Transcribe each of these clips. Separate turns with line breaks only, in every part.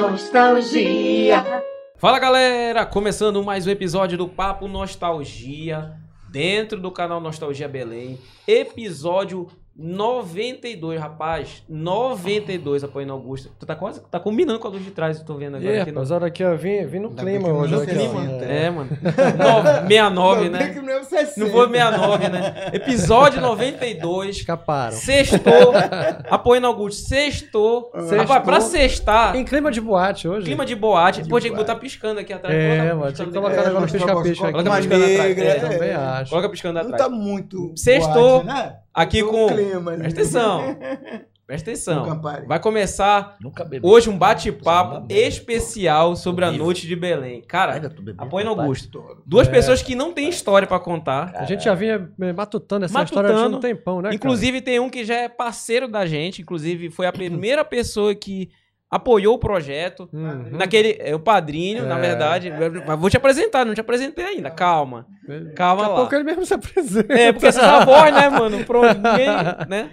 nostalgia.
Fala galera, começando mais um episódio do Papo Nostalgia, dentro do canal Nostalgia Belém, episódio 92, rapaz, 92, apoiando Augusto. Tu tá quase, tá combinando com a luz de trás, eu tô vendo agora
É,
aqui no...
rapaz, olha aqui, ó, vim, vim no clima hoje.
não
olha aqui, ó.
clima.
É, mano. No- 69,
Ainda bem
né?
que não é o 60.
Não foi 69, né? Episódio 92.
Escaparam.
Sextou. Apoiando Augusto. Sextou.
Sextou.
Rapaz, pra sextar.
Tem clima de boate hoje.
Clima de boate. Pô, tinha que botar piscando aqui atrás.
É, mano, tinha que colocar
É,
pisca-pisca aqui.
Coloca piscando atrás. É,
é.
Também acho.
Coloca piscando
Não
atrás.
tá muito.
Sextou.
boate, né?
Aqui
Tô
com-
clima, né?
Presta atenção. Presta atenção. Vai começar
Nunca bebi.
hoje um bate-papo especial sobre a noite de Belém. Cara, apoia no. Augusto. Duas
É.
pessoas que não têm história pra contar.
A gente já vinha matutando essa história
Matutando.
há um tempão, né, cara?
Inclusive, tem um que já é parceiro da gente. Inclusive, foi a primeira pessoa que apoiou o projeto.
Uhum.
Naquele. É o padrinho, na
É.
verdade. Mas vou te apresentar, não te apresentei ainda. Calma. Calma
Daqui
lá.
pouco ele mesmo se apresenta.
É, porque essa voz, né, mano? Pro ninguém, né?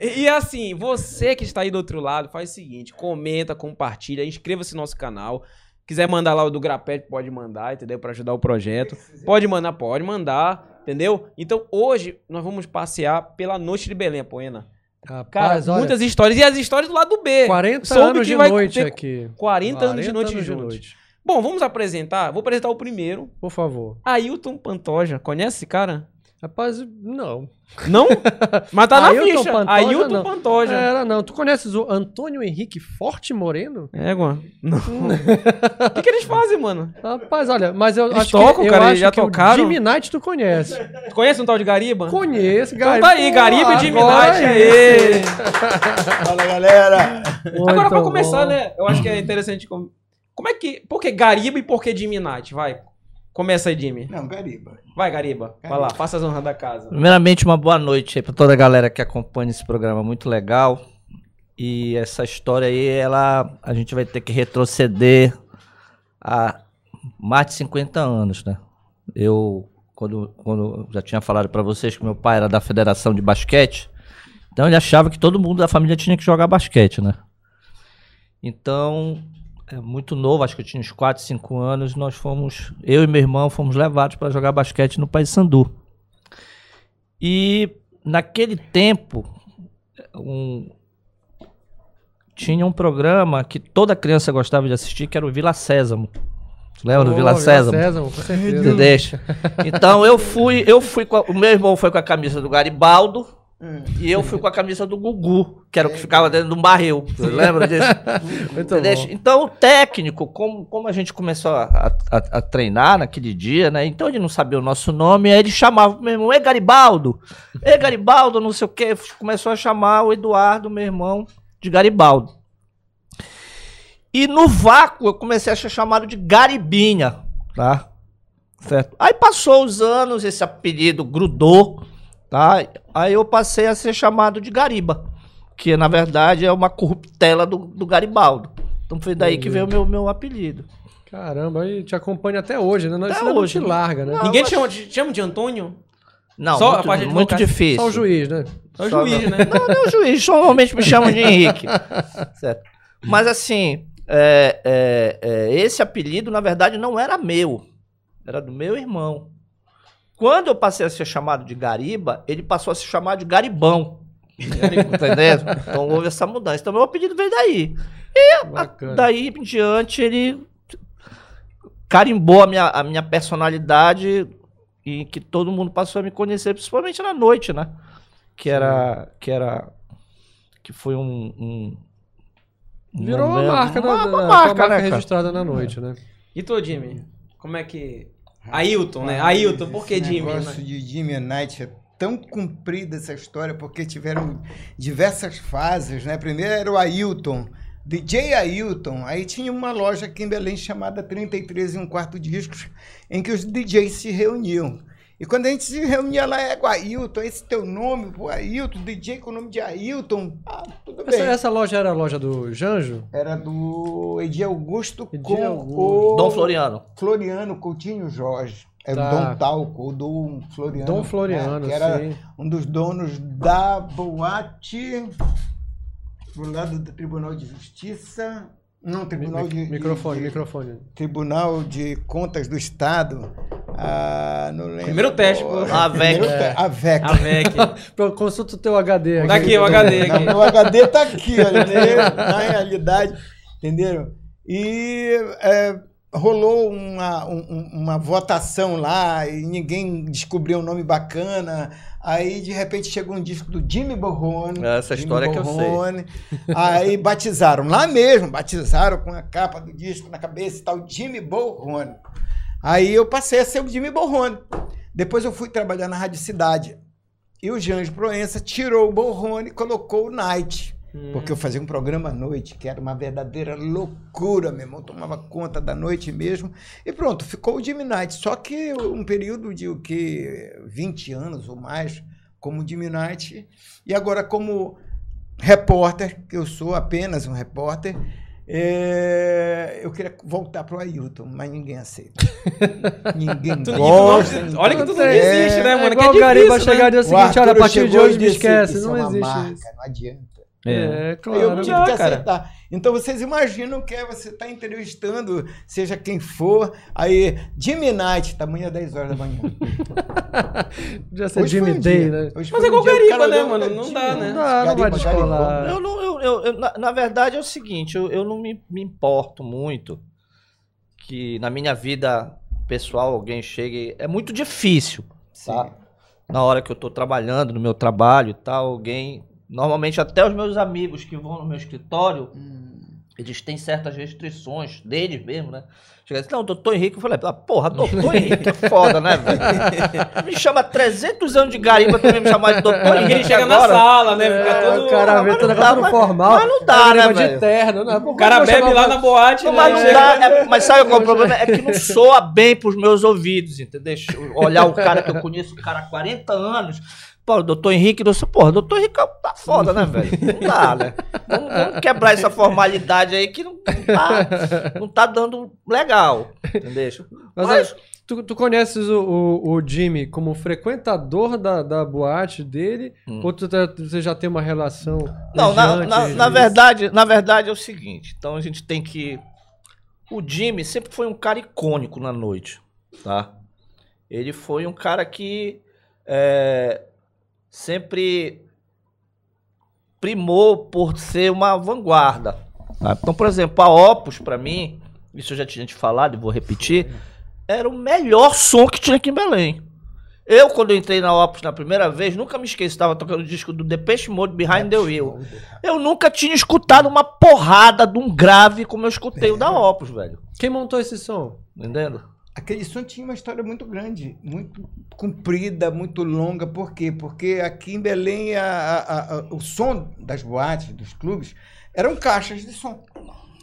E, e assim, você que está aí do outro lado, faz o seguinte: comenta, compartilha, inscreva-se no nosso canal. Quiser mandar lá o do Grapete, pode mandar, entendeu? Pra ajudar o projeto. Pode mandar, pode mandar, entendeu? Então hoje nós vamos passear pela noite de Belém, Poena. Cara,
Rapaz, olha,
muitas histórias. E as histórias do lado B.
40
Soube
anos de noite aqui.
40 anos de
40
noite
anos
juntos.
noite.
Bom, vamos apresentar. Vou apresentar o primeiro.
Por favor.
Ailton Pantoja. Conhece esse cara?
Rapaz, não.
Não? Mas tá na
Ailton
ficha.
Pantoja,
Ailton
não.
Pantoja.
Era, não. Tu conheces o Antônio Henrique Forte Moreno?
É, Guan. Não. O que, que eles fazem, mano?
Rapaz, olha, mas eu
Eles
acho
tocam,
que,
cara, eles já tocaram?
Jimmy Knight tu conhece.
Tu conhece um tal de Gariba?
Conheço,
Então
Gariba.
tá aí, Gariba e Jimmy Knight.
é
Aê.
Fala, galera.
Muito
Agora, pra começar,
bom.
né? Eu acho que é interessante. Como, como é que. Por que Gariba e por que Jimmy Knight? Vai. Começa aí, Jimmy.
Não, Gariba.
Vai, Gariba. Vai lá, faça as honras da casa.
Primeiramente, uma boa noite aí pra toda a galera que acompanha esse programa muito legal. E essa história aí, ela a gente vai ter que retroceder a mais de 50 anos, né? Eu, quando, quando eu já tinha falado pra vocês que meu pai era da Federação de Basquete, então ele achava que todo mundo da família tinha que jogar basquete, né? Então, muito novo, acho que eu tinha uns 4, 5 anos, nós fomos, eu e meu irmão fomos levados para jogar basquete no Paysandu. E naquele tempo, um- tinha um programa que toda criança gostava de assistir, que era o Vila Sésamo. Lembra do Vila Sésamo?
Sésamo, com certeza.
Entendeu? Então eu fui, eu fui com a- o meu irmão foi com a camisa do Garibaldo e eu fui com a camisa do Gugu, que era o que ficava dentro de um barril. Você lembra disso? Então, o técnico, como, como a gente começou a, a- a treinar naquele dia, né? Então ele não sabia o nosso nome, aí ele chamava o meu irmão, Ei Garibaldo! Ei Garibaldo, não sei o quê. Começou a chamar o Eduardo, meu irmão, de Garibaldo. E no vácuo eu comecei a ser chamado de Garibinha, tá? Certo? Aí passou os anos, esse apelido grudou, tá? Aí eu passei a ser chamado de Gariba que na verdade é uma corruptela do, do Garibaldo. Então foi daí que veio o meu, meu apelido.
Caramba, aí te acompanha até hoje, né?
Até
Isso não
hoje,
te
né?
larga, né?
Não,
Ninguém te chama, te chama de Antônio?
Não,
Só a
muito,
parte de
muito difícil.
Só o juiz, né?
É o
Só
juiz,
não.
né?
Não, não é o juiz, normalmente me chamam de Henrique. certo. Mas assim, é, é, é, esse apelido na verdade não era meu, era do meu irmão. Quando eu passei a ser chamado de Gariba, ele passou a se chamar de Garibão. Entendeu? Então houve essa mudança. Então meu apelido veio daí. E
Bacana.
daí em diante ele carimbou a minha, a minha personalidade e que todo mundo passou a me conhecer, principalmente na noite, né? Que era. Que era. Que foi um. um-
Virou uma marca,
uma,
da,
uma
tua
marca, né, cara?
registrada na noite, né?
E tu, Jimmy? Como é que. Ailton, né? Ailton, por que Jimmy?
negócio
né?
de Jimmy Knight é tão comprida essa história, porque tiveram diversas fases, né? Primeiro era o Ailton, DJ Ailton. Aí tinha uma loja aqui em Belém chamada 33 e um quarto discos, em que os DJs se reuniam. E quando a gente se reunia lá, é com Ailton, esse teu nome, pô, Ailton, DJ com o nome de Ailton. Ah, tudo bem.
Essa, essa loja era a loja do Janjo?
Era do Edi Augusto
Edi
com
Augusto.
o
Dom Floriano.
Floriano Coutinho Jorge. É
Tá.
o Dom Talco, o Dom Floriano.
Dom Floriano,
né, que era
sim.
um dos donos da boate do lado do Tribunal de Justiça. Não, Tribunal de, de-
Microfone,
de-
microfone.
Tribunal de Contas do Estado. Ah, não lembro.
Primeiro teste, pô.
A VEC.
Te- A VEC.
A VEC.
Consulta o teu HD aqui.
Tá aqui, o HD
Não,
aqui.
meu HD tá aqui, olha, entendeu? na realidade, entenderam? E é, rolou uma, um- um- uma votação lá e ninguém descobriu um nome bacana. Aí, de repente, chegou um disco do Jimmy Borrone.
Essa
Jimmy
história que eu sei.
Borrone. Aí batizaram, lá mesmo, batizaram com a capa do disco na cabeça e tal, Jimmy Borrone. Aí eu passei a ser o Jimmy Borrone. Depois eu fui trabalhar na Rádio Cidade. E o Janjo Proença tirou o Borrone e colocou o Night. Porque eu fazia um programa à noite, que era uma verdadeira loucura, meu irmão. Tomava conta da noite mesmo. E pronto, ficou o Jimmy Night. Só que um período de o que? 20 anos ou mais como Jimmy Night. E agora como repórter, que eu sou apenas um repórter, é, eu queria voltar para o Ailton, mas ninguém aceita. ninguém gosta.
olha que tu não
É,
existe, né, mano?
É
que
Gariba
difícil,
chegar
né?
dia
O
seguinte, olha, a partir de hoje me esquece.
"Isso
Não
é uma
existe
marca. Não adianta.
É,
Eu
claro.
tive
Já,
que
cara.
aceitar. Então vocês imaginam que é você estar entrevistando, seja quem for, aí Jimmy Night, tamanho 10 horas da manhã.
Podia ser
Hoje
Jimmy
foi um
Day,
dia.
né?
Hoje
Mas é igual
um
Gariba, né, mano?
cara,
Não dá, né?
Não dá, não vai descolar.
Eu não, eu, eu- eu- na, na verdade é o seguinte, eu, eu não me, me importo muito que na minha vida pessoal alguém chegue. É muito difícil, tá? Na hora que eu tô trabalhando, no meu trabalho e tal, alguém. Normalmente até os meus amigos que vão no meu escritório, eles têm certas restrições deles mesmo, né? Chega assim, não, doutor Henrique, eu falei, ah, porra, doutor Henrique é foda, né, velho? Me chama 300 anos de garimba pra me chamar de doutor Henrique
ele chega na
agora.
sala, né? Fica
É,
todo...
o cara vê no
mas-
formal.
mas não dá, né, velho?
terno. Né?
O cara bebe lá na boate,
Não,
né?
mas não dá, é- mas sabe qual é o problema? É que não soa bem pros meus ouvidos, entendeu? Olhar o cara que eu conheço, o cara há 40 anos. Pô, o doutor Henrique, não sei, porra, o doutor Henrique tá foda, né, velho? Não dá, né? Vamos, vamos quebrar essa formalidade aí que não tá, não tá dando legal, entendeu?
Mas,
Mas-
tu, tu conheces o, o, o Jimmy como frequentador da, da boate dele?
Hum.
Ou tu, tá- você já tem uma relação.
Não, na, na, na verdade, na verdade é o seguinte. Então a gente tem que. O Jimmy sempre foi um cara icônico na noite, tá? Ele foi um cara que é, sempre primou por ser uma vanguarda. tá? Então, por exemplo, a Opus, pra mim, isso eu já tinha te falado e vou repetir, era o melhor som que tinha aqui em Belém. Eu, quando eu entrei na Opus na primeira vez, nunca me esqueço, estava tocando o disco do Depeche Mode Behind the Wheel. Eu nunca tinha escutado uma porrada de um grave como eu escutei o da Opus, velho.
Quem montou esse som?
Entendendo?
Aquele som tinha uma história muito grande, muito comprida, muito longa. Por quê? Porque aqui em Belém a- a- a- o som das boates, dos clubes, eram caixas de som.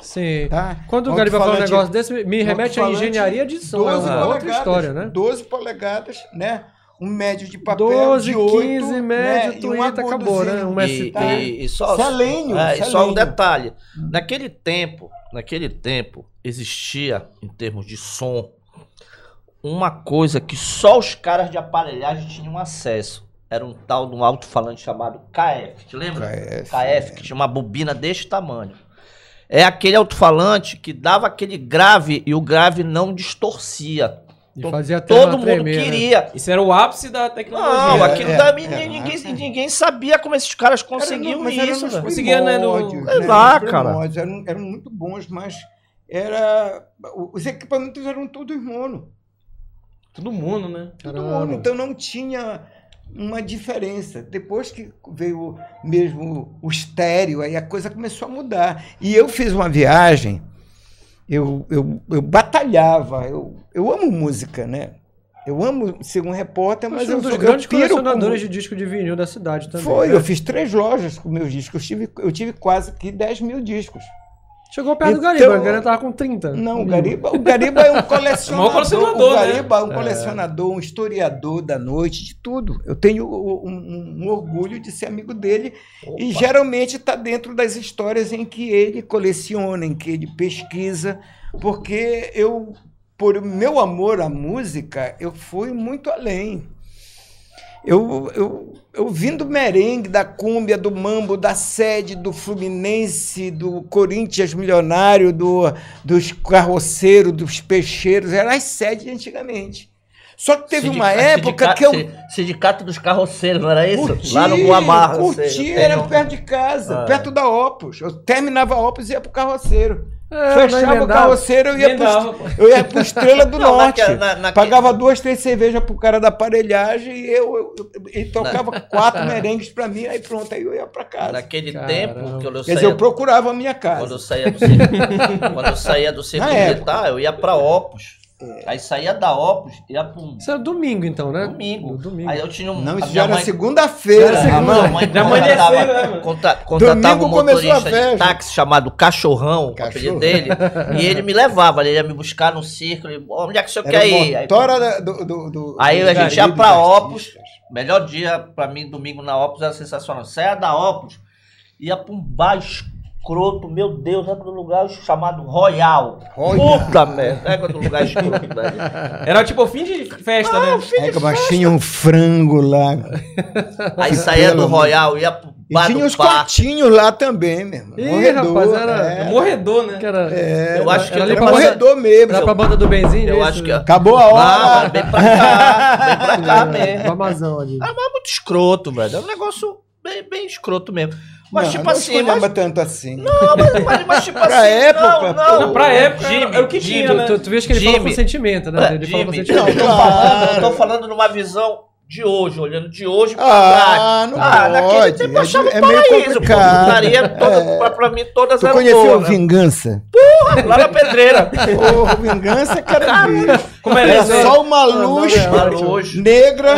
Sim.
Tá?
Quando o Gariba fala um negócio desse, me- me remete à engenharia de som. É
12
uma outra
polegadas,
história, né?
12 polegadas, né? Um médio de papel
12,
de 8,
15,
né?
médio,
um
Twitter, acabou, né? Um
E,
ST.
e- e só,
Selênio,
é, e só um
selênio.
detalhe. Naquele tempo, naquele tempo, existia, em termos de som, uma coisa que só os caras de aparelhagem tinham acesso. Era um tal de um alto-falante chamado KF. Te lembra?
KF,
KF, que tinha uma bobina deste tamanho. É aquele alto-falante que dava aquele grave e o grave não distorcia.
E
Então,
fazia até
Todo
uma
mundo
tremer, né?
queria.
Isso era o ápice da tecnologia.
Não,
É,
aquilo
é,
também
é,
ninguém,
é.
ninguém sabia como esses caras conseguiam
era
isso,
nos
velho.
Conseguia, né, no-
Sei lá, cara.
Eram, eram muito bons, mas era os equipamentos eram todos mono.
Todo mundo, né?
Todo mundo. Então não tinha uma diferença. Depois que veio mesmo o estéreo, aí a coisa começou a mudar. E eu fiz uma viagem, eu, eu, eu batalhava, eu, eu amo música, né? Eu amo ser um repórter, mas
é
eu
um dos grandes
eu
colecionadores de disco de vinil da cidade também.
Foi,
né?
eu fiz três lojas com meus discos. Eu tive, eu tive quase que 10 mil discos.
Chegou perto do
Então-
Gariba, o Gariba tava com 30.
Não, o Gariba, o Gariba é um colecionador.
colecionador,
o
né?
Gariba é um colecionador, um historiador da noite, de tudo. Eu tenho um, um- um orgulho de ser amigo dele e geralmente está dentro das histórias em que ele coleciona, em que ele pesquisa, porque eu, por meu amor à música, eu fui muito além. Eu, eu, eu vim do merengue, da cúmbia, do mambo, da sede, do Fluminense, do Corinthians milionário, do, dos carroceiros, dos peixeiros, eram as sedes de antigamente. Só que teve uma época que eu
sindicato- dos carroceiros, não era isso?
curti,
Lá no Guamar.
curti, era perto de casa,
Ah.
perto da Opus. Eu terminava a Opus e ia pro carroceiro.
É,
Fechava o carroceiro, eu ia, pro, eu ia pro Estrela do
Não,
Norte.
naquela- na-
Pagava duas, três cervejas pro cara da aparelhagem e eu, eu, eu- ele tocava quatro merengues pra mim, aí pronto, aí eu ia pra casa.
Naquele
Caramba.
tempo que eu,
Quer
saía,
dizer, eu procurava a minha
quando eu
casa.
saía do centro, quando eu saía do
época.
militar, eu ia pra Opus. Aí saía da Opus, ia pra um
Isso era domingo, então, né?
domingo.
No domingo.
Aí eu tinha um.
Não, isso já era
mãe-
segunda-feira.
Segunda.
minha mãe contratava,
amanheceu, né,
contra- contratava um motorista de
festa.
táxi chamado Cachorrão, o apelido dele, e ele me levava, ele ia me buscar no círculo, e, onde é que o senhor
Era
quer ir? Aí,
motora da- do, do, do,
Aí
do
a gente ia pra Opus. melhor dia pra mim, domingo na Opus, era sensacional. Saia da Opus, ia pra um bar escroto, meu Deus, era um lugar chamado Royal.
Royal.
Puta merda, é do lugar escroto, velho.
Era tipo fim de festa, né?
É, que mas tinha um frango lá.
Aí saía do Royal, ia pro
E tinha os quartinhos lá também, meu irmão.
Ih, rapaz, era-
é.
Morredor, né?
Era,
É,
Eu acho que
era
Era
banda,
morredor mesmo.
era pra banda do Benzinho.
Eu
isso?
acho que.
Acabou a
Não,
hora.
era bem pra cá, bem pra cá mesmo.
Ali.
Ah, mas é muito escroto, velho. É um negócio bem, bem escroto mesmo. Mas
Não,
tipo
não
assim,
escolhemos
mas,
tanto assim.
não, mas, mas, mas tipo
Pra
assim,
época,
não,
Não, pra época era-
Jimmy,
era o que
Jimmy,
tinha, né?
Tu, tu vês que ele fala com
Jimmy.
sentimento, né?
É,
Ele fala com
Jimmy,
sentimento.
não, eu tô falando, eu tô falando numa visão de hoje, olhando de hoje pra
Ah, não
trás. naquele
pode.
tempo eu
É,
achava
é
um
meio
paraíso, pô.
complicado.
Putaria toda,
É.
pra, pra mim todas
Tu
eram
conheceu
boas,
o
né?
Vingança?
Lá na pedreira.
Porra, Vingança, cara.
Como é isso?
só uma luz
Uma luz.
negra,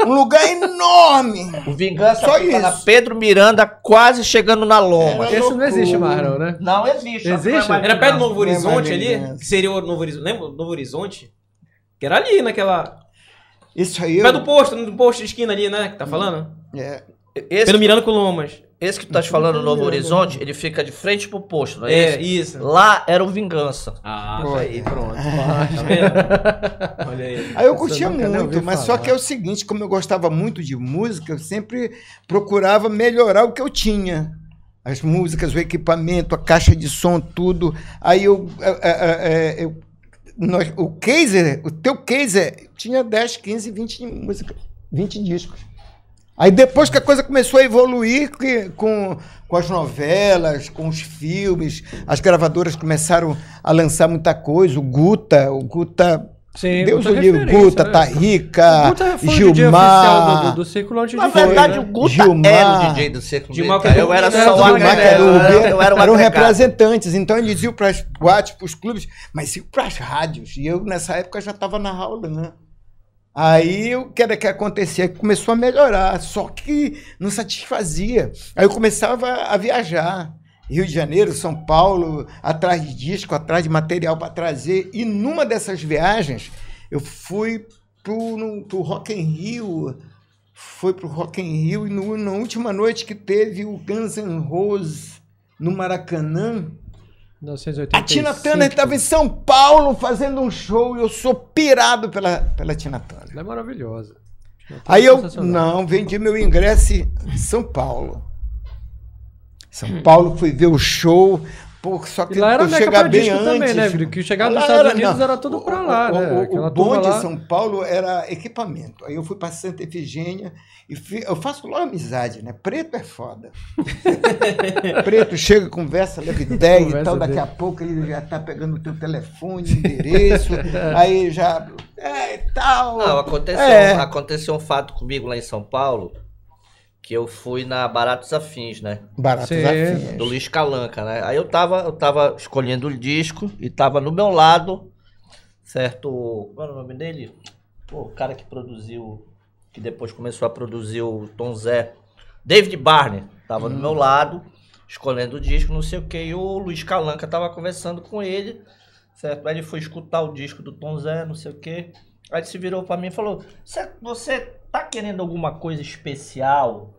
um lugar enorme.
O Vingança
Só
fica na
isso.
Pedro Miranda, quase chegando na Loma.
Era
Esse não existe
loucura.
mais, não, né?
Não existe.
Existe?
não
Era perto do. Novo Horizonte ali?
vingança.
Que seria o Novo Horizonte. Lembra? Novo Horizonte? Que era ali, naquela.
Isso aí.
Perto do
Eu,
posto, no posto de esquina ali, né? Que tá falando?
é,
Esse,
Pelo Miranda com Lomas.
Esse que tu tá falando, Novo Horizonte, ele fica de frente pro posto, não é,
É,
isso?
isso.
Lá era o Vingança.
Ah, tá
Olha.
aí, pronto. Tá vendo? Olha aí.
Aí eu curtia
eu
muito, mas só
falar.
que é o seguinte, como eu gostava muito de música, eu sempre procurava melhorar o que eu tinha. As músicas, o equipamento, a caixa de som, tudo. Aí eu. é, é, é, eu- nós- o Kaiser, o teu Kaiser, tinha 10, 15, 20 músicas, 20 discos. Aí depois que a coisa começou a evoluir que- com, com as novelas, com os filmes, as gravadoras começaram a lançar muita coisa. O Guta, o Guta
Sim,
Deus
Guta
o
é referência,
Guta,
né?
Tarrica,
O Guta foi o DJ oficial do,
Gilmar.
do, do círculo antes
Na
de
verdade,
foi,
o
né?
Guta
Gilmar.
era o DJ do Círculo
Gilmar
Eu era só o
Gilmar,
Gilmar, era o
Eu era- eu era o
eram representantes, então eles iam para as boates, para os clubes, mas iam para as rádios. E eu, nessa época, já estava na aula, né? Aí o que era que acontecia? Começou a melhorar, só que não satisfazia. Aí eu começava a viajar. Rio de Janeiro, São Paulo, atrás de disco, atrás de material para trazer. E numa dessas viagens, eu fui pro, no, pro Rock in Rio. Foi pro Rock in Rio e no- na última noite que teve o Guns N' Roses no Maracanã,
1985.
a Tina Turner estava em São Paulo fazendo um show e eu sou pirado pela, pela Tina Turner.
Ela é maravilhosa.
Aí eu,
Sensacional.
não, vendi meu ingresso em São Paulo. São Paulo, fui ver o show, pô, só que
E lá era
chegar bem antes.
também, né, Vili? Que chegar nos
Lá
Estados
era-
Unidos
não.
era tudo pra lá,
o,
né?
O, o
turma
bonde
lá-
de São Paulo era equipamento. Aí eu fui para Santa Efigênia e fui- eu faço logo amizade, né? Preto é foda. Preto chega, conversa, leva ideia e tal. Daqui
dele.
a pouco ele já tá pegando o teu telefone, endereço, aí já. É, e tal.
Não, aconteceu,
É.
aconteceu um fato comigo lá em São Paulo, que eu fui na Baratos Afins, né?
Baratos
Sim.
afins.
Do Luiz Calanca, né? Aí eu tava, eu tava escolhendo o disco e tava no meu lado, certo? Qual era o nome dele? Pô, o cara que produziu, que depois começou a produzir o Tom Zé. David Barney, tava
Hum.
do meu lado, escolhendo o disco, não sei o que, e o Luiz Calanca tava conversando com ele, certo? Aí ele foi escutar o disco do Tom Zé, não sei o que. Aí ele se virou pra mim e falou: "Cê- Você tá querendo alguma coisa especial?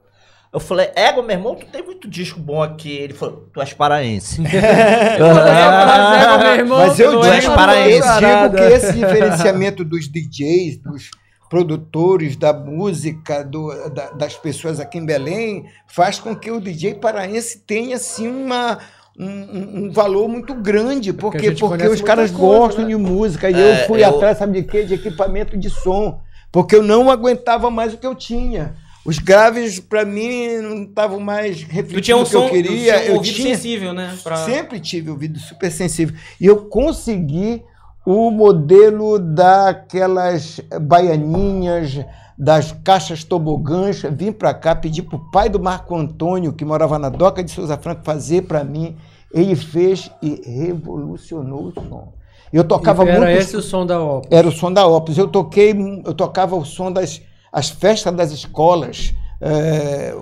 Eu falei, égua, meu irmão, tu tem muito disco bom aqui. Ele falou, tu és paraense.
Eu falei, "Ah, Zé, meu irmão,
Mas eu
és
digo,
paraense.
eu digo que esse diferenciamento dos DJs, dos produtores da música, do- da- das pessoas aqui em Belém, faz com que o DJ paraense tenha assim uma um, um- valor muito grande, porque, porque
conhece
os caras
coisa,
gostam
né?
de música. E
É,
eu fui
eu-
atrás, sabe de quê? De equipamento de som. Porque eu não aguentava mais o que eu tinha. Os graves, para mim, não estavam mais
Tu
refletindo
tinha um
o que
som,
eu queria.
um
eu
ouvido
tinha,
sensível, né? Pra...
Sempre tive ouvido super sensível. E eu consegui o modelo daquelas baianinhas, das caixas tobogãs. Vim para cá, pedi para o pai do Marco Antônio, que morava na Doca de Souza Franco, fazer para mim. Ele fez e revolucionou o som. Eu tocava
Era
muito.
esse o som da Opus.
Era o som da Opus. Eu toquei, eu tocava o som das as festas das escolas. É,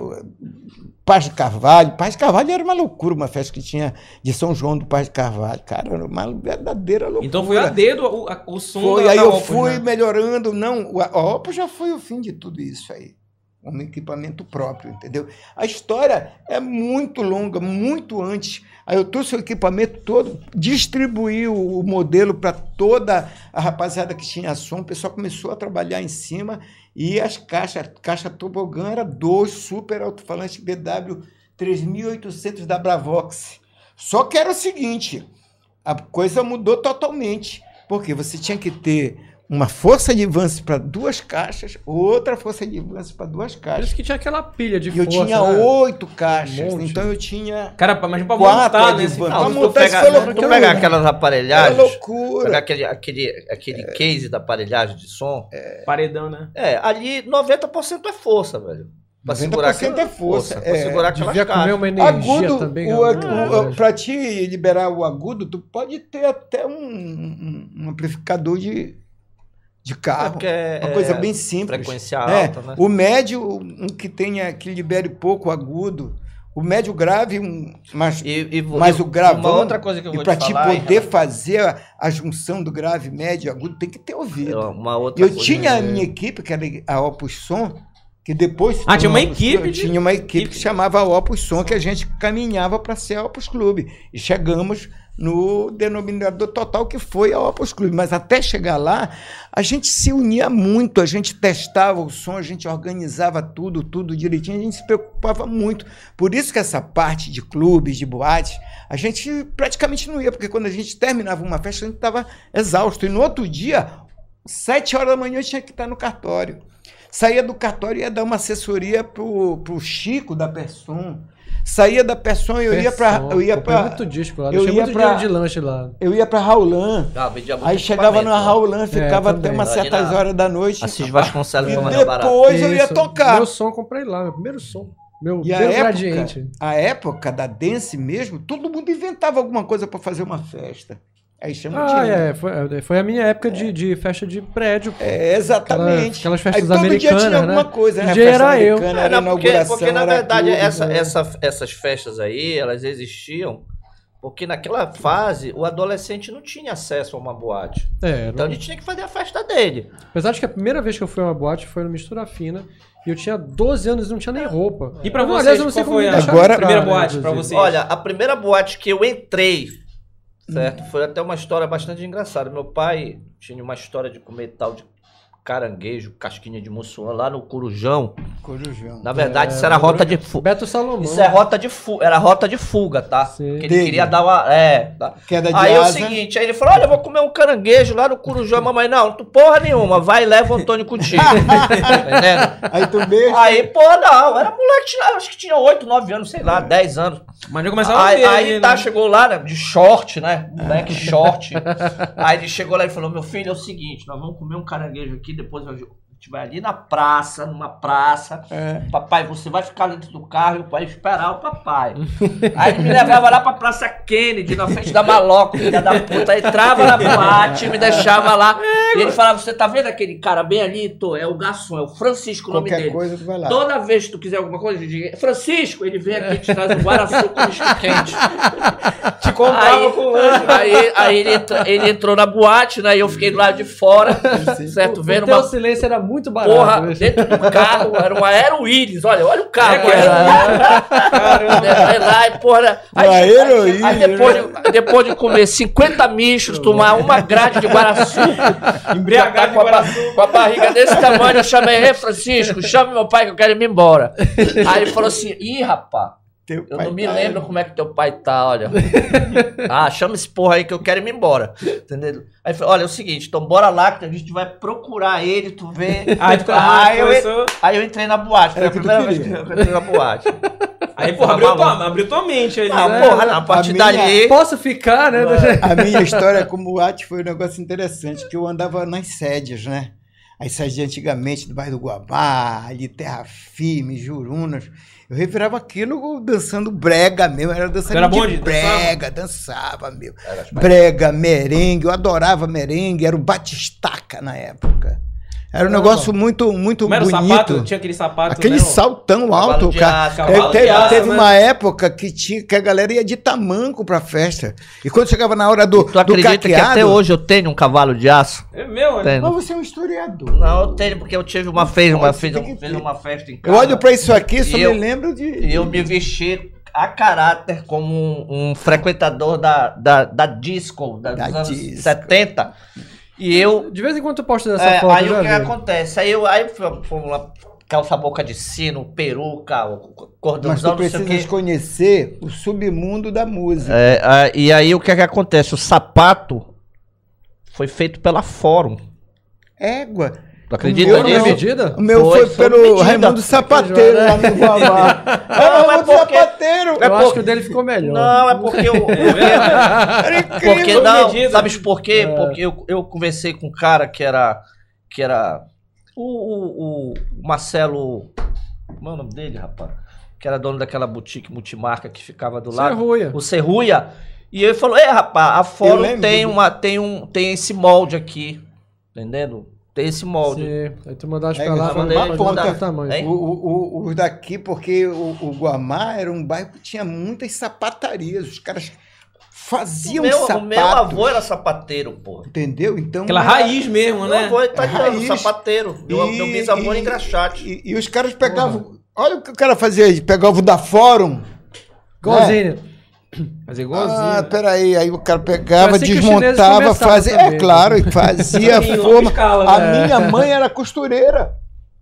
Paz de Carvalho. Paz de Carvalho era uma loucura, uma festa que tinha de São João do Paz de Carvalho. Cara, era uma verdadeira loucura.
Então foi a dedo o, a- o som
Foi,
da,
aí
da
eu
Opus,
fui
né?
melhorando. Não, a Opus já foi o fim de tudo isso aí. Um equipamento próprio, entendeu? A história é muito longa, muito antes. Aí eu trouxe o equipamento todo, distribuí o, modelo para toda a rapaziada que tinha som. O pessoal começou a trabalhar em cima e as caixas, caixa tobogã era dois super alto-falantes BW 3800 da Bravox. Só que era o seguinte, a coisa mudou totalmente. Porque você tinha que ter uma força de avanço para duas caixas, outra força de avanço para duas
Por
caixas.
isso que tinha aquela pilha de
E eu
força,
tinha
né?
oito caixas,
Um
então eu tinha
Cara, mas pra
quatro
montar, né?
advances.
esse-
Pra
Não, tu
montar
pega,
isso foi
tu
loucura.
pega aquelas aparelhagens,
loucura.
pega aquele, aquele, aquele case da aparelhagem de som.
Paredão, né?
É, ali 90% é força, velho. Pra
90%
segurar aquela
é força,
Pra
é.
segurar aquelas
Devia comer
caixas.
uma energia
Agudo,
também.
o,
galera.
o, para te liberar o agudo, tu pode ter até um, um- um amplificador de, de
É
carro.
porque é,
Uma coisa
é
bem simples.
frequência
É,
alta, né?
O médio, um que tenha que libere pouco agudo. O médio grave, um, mas,
E, e
mas
e
o gravão.
Uma outra coisa que eu
e
vou
para
te falar.
poder
relação-
fazer a, a junção do grave, médio e agudo, tem que ter ouvido.
Uma outra
Eu
coisa-
tinha a minha equipe, que era a Opus Som, que depois.
Ah, tinha uma
Opus
equipe de-
Tinha uma equipe que chamava Opus Som, que a gente caminhava para ser a Opus Clube. E chegamos no denominador total que foi a Opus Clube. Mas até chegar lá, a gente se unia muito, a gente testava o som, a gente organizava tudo, tudo direitinho, a gente se preocupava muito. Por isso que essa parte de clubes, de boates, a gente praticamente não ia, porque quando a gente terminava uma festa, a gente estava exausto. E no outro dia, sete horas da manhã, eu tinha que estar no cartório. Saía do cartório e ia dar uma assessoria pro, pro Chico da Persson. Saía da Persson e eu ia para
Persson,
eu ia para
muito disco lá.
eu
Deixei
ia
muito
pra-
dinheiro de lanche lá.
eu ia para Raulan.
Ah,
Aí chegava na. Raulan, ficava até umas certas horas da noite.
Assis Vasconcelos
E depois eu ia tocar.
Meu som eu comprei lá, meu primeiro som. Meu
E a
primeiro
época,
gradiente.
a época da dance mesmo, todo mundo inventava alguma coisa para fazer uma festa. Aí chama
Ah,
de
é. Foi, foi a minha época de, de festa de prédio. pô.
É, exatamente.
Aquelas festas
Aí todo dia
americanas,
tinha alguma
né?
coisa, né? A festa
era eu.
americana,
É,
era
não, porque, porque na
era
verdade
clube,
essa,
né?
essa- essas festas aí, elas existiam porque naquela fase o adolescente não tinha acesso a uma boate.
É,
Então
não-
ele tinha que fazer a festa dele.
apesar de que a primeira vez que eu fui a uma boate foi no Mistura Fina. E eu tinha 12 anos e não tinha nem roupa.
E pra
Eu,
vocês,
aliás, eu não sei
qual
como
foi a
entrar,
primeira
né,
boate pra vocês?
Olha, a primeira boate que eu entrei, certo? Foi até uma história bastante engraçada. Meu pai tinha uma história de comer tal de caranguejo, casquinha de mussuã lá no Corujão.
Corujão.
Na verdade,
É,
isso era rota de fuga.
Beto Salomão.
Isso é rota de fuga, era rota de fuga, tá?
Sim.
Que ele
Dele.
queria dar uma. É, tá?
Queda de
Aí é o
asa.
seguinte, aí ele falou: olha, eu vou comer um caranguejo lá no Corujão, mamãe. Não, tu porra nenhuma, vai e leva o Antônio contigo. entendendo?
Aí tu beija.
Aí, porra, não, era moleque, acho que tinha 8, 9 anos, sei lá, 10 anos.
Mas já começava a
Aí,
ver
aí tá,
né?
chegou lá, né, de short, né? Moleque short. aí ele chegou lá e falou: Meu filho, é o seguinte, nós vamos comer um caranguejo aqui, depois eu gente vai ali na praça, numa praça.
É.
Papai, você vai ficar dentro do carro e o pai vai esperar o papai. Aí ele me levava lá pra Praça Kennedy, na frente da maloca, filha da puta. Entrava na boate, me deixava lá. E ele falava: Você tá vendo aquele cara bem ali? Tô, é o garçom, é o Francisco, o nome
Qualquer
dele.
coisa, tu vai lá.
Toda vez que tu quiser alguma coisa, diga, Francisco, ele vem aqui e te traz um guaraçu com misto quente.
Te comprava
Aí,
com lanche.
aí, aí ele, entra- ele entrou na boate, né? E eu fiquei do lado de fora, certo?
O
Vendo
teu
uma
silêncio era muito barato.
porra
né?
dentro do carro, era um Aero Willis, olha, olha o carro.
É,
que era.
Caramba.
Aí lá, e porra.
Um Aero Willis,
aí depois, de, depois de comer 50 michos, tomar uma grade de Guaraçu,
Embriagado de
com com a barriga desse tamanho, eu chamei, Ei, Francisco, chame meu pai que eu quero ir embora. Aí ele falou assim, ih, rapaz,
Teu
eu
pai
não me
tá-
lembro como é que teu pai tá, olha. ah, chama esse porra aí que eu quero ir embora. Entendeu? Aí ele falou, olha, é o seguinte, então bora lá que a gente vai procurar ele, tu vê.
Aí, tu,
Aí eu,
começou...
aí eu entrei na boate, foi a primeira vez que eu entrei na boate.
Aí, porra, abriu tua, abriu tua mente ali.
Ah,
né?
porra, não, a partir
A minha-
dali...
Posso ficar, né?
A minha história como arte foi um negócio interessante, que eu andava nas sedes, né? As sedes de antigamente, do bairro do Guabá, ali Terra Firme, Jurunas. Eu revirava aquilo dançando brega mesmo, era dançando
era
de
bom de-
brega, dançava, meu. Brega, merengue, eu adorava merengue, era o batistaca na época. Era um negócio muito, muito
Como era o
bonito.
sapato? Tinha aquele sapato.
Aquele
né,
saltão
Cavalo
alto,
de
cara.
aço,
É,
cavalo
teve
de aço,
teve
né?
uma época que, tinha, que a galera ia de tamanco pra festa. E quando chegava na hora do,
Tu
do
acredita que
caqueado...
até hoje eu tenho um cavalo de aço?
É meu, né?
Tenho.
Mas você é um historiador.
Não, eu tenho, porque eu tive uma, fez uma,
que
fiz
ter.
uma festa em
Eu
casa.
olho pra isso aqui, só
E
me
eu-
lembro de...
E eu me vesti a caráter como um, um frequentador da, da, da disco, da,
Da
dos anos
disco.
70. E eu.
De vez em quando tu posta dessa
é,
foto,
aí
eu
o que acontece? Aí eu aí fomos lá, calça boca de sino, peruca, o
Mas
cordãozão,
tu
não sei o
precisas conhecer o submundo da música.
É, e aí o que, que acontece? O sapato foi feito pela Fórum.
Égua.
Tu acredita
Foi
nisso?
medida?
O meu
Foi,
foi, pelo
medida.
Raimundo Sapateiro lá no Guamá. É o
mas
Raimundo
porque-
Sapateiro.
É
Eu acho que o dele ficou melhor.
Não, é porque eu.
Era
Porque
incrível.
não,
medida.
sabes por quê?
É.
Porque eu, eu conversei com um cara que era. Que era. O, o, o Marcelo. Como é o nome dele, rapaz? Que era dono daquela boutique multimarca que ficava do lado.
Serruia.
O Serruia. E ele falou: É, rapaz, a Fórum tem, uma, tem, um, tem esse molde aqui. Entendendo? Tem esse molde.
Sim. Aí tu mandaste
É,
pra lá,
eu
mandei mandar-
ponta tamanho.
O, o, o- os daqui, porque o, o Guamá era um bairro que tinha muitas sapatarias. Os caras
O
faziam
meu, o
sapatos.
meu avô era sapateiro, porra.
Entendeu? Então.
Aquela
era-
raiz mesmo,
Meu
né?
avô é italiano,
Raiz.
sapateiro. Meu,
E-
meu bisavô era
e-
engraxate.
E, e os caras pegavam. Olha o que o cara fazia aí, pegava o da Fórum.
Igualzinho.
Fazer igualzinho.
Ah,
né?
peraí, aí o cara pegava, desmontava, fazia.
também,
É claro, e fazia
longa
forma.
escala,
A
né?
minha mãe era costureira.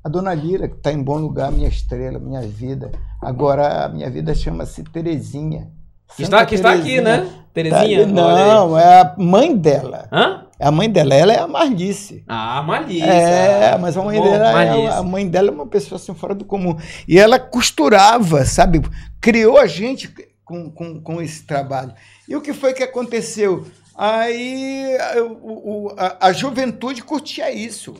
A dona Lira, que está em bom lugar, minha estrela, minha vida. Agora a minha vida chama-se Terezinha.
Está, que está aqui, né?
Tá-
Terezinha? Aí.
não, é a mãe dela.
Hã?
A mãe dela, ela é a Marlice.
Ah, malícia.
É, mas a mãe
Bom,
dela é,
malícia.
a mãe dela é uma pessoa assim fora do comum. E ela costurava, sabe? Criou a gente com, com, com esse trabalho. E o que foi que aconteceu? Aí o- a, a juventude curtia isso.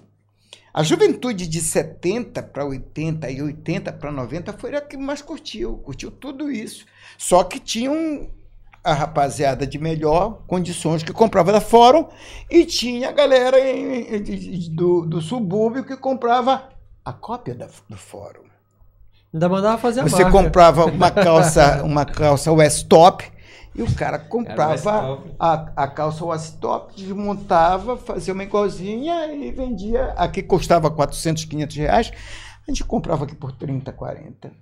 A juventude de 70 para 80 e 80 para 90 foi a que mais curtiu, curtiu tudo isso. Só que tinham a rapaziada de melhor condições que comprava da Fórum e tinha a galera em- em- do, do subúrbio que comprava a cópia da- do Fórum.
Ainda mandava fazer a
Você
marca.
comprava uma calça, uma calça West Top e o cara comprava a, a calça West Top, desmontava, fazia uma igualzinha e vendia. Aqui custava 400, 500 reais. A gente comprava aqui por 30, 40.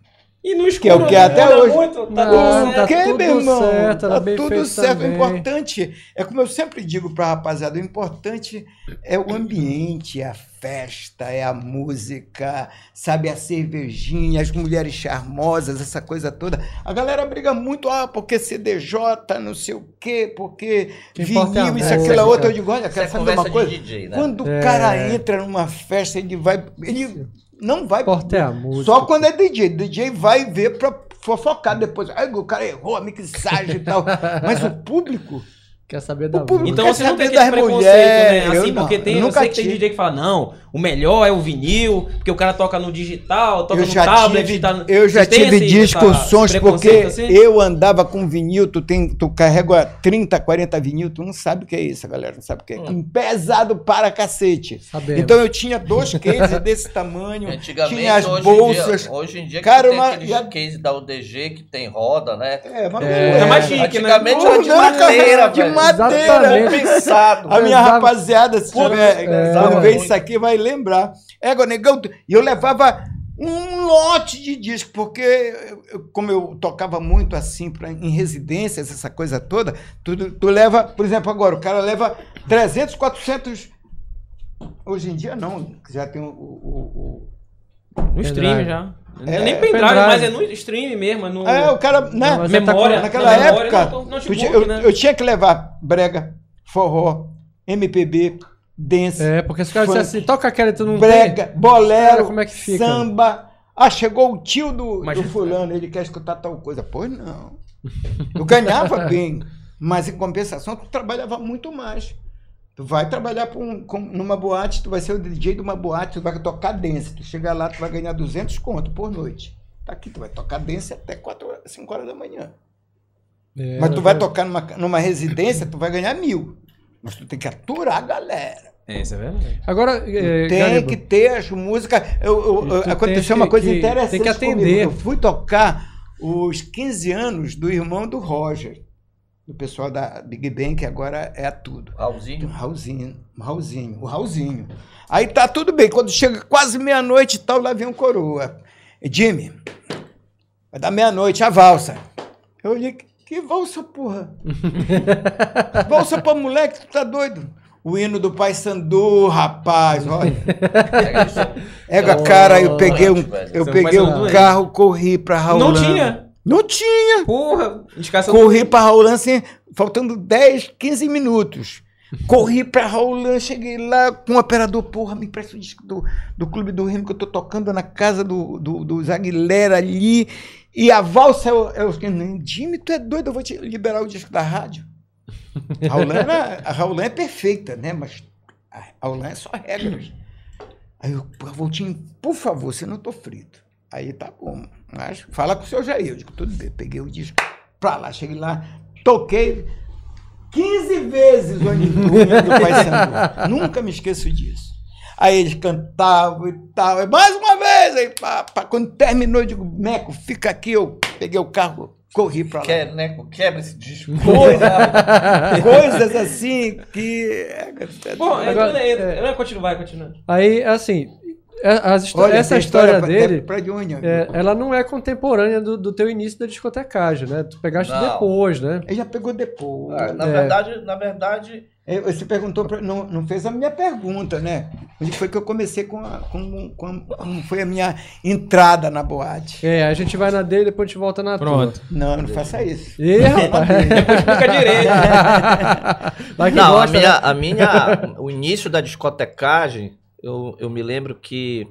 E no escuro,
Que é o que
não
até hoje-
Muito, tá
Não,
tudo
tá
certo.
que,
tudo
meu irmão?
certo,
tá
bem
tudo certo.
também.
O importante é como eu sempre digo para a rapaziada, o importante é o ambiente, é a festa, é a música, sabe, a cervejinha, as mulheres charmosas, essa coisa toda. A galera briga muito, ah, porque CDJ, não sei o quê, porque
Que importa é
vinil, isso, aquilo, outra. Eu digo, olha, quero
é conversa
uma coisa.
de DJ, né?
Quando
É.
o cara entra numa festa, ele vai. Ele não vai.
Importa é a música.
Só quando é DJ. DJ vai ver pra fofocar depois. Ai, o cara errou a mixagem e tal. Mas o público
Quer saber da
Então você não tem aquele
das
preconceito,
mulheres,
né? Assim,
não,
porque tem,
eu
sei que tem. DJ que fala, não, o melhor é o vinil, porque o cara toca no digital, toca
Eu
no tablet.
tive,
tá
eu já
Vocês
tive discussões porque
assim?
eu andava com vinil, tu, tem, tu carrega 30, 40 vinil, tu não sabe o que é isso, galera, não sabe o que é.
Hum.
Pesado para cacete.
Sabemos.
Então eu tinha dois cases desse tamanho,
Antigamente,
tinha as
hoje,
bolsas.
Em dia, hoje em dia,
Cara,
tem
uma- já-
case da UDG que tem roda, né?
É, mas
É.
É mais chique, né?
Antigamente era de madeira,
de
velho.
Madeira.
Pensado.
A minha
Pesava-
rapaziada, se tiver,
pesava
quando ver isso aqui, vai lembrar. É, negão, e eu levava um lote de disco, porque como eu tocava muito assim pra, em residências, essa coisa toda, tu, tu leva, por exemplo, agora, o cara leva 300, 400. Hoje em dia não, já tem o. o- o-
No stream já.
É,
Nem pendrive,
pendrive.
mas é no stream mesmo, é no...
o- É, o cara. Né?
Tá
memória.
com-
Naquela
na memória,
época,
no- no
tu
notebook,
tinha- eu,
né?
eu tinha que levar brega, forró, MPB, dance.
É, porque se o cara
Funk.
assim, toca aquela e tu não
brega,
tem.
bolero,
Cara, como é que fica?
samba. Ah, chegou o tio do,
Mas-
do fulano, ele quer escutar tal coisa. Pois não. Eu ganhava bem, mas em compensação tu trabalhava muito mais. Tu vai trabalhar pra um- com- numa boate, tu vai ser o DJ de uma boate, tu vai tocar dance. Tu chega lá, tu vai ganhar 200 conto por noite. Tá aqui, tu vai tocar dance até 4 horas, 5 horas da manhã.
É,
Mas tu vai tocar numa, numa residência, tu vai ganhar mil. Mas tu tem que aturar a galera.
É, isso é verdade.
Agora, é,
Tem
Gariba,
que ter as músicas. Eu, eu- aconteceu uma coisa
que-
interessante.
tem que
comigo.
atender.
Eu fui tocar os 15 anos do irmão do Roger, do pessoal da Big Bang, que agora é a tudo. O
Raulzinho.
Raulzinho, o Raulzinho, o Raulzinho. Aí tá tudo bem. Quando chega quase meia-noite e tal, lá vem um coroa. Jimmy, vai dar meia-noite a valsa. Eu olhei, que, valsa, porra? valsa pra moleque, tu tá doido? O hino do Pai Sandu, rapaz, olha. Ega, cara, eu peguei um, eu peguei um carro, corri pra Raulã.
Não tinha.
Não tinha.
Porra, indicação
Corri pra Raulã, assim, faltando 10, 15 minutos. Corri pra Raulã, cheguei lá com o operador, porra, me empresta o disco do, do Clube do Remo que eu tô tocando na casa do, do, dos Aguilera ali. E a valsa, eu, eu "Não, Jimmy, tu é doido, eu vou te liberar o disco da rádio. Raulã, era- a é perfeita, né? Mas a Raulã é só regras. Aí eu, "Pô, Voltinho, por favor, senão eu tô frito. Aí tá bom. Mas fala com o seu Jair. Eu digo, tudo bem. Peguei o disco pra lá, cheguei lá, toquei 15 vezes o hino do Pai Sandu. Nunca me esqueço disso. Aí eles cantavam e tal. E mais uma vez, aí, pá, pá. quando terminou, eu digo, Meco, fica aqui. Eu peguei o carro, corri pra lá.
Quer, né? Quebra esse disco.
Coisa- coisas assim que. é,
Bom,
Agora,
agora,
é.
é, continua, vai, continua.
Aí, assim, é-
Olha,
essa história,
pra-
dele,
Pra de unha.
é, ela não é contemporânea do, do teu início da discotecagem, né? Tu pegaste
Não.
depois, né?
Ele já pegou depois.
Ah, na
É.
verdade, na verdade,
É, Você perguntou, pra- não, não fez a minha pergunta, né? Onde foi que eu comecei com, a, com, com como foi a minha entrada na boate?
É, a gente vai na dele e depois a gente volta na
Pronto.
Não, não faça isso.
tua. Ih, rapaz.
Explica direito.
Vai que
não,
gosta,
a minha,
né?
a minha, o início da discotecagem, eu, eu me lembro que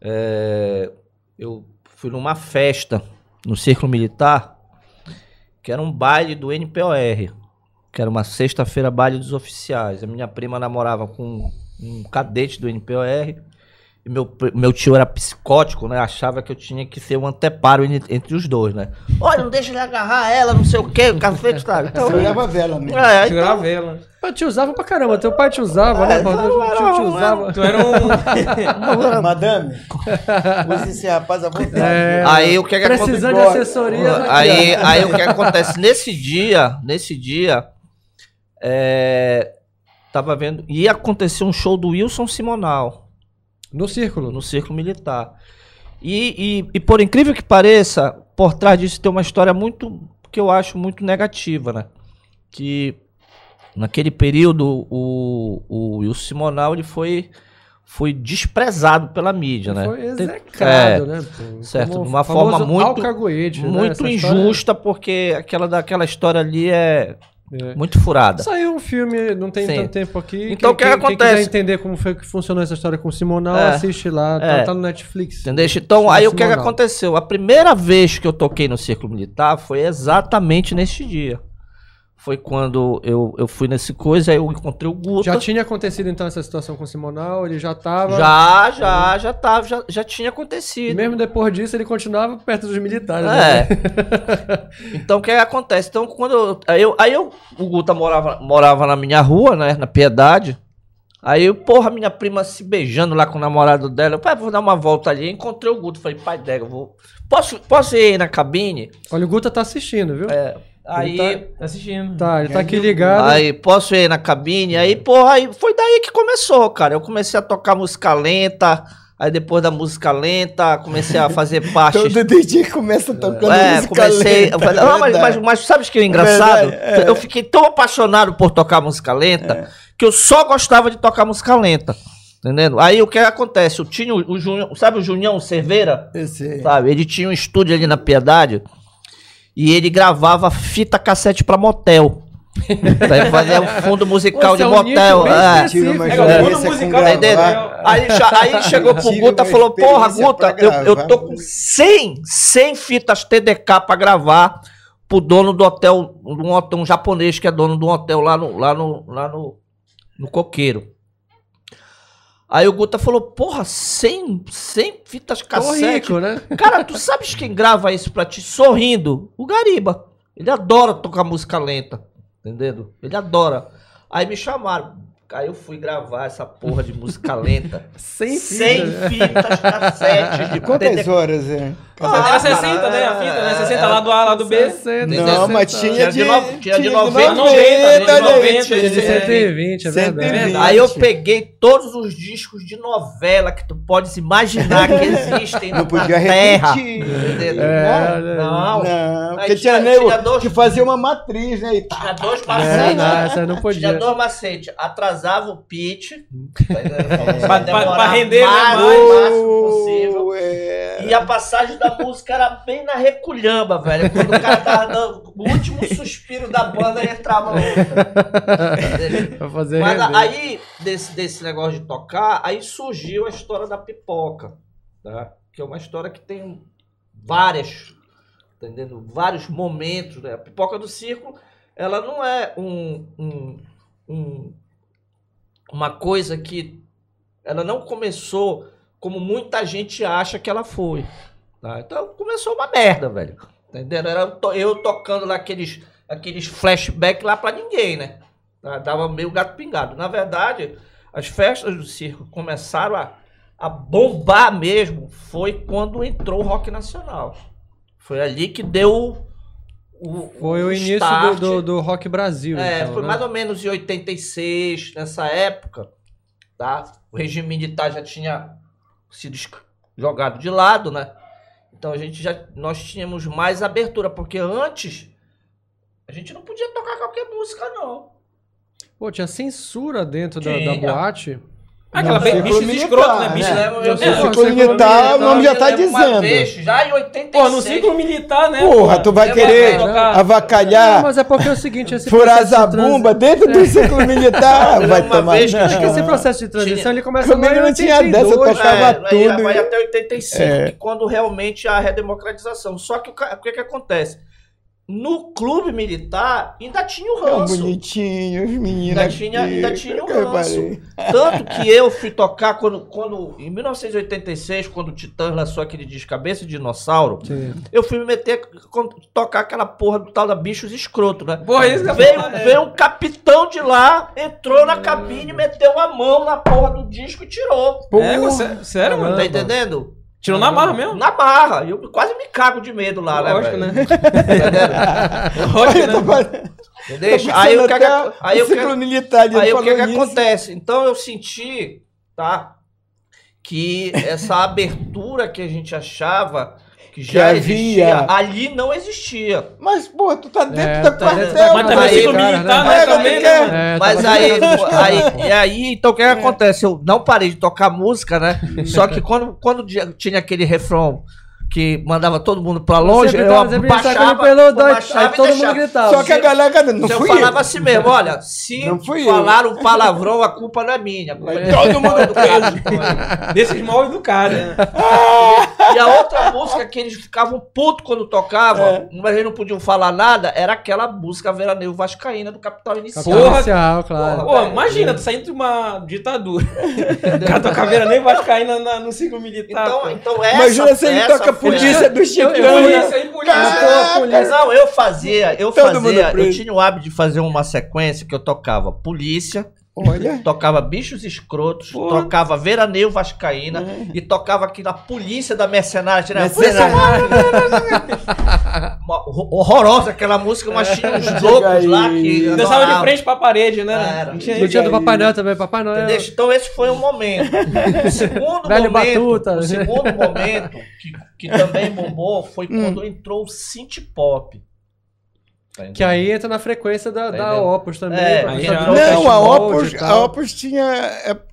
é, eu fui numa festa no Círculo Militar, que era um baile do NPOR, que era uma sexta-feira baile dos oficiais. A minha prima namorava com um cadete do NPOR, meu, meu tio era psicótico, né? Achava que eu tinha que ser um anteparo en- entre os dois, né? Olha, não deixa ele agarrar ela, não sei o quê, o cafete tá. Então,
Você olhava a vela mesmo.
é,
Segurar a
então,
vela.
Eu te usava pra caramba, teu pai te usava, né?
É,
Teu tio
não,
te
não,
usava.
Tu era um...
Madame, use esse rapaz à vontade.
É,
Aí o que é que
Precisando de
acontece?
assessoria. aqui,
Aí, aí o que acontece nesse dia, nesse dia, é, tava vendo, ia acontecer um show do Wilson Simonal
No círculo.
no Círculo Militar. E, e, e por incrível que pareça, por trás disso tem uma história muito que eu acho muito negativa, né? Que naquele período o, o Wilson Simonal ele foi foi desprezado pela mídia, né?
Foi execrado, né? pô?
certo,
Como
de uma forma muito-
né?
muito
história-
injusta porque aquela daquela história ali é
É.
muito furada.
Saiu um filme, não tem
Sim.
tanto tempo aqui.
Então, o que
quem,
acontece?
Quem quiser entender como foi que funcionou essa história com o Simonal,
É.
assiste lá. Tá,
É.
tá no Netflix.
Entendeu? Então, aí o que, que aconteceu? A primeira vez que eu toquei no Círculo Militar foi exatamente neste dia. Foi quando eu, eu fui nesse coisa, aí eu encontrei o Guta.
Já tinha acontecido então essa situação com o Simonal, ele já tava.
já, já, já tava, já, já tinha
E
acontecido.
mesmo depois disso, ele continuava perto dos militares. né?
É. Então o que acontece? Então, quando eu. Aí, eu, aí eu, o Guta morava, morava na minha rua, né? Na Piedade. Aí, eu, porra, minha prima se beijando lá com o namorado dela. Eu pai, vou dar uma volta ali. Encontrei o Guto. Falei, pai dela, eu vou. Posso, posso ir aí na cabine?
Olha, o Guta tá assistindo, viu?
É. Aí.
Ele
Tá assistindo.
Tá, ele tá aqui ligado.
Aí, posso ir na cabine? Aí, porra, aí foi daí que começou, cara. Eu comecei a tocar música lenta. Aí, depois da música lenta, comecei a fazer parte.
Todo DJ começa tocando
É,
música
comecei.
lenta,
eu falei,
é
"Não, mas, mas, mas sabe o que é engraçado?
verdade, é.
Eu fiquei tão apaixonado por tocar música lenta que eu só gostava de tocar música lenta. Entendendo? Aí o que acontece? Eu tinha o, o Junião, sabe o Junião Cerveira?
Esse aí.
Sabe? Ele tinha um estúdio ali na Piedade e ele gravava fita cassete pra motel. Pra fazer um fundo musical
Pô,
de
é um
motel. é.
É, fundo musical,
Tá entendendo? Aí, já- aí chegou pro Guta e falou: Porra, Guta, eu, eu tô com 100, 100 fitas TDK pra gravar pro dono do hotel, um, um japonês que é dono de um hotel lá no, lá no, lá no, no Coqueiro. Aí o Guta falou: Porra, 100, 100 fitas cassete.
rico, né?
Cara, tu sabes quem grava isso pra ti sorrindo? O Gariba. Ele adora tocar música lenta. Entendendo? Ele adora. Aí me chamaram. Aí eu fui gravar essa porra de música lenta.
Sem
100
fita.
fitas cassete de
Quantas
TDK.
horas, é?
Ah,
Era 60, né? A fita, né? 60 lá do A, lá do B.
60,
Não, mas tinha
Tinha
de...
de tinha de
de
90,
90, de 90,
tinha
de
De 120, é verdade.
120.
Aí eu peguei todos os discos de novela que tu podes imaginar que existem
Não
na
podia
terra.
É,
não.
Não,
Aí
porque
tinha-
tinha nego
tinha dois-
que fazia uma matriz, né? E
Tinha
tá.
dois
É,
macetes.
não, essa não
Tinha
podia.
dois macetes. Atrasava o pitch.
Pra- pra- pra render, né,
mais,
mais.
o máximo possível.
É.
E a passagem da música era bem na reculhamba, velho. Quando o cara tava dando o último suspiro da banda, entrava outra.
Pra fazer
Mas
render.
aí, desse, desse negócio de tocar, aí surgiu a história da pipoca. Tá? Que é uma história que tem várias, tá entendendo? Vários momentos. Né? A pipoca do circo, ela não é um, um, um- uma coisa que. Ela não começou como muita gente acha que ela foi. Tá? Então começou uma merda, velho. Tá entendendo? Era eu to- eu tocando lá aqueles, aqueles flashbacks lá pra ninguém, né? Tá? Dava meio gato pingado. Na verdade, as festas do circo começaram a, a bombar mesmo. Foi quando entrou o rock nacional. Foi ali que deu o,
Foi o início
start.
do, do, do Rock Brasil.
É,
então,
foi
né?
mais ou menos em 86, nessa época, tá? O regime militar já tinha sido jogado de lado, né? Então a gente já nós tínhamos mais abertura, porque antes a gente não podia tocar qualquer música não.
Pô, tinha censura dentro da, da boate.
Aquela
Não, militar,
escroto, né?
né?
Bicho, né? Eu
eu
sei.
lembro-
Círculo militar, o nome já tá dizendo.
vez, já em 86.
Pô, no ciclo militar, né?
Porra, tu vai querer
tocar-
Não,
avacalhar,
mas é porque é o seguinte, esse
furar
processo
a
de
bumba dentro do círculo militar. Vai tomar.
vez
Acho que esse
Não.
processo de transição
Tinha-
ele começa
Comigo
lá em
não tinha
82.
dessa, eu tocava
É,
tudo.
Vai, vai até 85,
É.
quando realmente há a redemocratização. Só que o, ca- o que, que acontece? No clube militar ainda tinha o
Tão
ranço.
bonitinho, os meninos.
Ainda tinha-
aqui.
ainda tinha o ranço. Tanto que eu fui tocar quando, quando em 1986, quando o Titãs lançou aquele disco Cabeça de Dinossauro,
Sim.
eu fui me meter, com- tocar aquela porra do tal da Bichos Escroto, né?
Porra, isso
Veio,
é.
veio um capitão de lá, entrou na cabine, meteu a mão na porra do disco e tirou.
É,
Porra.
sé- sério, mano?
Tá entendendo?
Tirou na barra mesmo?
Na barra. Eu quase me cago de medo lá, né?
Lógico, né? Lógico, né?
Entendeu?
tô
Aí o que, aí
o
o que,
militar
aí o que,
falou
que acontece? Então eu senti, tá? Que essa abertura que a gente achava que já
havia.
existia, ali não existia.
Mas, pô, tu tá dentro
É,
da
tá
quartel.
Mas também
Aí,
ciclo
cara,
militar,
né?
né?
É,
Também,
não
né?
É,
Mas
tava
aí, aí, e aí, então o que, que acontece? Eu não parei de tocar música, né? Só que quando, quando tinha aquele refrão que mandava todo mundo pra longe, eu
tava- sempre
baixava,
sacando pelo
eu
doido,
baixava
aí todo mundo gritava.
Só que a galera não
eu
fui
falava
eu.
assim mesmo, olha, se falar um palavrão, a culpa não é minha. Culpa é
Todo mundo
mundo.
Desses mal educados, né?
E a outra música que eles ficavam putos quando tocavam, mas eles não podiam falar nada, era aquela música Veraneio Vascaína do Capital Inicial.
Capital
Porra.
Inicial, claro.
Pô, imagina, tu saindo de uma ditadura. o cara toca caveira nem vai cair na, na- no ciclo militar.
Então, então essa,
Imagina se ele
essa
toca polícia do Chico.
polícia aí, polícia.
Não, eu fazia, eu
Todo
fazia, eu tinha o hábito de fazer uma sequência que eu tocava polícia,
Olha.
tocava bichos escrotos,
Porra.
tocava veraneio vascaína e tocava aqui na polícia da mercenária. Né?
Mercenária.
Horrorosa aquela música, mas tinha uns loucos lá que.
Dançava de frente pra parede, né?
Era.
Não tinha
No dia do. Papai Noel também, Papai Noel.
Entendeu? Então esse foi um momento. O segundo
Velho
momento,
Batuta.
o segundo momento que, que também bombou foi quando entrou o synth pop. Tá
Que aí entra na frequência da, da
Entendeu?
Opus também.
É,
Não, a Opus, a. Opus tinha.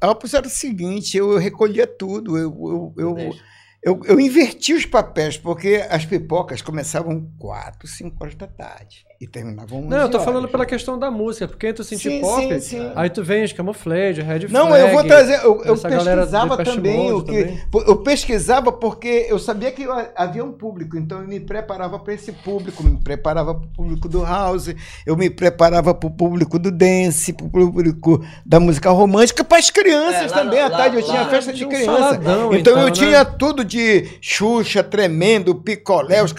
A Opus era o seguinte, eu recolhia tudo. Eu, eu, eu. Eu, eu inverti os papéis, porque as pipocas começavam 4, 5 horas da tarde e terminavam 11
Não, eu tô
horas.
falando pela questão da música, porque entra o synth
Sim,
pop,
sim, sim.
aí tu vem os Camouflage, Red
Não,
Flag,
eu vou trazer. Eu, eu pesquisava também, o que,
também.
eu pesquisava porque eu sabia que eu- havia um público, então eu me preparava para esse público, me preparava para o público do house, eu me preparava para o público do dance, para o público da música romântica, para as crianças
É, lá
também.
no-
à tarde eu
lá-
tinha
lá
festa de
tinha um
criança.
saladão,
então,
então,
eu
né?
tinha tudo de Xuxa, tremendo, picolé, os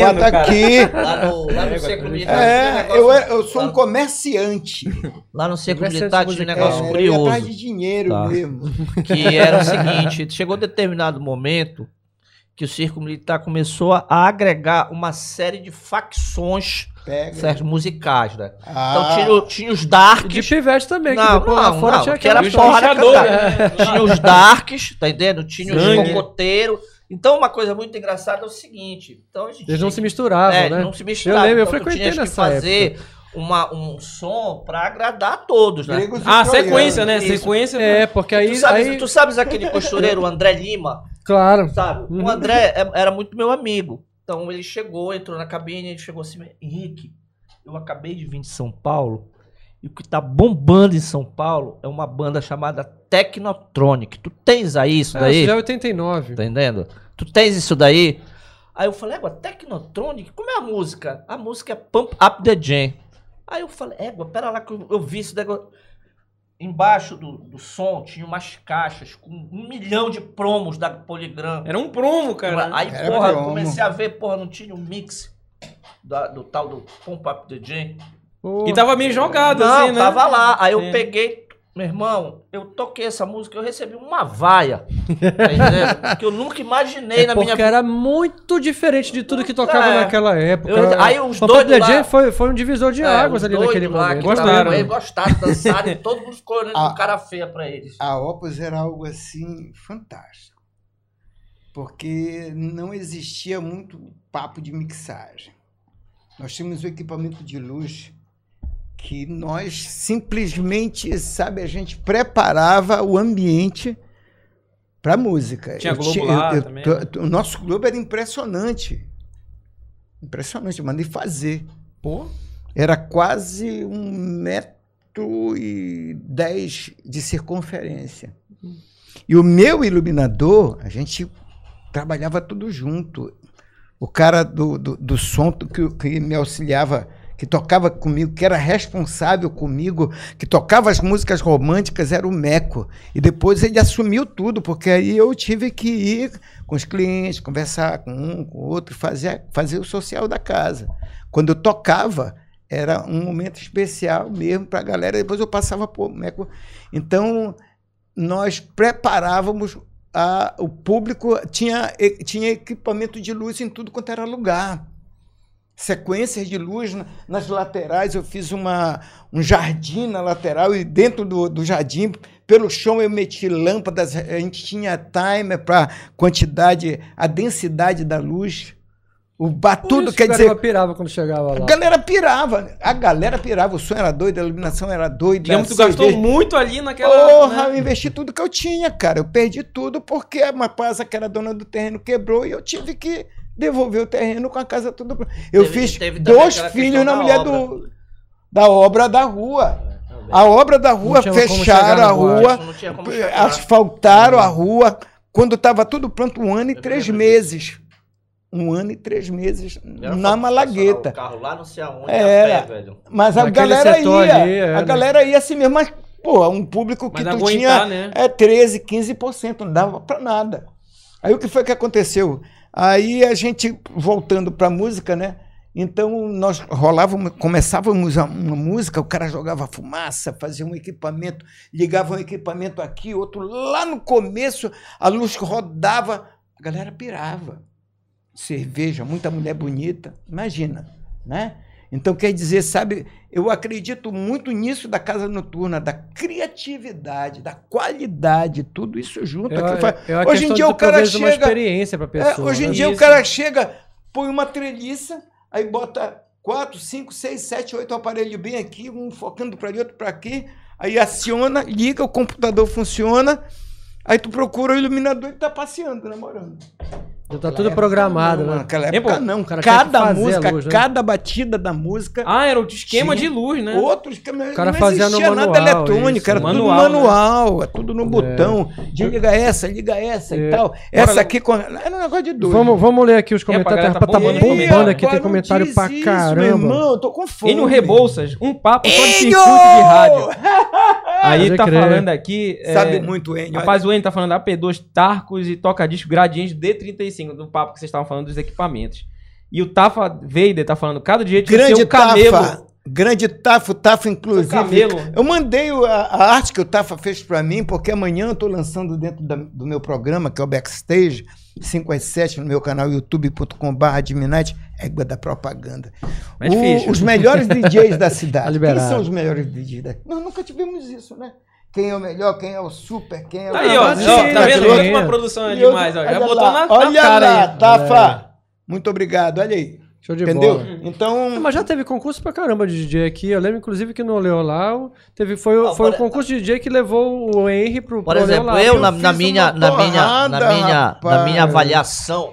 quatro
cara.
aqui.
Lá no, lá no Seco Militar. um
É, eu, era- eu sou um comerciante.
Lá no Seco Militar tinha um negócio
É,
curioso.
atrás de dinheiro
Tá.
mesmo.
que era o seguinte, chegou determinado momento que o circo militar começou a agregar uma série de facções
Pega.
certos musicais, né?
Ah.
Então tinha, tinha os darks,
De pivete também,
Não,
que depois lá
não,
fora
não,
tinha
que era
os
porra
né?
tinha os darks, tá entendendo? Tinha os
Sangue.
cocoteiros. Então uma coisa muito engraçada é o seguinte, então a gente
Eles não
tinha
se
que-
misturavam,
é,
né?
não se misturava.
Eu lembro, eu
então tu
frequentei
tinhas que
nessa
fazer uma, um som pra agradar a todos, né?
Gregos e
Ah, sequência, né?
Isso.
Sequência.
É, porque aí,
tu, sabes,
aí
tu sabes aquele costureiro, o André Lima?
claro,
Sabe?
Uhum.
O André é- era muito meu amigo. Então ele chegou, entrou na cabine, ele chegou assim, Henrique, eu acabei de vir de São Paulo e o que tá bombando em São Paulo é uma banda chamada Technotronic. Tu tens aí isso
é,
daí?
isso já é 89.
Tá entendendo? Tu tens isso daí? Aí eu falei, égua, Technotronic? Como é a música? A música é Pump Up the Jam. Aí eu falei, égua, pera lá que eu, eu vi isso daí. Embaixo do, do som tinha umas caixas com um milhão de promos da Polygram.
Era um promo, cara.
Aí,
Era
porra,
promo.
comecei a ver, porra, não tinha um mix da- do tal do Pump Up the Jam.
E tava meio jogado,
Não,
assim, né?
tava lá. Aí eu
É.
peguei, meu irmão, eu toquei essa música, eu recebi uma vaia. Tá que eu nunca imaginei
é
na minha vida.
era muito diferente de tudo que tocava
É.
naquela época.
Eu- aí os
The
lá-
foi, foi um divisor de
É,
águas ali naquele
lá
momento.
que
Gostaram.
aí, gostaram, dançaram, e todo mundo ficou olhando com cara feia pra eles.
A Opus era algo assim fantástico. Porque não existia muito papo de mixagem. Nós tínhamos um equipamento de luz que nós simplesmente, sabe, a gente preparava o ambiente para música.
Tinha
Eu
Globo
tinha-
lá
eu- eu-
também,
to- O nosso Globo era impressionante. Impressionante, mandei fazer.
Pô.
Era quase um metro e dez de circunferência. E o meu iluminador, a gente trabalhava tudo junto. O cara do, do, do som que, que me auxiliava, que tocava comigo, que era responsável comigo, que tocava as músicas românticas, era o Meco. E depois ele assumiu tudo, porque aí eu tive que ir com os clientes, conversar com um, com o outro, fazer, fazer o social da casa. Quando eu tocava, era um momento especial mesmo para a galera, depois eu passava por Meco. Então, nós preparávamos a- o público, tinha, tinha equipamento de luz em tudo quanto era lugar. Sequências de luz na- nas laterais, eu fiz uma, um jardim na lateral e dentro do, do jardim, pelo chão eu meti lâmpadas, a gente tinha timer para quantidade, a densidade da luz. O batudo,
isso
quer dizer,
Gariba pirava quando chegava
a
lá.
galera pirava, a galera pirava, o som era doido, a iluminação era doida.
Digamos que tu
a
gastou muito ali naquela.
Porra,
né?
eu investi tudo que eu tinha, cara. Eu perdi tudo porque a Mapasa, que era dona do terreno, quebrou e eu tive que devolver o terreno com a casa tudo. Eu
Teve-
fiz
teve
dois filhos na mulher
obra.
do, da obra da rua. A obra da rua fecharam a rua, asfaltaram a rua, quando estava tudo pronto, um ano e três
lembro
meses. Um ano e três meses
Era
na Malagueta.
O carro lá não sei aonde,
Era.
a pé, velho.
Mas a
Naquele
galera ia.
ali, é,
a galera ia assim mesmo, mas, pô, um público que tu
aguentar,
tinha
né?
é 13, 15%, não dava pra nada. Aí o que foi que aconteceu? Aí a gente, voltando pra música, né? Então nós rolávamos, começávamos uma música, o cara jogava fumaça, fazia um equipamento, ligava um equipamento aqui, outro lá no começo, a luz rodava, a galera pirava. Cerveja, muita mulher bonita, imagina, né? Então quer dizer, sabe, eu acredito muito nisso da casa noturna, da criatividade, da qualidade, tudo isso junto.
Eu,
faz-
eu, a
Hoje em
questão
dia
de
o cara
prover uma
chega,
experiência pra
é,
pessoa.
hoje em
né?
dia o
Isso.
cara chega, põe uma treliça, aí bota quatro, cinco, seis, sete, oito aparelhos bem aqui, um focando para ali, outro para aqui, aí aciona, liga, o computador funciona, aí tu procura o iluminador e tá passeando, namorando.
Já tá tudo programado,
não,
né?
Naquela
É,
época não,
cara
cada
a
música,
luz, né?
cada batida da música,
Ah, era o esquema
Tinha
de luz, né?
outros
O cara
não
fazia no
existia nada
manual,
eletrônico,
isso.
era
Manual,
tudo manual, é tudo no botão, de liga essa, liga essa e
É.
tal. Essa aqui, era um negócio de doido.
Vamos, vamos ler aqui os comentários.
galera
Tá,
tá
tá
bombando
bombando, aqui, tem comentário pra
isso,
caramba.
Meu irmão, eu tô com fome.
E no Rebouças, um papo só de
Enio!
circuito de rádio. Aí tá
crer.
falando aqui. é,
Sabe muito, Enio.
Rapaz, o Enio tá falando da P2 Tarcos e toca-disco Gradiente D35, do papo que vocês estavam falando dos equipamentos. E o Tafa Vader tá falando, cada dia tinha que
Grande
ser um camelo.
Tafa. Grande Tafo, Tafo, inclusive.
camelo.
Eu mandei o- a, a arte que o Tafa fez pra mim, porque amanhã eu tô lançando dentro da- do meu programa, que é o Backstage, 5 às 7, no meu canal youtube.com.br Adminite, égua da propaganda.
Mas
O- os melhores DJs da cidade.
Tá
Quem são os melhores DJs da Nós nunca tivemos isso, né? Quem é o melhor, quem é o super, quem é o...
Aí, ó,
Ah,
ó, tá vendo?
sim.
Olha como a produção é demais, ó. Já
olha
botou
lá,
na, na
Olha
cara
lá,
aí.
Tafa. Muito obrigado, olha aí.
Show de
Entendeu?
bola.
Então...
Não, mas já teve concurso pra caramba de DJ aqui. Eu lembro, inclusive, que no Leolau teve, foi, o-
Não,
foi o concurso de DJ que levou o Henry pro
Por
pro
exemplo,
Leolau.
eu,
eu
na,
fiz
na minha,
uma
na, minha, na, minha, na minha avaliação,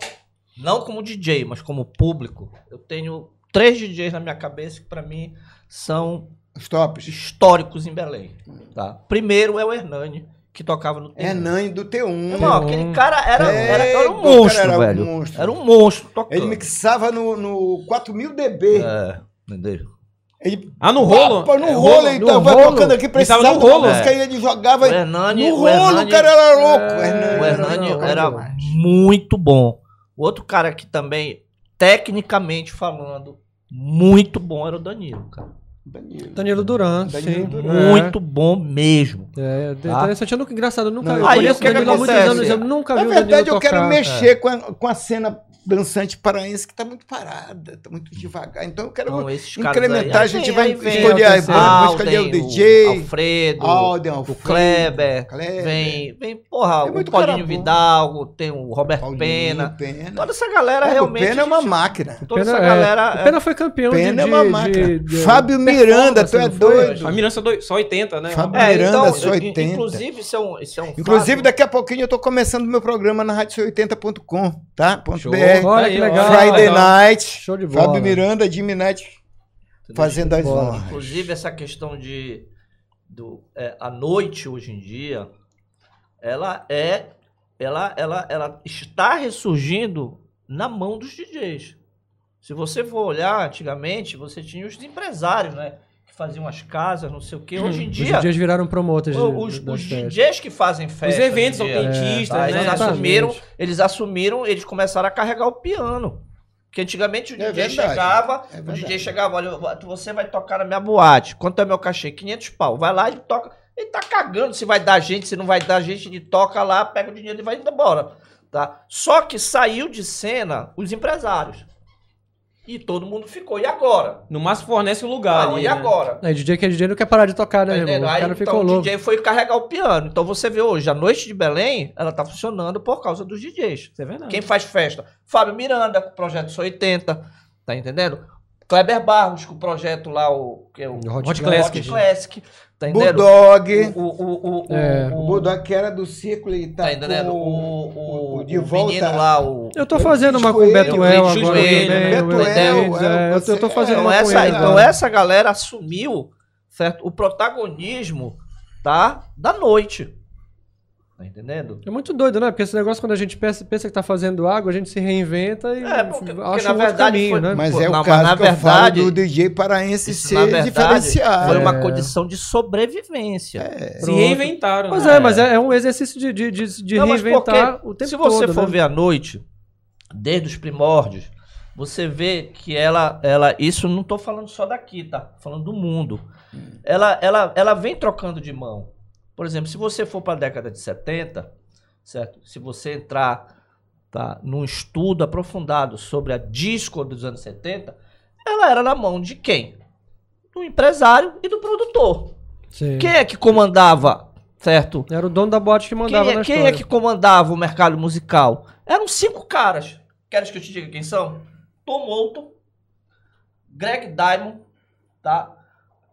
não como DJ, mas como público, eu tenho três DJs na minha cabeça que pra mim são
Os tops.
históricos em Belém. Tá? Primeiro é o Hernani, que tocava no
É Nani do T1.
Meu irmão,
T1.
aquele cara era,
É,
era, era um monstro,
era um
velho.
monstro.
Era um monstro tocando.
Ele mixava no, no 4000 dB.
É, entendeu?
Ele,
Ah, no rolo?
Pá, no
É,
rolo, ele
no
tava
rolo.
tocando aqui, precisava uma
rolo.
música e ele jogava.
O Hernani,
no
o
rolo,
Hernani,
o cara era louco.
É,
o Hernani
o
era
Hernani era
demais.
muito bom. O outro cara que também, tecnicamente falando, muito bom era o Danilo, cara.
Danilo.
Danilo Duran,
Danilo
sim.
Duran.
Muito bom mesmo.
É, é
Tá.
interessante. Eu nunca, engraçado, eu nunca
Não,
eu
aí
conheço
o que
Danilo há muitos anos, eu nunca
Na
vi o
verdade,
Danilo
eu quero
tocar.
mexer com, a, com a cena dançante paraense que tá muito parada, tá muito devagar. Então eu quero
Então,
incrementar.
aí-
a gente vai
vem
escolher, a, vamos escolher o
Alden,
DJ,
Alfredo,
Alden,
o
Alfredo,
Kleber,
Kleber.
vem, vem, porra,
Tem
o Paulinho. Vidal, tem o Roberto
Paulinho,
Pena.
Pena.
Toda essa galera
É, o
realmente.
Pena é uma máquina.
Toda
Pena,
essa
é,
galera.
o Pena foi campeão
Pena
de,
é uma máquina.
de- de-
Fábio Miranda, tu é doido.
A Mirança dois- só 80, né?
Fábio
É,
Miranda,
então,
só
in-
80.
inclusive, isso é um. Isso é um
Inclusive, daqui a pouquinho eu tô começando meu programa na rádio80.com, tá? Ponto .br.
Olha que legal.
Friday
legal.
Night.
Show de bola.
Fábio Miranda, Jimmy Night fazendo as
bola.
honras.
Inclusive, essa questão de. Do, é, a noite hoje em dia, ela é. Ela, ela, ela está ressurgindo na mão dos DJs. Se você for olhar, antigamente, você tinha os empresários, né? Faziam as casas, não sei o quê. Hoje em
Os
dia,
DJs viraram promoters de,
os, os. DJs que fazem festa.
Os eventos
hoje em dia,
autentistas,
tá?
né?
Eles assumiram, eles assumiram, eles começaram a carregar o piano. Porque antigamente o
É
DJ
verdade,
chegava,
é
o. DJ chegava, olha, você vai tocar na minha boate. Quanto é meu cachê? 500 pau. Vai lá e toca. Ele tá cagando se vai dar gente, se não vai dar gente, ele toca lá, pega o dinheiro e vai embora. Tá? Só que saiu de cena os empresários. E todo mundo ficou. E agora?
No máximo fornece um lugar
Não,
ali,
e
né?
agora?
Aí, DJ que é DJ não quer parar de tocar, né, irmão? O
Aí,
cara
então,
ficou
o
louco.
DJ foi carregar o piano. Então você vê hoje, a noite de Belém, ela tá funcionando por causa dos DJs.
Isso é verdade.
Quem faz festa? Fábio Miranda, com o projeto Sou 80, tá entendendo? Kleber Barros, com o projeto lá, o, que é o
Hot
Hot
Classic,
Classic.
Tá entendendo?
Bulldog.
O, o, o, o,
É.
O Bulldog que era do círculo e tá
tá entendendo? O, o,
o de
o
volta.
lá, o...
Eu tô fazendo uma com o
Coelho,
Beto El
Clint
agora eu tô- fazendo
Então
uma com ele.
então
né?
essa galera assumiu, certo? O protagonismo, tá? Da noite. Tá entendendo?
É muito doido, né? Porque esse negócio, quando a gente pensa, pensa que tá fazendo água, a gente se reinventa e
É, porque- porque
acha
na
um
verdade
caminho,
foi-
né?
Mas
Pô,
é o
não, mas
caso
na
que eu falo
verdade,
do DJ paraense
Isso,
ser
verdade,
diferenciado.
Foi uma
É.
condição de sobrevivência.
Se
Pronto.
reinventaram.
Mas
né?
é, mas é, é um exercício de, de, de, de
Não, mas
reinventar
porque
o tempo
Se você
todo,
for
né?
ver à noite, desde os primórdios, você vê que ela, ela, isso não tô falando só daqui, tá? Tô falando do mundo. Ela, ela, ela vem trocando de mão. Por exemplo, se você for para a década de 70, certo? Se você entrar tá, num estudo aprofundado sobre a disco dos anos 70, ela era na mão de quem? Do empresário e do produtor.
Sim.
Quem é que comandava, certo?
Era o dono da boate que mandava
Quem, é,
na
quem
história.
é que comandava o mercado musical? Eram cinco caras. Queres que eu te diga quem são? Tom Greg Diamond, tá?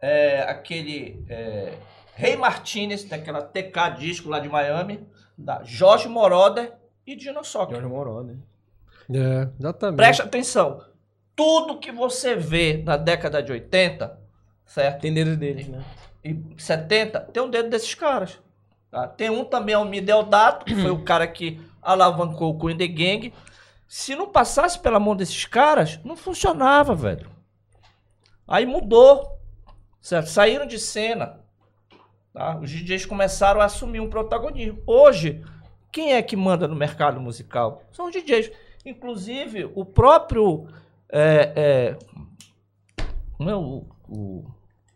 É, aquele é, Rei Martinez, daquela TK disco lá de Miami, tá? Jorge Moroder e Dino Soccer.
Jorge né?
É, exatamente.
Preste atenção. Tudo que você vê na década de 80, certo?
Tem dedo deles, né?
e 70, tem um dedo desses caras. tá? Tem um também, é o Mideldato, que foi o cara que alavancou o Queen the Gang. Se não passasse pela mão desses caras, não funcionava, velho. Aí mudou. Certo? Saíram de cena. Tá? Os DJs começaram a assumir um protagonismo. Hoje, quem é que manda no mercado musical? São os DJs. Inclusive, o próprio. É, é, como é o- o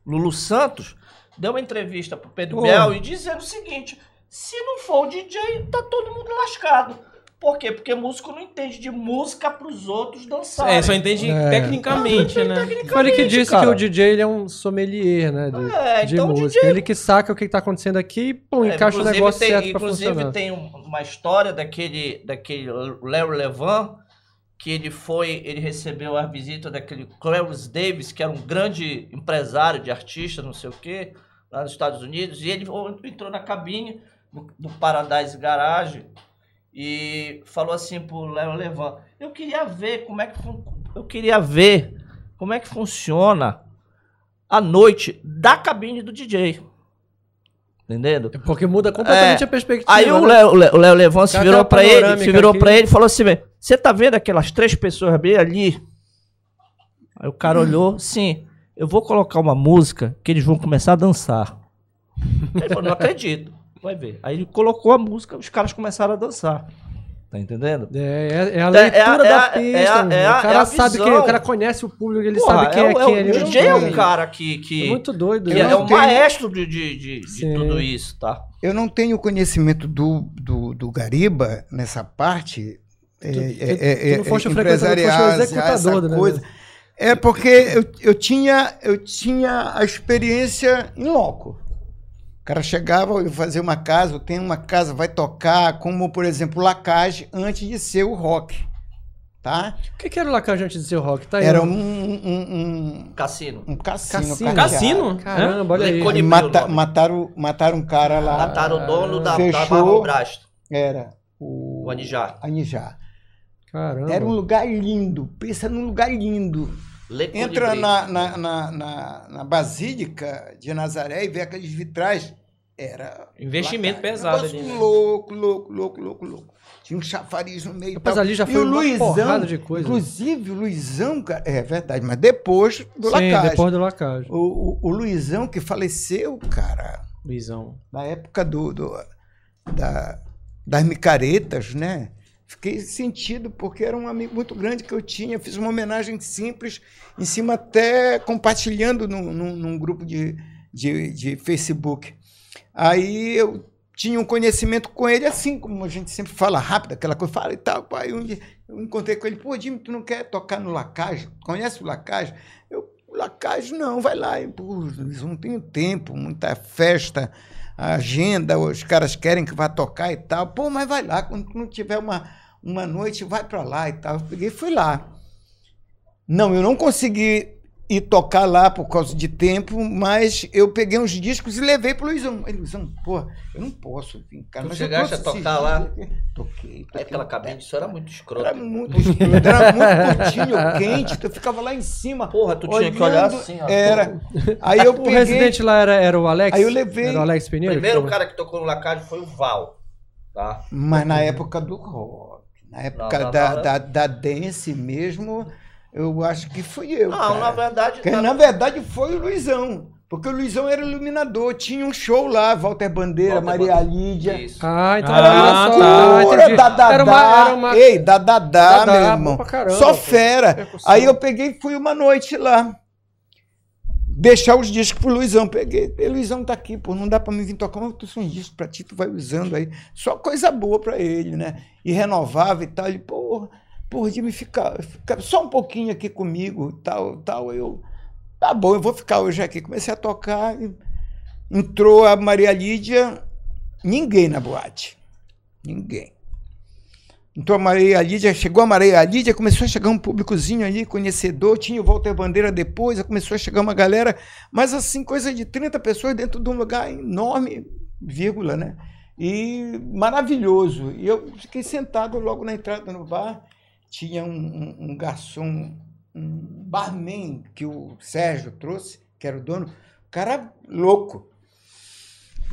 Lulu Santos deu uma entrevista pro Pedro
Oh.
Biel e dizendo o seguinte: se não for o DJ, tá todo mundo lascado. Por quê? Porque músico não entende de música pros outros dançarem.
É, só entende
É.
tecnicamente, né?
Foi ele que disse
cara.
que o DJ ele é um sommelier, né? De,
É,
de
então o
música.
DJ
Ele que saca o que tá acontecendo aqui e pum,
É,
encaixa o
inclusive
negócio
tem,
certo pra
Inclusive
funcionar.
tem um- uma história daquele, daquele Léo Levan, que ele foi, ele recebeu a visita daquele Clarence Davis, que era um grande empresário de artista, não sei o quê, lá nos Estados Unidos, e ele entrou na cabine do, do Paradise Garage e falou assim pro Léo Levan, eu queria ver como é que eu queria ver como é que funciona a noite da cabine do DJ. Entendendo?
Porque muda completamente
É,
a perspectiva.
Aí o
né?
Léo, o Léo- Levant se virou
a
pra ele, se virou pra ele e falou assim: Você tá vendo aquelas três pessoas bem ali? Aí o cara olhou, sim, eu vou colocar uma música que eles vão começar a dançar. Ele falou, não acredito. Vai ver. Aí ele colocou a música, os caras começaram a dançar. Tá entendendo?
É, é, é a
É-
leitura
é a-
da
é a-
pista.
é a- é a-
o cara
é a
sabe quem, o cara conhece o público, ele
Porra,
sabe quem é,
o-
quem
o
ali.
DJ é um cara que, que,
É muito doido.
que
né?
é, um
tenho-
maestro de, de, de, de tudo isso, tá?
Eu não tenho conhecimento do, do, do Gariba nessa parte. É,
Tu-
é,
tu- tu não o
é,
o
empresarial,
executador
essa
do
coisa. É porque eu, eu, tinha, eu tinha a experiência em loco. O cara chegava, eu fazia uma casa, eu tenho uma casa, vai tocar, como por exemplo, Lacage, antes de ser o rock. Tá?
O que, que era o Lacage antes de ser o rock? Tá aí,
Era
ó.
um, um,
Cassino.
um, um cassino.
Cassino?
Cassino?
Caramba, olha aí.
Mata- mataram, mataram um cara lá.
Mataram o dono da, da
Fechou.
Marlon Brás,
Era o.
o Anijá.
Anijá.
Caramba.
Era um lugar lindo. Pensa num lugar lindo. Entra na, na, na, na, na Basílica de Nazaré e vê aqueles vitrais. Era.
Investimento pesado ali, né?
Louco, louco, louco, louco, louco. Tinha um chafariz no meio. e tal.
ali já
E
foi
o
uma
Luizão,
porrada de coisa.
Inclusive, o Luizão, cara, é verdade, mas depois do
Sim,
Lacage.
depois do Lacage.
O, o, o Luizão que faleceu, cara,
Luizão.
na época do, do- da, das micaretas, né? Fiquei sentido porque era um amigo muito grande que eu tinha. Fiz uma homenagem simples, em cima até compartilhando num, num- num grupo de, de, de Facebook. Aí eu tinha um conhecimento com ele, assim como a gente sempre fala rápido, aquela coisa, fala e tal. Aí um dia eu encontrei com ele, pô, Jimmy, tu não quer tocar no Lacage? Conhece o Lacage? Eu, Lacage não, vai lá. Eu, Pô, não tenho tempo, muita festa, agenda, os caras querem que vá tocar e tal. Pô, mas vai lá, quando tu não tiver uma, uma noite, vai para lá e tal. Eu peguei e fui lá. Não, eu não consegui ir tocar lá por causa de tempo, mas eu peguei uns discos e levei pro Luizão. Aí, Luizão, pô, eu não posso vir, cara.
Tu
mas eu
chegaste a
trouxe
tocar lá?
Toquei, toquei.
aquela cabine, isso era muito escroto.
Era muito escuro, era muito curtinho, quente, tu ficava lá em cima.
Porra, tu tinha que olhar
olhando,
assim, ó.
Era. Aí eu
O
peguei.
residente lá era, era o Alex?
Aí eu levei-
Era o Alex
O
Pinheiro?
primeiro
que
cara que tocou no Lacage foi o Val. Tá.
Mas na época do rock, na época da, da, da dance mesmo, eu acho que fui eu.
Não,
cara.
na verdade.
Porque,
tá-
na verdade foi o Luizão. Porque o Luizão era iluminador, tinha um show lá, Walter Bandeira,
Walter
Maria
Bandeira.
Lídia.
Isso.
Ah, então
Ah,
era
tá.
ah,
Loucura,
entendi.
Dadadá.
Era uma, era uma...
Ei, Dadadá,
Dadá,
meu irmão.
caramba,
Só fera.
Percussão.
Aí eu peguei e fui uma noite lá. Deixar os discos pro Luizão. Peguei. Luizão tá aqui, pô. Não dá pra me vir tocar. Mas trouxe uns discos pra ti, tu vai usando aí. Só coisa boa pra ele, né? E renovava e tal. Ele, pô, porra, de me ficar, ficar só um pouquinho aqui comigo tal, tal. Eu, tá bom, eu vou ficar hoje aqui. Comecei a tocar. e entrou a Maria Lídia. Ninguém na boate. Ninguém. Então a Maria Lídia, chegou a Maria Lídia, começou a chegar um públicozinho ali, conhecedor, tinha o Walter Bandeira depois, começou a chegar uma galera, mas assim, coisa de 30 pessoas dentro de um lugar enorme, vírgula, né? E maravilhoso. E eu fiquei sentado logo na entrada no bar, tinha um, um- um garçom, um barman que o Sérgio trouxe, que era o dono, cara louco.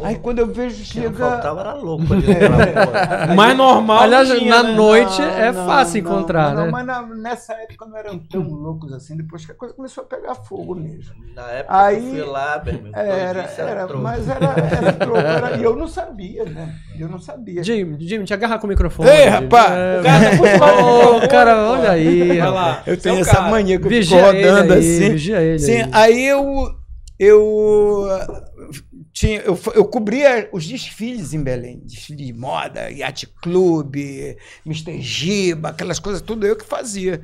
Aí quando eu vejo,
Que
chega...
faltava era louco.
O mais normal.
Aliás,
tinha,
na
né?
noite
Não,
é
não,
fácil
não,
encontrar,
não,
né?
Mas na- nessa época não eram tão loucos assim, depois que a coisa começou a pegar fogo mesmo.
Na época
Aí-
que eu fui lá, meu irmão.
Era, era,
troco.
mas era, era troco, era- e eu não sabia, né? Eu não sabia.
Jimmy, Jimmy, te agarra com o microfone.
Ei, rapaz!
É,
O cara tá puxando o
Ô,
microfone,
cara, olha aí.
Vai lá.
Eu tenho
é
essa
cara.
mania que eu fico
Vigia ele
rodando
aí,
assim.
Vigia ele
Sim,
aí.
aí eu, eu, tinha, eu, eu cobria os desfiles em Belém, desfile de moda, Yacht Club, Mr. Giba, aquelas coisas, tudo eu que fazia.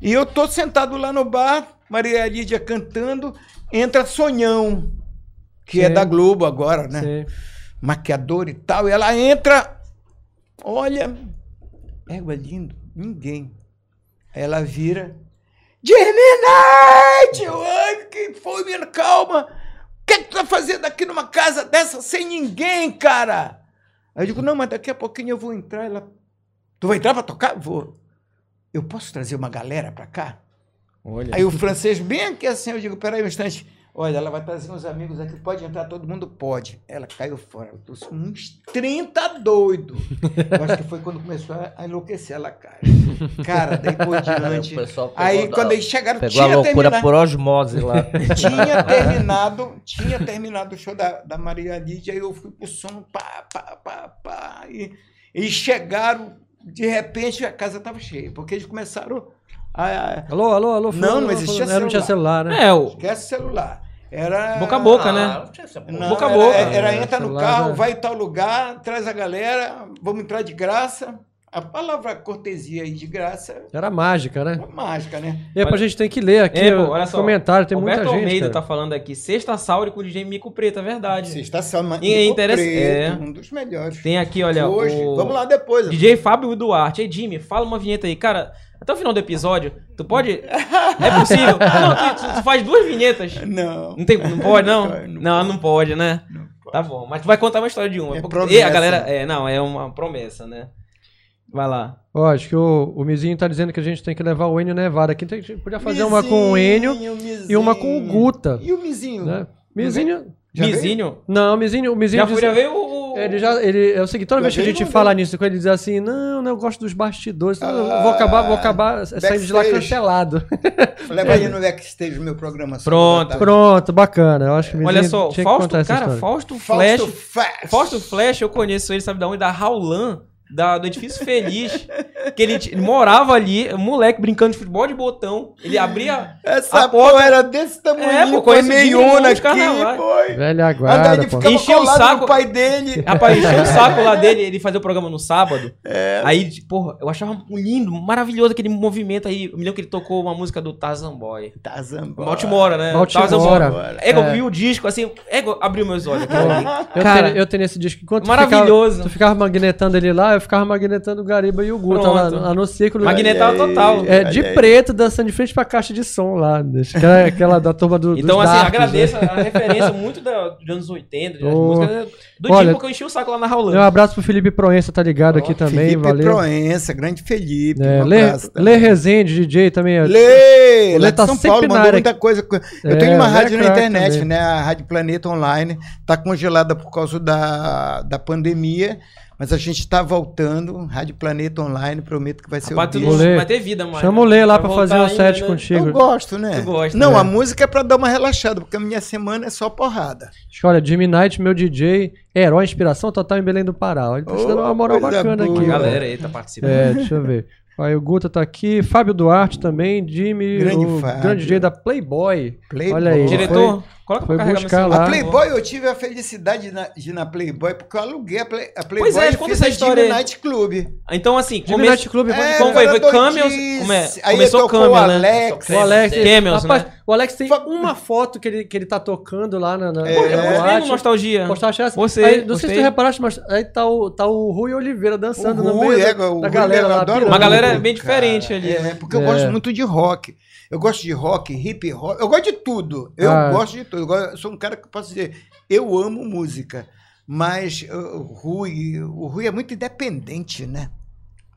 E eu tô sentado lá no bar, Maria Lídia cantando, entra Sonhão, que é
Sim.
da Globo agora, né?
Sim.
maquiador e tal, e ela entra, olha, égua lindo, ninguém. Aí ela vira, Germinate! Ai, que foi, menina, calma. O que, é que tu tá fazendo aqui numa casa dessa sem ninguém, cara? Aí eu digo, não, mas daqui a pouquinho eu vou entrar. Ela, tu vai entrar pra tocar? Vou. Eu posso trazer uma galera pra cá?
Olha.
Aí o francês, bem aqui assim, eu digo, peraí um instante. Olha, ela vai trazer uns amigos aqui, pode entrar, todo mundo pode. Ela caiu fora. Eu trouxe uns 30 doido. Eu acho que foi quando começou a enlouquecer, ela cai. Cara, daí por diante. Aí
da-
quando eles chegaram,
Pegou a
tinha
loucura
terminado,
por osmose lá.
tinha terminado, tinha terminado o show da, da Maria Lídia, aí eu fui pro som, pá, pá, pá, pá. E eles chegaram, de repente a casa estava cheia, porque eles começaram a. a
Alô, alô, alô.
Não,
fulano,
não existia.
É, Não tinha celular, né?
É, o
Esquece celular. Era.
boca a boca,
Ah,
né?
não
Boca a
era,
boca.
Era,
É,
entra no
celular,
carro,
né?
vai em tal lugar, traz a galera, vamos entrar de graça. A palavra cortesia aí de graça
Era mágica, né?
é mágica, né?
E aí, a gente tem que ler aqui
É, pô, olha só.
comentário, tem
Roberto
muita gente.
Almeida
cara.
tá falando aqui. Sexta Sauri com o DJ Mico Preto, é verdade.
Sexta.
E é
Nico
interessa-
Preto,
é.
Um dos melhores.
Tem aqui, olha,
Hoje.
o
Vamos lá depois.
DJ Fábio Duarte. Ei, Jimmy, fala uma vinheta aí. Cara, até o final do episódio, tu pode... É possível. Não, tu, tu faz duas vinhetas.
Não.
Não, tem, não pode, não?
Não, não
Não, não pode, né?
Não pode.
Tá bom, mas tu vai contar uma história de uma.
É promessa.
E a galera... É, não, é uma promessa, né? Vai lá.
Ó, acho que o, o Mizinho tá dizendo que a gente tem que levar o Enio Nevada aqui. Tem, que- podia fazer uma com o Enio
Mizinho,
e uma com o Guta.
E o Mizinho?
né? Mizinho.
Já veio?
Mizinho.
Não, o Mizinho, o Mizinho
Já,
diz-
foi, já veio o... o-
Ele já, ele, é o seguinte, toda vez que a gente fala nisso, com ele diz assim, não, não, eu gosto dos bastidores, eu vou acabar, vou acabar saindo de lá cancelado.
Leva ele no backstage meu programa.
Pronto.
Pronto, bacana. Eu acho que
Olha só, Fausto, cara,
história.
Fausto Flash...
Fausto Flash.
Fausto Flash, eu conheço ele, sabe da onde? Da Raulan, da, do Edifício Feliz. que ele, ele morava ali, um moleque brincando de futebol de botão. Ele abria.
Essa
A porta-
era desse tamanho,
É, pô,
com meiona aqui, boy.
Velha guarda,
ele
Encheu o saco-
pai dele.
Rapaz, encheu o saco lá dele, ele fazia o programa no sábado.
É.
Aí, porra, eu achava lindo, maravilhoso aquele movimento aí. Eu me lembro que ele tocou uma música do Tarzan Boy.
Tarzan
Baltimora, né?
Baltimora.
Tarzan Boy. Ego, eu
É.
vi o disco, assim, Ego, abriu meus olhos.
Eu,
Cara,
tenho, eu tenho esse disco. Enquanto tu
maravilhoso.
ficava, tu ficava magnetando ele lá, eu ficava magnetando o Gariba e o Guta lá,
Pronto.
lá no círculo.
Magnetar
Olha aí.
total.
É, de
aí.
preto, dançando de frente pra caixa de som lá. Aquela, aquela da turma do,
Então,
dos
assim,
darks,
agradeço
né?
a referência muito da, dos anos 80, das
Ô.
músicas do
Olha,
tipo que eu enchi o saco lá na
Um
Raulã.
abraço pro Felipe Proença, tá ligado aqui também,
Felipe
valeu.
Proença, grande Felipe.
É,
um
Lê. Lê Rezende, DJ também. ó.
Lê! Lá
Lê
de
tá
São Paulo, mandou
área.
muita coisa. Eu
É,
tenho uma
Lê é
rádio na internet,
também.
né? A Rádio Planeta Online. Tá congelada por causa da, da pandemia. Mas a gente está voltando, Rádio Planeta Online, prometo que vai ser
Rapaz,
o
Lê.
vai ter vida mais.
Chama o? Lê lá
Vai
pra fazer um set
ainda, né?
contigo.
Eu gosto, né?
Tu gosta,
Não,
né?
a música é pra dar uma relaxada, porque a minha semana é só porrada.
Olha, Jimmy Knight, meu DJ, herói, inspiração total em Belém do Pará. Ele tá
Ô,
dando uma moral bacana
boa.
aqui.
A galera aí tá participando.
É, deixa eu ver. Aí o Guta tá aqui, Fábio Duarte também, Jimmy,
Grande
o
Fábio.
grande DJ da Playboy.
Playboy.
Olha aí,
Diretor, coloca
foi
pra carregar
buscar lá.
A. Playboy, eu tive a felicidade de, na- de ir na Playboy, porque eu aluguei a, Play, a Playboy
Pois é,
e
conta
fiz
essa
a
história.
Night Club.
Então, assim,
Jimmy
começo...
Night Club,
É,
Como foi? Foi Camels? Como é?
Aí
Começou
tocou
Camel,
o
né?
Alex.
O Alex,
Camels,
rapaz,
né?
o Alex tem uma foto que ele, que ele tá tocando lá na, na,
É.
Eu do Nostalgia.
Postar a chance.
Gostei,
Aí, não sei se tu reparaste, mas aí tá o, tá o Rui Oliveira dançando
O
no
Rui,
meio
é,
da,
o
da
Rui,
galera
eu
lá.
Uma galera bem diferente ali,
É,
né?
porque eu
É.
gosto muito de rock. Eu gosto de rock, hip hop. Eu gosto de tudo. Eu
Ah.
gosto de tudo. Eu gosto- eu sou um cara que posso dizer, eu amo música. Mas uh, o Rui, o Rui é muito independente, né?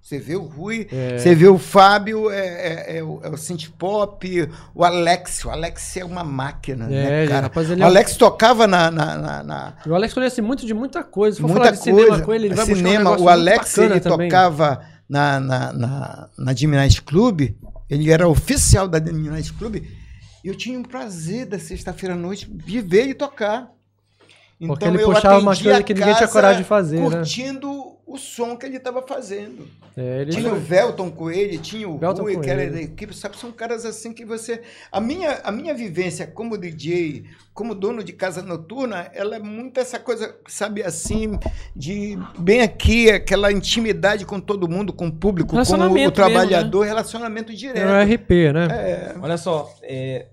Você vê o Rui,
É.
você vê o Fábio, é, é, é o, é o pop, o Alex. O Alex é uma máquina,
É,
né, cara?
rapaz,
O
é um-
Alex tocava na- na- na- na,
O Alex conhece muito de muita coisa. Se for
muita
falar de
coisa.
cinema com ele, ele vai um
cinema,
negócio
o Alex ele
também.
tocava na, na, na, na Jimmy Night Club, ele era oficial da Night Club, e eu tinha um prazer da sexta-feira à noite de ver ele tocar. Então
Porque ele
eu
puxava umas
atendia
coisas
a
que ninguém tinha coragem de fazer, né?
O som que ele estava fazendo.
É, ele
Tinha o Velton com ele, tinha o
Velton
Rui, que era da equipe, sabe? São caras assim que você. A minha, a minha vivência como DJ, como dono de casa noturna, ela é muito essa coisa, sabe, assim, de bem aqui, aquela intimidade com todo mundo, com o público, com o,
Relacionamento mesmo,
trabalhador, relacionamento direto.
é um RP, né?
É.
Olha só, é,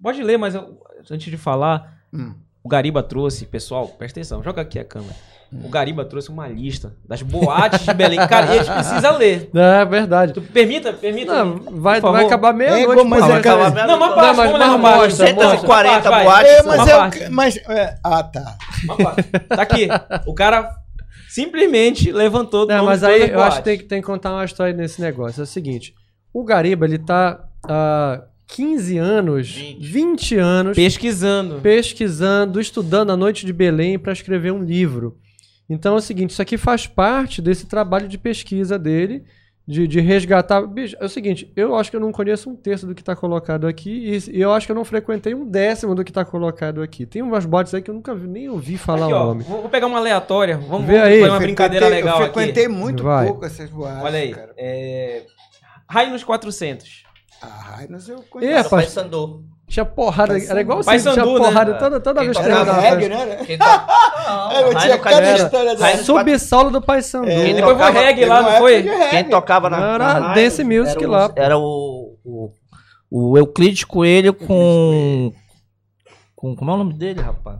pode ler, mas eu- antes de falar,
Hum.
o Gariba trouxe, pessoal, presta atenção, joga aqui a câmera. O Gariba trouxe uma lista das boates de Belém. Cara, e a gente precisa ler.
É verdade.
Tu, permita, permita.
Não, vai, vai acabar
É,
meia-noite.
mas
pô,
é
vai
cara-
Não, uma
Não, mas-
vamos
mas
ler uma parte.
mostra,
parte,
140
vai.
boates.
É, mas é o
parte.
que- mas é, ah, tá.
Uma parte. Tá aqui. O cara simplesmente levantou do
Não, mas aí eu acho que tem, que tem que contar uma história nesse negócio. É o seguinte: o Gariba, ele tá há 15 anos, 20,
20.
anos,
Pesquisando.
pesquisando, estudando a Noite de Belém para escrever um livro. Então é o seguinte: isso aqui faz parte desse trabalho de pesquisa dele. De, de resgatar. Bicho, é o seguinte, eu acho que eu não conheço um terço do que está colocado aqui e, e eu acho que eu não frequentei um décimo do que está colocado aqui. Tem umas bots aí que eu nunca vi, nem ouvi falar
Aqui,
o
ó,
nome.
vou, vou pegar uma aleatória. Vamos, vamos
aí.
fazer uma brincadeira legal
Eu
aqui.
frequentei muito
Vai.
pouco essas boates.
Olha aí.
Cara.
É... Raio nos 400.
Ah, mas eu
É,
conheço.
Rapaz.
Paysandu.
Tinha porrada,
Paysandu.
era igual assim,
Paysandu,
tinha
né?
porrada
É.
toda, toda vez que
Era reggae, né?
Quem to- Não,
É, eu tinha cada história da...
nos
Subsolo do Paysandu.
É.
Quem
Depois foi reggae lá, não foi?
Quem tocava na.
Era
na Raio
dance music
era o-
lá.
Era o, o, o Euclides Coelho com. com. Como é o nome dele, rapaz?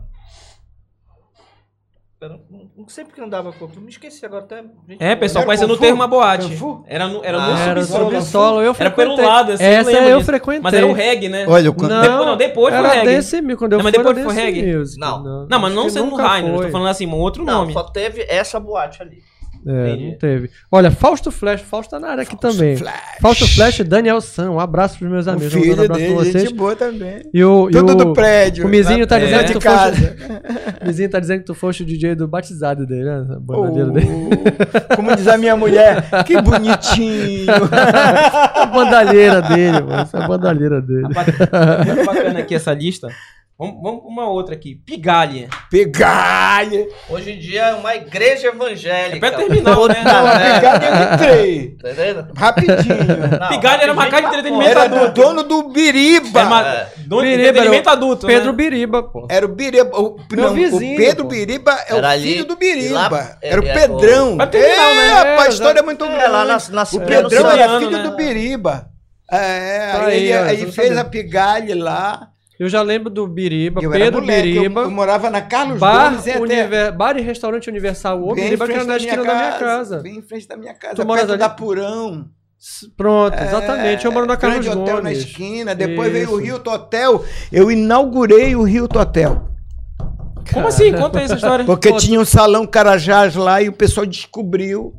Não, não sei porque andava com. eu Me esqueci agora até. gente,
É, pessoal, no
Kung Fu?
ter uma boate. Era no, era
Ah,
no
Era
subsolo.
eu
Era pelo
frequentei.
lado, assim,
Essa eu
disso.
frequentei.
Mas era o reggae, né?
Olha, o
Não,
Depois- não, depois foi
era
reggae.
dance music, quando eu
Não, mas depois foi reggae.
music.
Não.
Não, mas
acho
não
que
sendo no Raio, né? Eu
foi.
tô falando assim, um outro
Não,
nome.
só teve essa boate ali.
É,
Entendi.
não teve. Olha, Fausto Flash, Fausto tá na área aqui também.
Flash.
Fausto Flash e Daniel San, um abraço pros meus amigos. um
filho
abraço pra
dele,
vocês.
gente boa também.
E o, e
Tudo
o,
do prédio.
o Mizinho tá dizendo
de
que tu
casa.
O Mizinho tá dizendo que tu foste o DJ do batizado dele, né? Bandadeira
Oh,
dele.
como diz a minha mulher, que bonitinho.
A bandalheira dele, mano. Essa é a bandalheira dele.
Muito bacana aqui essa lista. Vamos, vamos pra uma outra aqui. Pigalha.
Pegalha.
Hoje em dia é uma igreja evangélica.
É pra terminar, né?
Não, a
merda.
pegalha eu entrei.
Tá entendendo?
Rapidinho.
Não,
Pigalha era uma casa de entretenimento
Era
adulto.
do dono do Biriba.
Era uma,
É.
dono de
Biriba,
entretenimento
era o
adulto,
Pedro
né?
Biriba, pô.
Era o Biriba. O,
Meu
não,
vizinho,
o Pedro
pô.
Biriba é
Era
o
ali,
filho do Biriba.
lá,
era o
é,
Pedrão.
Vai terminar, né?
É, rapaz,
É,
a história é muito
É,
grande.
lá na, na
O Pedrão era filho
né?
do Biriba. É,
Tá
aí,
aí,
fez a Pigalha lá.
Eu já lembro do Biriba,
Eu era
Pedro
moleque, eu-
Biriba.
Eu, morava na Carlos
Bar,
Gomes e até
Univer- bar e restaurante Universal, o Biriba que
frente
era na esquina da minha casa.
Bem em frente da minha casa,
Tu
perto
ali?
da Purão.
Pronto, exatamente. Eu moro na Carlos
Grande hotel na
Gomes.
esquina. Depois veio o
Isso.
Hilton Hotel. Eu inaugurei o Hilton Hotel.
Como assim? Conta aí essa história.
Porque
Pô,
tinha um salão Carajás lá e o pessoal descobriu.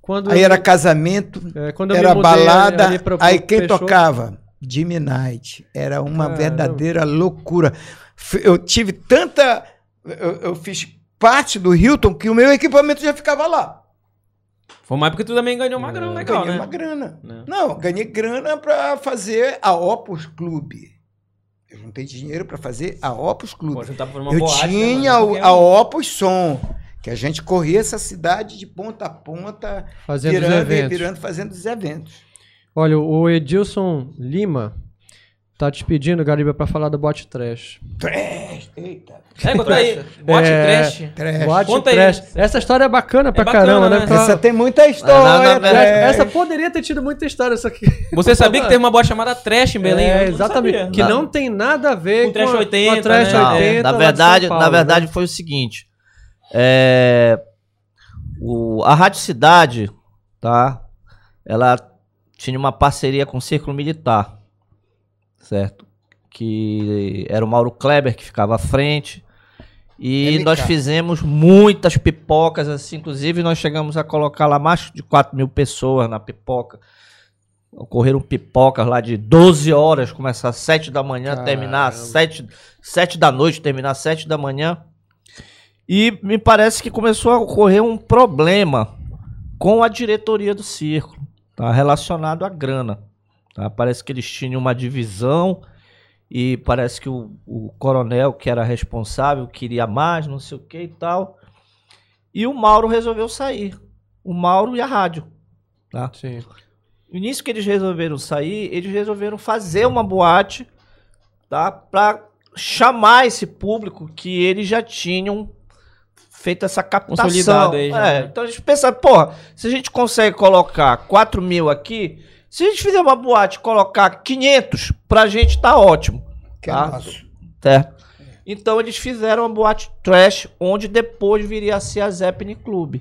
Quando
Aí
eu-
era casamento,
é, eu
era
mudei
balada.
ali
aí
pro-
quem
fechou-
tocava? Jimmy Knight. Era uma
Caramba.
verdadeira loucura. Eu tive tanta. Eu, eu fiz parte do Hilton que o meu equipamento já ficava lá.
Foi uma época que tu também ganhou uma grana legal,
ganhei
né?
uma grana.
Né?
Não, ganhei grana pra fazer a Opus Clube. Eu juntei dinheiro pra fazer a Opus Clube.
Pô,
Eu
boate, né,
tinha
Qualquer
a. Opus Som, que a gente corria essa cidade de ponta a ponta,
Fazendo os
virando e
eventos.
virando, fazendo os eventos.
Olha, o Edilson Lima tá te pedindo, Gariba, pra falar do bote trash.
Trash, eita,
É, conta aí. Bote
É.
trash.
trash.
Boate
Conta aí.
trash. Essa história é bacana pra
bacana,
caramba, né?
né?
Essa tem muita história.
Na- na- na
trash.
Essa poderia ter tido muita história, isso aqui.
Você sabia que teve uma boate chamada Trash em Belém?
É,
não
exatamente.
sabia.
Que
Não.
não tem nada a ver
Com Trash
a-
80,
com a Trash
né?
Não,
80
na
lá de
verdade,
Paulo,
na verdade
né?
foi o seguinte. é, o, a Rádio Cidade, tá? Ela tinha uma parceria com o Círculo Militar, certo? Que era o Mauro Kleber que ficava à frente. E
MK.
nós fizemos muitas pipocas, assim, inclusive nós chegamos a colocar lá mais de 4 mil pessoas na pipoca. Ocorreram pipocas lá de 12 horas, começar às 7 da manhã, terminar às
Caramba.
7, 7 da noite, terminar às 7 da manhã. E me parece que começou a ocorrer um problema com a diretoria do círculo, tá? relacionado à grana. tá? Parece que eles tinham uma divisão e parece que o, o coronel, que era responsável, queria mais, não sei o que e tal. E o Mauro resolveu sair. O Mauro e a rádio. Tá?
Sim.
No início que eles resolveram sair, eles resolveram fazer uma boate, tá? Pra chamar esse público que eles já tinham feito essa captação.
Consolidado aí já,
É,
né?
então a gente pensa, porra, se a gente consegue colocar 4 mil aqui, se a gente fizer uma boate e colocar 500, pra gente tá ótimo.
Que é
tá?
nosso.
Certo? Então eles fizeram uma boate trash, onde depois viria a ser a Zeppelin Club.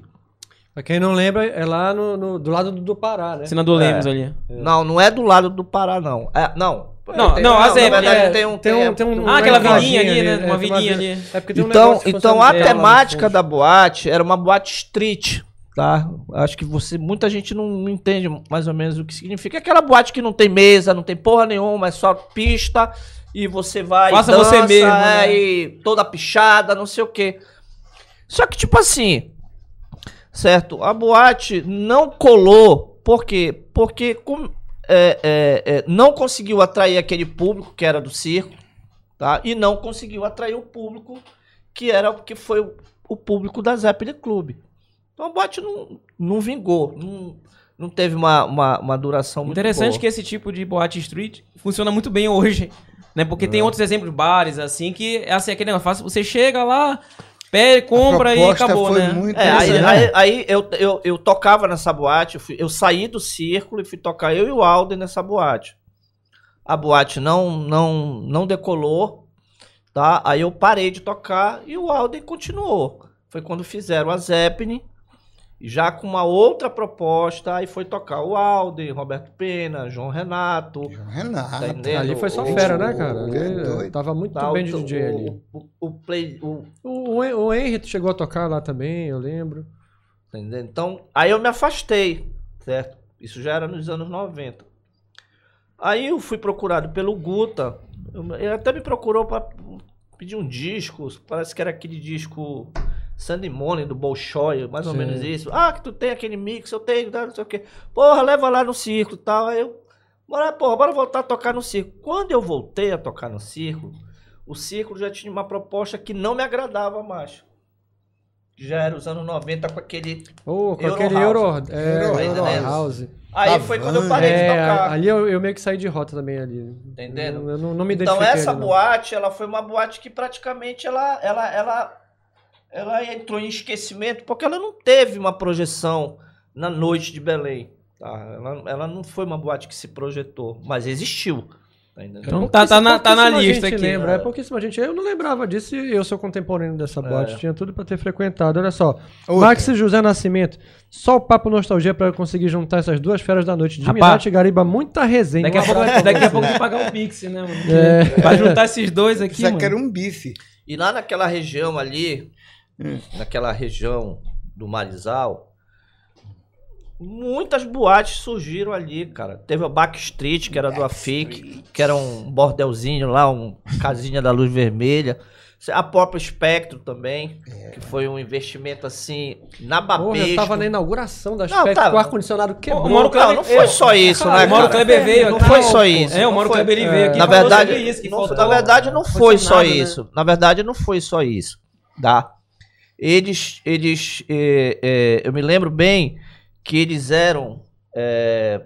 Pra quem não lembra, é lá no, no- do lado do, do Pará, né?
Senador
É.
Lemos ali.
Não, não é do lado do Pará, não. É, não.
Não,
Tem-
não, a
na
Zeppelin,
verdade,
é,
tem um,
Tem um, tem um,
Ah, aquela vilinha ali, né?
é,
Uma vilinha
vi-
ali.
É porque tem um
Então, então a temática da boate era uma boate street, tá? Acho que você, muita gente não, não entende mais ou menos o que significa. Aquela boate que não tem mesa, não tem porra nenhuma, é só pista e você vai
Faça
e dança,
você mesmo,
é,
né?
e toda pichada, não sei o quê. Só que tipo assim, certo? A boate não colou, por quê? Porque com- é, é, é, não conseguiu atrair aquele público que era do circo, tá? E não conseguiu atrair o público que era que foi o, o público da Zeppelin Club. Então a boate não, não vingou, não, não teve uma, uma, uma duração muito
Interessante
boa.
que esse tipo de boate street funciona muito bem hoje, né? Porque tem outros exemplos de bares, assim, que é assim, aquele negócio, você chega lá, pede, compra e acabou,
foi
né?
muito
É, aí, aí, aí eu, eu, eu tocava nessa boate, eu, fui- eu saí do círculo e fui tocar eu e o Alden nessa boate. A boate não, não, não decolou, tá? Aí eu parei de tocar e o Alden continuou. Foi quando fizeram a Zeppelin, já com uma outra proposta, aí foi tocar o Alden, Roberto Pena, João Renato.
João Renato.
Tá entendendo?
Ali foi só
O-
fera, né, cara?
o-
Ali,
doido.
tava muito
tá,
bem de DJ
o-
ali.
O, o play, o,
O, o, Hen- o Henry chegou a tocar lá também, eu lembro.
Entendeu? Então, aí eu me afastei, certo? Isso já era nos anos 90. Aí eu fui procurado pelo Guta. Eu- Ele até me procurou para pedir um disco. Parece que era aquele disco Sandy Money do Bolshoi, mais ou
Sim.
menos isso. Ah, que tu tem aquele mix, eu tenho, tá, não sei o quê. Porra, leva lá no circo e tal. Aí eu, bora, porra, bora voltar a tocar no circo. Quando eu voltei a tocar no circo, o circo já tinha uma proposta que não me agradava mais. Já era os anos 90 com aquele
Ô, com
Euro
aquele
House.
Euro, é,
Euro
Euro,
House.
House.
Aí
Tá
foi
bom,
quando eu parei de
É,
tocar.
ali eu, eu meio que saí de rota também ali.
Entendendo?
Eu, eu não, não me
então essa
ali,
boate, ela foi uma boate que praticamente ela, ela, ela, ela entrou em esquecimento porque ela não teve uma projeção na noite de Belém. Tá? Ela, ela não foi uma boate que se projetou, mas existiu. Tá?
Então tá, tá na, tá na lista aqui.
Lembra, é pouquíssima gente. Eu não lembrava disso e eu sou contemporâneo dessa boate.
É.
Tinha tudo pra ter frequentado. Olha só.
Outra.
Max e José Nascimento. Só o papo nostalgia pra eu conseguir juntar essas duas feras da noite. De
Rapaz,
Mirate e Gariba, muita resenha.
Daqui a
Um
pouco, daqui a pouco tem que pagar o Pix, né, mano?
É.
Pra juntar esses dois aqui,
Isso aqui era um bife.
E lá naquela região ali,
Hum.
naquela região do Marizal, muitas boates surgiram ali, cara. Teve a Backstreet, que era do Afic, que era um bordelzinho lá, um casinha da luz vermelha. A própria Espectro também, que foi um investimento assim, na Babesco.
eu tava na inauguração da
tava.
com o ar-condicionado quebrou.
O Mauro
Não,
Kleber-
não foi só isso,
Cara,
né,
o Mauro? Kleber veio
Não foi só isso.
É, o Mauro
foi-
Kleber veio aqui.
Na verdade,
isso, que
não- na verdade não
foi
foi
só né?
isso. Na verdade não foi só isso, tá? Eles, eles, é, é, eu me lembro bem que eles eram é,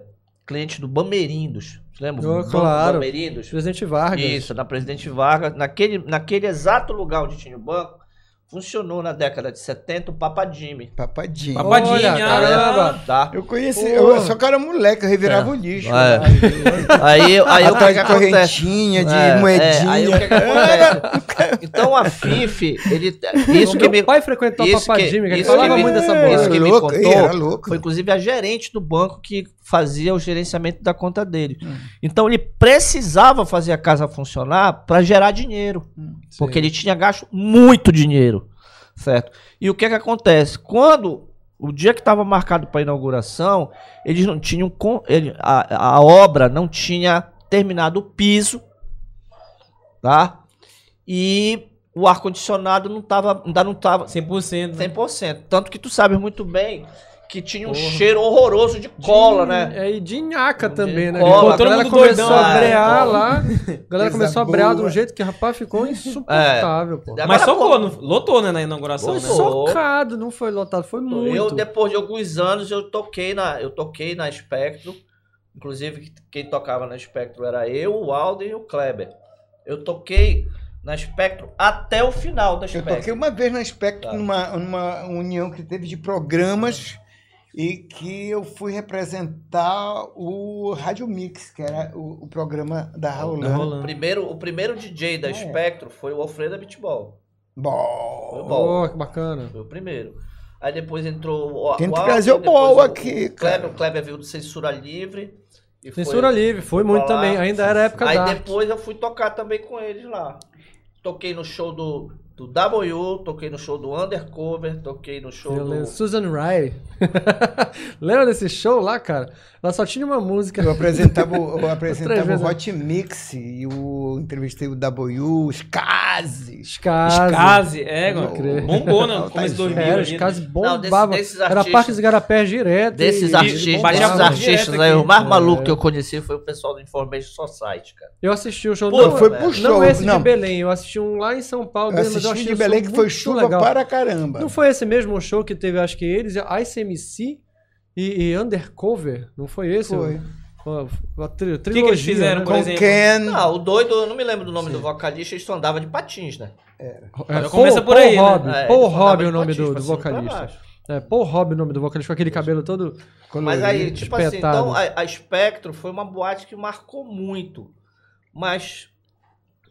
clientes do Bamerindos. Você lembra?
Oh, claro.
Bamerindos.
Presidente Vargas.
Isso, na Presidente Vargas, naquele, naquele exato lugar onde tinha o banco, funcionou na década de 70 o Papa Jimmy.
Papadinho.
Papa- Papadinha,
Olha,
ah.
caramba.
Tá?
Eu conheci,
Porra.
eu só que eu era moleque, eu revirava
É.
o lixo.
É.
lá.
Aí, aí o que,
Atrás
que
de correntinha, de
É, é,
moedinha.
aí o que, que acontece? Então a FIF, ele, isso
o
que
meu
me,
pai frequentou o
isso
Papa
que-
Jimmy, que ele falava
que me-
muito dessa
É,
bola.
isso que me
louco,
contou
era louco.
foi inclusive a gerente do banco que fazia o gerenciamento da conta dele.
Hum.
Então ele precisava fazer a casa funcionar para gerar dinheiro, porque ele tinha gasto muito dinheiro, certo? E o que que acontece? Quando o dia que estava marcado para inauguração, eles não tinham ele- a, a obra não tinha terminado o piso, tá? E o ar condicionado não tava, ainda não estava
100%. né?
100%. Tanto que tu sabes muito bem que tinha um cheiro horroroso de cola, né?
É, e de nhaca também, né?
cola,
Pô, a
todo
galera
mundo
começou
doidão,
a
né?
brear
Cola.
lá. A galera começou a brear de um jeito que, rapaz, ficou insuportável, pô.
Mas socou,
pô,
lotou, né, na inauguração,
Foi
né?
só-
Socado, não foi lotado, foi muito.
Eu, depois de alguns anos, eu toquei na, eu toquei na Spectro. Inclusive, quem tocava na Spectro era eu, o Alden e o Kleber. Eu toquei na Spectro até o final da
Eu
Spectro.
toquei uma vez na Spectro,
Tá.
numa, numa união que teve de programas e que eu fui representar o Rádio Mix, que era o, o programa da Raulana.
O primeiro, o primeiro DJ da
é.
Spectro foi o Alfredo Beatball.
Bom.
Foi bom.
Oh, que bacana.
Foi o primeiro. Aí depois entrou o
Tem que
o
trazer o
o-
aqui,
o Kleber, o Kleber veio do Censura Livre. e foi-
Censura livre, foi muito
lá.
também. Ainda era a época
Aí
da.
depois eu fui tocar também com eles lá. Toquei no show do, do W, toquei no show do Undercover, toquei no show
Eu
do...
Susan Riley. Lembra desse show lá, cara? Ela só tinha uma música.
Eu apresentava, o- eu apresentava o
né?
Hot Mix e o entrevistei o W, os Skazi.
Escase, é, mano.
crer.
Bombou, né? No começo de
tá
2000
Era, os
né?
casos
Não, desse-
bombavam.
desses
Era Parque dos Garapés direto.
Desses
e-
artistas, desses artistas
aqui.
aí, o mais
É.
maluco que eu conheci foi o pessoal do Information Society, cara.
Eu assisti o show.
Pô,
não,
foi pro
não
show.
esse
não,
de Belém. Eu assisti um lá em São Paulo.
eu
mas eu
assisti
achei
de Belém que foi chuva
legal.
para caramba.
Não foi esse mesmo show que teve, acho que eles, Ice MC e, e Undercover? Não foi esse?
Foi.
A tri-
que que eles
trilogia,
fizeram,
né?
por
Com
exemplo?
Ken.
Não, o doido, eu não me lembro do nome do vocalista, ele só andava de patins, né?
É,
Já começa por aí, né?
Robb.
É,
Paul Robb é o nome
patins
do, do vocalista. É, Paul Robb é o nome do vocalista, com aquele cabelo todo.
Mas aí, tipo assim,
espetado.
então a, a Spectro foi uma boate que marcou muito. Mas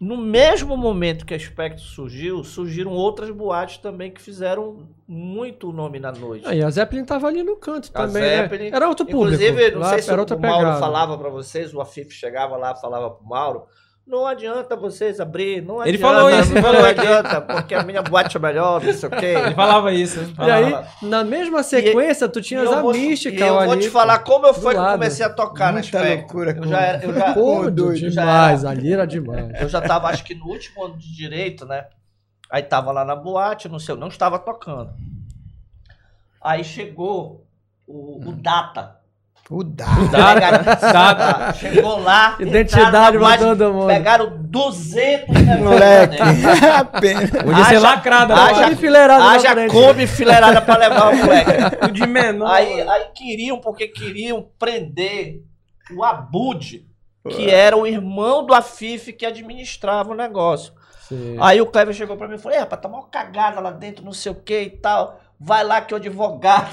no mesmo momento que a Spectro surgiu, surgiram outras boates também que fizeram muito nome na noite.
Ah, e a Zeppelin tava ali no canto
A
também. né?
Zeppelin-
Era outro público.
Inclusive, não
Lá
sei se o, o Mauro
pegada.
falava pra vocês, o Afif chegava lá e falava pro Mauro, não adianta vocês abrir, não adianta.
Ele falou isso, ele
não
falou
adianta, porque a minha boate é melhor, não sei o quê.
Ele falava isso. né?
E
Falava.
aí, na mesma sequência, tu tinhas
E eu
a
vou-
mística
E eu
ali.
vou te falar como eu foi que eu comecei a tocar na
Muita
Spectro.
loucura
Eu já era, eu já,
Pô,
doido,
já
demais,
era.
ali era demais.
Eu já tava, acho que no último ano de direito, né? Aí tava lá na boate, não sei, eu não estava tocando. Aí chegou o, o Data.
O Dá.
Pegaram-
Data.
Chegou lá.
Identidade pra todo mundo.
Pegaram 200 negócios
Moleque. Apenas.
Podia ser
Haja-
lacrada.
haja-
né?
Olha enfileirado na
Haja. Kombi enfileirada pra levar o moleque.
O de menor.
Aí, aí queriam, porque queriam prender o Abud, que era o irmão do Afif que administrava o negócio.
Sim.
Aí o Cleber chegou pra mim e falou: rapaz, tá uma cagada lá dentro, não sei o que e tal. Vai lá que o advogado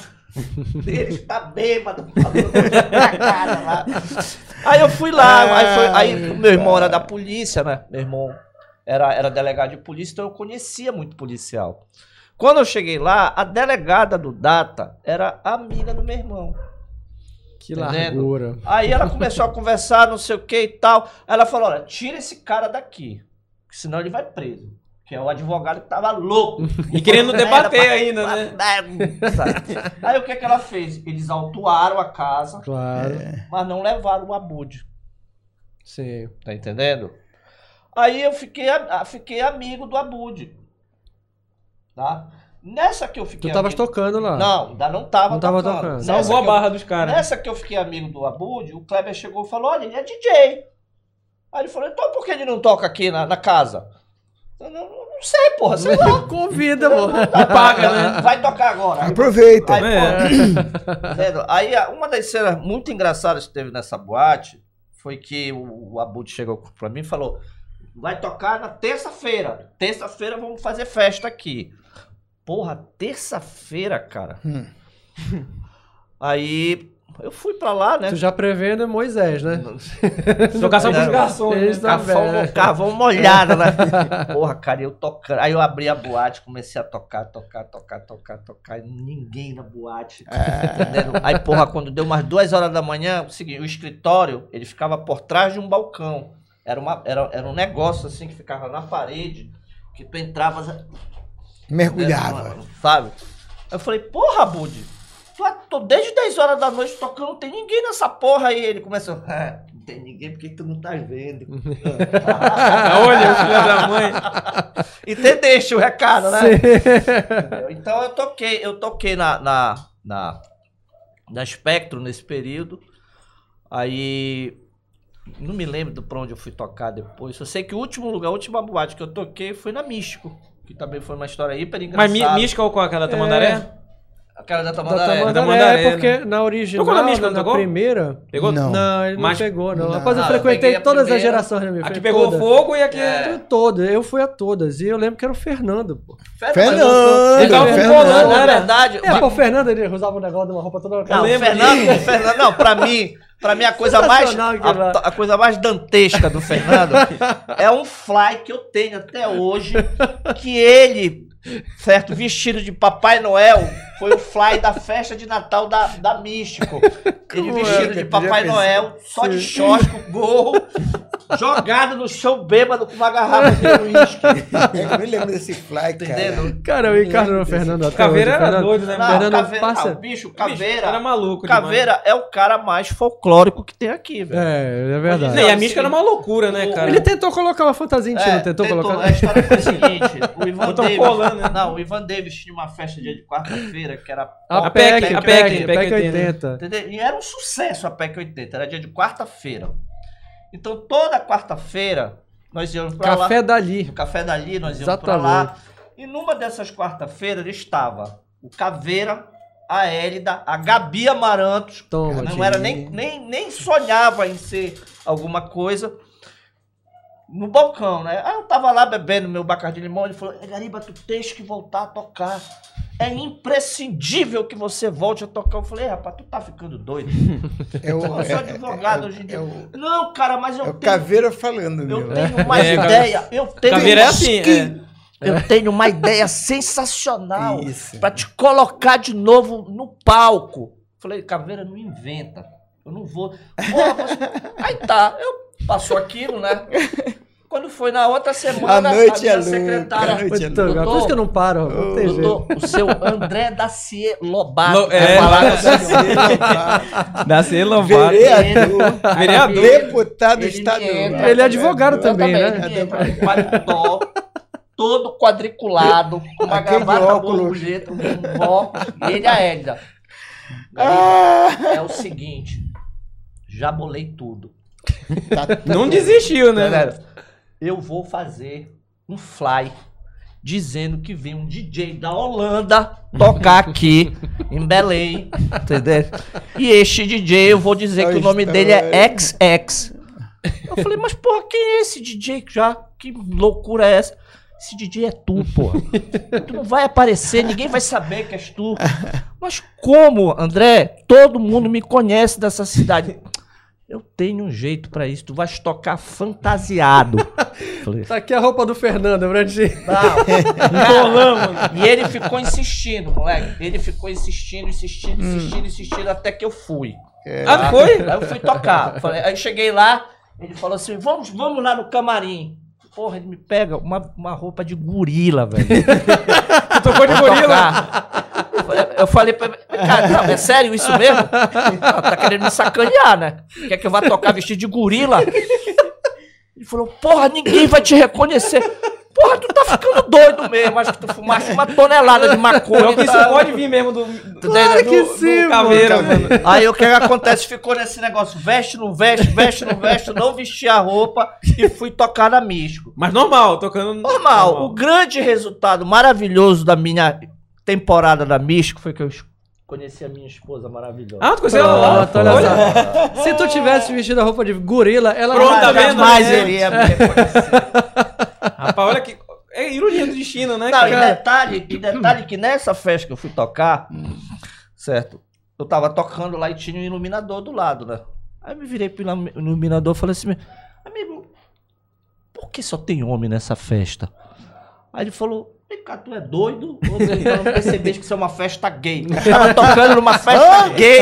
dele está bêbado, falando cagada lá. Aí eu fui lá, aí, foi- aí meu irmão era da polícia, né? Meu irmão era, era delegado de polícia, então eu conhecia muito policial. Quando eu cheguei lá, a delegada do Data era amiga do meu irmão.
Que
Entendendo?
largura.
Aí ela começou a conversar, não sei o que e tal. Ela falou: olha, tira esse cara daqui. Senão ele vai preso. Que é o advogado que tava louco.
E querendo debater
pra-
ainda, né?
Sabe? Aí o que que ela fez? Eles autuaram a casa,
Claro.
mas não levaram o Abud.
Sim.
Tá entendendo? Aí eu fiquei, fiquei amigo do Abud. Tá? Nessa que eu
Tu
fiquei
tavas
amigo...
tocando lá.
Não, ainda não tava
Não tava
tocando.
tocando.
Nessa
Salvou a
que eu-
barra dos caras.
Nessa que eu fiquei amigo do Abud, o Kleber chegou e falou: olha, ele é DJ. Aí ele falou: então por que ele não toca aqui na, na casa? Não, não sei, porra, sei lá.
Convida, pô.
Paga, né?
Vai tocar agora.
Aproveita.
Aí,
É.
pô, vendo? Aí uma das cenas muito engraçadas que teve nessa boate foi que o, o Abud chegou pra mim e falou: vai tocar na terça-feira. Terça-feira vamos fazer festa aqui. Porra, terça-feira, cara.
Hum.
Aí eu fui pra lá, né?
Tu já prevendo é Moisés, né?
Tocar só pros garçons, né?
Cavão molhada, né? Porra, cara, eu tocando. Aí eu abri a boate, comecei a tocar, tocar, tocar, tocar, tocar. E ninguém na boate. Entendendo? Aí, porra, quando deu umas duas horas da manhã, o seguinte, o escritório, ele ficava por trás de um balcão. Era, uma, era, era um negócio assim que ficava na parede, que tu entrava.
Mergulhava.
Sabe? Aí eu falei, porra, Bud, tô, tô desde 10 horas da noite tocando, não tem ninguém nessa porra aí. Ele começou, "Ah, não tem ninguém porque tu não tá vendo.
Olha, filho da mãe.
Entendeste o recado, né? Então eu toquei, eu toquei na, na, na, na Spectro nesse período. Aí não me lembro pra onde eu fui tocar depois. Eu sei que o último lugar, a última boate que eu toquei foi na Místico. Que também foi uma história hiper engraçada.
Mas Mística ou qual? Aquela da Tamandaré?
Aquela da
Da
Tamandaré.
Tamandaré,
Tamandaré,
é porque
né?
na original,
Tocou na Mística,
na,
não
na primeira...
Pegou?
Não.
Não, ele
Mas-
não pegou, não.
Não.
Rapaz, eu
eu
frequentei
a
todas as gerações da minha
A que
foi
pegou
toda.
fogo e a que...
É.
Todas, eu fui a todas. E eu lembro que era o Fernando, pô.
Fernando!
Ele tava com
Fernando.
bolão,
Na
né?
verdade,
É, pô, o Fernando, ele usava um negócio de uma roupa toda...
Não, o
lembro
Fernando, o Fernando, não, pra mim, pra mim a coisa mais a, a coisa mais dantesca do Fernando é um fly que eu tenho até hoje, que ele, certo, vestido de Papai Noel, foi o fly da festa de Natal da, da Místico. Ele vestido
é,
de? Papai Noel, só de short, com gorro, jogado no chão bêbado com uma garrafa de uísque.
Eu me lembro desse fly, cara.
Entendendo?
Cara, eu encarno no Fernando até
Caveira
hoje,
era
Fernando.
doido, né?
Não,
Fernando
caveira,
passa-
não, bicho,
Bicho,
caveira.
Era maluco demais.
Caveira é o cara mais folclórico que tem aqui, velho.
É, é verdade.
Não, e a Mística era uma loucura, né,
O-
cara?
Ele tentou colocar uma fantasia em ti,
É,
não tentou, colocar?
A história foi a seguinte: o Ivan Davis.
colã, né?
Não, o Ivan Davis tinha uma festa dia de quarta-feira que era.
A
A
PEC,
PEC,
a PEC,
PEC,
PEC
80.
80.
Entendeu? E era um sucesso a PEC 80, era dia de quarta-feira. Então toda quarta-feira nós íamos pra lá.
Café dali.
No café dali, nós íamos pra lá. E numa dessas quarta-feiras estava o Caveira, a Hélida, a Gabi Amarantos.
Toma,
não era nem, nem, nem sonhava em ser alguma coisa. No balcão, né? Aí eu tava lá bebendo meu bacardi de limão. Ele falou: "É, Gariba, tu tens que voltar a tocar. É imprescindível que você volte a tocar. Eu falei: "Ei, rapaz, tu tá ficando doido.
É o,
Eu sou
é-
advogado
é-
hoje em dia.
É o,
Não, cara, mas eu
é o
tenho.
Caveira falando,
Eu
meu.
tenho uma
É,
ideia. Eu tenho
Caveira é
uma
assim,
skin. Eu tenho uma ideia sensacional
Isso.
pra te colocar de novo no palco. Falei, Caveira, não inventa. Eu não vou. Porra, você- Aí tá, eu passou aquilo, né? Quando foi na outra semana,
A noite
minha
é
secretária.
a noite é
Então,
doutor,
por isso que eu não paro, não tem jeito.
doutor, o seu André Dacier Lobato.
Lo- é,
falar
Lo-
com o senhor.
Dá ser louvado.
Vereador.
Vereador.
Deputado
Ele
estadual.
entra.
Ele é advogado também,
Exatamente,
né?
ele entra com paletó, todo quadriculado, com uma
Aquele
gravata borboleta, um e ele a Hélida.
Ah,
É o seguinte, já bolei tudo.
tá- tá
Não
tudo.
desistiu, né?
Galera, eu vou fazer um fly dizendo que vem um DJ da Holanda tocar aqui em Belém, entendeu? E este DJ, eu vou dizer que o nome dele é XX. Eu falei, mas porra, quem é esse DJ já? Que loucura é essa? Esse DJ é tu, porra. Tu não vai aparecer, ninguém vai saber que és tu. Mas como, André? Todo mundo me conhece dessa cidade. Eu tenho um jeito pra isso. Tu vais tocar fantasiado. Falei,
Tá aqui a roupa do Fernando, pra gente.
não. E ele ficou insistindo, moleque. Ele ficou insistindo, insistindo, insistindo, insistindo, até que eu fui.
Ah, foi?
Aí eu fui tocar. Falei- aí cheguei lá, ele falou assim: vamos, vamos lá no camarim. porra, ele me pega uma, uma roupa de gorila, velho.
Tu tocou de gorila.
Eu falei pra ele, cara, não, é sério isso mesmo? Não, tá querendo me sacanear, né? Quer que eu vá tocar vestido de gorila? Ele falou, porra, ninguém vai te reconhecer. Porra, tu tá ficando doido mesmo. Acho que tu fumaste uma tonelada de maconha.
Que isso
tá?
pode vir mesmo do, do,
Claro
do-
que
do
sim,
caveira,
mano.
mano.
Aí o que, que acontece? Ficou nesse negócio, veste, não veste, veste, não veste, não vesti a roupa e fui tocar na Misco.
Mas normal, tocando
Normal, o grande resultado maravilhoso da minha temporada da Misco foi que eu conheci a minha esposa maravilhosa.
Ah, tu conheceu ela lá?
Pronto, olha só. Se tu tivesse vestido a roupa de gorila, ela
Pronto,
não?
Jamais
né?
ele ia me reconhecer.
Rapaz, olha que. É ironia do destino, né?
Não, e
cara?
detalhe, e detalhe que nessa festa que eu fui tocar, certo? Eu tava tocando lá e tinha um iluminador do lado, né? Aí eu me virei pro ilumi- iluminador e falei assim, amigo, por que só tem homem nessa festa? Aí ele falou, vem cá, tu é doido? Ou você não percebeste que isso é uma festa gay? Tava tocando numa festa gay,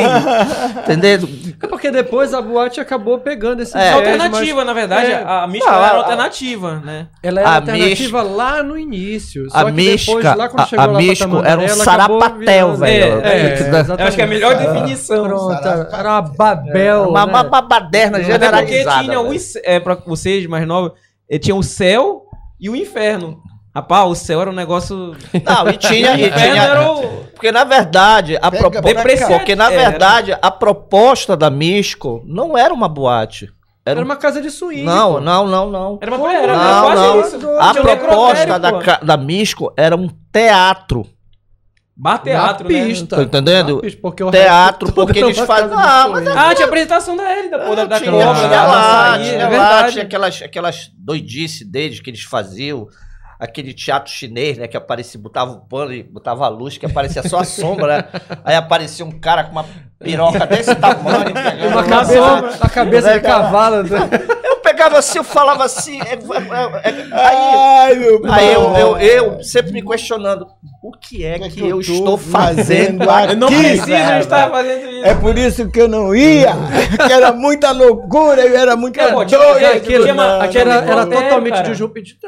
entendeu?
É porque depois a boate acabou pegando esse
É.
É alternativa, na verdade.
É.
A mística
Não,
era
a-
alternativa, né?
mas Ela era
A
alternativa lá no início. Só
A
que depois,
mística,
lá quando
a,
chegou
a
lá
místico
Tamandaré,
era um sarapatel,
virando-
velho.
É, é. Eu acho que é a melhor definição.
Pronto,
Sarapatel.
era uma babel.
Uma,
né?
uma babaderna
Até porque
generalizada.
tinha os, é, pra vocês mais novos, eh, tinha o céu e o inferno. Rapaz, o céu era um negócio.
Não, e tinha, e tinha
era o.
Porque na verdade, a
Pega
propo-
pra
cá.
porque na verdade a proposta da Misco não era uma boate. Era
Era
um-
uma casa de swing.
Não,
pô.
não, não, não.
Era uma era, era
Não, não.
isso.
A
um
proposta da,
pô.
ca- da Misco era um teatro.
Bar teatro,
Na
né?
pista.
Tá entendendo?
Na pista, porque o
Teatro, porque eles fazem- Ah,
swing.
Ah, tinha apresentação da Hélida, pô, da, da
tinha,
cobra,
tinha lá,
açaí,
tinha
é
lá,
verdade.
tinha aquelas, aquelas doidices deles que eles faziam. Aquele teatro chinês, né? Que aparecia, botava o pano e botava a luz, que aparecia só a sombra, né? Aí aparecia um cara com uma piroca desse tamanho. pegando
Uma
uma
cabeça, cabeça de cavalo. né?
Eu pegava assim, eu falava assim. é- é- é- aí
Ai, meu
aí eu, eu, eu sempre me questionando: o que é que, eu,
tô
estou fazendo
aqui?
Eu não
velho?
estar fazendo isso.
É por isso que eu não ia, que era muita loucura, eu era muito
É,
doido.
tinha-
Aquilo, era, era
necrotério,
totalmente disruptivo.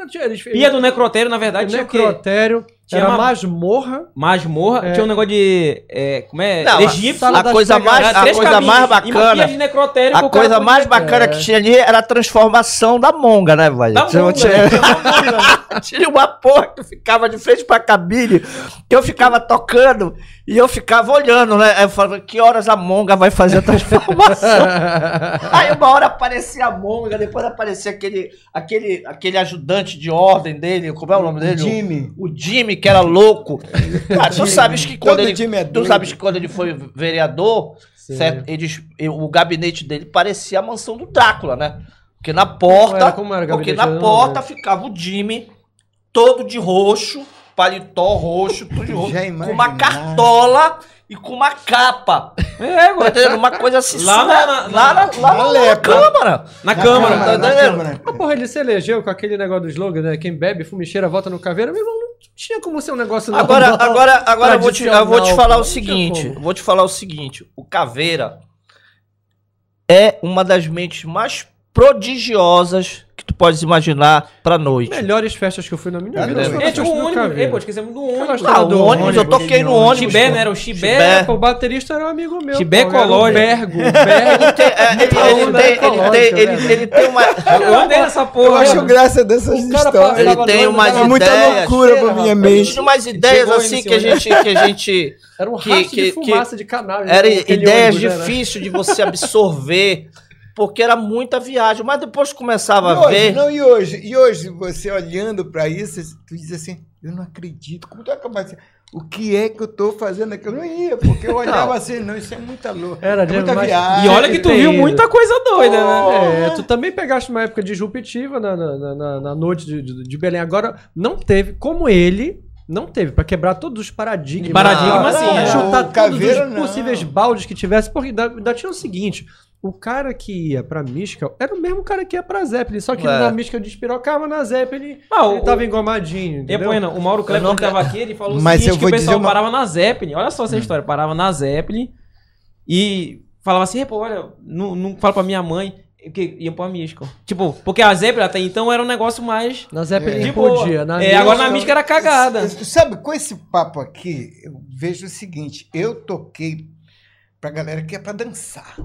Pia do necrotério, na verdade, tinha o quê?
necrotério,
Tinha
era
uma-
masmorra.
Masmorra,
É.
tinha um negócio de. É, como é?
Não, a-
Egípcio.
A
das
coisa mais, a coisa
caminhos,
mais bacana.
de necrotério que
A coisa mais bacana que tinha ali era a transformação da monga, né, velho?
Da
Tinha-
monga,
tinha-
né? Tinha uma
porra que ficava de frente pra cabine, que eu ficava tocando e eu ficava olhando, né? Eu falava, que horas a monga vai fazer a transformação? Aí uma hora aparecia a monga, depois aparecia aquele, aquele, aquele ajudante de ordem dele, como é o nome dele?
Jimmy.
O Jimmy, que era louco. Cara, tu sabes que quando
Todo
ele.
é
Tu sabes que quando ele foi vereador,
Sim.
certo? Eles, o gabinete dele parecia a mansão do Drácula, né? Porque na
Como
porta.
era- como era o
porque na porta ficava o Jimmy, todo de roxo, paletó roxo, tudo de roxo. Com uma cartola e com uma capa.
É,
Tá? Uma coisa assim.
Lá
surreal.
na- na-
lá, na, lá na- na
lepra.
Câmara.
Na
Na
câmara.
tá
na
entendendo?
câmara.
Mas, porra, ele se elegeu com aquele negócio do slogan, né? Quem bebe, fumicheira, volta no caveira. Meu irmão, não tinha como ser um negócio
Agora,
normal,
agora, agora eu, vou te, eu vou te falar o
Não
seguinte. Vou te falar o seguinte. O Caveira é uma das mentes mais prodigiosas que tu podes imaginar pra noite.
Melhores festas que eu fui na minha vida.
É, um
do
ônibus. Ei, pô, esquecemos do ônibus.
Ah, o
do
ônibus, eu toquei no ônibus.
Chibé, né? Era o Chibé.
Pô, o baterista era um amigo meu.
Chibé
o
Colóide.
Bergo. Bergo.
Ele tem, uma.
Eu andei nessa
Eu
porra.
acho
mano.
graça dessas
O
histórias.
Ele tem umas
É muita
ideias.
loucura pra minha
Ele
mente.
tinha umas ideias assim que a gente. Que a gente
Era um
Que-
rastro
que-
de fumaça de canal.
era
né?
Ideias
né?
difíceis de você absorver. Porque era muita viagem. Mas depois começava
E
a
hoje,
ver.
não, e hoje? E hoje, você olhando pra isso, tu diz assim, eu não acredito. Como tu acaba assim, o que é que eu tô fazendo aqui? Eu não ia, porque eu olhava assim, não, isso é muita louca.
Era
é muita
mas-
viagem.
E olha que tu viu muita coisa doida, né?
É, tu também pegaste uma época disruptiva na, na, na- na- noite de, de, de Belém. Agora, não teve, como ele, não teve, pra quebrar todos os paradigmas.
Paradigma,
Pra
sim, é.
Chutar todos os
não.
possíveis baldes que tivesse. Porque ainda, ainda tinha o seguinte. O cara que ia pra Mística era o mesmo cara que ia pra Zeppelin. Só que
É.
na Mística despirocava, na Zeppelin
Ah, o-
ele tava engomadinho.
E,
Entendeu?
Bueno, o Mauro Kleber,
nunca-
tava aqui, ele falou o
Mas
seguinte,
eu
que o
vou dizer
pessoal
uma-
parava na Zeppelin. Olha só essa história. Parava na Zeppelin e falava assim, "Ei, pô, olha, não, não fala pra minha mãe. que iam pra mística. Tipo, porque a Zeppelin até então era um negócio mais.
Na Zeppelin
de boa.
podia. Na
É, agora na
Mística-
mística era cagada.
Sabe, com esse papo aqui, eu vejo o seguinte: eu toquei pra galera que é pra dançar.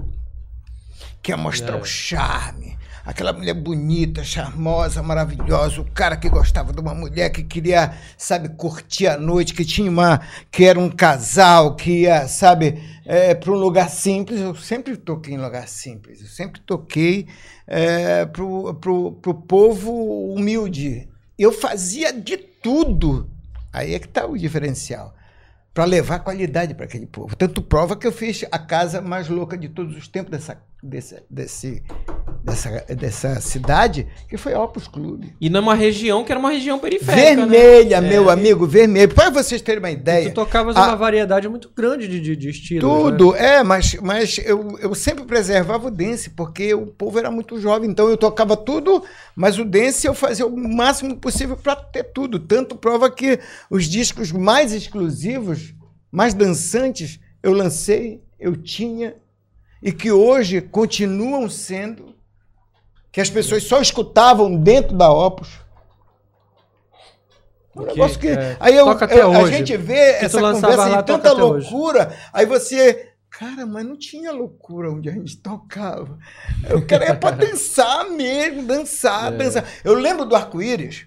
Quer mostrar
É.
o charme. Aquela mulher bonita, charmosa, maravilhosa, o cara que gostava de uma mulher que queria, sabe, curtir a noite, que tinha uma. que era um casal, que ia, sabe, é, para um lugar simples. Eu sempre toquei em lugar simples. Eu sempre toquei é, pro, pro, pro povo humilde. Eu fazia de tudo. Aí é que está o diferencial. Para levar qualidade para aquele povo. Tanto prova que eu fiz a casa mais louca de todos os tempos dessa, desse, desse, dessa, dessa cidade, que foi a Opus Clube.
E numa região que era uma região periférica. né?
Vermelha, meu amigo, vermelho. Para vocês terem uma
Tu
ideia.
tocavas
Ah.
uma variedade muito grande de, de, de estilos. né?
Tudo, é, mas, mas eu, eu sempre preservava o dance, porque o povo era muito jovem, então eu tocava tudo, mas o dance eu fazia o máximo possível para ter tudo. Tanto prova que os discos mais exclusivos, mais dançantes, eu lancei, eu tinha, e que hoje continuam sendo, que as pessoas só escutavam dentro da Opus. Um negócio que.
é,
aí eu, eu- a gente vê
tu
essa conversa
lá,
de tanta
até hoje.
loucura, aí você. Cara, mas não tinha loucura onde a gente tocava. Eu queria pra dançar mesmo, dançar,
É.
dançar. Eu lembro do arco-íris.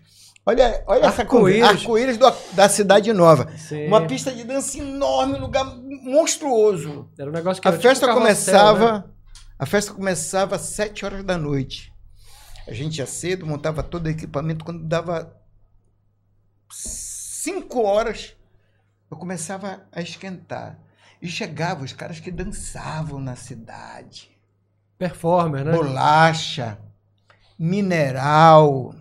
Olha, olha essa conversa.
Arco-íris.
Da Cidade Nova.
Sim.
Uma pista de dança enorme, um lugar monstruoso.
Era um negócio que
A
era tipo
festa
carrossel,
começava.
né?
A festa começava às 7 horas da noite. A gente ia cedo, montava todo o equipamento. Quando dava 5 horas, eu começava a esquentar. E chegavam os caras que dançavam na cidade.
Performer, né?
Bolacha, mineral,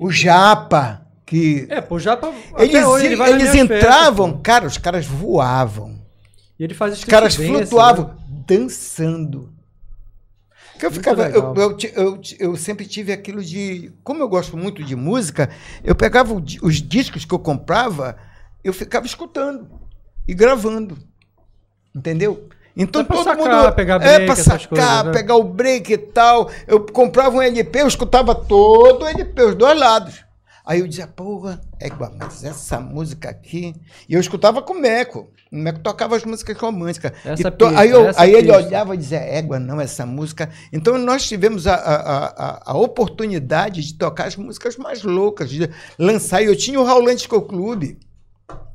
o japa, que
É, pô, pra, até
eles,
hoje ele
eles entravam,
pô.
cara, os caras voavam.
E ele faz
Os caras
dance,
flutuavam
né?
dançando. Que eu
Muito
ficava, eu, eu, eu, eu sempre tive aquilo de. Como eu gosto muito de música, eu pegava o os discos que eu comprava, eu ficava escutando e gravando. Entendeu? Então
É pra
todo
sacar,
mundo.
pegar
é
break,
pra
essas
sacar,
coisas, né?
pegar o break e tal. Eu comprava um LP, eu escutava todo o LP, os dois lados. Aí eu dizia, porra, Égua, mas essa música aqui. E eu escutava com o Meco. O Meco tocava as músicas românticas.
Essa
to-
pista,
aí eu-
essa
aí ele olhava e dizia, Égua, não, essa música. Então nós tivemos a, a, a, a oportunidade de tocar as músicas mais loucas, de lançar. E eu tinha o Raulante Clube.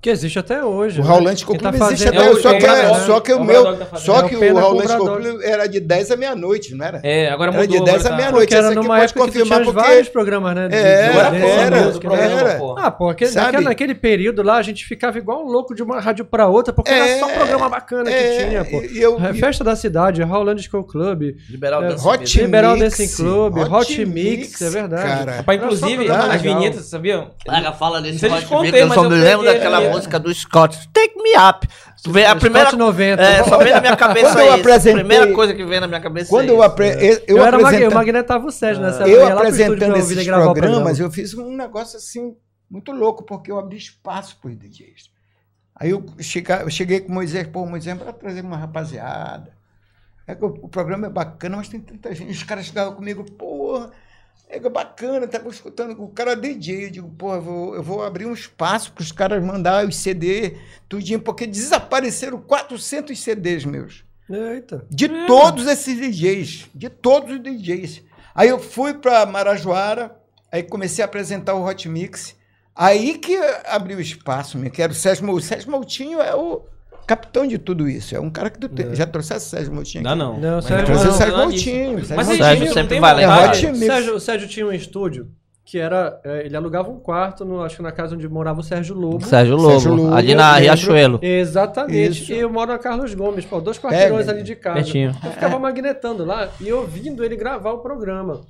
Que existe até hoje.
O
né?
Raulante Disco
Quem tá
existe
fazendo-
até
É o-
hoje. Só
é o
que,
Bradog,
só que
é
o
o
meu.
Tá.
Só
É o
que o
o Bradog.
Clube era de 10 à meia-noite, não era?
É, agora
Era
mudou.
de 10
agora
à
tá-
meia-noite.
Era
esse aqui pode confirmar,
tinha
porque-
vários programas, né? de- de
Era, era,
programa,
era.
pô.
Ah, pô, aquele,
Sabe?
naquele, naquele período lá a gente ficava igual um louco de uma rádio pra outra, porque era
É,
só programa bacana
é,
que tinha, pô.
e eu-
É, Festa da Cidade, School Club,
Liberal
É,
Dance
Hot.
Liberal Dancing Club, Hot Mix, é verdade.
Cara.
Inclusive,
Era
as vinhetas, sabia?
Ela fala desse Hot Mix, eu só me lembro
peguei
daquela
ali,
música do Scott, Take Me Up. A
Scott
primeira...
90.
É, só vem na minha cabeça
Quando eu
isso.
apresentei-
A primeira coisa que vem na minha cabeça
Quando
é
eu, apre... eu,
Eu, era
apresenta-
eu magnetava o Sérgio nessa época.
eu apresentando esses programas,
programa.
eu fiz um negócio assim, muito louco, porque eu abri espaço para os DJs. Aí eu, chega, eu cheguei com o Moisés, pô, Moisés, para trazer uma rapaziada. É que o, o programa é bacana, mas tem tanta gente. Os caras chegavam comigo, porra, é é bacana, tava escutando o cara é DJ. Eu digo, porra, eu vou, eu vou abrir um espaço para os caras mandar os CD, tudinho, porque desapareceram 400 CDs meus.
Eita.
De todos esses DJs, de todos os DJs. Aí eu fui para Marajoara, aí comecei a apresentar o Hot Mix. Aí que abriu espaço, me quero o Sérgio. O Sérgio Moutinho é o capitão de tudo isso. É um cara que tu tem. Já trouxesse o Sérgio Moutinho aqui?
não.
Não,
Mas
Sérgio-
não,
Trouxe o
não,
Sérgio
nada disso.
Moutinho.
Mas
Sérgio
a
Sérgio
não
sempre vai lembrar.
É.
Sérgio, o Sérgio tinha um estúdio que era. é, ele alugava um quarto, no, acho que na casa onde morava o Sérgio Lobo.
Sérgio Lobo,
Sérgio Lobo,
ali na. Riachuelo.
Exatamente.
Isso.
E eu moro na Carlos Gomes, pô, dois quarteirões
É,
ali de casa.
pertinho.
Eu ficava magnetando lá e ouvindo ele gravar o programa.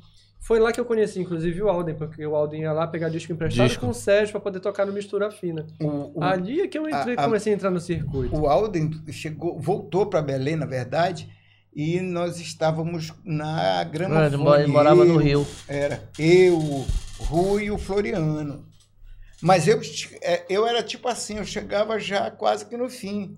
Foi lá que eu conheci, inclusive, o Alden, porque o Alden ia lá pegar disco emprestado
Disco.
com o Sérgio pra poder tocar no Mistura Fina.
O, o,
Ali é que eu entrei,
a- a-
comecei a entrar no circuito.
o Alden chegou, voltou para Belém, na verdade, e nós estávamos na
Ele mo- ele morava no Rio.
Era eu, o Rui e o Floriano. Mas eu, é, eu era tipo assim, eu chegava já quase que no fim.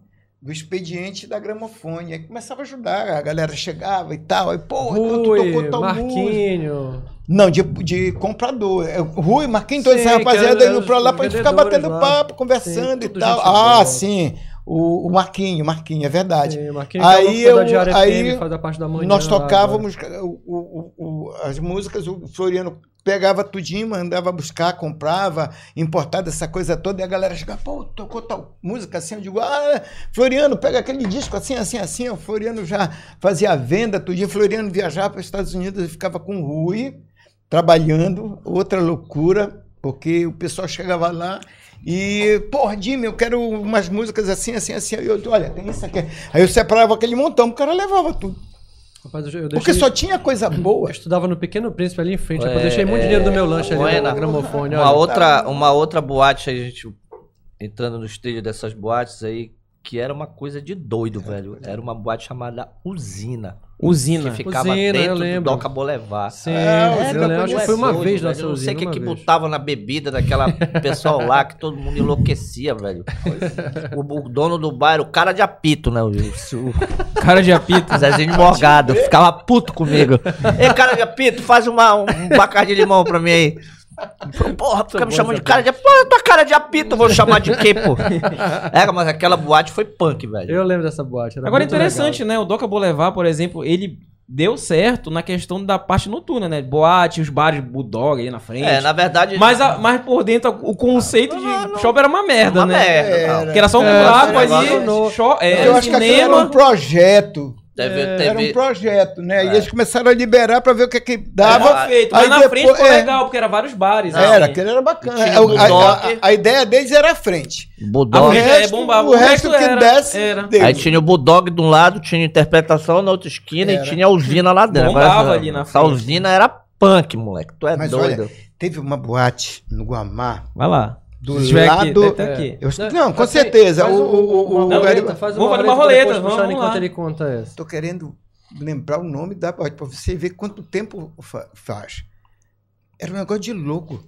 Do expediente da gramofone. Aí começava a ajudar, a galera chegava e tal. Aí, pô, então tu
Rui,
tocou tal.
Marquinho.
Não, de, de comprador. É, Rui, Marquinhos, toda essa
Sim,
rapaziada indo pra lá pra gente ficar batendo
lá.
papo, conversando
Sim,
e tal. Ah,
boa.
sim. O, o Marquinho, Marquinho, é verdade.
Sim, Marquinho
Aí
é locutor
eu- aí
FM, faz a parte da manhã.
Nós
lá
tocávamos o- o- o- as músicas, o Floriano pegava tudinho, mandava buscar, comprava, importava essa coisa toda, e a galera chegava, pô, tocou tal música assim, eu digo, ah, Floriano, pega aquele disco assim, assim, assim, o Floriano já fazia a venda, tudinho, Floriano viajava para os Estados Unidos e ficava com o Rui, trabalhando, outra loucura, porque o pessoal chegava lá e, porra, Jimmy, eu quero umas músicas assim, assim, assim, aí eu, olha, tem isso aqui. Aí eu separava aquele montão, o cara levava tudo.
Rapaz, eu, eu
Porque
deixei-
só tinha coisa
Eu
boa.
estudava no Pequeno Príncipe ali em frente.
É,
eu deixei muito dinheiro do meu lanche ali
Buena.
no gramofone.
Uma
olha.
outra, uma outra boate, a gente entrando nos trilhos dessas boates aí, que era uma coisa de doido, velho. Era uma boate chamada Usina.
Usina.
Que ficava
Usina, eu
dentro do
lembro.
Doca Boulevard.
Sim,
É,
eu
Usina
lembro, acho que foi uma vez
velho.
nossa
Eu não sei o que que
vez.
botava na bebida daquela pessoal lá, que todo mundo enlouquecia, velho. O, o dono do bar, o cara de apito, né? O, o
Cara de apito.
Zezinho de Morgado, ficava puto comigo. Ei, cara de apito, faz uma, um bacardi de limão pra mim aí. Porra, fica me chamando de cara de apito. Tua cara de apito, eu vou chamar de quê, pô? É, mas aquela boate foi punk, velho.
Eu lembro dessa boate. era
Agora é interessante,
legal.
né? O Doca Boulevard, por exemplo, ele deu certo na questão da parte noturna, né? Boate, os bares Bulldog aí na frente.
É, na verdade.
Mas, a- mas por dentro, o conceito de shopping era uma merda,
uma
né?
merda. não.
Porque era só um
É,
buraco ali, show, é,
eu acho que aquilo era um projeto.
Teve,
Era um projeto, né? E
É.
eles começaram a liberar para ver o que, que
Tava
dava.
feito,
Aí
mas na
depois-
frente ficou
é.
legal, porque era vários bares.
Não,
assim.
Era, aquele era bacana.
Tinha
A,
o
a- a- a ideia deles era a frente.
A
Bulldog.
frente é, bombava.
o resto, que
era-
desce,
era.
Aí tinha o Bulldog de um lado, tinha interpretação na outra esquina
Era.
e tinha a usina lá dentro.
Bombava
Agora,
ali na
essa
frente.
usina era punk, moleque. Tu é
Mas
doido.
olha, teve uma boate no Guamá,
Vai lá.
Do
Se tiver aqui,
lado...
tá aqui.
Eu-
Não,
não, com certeza.
faz
o, o, o,
uma
o
roleta, faz
Vamos
uma
fazer uma
roleta depois,
vamos
enquanto
lá.
ele conta essa.
Tô querendo lembrar o nome da para você ver quanto tempo fa- faz. Era um negócio de louco.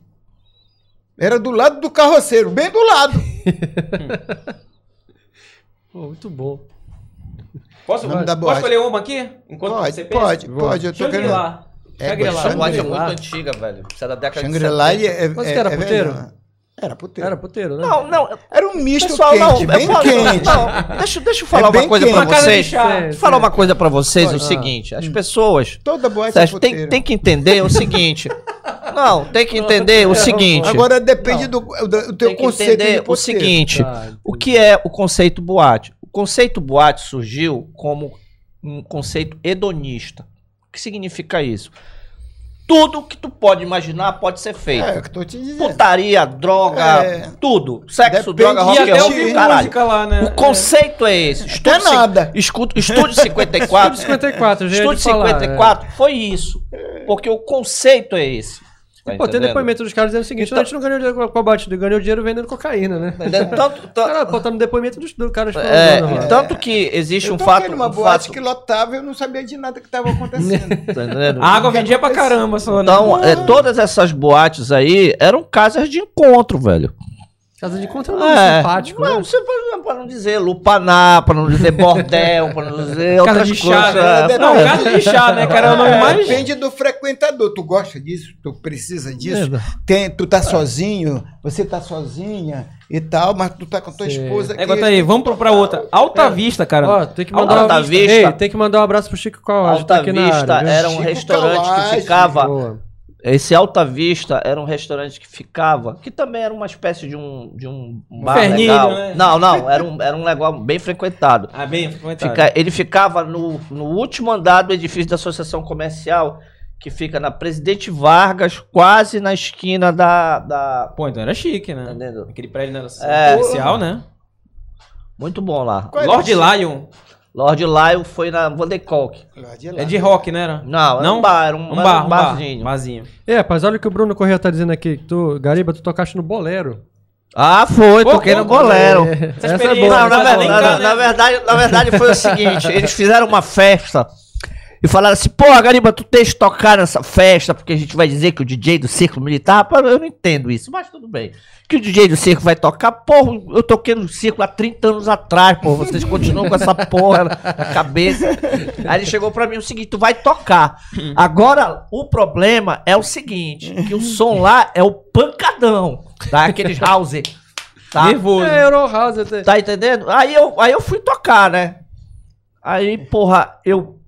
Era do lado do carroceiro, bem do lado.
Pô, muito bom.
Posso, posso escolher uma aqui? Enquanto
Pode,
você pensa?
pode, pode. Eu tô querendo.
Shangri-La.
É,
Shangri-La.
É muito antiga, velho. Isso é da década
Shangri-La
de
ele
70.
é,
Mas
é,
que era
é
puteiro?
Era puteiro.
Era puteiro, né?
Não, não.
Era um misto
Pessoal,
quente,
não,
bem
eu falo-
quente.
não, deixa, deixa eu falar
É
uma coisa
de
vocês. Deixa eu falar uma coisa pra vocês,
Pode.
o
Ah.
seguinte. As pessoas,
Toda boate
Sérgio,
é
tem,
puteiro.
tem que entender o seguinte. Não, tem que entender o seguinte.
Agora depende do, do, teu
tem que
conceito de
entender o
puteiro.
seguinte.
Tá,
O que é o conceito boate? O conceito boate surgiu como um conceito hedonista. O que significa isso? Tudo que tu pode imaginar pode ser feito.
É, o que eu tô te dizendo.
Putaria, droga,
É.
tudo. Sexo,
Depende
droga, rock and roll, caralho.
lá, né?
O conceito é esse.
Até
Estúdio, cin-
nada.
Estúdio 54.
Estúdio 54, já ia
Estúdio
te falar,
54 foi isso. Porque o conceito é esse. Tá
Pô, tem depoimento dos caras dizendo o seguinte:
Então-
não, a gente não ganhou dinheiro com a- com a boate, ganhou dinheiro vendendo cocaína, né?
Entendeu? Tanto,
O
tanto-
cara, pô, tá no depoimento dos do cara
é,
explorando lá.
tanto que existe
Eu
um fato.
numa
Um
boate
fato
que lotava e eu não sabia de nada que estava acontecendo.
tá entendendo?
A água vendia pra caramba só, né?
Então, é, todas essas boates aí eram casas de encontro, velho.
Casa de conta é um nome
É.
simpático,
Não,
né?
você pode, pra não dizer lupaná, pra não dizer bordel, pra não dizer
Casa
outras
de chá,
coisas.
né?
é.
Não, casa de chá, né? O nome
É,
mais...
Depende do frequentador. Tu gosta disso? Tu precisa disso? Tem, tu tá sozinho, você tá sozinha e tal, mas tu tá com a tua
Sim.
esposa aqui.
É, bota aí, vamos pro- pra outra. Alta
É.
Vista, cara.
Ó, tem que
Alta
mandar
Vista.
Ei, tem que mandar um abraço pro Chico tá
Alta
na
Vista
área.
era um
Chico
restaurante que ficava.
Boa.
Esse Alta Vista era um restaurante que ficava, que também era uma espécie de um, de um bar
Fernilho,
legal.
né?
Não, não, era um, era um negócio bem frequentado.
Ah, bem, frequentado.
Fica- ele ficava no, no último andar do edifício da Associação Comercial, que fica na Presidente Vargas, quase na esquina da. da
Pô, então era chique, né?
entendendo?
Aquele prédio né,
É.
comercial, né?
Muito bom lá.
Qual é
Lord? Lion.
Lord Lyle foi na
de lá.
É de rock, né? Era?
Não, era
Não?
um bar, era um,
Um bar,
um
um bar.
barzinho.
Barzinho.
É, rapaz, olha o que o Bruno Corrêa tá dizendo aqui. Tu, Gariba, tu tocaste no bolero.
Ah, foi,
Pô,
toquei
pô,
no bolero.
É,
Essa
essa é boa.
Não, na, verdade, na-
né?
na verdade, na verdade foi o seguinte, eles fizeram uma festa E falaram assim, porra, Gariba, tu tens que tocar nessa festa, porque a gente vai dizer que o DJ do Círculo Militar, eu não entendo isso, mas tudo bem. Que o DJ do Circo vai tocar, porra, eu toquei no Círculo há 30 anos atrás, porra, vocês continuam com essa porra na, na cabeça. Aí ele chegou pra mim o seguinte, tu vai tocar. Agora, o problema é o seguinte, que o som lá é o pancadão, tá? Aqueles house, tá?
Nervoso.
É Eurohouse até.
Tá entendendo? Aí eu, aí eu fui tocar, né? Aí, porra, eu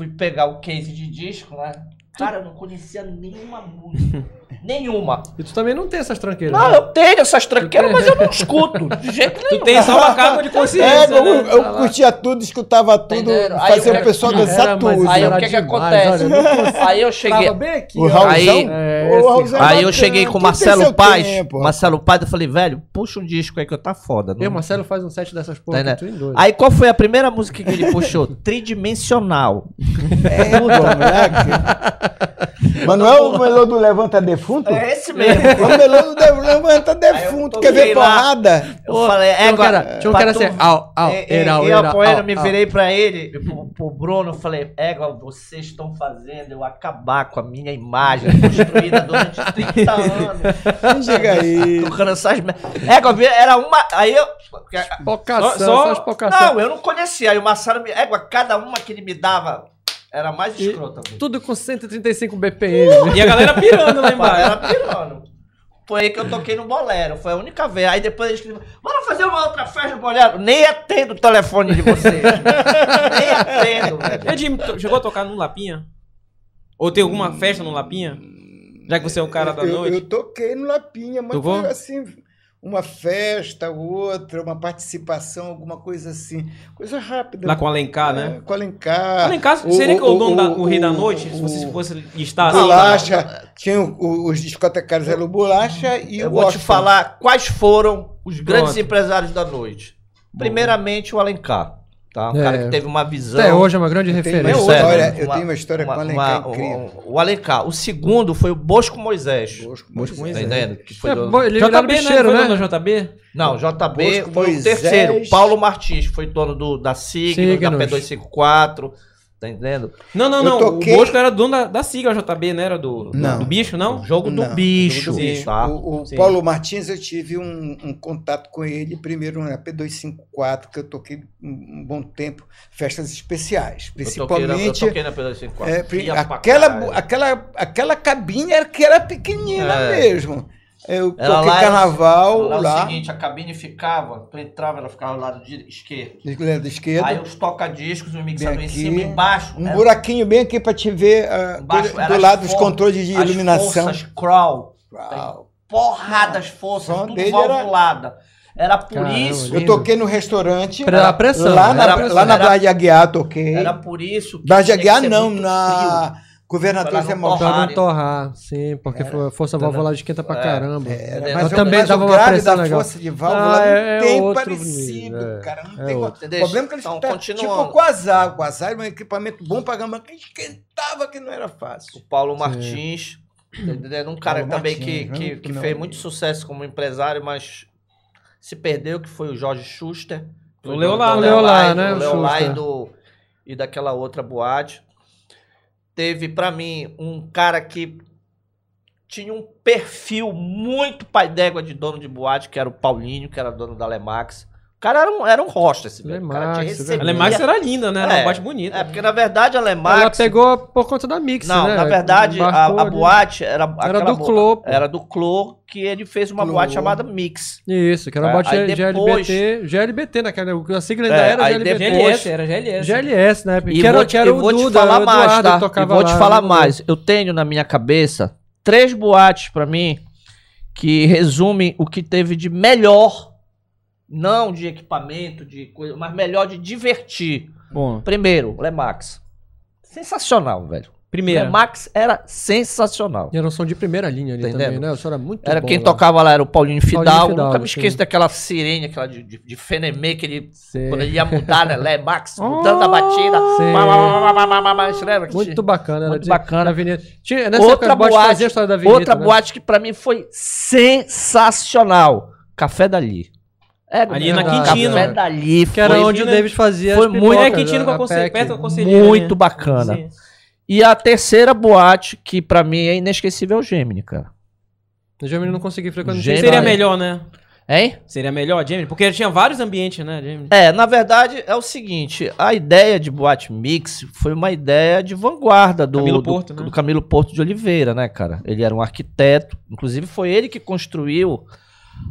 fui pegar o case de disco, né? Cara, eu não conhecia nenhuma música. nenhuma.
E tu também não tem essas tranqueiras.
Não,
né?
eu tenho essas tranqueiras, mas eu não escuto. De jeito nenhum.
Tu tem só uma capa de
É,
consciência,
eu,
né?
eu curtia tudo, escutava tudo,
Entenderam? Aí
fazia
eu-
o pessoal dançar tudo.
Aí o que que
demais,
acontece?
olha,
Aí eu cheguei.
Aqui,
O. Raulzão?
Aí-
É,
o Raulzão é
Aí eu cheguei com o Marcelo Paz.
tempo?
Marcelo Paz, eu falei, velho, puxa um disco aí que eu tá foda. não-
Eu, Marcelo faz um set dessas
Tá
porra que dois.
Aí qual foi a primeira música que ele puxou? Tridimensional.
É, moleque. Manuel, o melô do Levanta Defunto?
É esse mesmo.
O melô do de- Levanta Defunto, quer ver porrada?
Eu falei, égua,
cara, tinha um cara assim, au, au,
E-
era, era,
eu me
au.
virei pra ele, pro, pro Bruno, eu falei, égua, vocês estão fazendo eu acabar com a minha imagem construída durante 30 anos.
Chega aí.
Tocando essas Égua, era uma. Aí eu.
Pocação,
Só- só-
só as pocação.
Não, eu não conhecia. Aí o Marcelo me. Égua, cada uma que ele me dava era mais
E-
escrota. velho.
Tudo com 135 BPM.
E a galera pirando lá
Pá, Era
embaixo.
pirando. Foi aí que eu toquei no bolero. Foi a única vez. Aí depois eles escreveram, bora fazer uma outra festa no bolero. Nem atendo o telefone de vocês. Nem atendo, velho.
E Jimmy, chegou a tocar no Lapinha? Ou tem alguma festa no Lapinha? Já que você é o cara da
eu,
noite.
Eu toquei no Lapinha, mas foi assim, uma festa, outra, uma participação, alguma coisa assim. Coisa rápida.
Lá com o Alencar, né?
É, com Alencar.
Alencar seria que é o dono da, o rei da noite? se você fosse listar assim?
Bolacha, tinha o- o- os discotecários, era o Bolacha e
Eu
o
vou te
Washington.
falar quais foram os grandes
Pronto.
empresários da noite. Primeiramente, o Alencar. Tá? Um
É.
cara que teve uma visão.
Até hoje é uma grande
Eu tenho uma
referência.
história,
né?
eu
Uma-
tenho uma história com o
uma-
Alencar
uma-
incrível.
um- o Alencar. O segundo foi o Bosco Moisés.
Bosco
Bosco
Tá
Moisés.
entendendo? Que foi
É,
do-
ele era
JB, né? Foi
né?
JB?
Não, JB
Bosco
foi o
Moisés.
terceiro. Paulo Martins foi dono do, da Signos, da
Signos.
P254. Tá entendendo?
Não, não, não.
toquei-
O Bosco era dono da, da sigla JB, não era do, do,
Não.
do bicho, não?
Jogo do
Não,
bicho.
jogo do bicho.
Tá?
O, o. Paulo Martins, eu tive um, um contato com ele, primeiro na P254, que eu toquei um, bom tempo, festas especiais.
Eu toquei na, eu
Principalmente.
toquei na P254.
é, aquela, aquela, aquela cabine era que era pequenina
É.
mesmo. Eu
Era
toquei
lá,
carnaval
Lá,
lá,
é o seguinte, a cabine ficava, tu entrava, ela ficava do lado de esquerdo.
do lado esquerdo,
Aí os toca-discos, o mixador em
aqui,
cima e embaixo.
um
era-
buraquinho bem aqui para te ver ah,
embaixo
do, do
as
lado dos controles de
as
iluminação.
forças crawl.
Uau.
Porradas forças,
som
tudo
era-
valvulada. Era, por
Caramba,
isso.
Eu toquei no restaurante,
Era a pressão.
lá na,
era-
lá na
era-
Praia de Aguiar, eu toquei.
Era por isso.
Praia de Aguiar não, na Governador Zé
Torrarem.
torrar, sim, porque a força válvula esquenta pra
É,
caramba.
Era,
Mas
mas,
eu também
mas
dava
o
uma pressão
da
legal.
força de válvula
Ah,
não
é- é
tem
outro
parecido,
nível, é.
cara. Não
É
tem
outro.
o problema é que eles
Então,
tá,
continuando.
tipo o Quasar. O Quasar era um equipamento bom pra gama que esquentava que não era fácil.
O Paulo Martins. Entendeu? Um cara
Paulo
também
Martins,
que,
né?
que, que fez muito sucesso como empresário, mas se perdeu, que foi o Jorge Schuster.
O Leolá, né?
Leolá, né?
O
O
Leolá e, do, e daquela outra boate. Teve, pra mim, um cara que tinha um perfil muito pai d'égua de dono de boate, que era o Paulinho, que era dono da Lemax. O cara era um, era um hostess, velho. O cara te
Lemax,
recebia.
A Lemax era linda, né? Era
É.
uma boate bonita.
É, porque na verdade a Lemax...
Ela pegou por conta da Mix,
Não,
né?
na verdade, a, a boate era. aquela
do Clô.
Era do Clô, que ele fez uma
Clô.
boate chamada Mix.
Isso, que era
É,
uma bote
aí depois-
GLBT. GLBT naquela. A sigla ainda
É,
era
aí
GLBT.
depois-
GLS, era GLS.
GLS, né?
E
Que era,
vou te,
que era o
vou te
Duda,
falar
o
mais, tá? E vou te falar
né?
mais. Eu tenho na minha cabeça três boates pra mim que resumem o que teve de melhor, não de equipamento, de coisa, mas melhor de divertir.
Bom,
Primeiro, Lemax. Sensacional, velho.
primeira.
Lemax era sensacional.
E era um som de primeira linha ali também, né? O som era muito
Era
bom
quem
lá.
tocava lá era o Paulinho Fidalgo.
Paulinho Fidalgo,
Nunca me esqueço
sim.
daquela sirene, aquela de, de, de Fenemê, que ele, quando ele ia mudar, né? Lemax,
Oh,
mudando a batida.
sim. Muito bacana. Era
Muito bacana.
da Avenida. Tinha, nessa
Outra
época,
boate,
a história da Avenida.
Outra
né?
boate que pra mim foi sensacional. Café Dali. É,
Ali na
Café
Quintino.
dali
Que era onde o
né?
David fazia
Foi
as
muito-
É, Quintino com
a
a conselheira,
PEC.
perto da conselheira.
muito
né?
bacana.
Sim.
E a terceira boate, que pra mim é inesquecível, é o Gemini, cara.
O Gemini não consegui frequentar.
Gemini.
Seria melhor, né?
Hein?
Seria melhor, Jamie? Porque tinha vários ambientes, né, Jamie?
É, na verdade é o seguinte, a ideia de boate mix foi uma ideia de vanguarda do
Camilo
do-
Porto, né?
do Camilo Porto de Oliveira, né, cara? Ele era um arquiteto, inclusive foi ele que construiu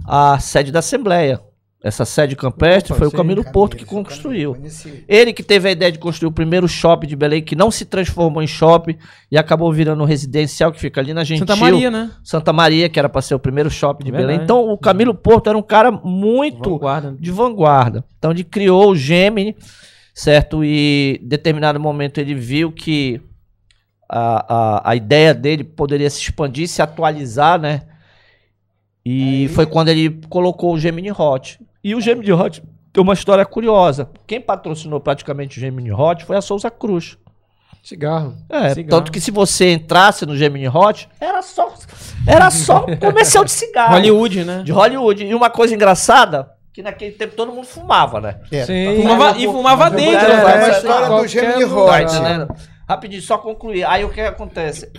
a sede da Assembleia. Essa sede campestre foi o Camilo Porto que construiu. Ele que teve a ideia de construir o primeiro shopping de Belém, que não se transformou em shopping e acabou virando um residencial que fica ali na Gentil.
Santa Maria, né?
Santa Maria, que era para ser o primeiro shopping de
Verdade.
Belém. Então, o Camilo Porto era um cara muito
Vanguarda.
de vanguarda. Então, ele criou o Gemini, certo? E em determinado momento ele viu que a, a, a ideia dele poderia se expandir, se atualizar, né? E
Aí-
foi quando ele colocou o Gemini Hot. E o Gemini Hot tem uma história curiosa. Quem patrocinou praticamente o Gemini Hot foi a Souza Cruz.
Cigarro.
É,
Cigarro.
tanto que se você entrasse no Gemini Hot, era só era só comercial de cigarro.
Hollywood, né?
De Hollywood. E uma coisa engraçada, que naquele tempo todo mundo fumava, né?
É,
Sim.
Fumava, e fumava dentro.
É,
né?
é,
a história do Gemini.
Tá
Hot.
entendendo? Rapidinho, só concluir. Aí o que, que acontece?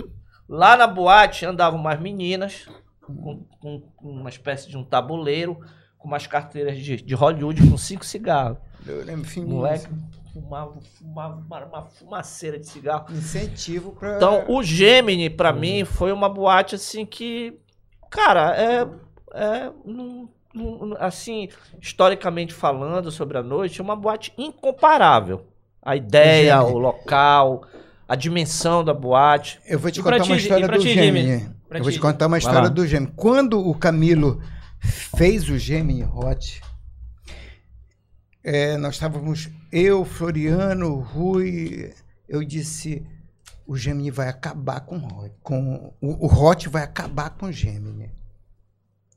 Lá na boate andavam umas meninas com, com uma espécie de um tabuleiro, com umas carteiras de, de Hollywood com cinco cigarros.
Eu lembro,
O
fininho.
moleque fumava, fumava uma, uma fumaceira de cigarro.
Incentivo pra.
Então, o Gemini, pra mim, foi uma boate assim que. Cara, é. é num- num- assim, historicamente falando sobre a noite, é uma boate incomparável. A ideia,
Gemini.
o local, a dimensão da boate.
Eu vou te
E
contar uma
ti,
história do Gemini. Eu vou te contar uma história do Gemini. Quando o Camilo fez o Gemini Hot, é, nós estávamos, eu, Floriano, Rui, eu disse, o Gemini vai acabar com o Hot. Com, o, o Hot vai acabar com o Gemini.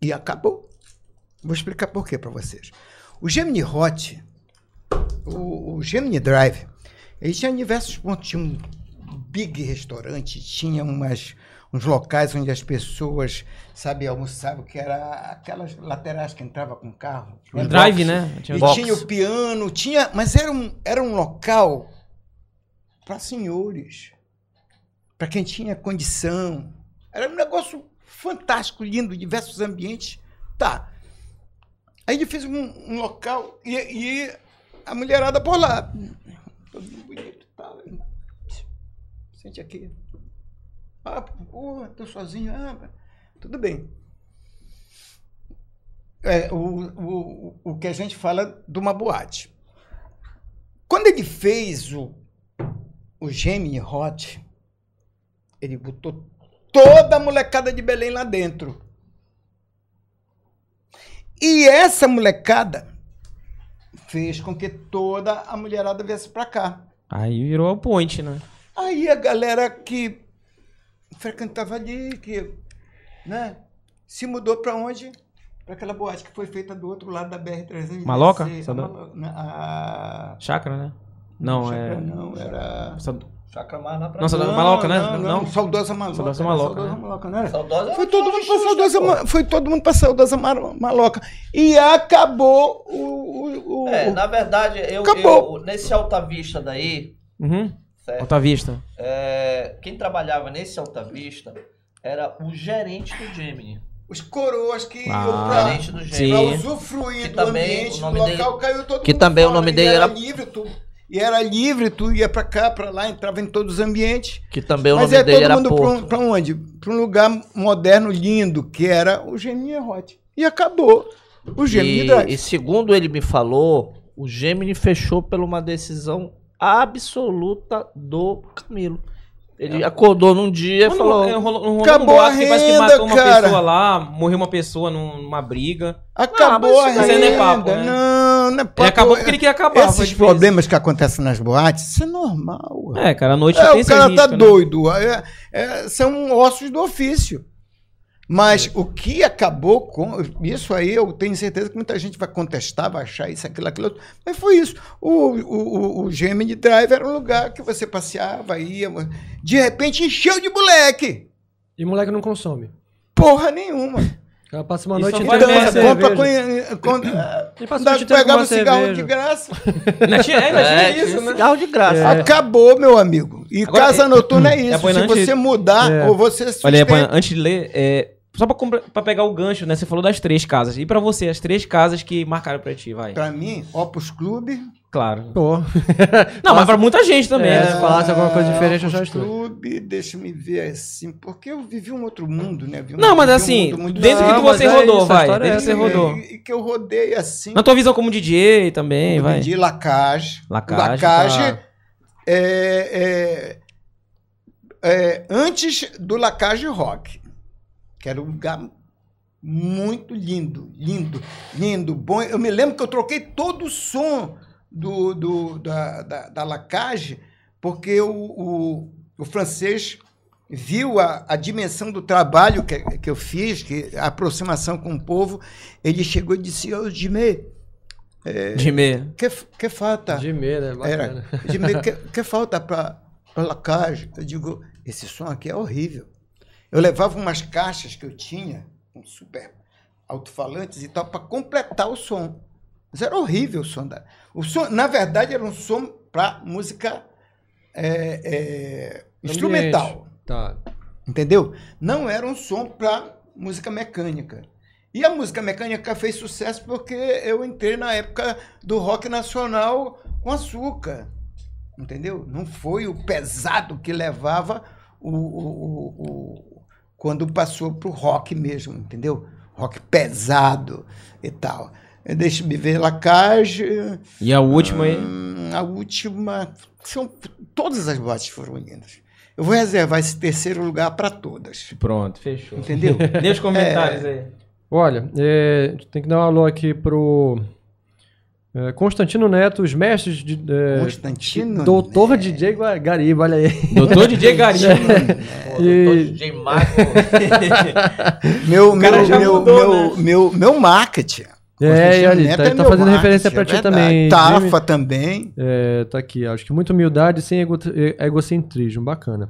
E acabou. Vou explicar por quê para vocês. O Gemini Hot, o, o Gemini Drive, ele tinha diversos pontos. Tinha um big restaurante, tinha umas, uns locais onde as pessoas, sabe, almoçavam, que era aquelas laterais que entrava com carro.
Um drive, né? Tinha
E
box.
tinha o piano, tinha, mas era um, era um local para senhores, para quem tinha condição. Era um negócio fantástico, lindo, diversos ambientes. Tá. Aí ele fez um, um local e, e a mulherada por lá. Todo mundo bonito, tal. Sente aqui. Ah, pô, tô sozinho. Ah, tudo bem. É, o, o, o que a gente fala de uma boate. Quando ele fez o, o Gemini Hot, ele botou toda a molecada de Belém lá dentro. E essa molecada fez com que toda a mulherada viesse pra cá.
Aí virou o point, né?
Aí a galera que frequentava ali, que né, se mudou para onde? Para aquela boate que foi feita do outro lado da BR-316.
Maloca?
A,
Sabe-
Malo- na- a-
Chácara, né? Não,
Chacra
é.
Não, era...
Chacra mais lá pra
Não,
Maloca, né?
Não,
Não.
não, Saudosa Maloca.
Saudosa Maloca,
Saudosa
né?
Maloca, não era?
Saudosa
Foi todo mundo para Saudosa, Ma- foi todo mundo para Saudosa Maloca. E acabou o... o, o-
É, na verdade, eu,
Acabou.
eu- nesse Alta Vista daí,
Uhum.
Certo?
Alta Vista.
É, quem trabalhava nesse Alta Vista era o gerente do Gemini.
Os coroas que
Ah,
iam pra,
gerente do
sim.
pra
Gemini.
usufruir
Que
do
também
ambiente,
o
do
nome
local,
dele-
caiu todo
que
mundo
também o
fora,
nome
e
dele
era
era-
livre, tu, e era livre, tu ia pra cá, pra lá, entrava em todos os ambientes.
Que também o
Mas
nome
é
dele
todo
era
mundo pra,
Porto.
um- pra onde? Pra um lugar moderno, lindo, que era o Gemini Hot. E acabou o Gemini
E,
Drive.
e segundo ele me falou, o Gemini fechou por uma decisão absoluta do Camilo. Ele acordou num dia e falou.
É, rolou,
Acabou a
parece que
renda,
matou uma
cara.
pessoa lá, morreu uma pessoa num- numa briga.
Acabou
Ah,
a
aí não é
renda.
papo, né?
Não, não é papo.
Ele acabou porque ele queria acabar.
Esses problemas que acontecem nas boates, isso é normal.
É, cara, a noite
É,
tem
o cara
risco,
tá
né?
doido. É, é, são ossos do ofício. Mas o que acabou com. Isso aí eu tenho certeza que muita gente vai contestar, vai achar isso, aquilo, aquilo outro. Mas foi isso. O, o, o, o Gemini Drive era um lugar que você passeava, ia. De repente encheu de moleque.
E moleque não consome.
Porra nenhuma.
Ela passa uma noite
não
inteira com.
Então, compra
cerveja.
com,
inteira com
pegava
uma
um cigarro
cerveja.
de graça.
Ainda tinha
É,
isso, né?
cigarro de graça.
É.
Acabou, meu amigo. E
Agora,
casa
é-
noturna é
é
isso. Se você mudar
É.
ou você
Olha
sustenta-
Apanha, antes de ler, é, só pra, pra pegar o gancho, né? Você falou das três casas. E pra você, as três casas que marcaram pra ti, vai.
Pra mim, Opus Clube.
Claro.
Pô.
Não, mas pra muita gente também.
É,
né?
se falasse alguma coisa diferente, eu já estou.
Clube, deixa me ver assim, porque eu vivi um outro mundo, né? Vi um-
Não, mas
um
assim,
mundo muito
desde que
Não,
tu
mas
você
é
rodou,
isso, a
vai.
é
Desde que você rodou.
E, que eu rodei assim.
Na tua visão como DJ também, vai.
vendi Lacage.
Lacage,
Lacage
tá.
é, é, é, antes do Lacage Rock, que era um lugar muito lindo, lindo, lindo, bom. Eu me lembro que eu troquei todo o som do, do- da, da, da Lacage, porque o, o, o francês viu a, a dimensão do trabalho que, que eu fiz, que a aproximação com o povo, ele chegou e disse, ô Jimé,
De meia.
que, que falta?
De meia, né?
Era.
Bacana.
De meio que, que falta para lacagem? Eu digo, esse som aqui é horrível. Eu levava umas caixas que eu tinha, com super alto-falantes e tal, para completar o som. Mas era horrível o som. Da... O som, na verdade, era um som para música é, é, instrumental.
Tá.
Entendeu? Não era um som para música mecânica. E a música mecânica fez sucesso porque eu entrei na época do rock nacional com açúcar. Entendeu? Não foi o pesado que levava o, o- o- quando passou para o rock mesmo, entendeu? Rock pesado e tal. Deixa-me ver Lacage.
E a última aí.
Hum, a última. São, todas as boates foram lindas. Eu vou reservar esse terceiro lugar para todas.
Pronto, fechou.
Entendeu?
Dê os comentários aí.
Olha, é, tem que dar um alô aqui pro é, Constantino Neto, os mestres de. é,
Constantino.
Doutor
Neto.
DJ Gariba, olha aí.
Doutor DJ.
Pô,
E-
doutor DJ Marco.
Meu, meu,
mudou,
meu, meu, meu marketing.
É, e olha,
Neto
tá,
é
tá fazendo
marketing,
referência pra
é
ti também.
Tafa
Jimmy.
também.
É, tá aqui, acho que muita humildade sem ego- egocentrismo, bacana.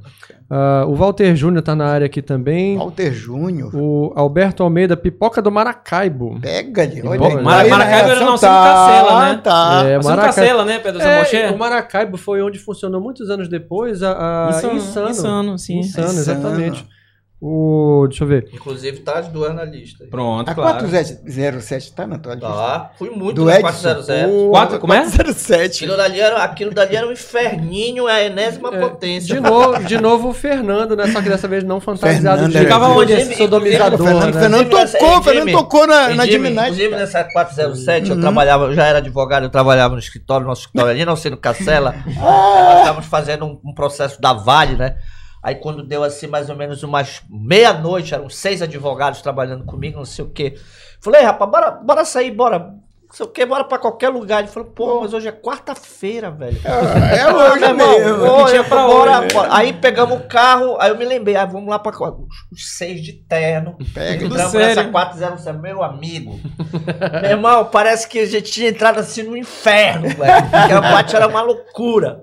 Ah, o Walter Júnior tá na área aqui também.
Walter Júnior.
O Alberto Almeida, Pipoca do Maracaibo.
Pega-lhe. Olha aí.
Mara-
Aí na
Maracaibo era
reação
nosso
tá,
Cacela, né?
Tá.
É,
Você
Maraca-
nunca cela, né, Pedro
É, o Maracaibo foi onde funcionou muitos anos depois a, a
Insano,
Insano.
Insano, sim.
Insano,
Insano.
exatamente. O, deixa eu ver.
Inclusive, tá as duas na lista.
Pronto,
A
claro.
407 tá na tua lista?
Tá. Fui muito
Do
na
Edson.
400.
Pô,
Quatro- como é?
407.
Aquilo dali, era, aquilo dali era um inferninho, é a enésima
É,
potência.
De novo, de novo o Fernando, né? Só que dessa vez não fantasiado
Fernando
Ficava onde?
esse sodomizador,
Fernando,
né?
Fernando tocou,
Inclusive,
Fernando tocou na, na
Jimmy,
Gemini.
Inclusive nessa 407,
Uhum.
eu trabalhava, eu já era advogado, eu trabalhava no escritório, nosso escritório ali, não sendo Cacela. nós estávamos fazendo um, um processo da Vale, né? Aí quando deu assim mais ou menos umas meia-noite, eram seis advogados trabalhando comigo, não sei o quê. Falei, rapaz, bora, bora sair, bora. Não sei o quê, bora pra qualquer lugar. Ele falou, pô, mas hoje é quarta-feira, velho.
É
Ah,
hoje mesmo.
pô,
que tinha
eu-
pra
bora,
hoje, né?
bora. Aí pegamos o carro, aí eu me lembrei, ah, vamos lá pra os, os seis de terno.
Pega.
Entramos
sério.
nessa 407, meu amigo. meu irmão, parece que a gente tinha entrado assim no inferno, velho. Porque a boate era uma loucura.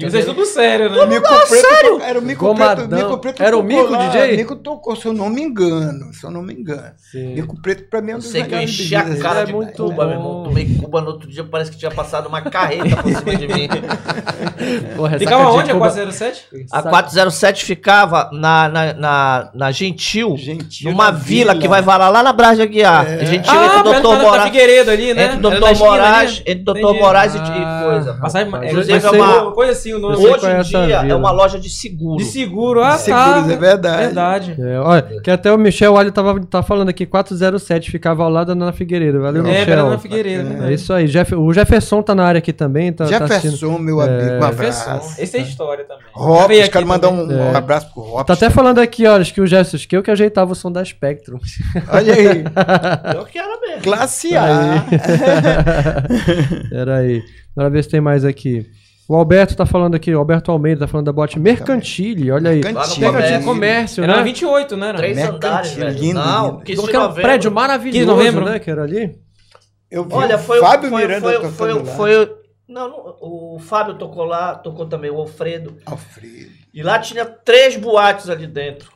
E vocês tudo sério, né?
Mico Preto, era o Mico
Gomadão.
Preto. Mico Preto
Era o Mico,
lá,
DJ?
Mico tocou, se eu não me engano. Se eu não me engano.
Sim.
Mico Preto pra mim é um
Eu
dos
sei que eu enchi a cara
é
de
muito
Cuba, meu irmão. Tomei Cuba no outro dia, parece que tinha passado uma carreta por cima de mim.
Porra,
Ficava onde a
Cuba-
407?
A 407 ficava na, na, na, na Gentil,
Gentil,
numa
na
vila,
vila.
que vai varar lá na Brás de Aguiar.
É.
Gentil
Ah,
entre o Doutor Moraes.
Figueiredo ali, né?
Entre o Doutor Moraes, entre o Doutor
Entendi.
Moraes e,
Ah,
coisa.
Passagem, é,
é uma
coisa assim o nome.
Hoje
é
em
essa
dia é
vila.
uma loja de seguro.
De seguro, ah,
Seguros,
tá.
é verdade.
Verdade.
É, olha, que até o Michel Alho tava, tá falando aqui, 407, ficava ao lado da Ana Figueiredo. Valeu,
É,
Michel.
Fernando Figueiredo.
É isso aí. Jeff- o Jefferson tá na área aqui também. Tá, tá.
Jefferson, meu amigo, um abraço.
Esse é história também. Aqui
quero mandar
também.
um, um abraço pro Robson.
Tá até falando aqui, olha, acho que o Jefferson, que eu que ajeitava o som da Spectrum.
Olha aí,
Eu que era mesmo.
classe A.
Era aí. Bora ver se tem mais aqui. O Alberto tá falando aqui, o Alberto Almeida tá falando da bote Mercantile, olha aí.
Mercantile.
Lá no
Mercantile
comércio.
Comércio,
Era
né?
na 28, né? Era?
Três
Mercantil,
andares, velho.
lindo,
Não,
lindo.
15 de
Aquele
novembro.
prédio
15
maravilhoso,
de novembro.
né, que era ali.
Eu vi
Olha,
o
foi,
Fábio
foi,
Miranda
foi,
tocando
foi,
lá.
foi Não, não, o Fábio tocou lá, tocou também o Alfredo.
Alfredo.
E lá tinha três boates ali dentro.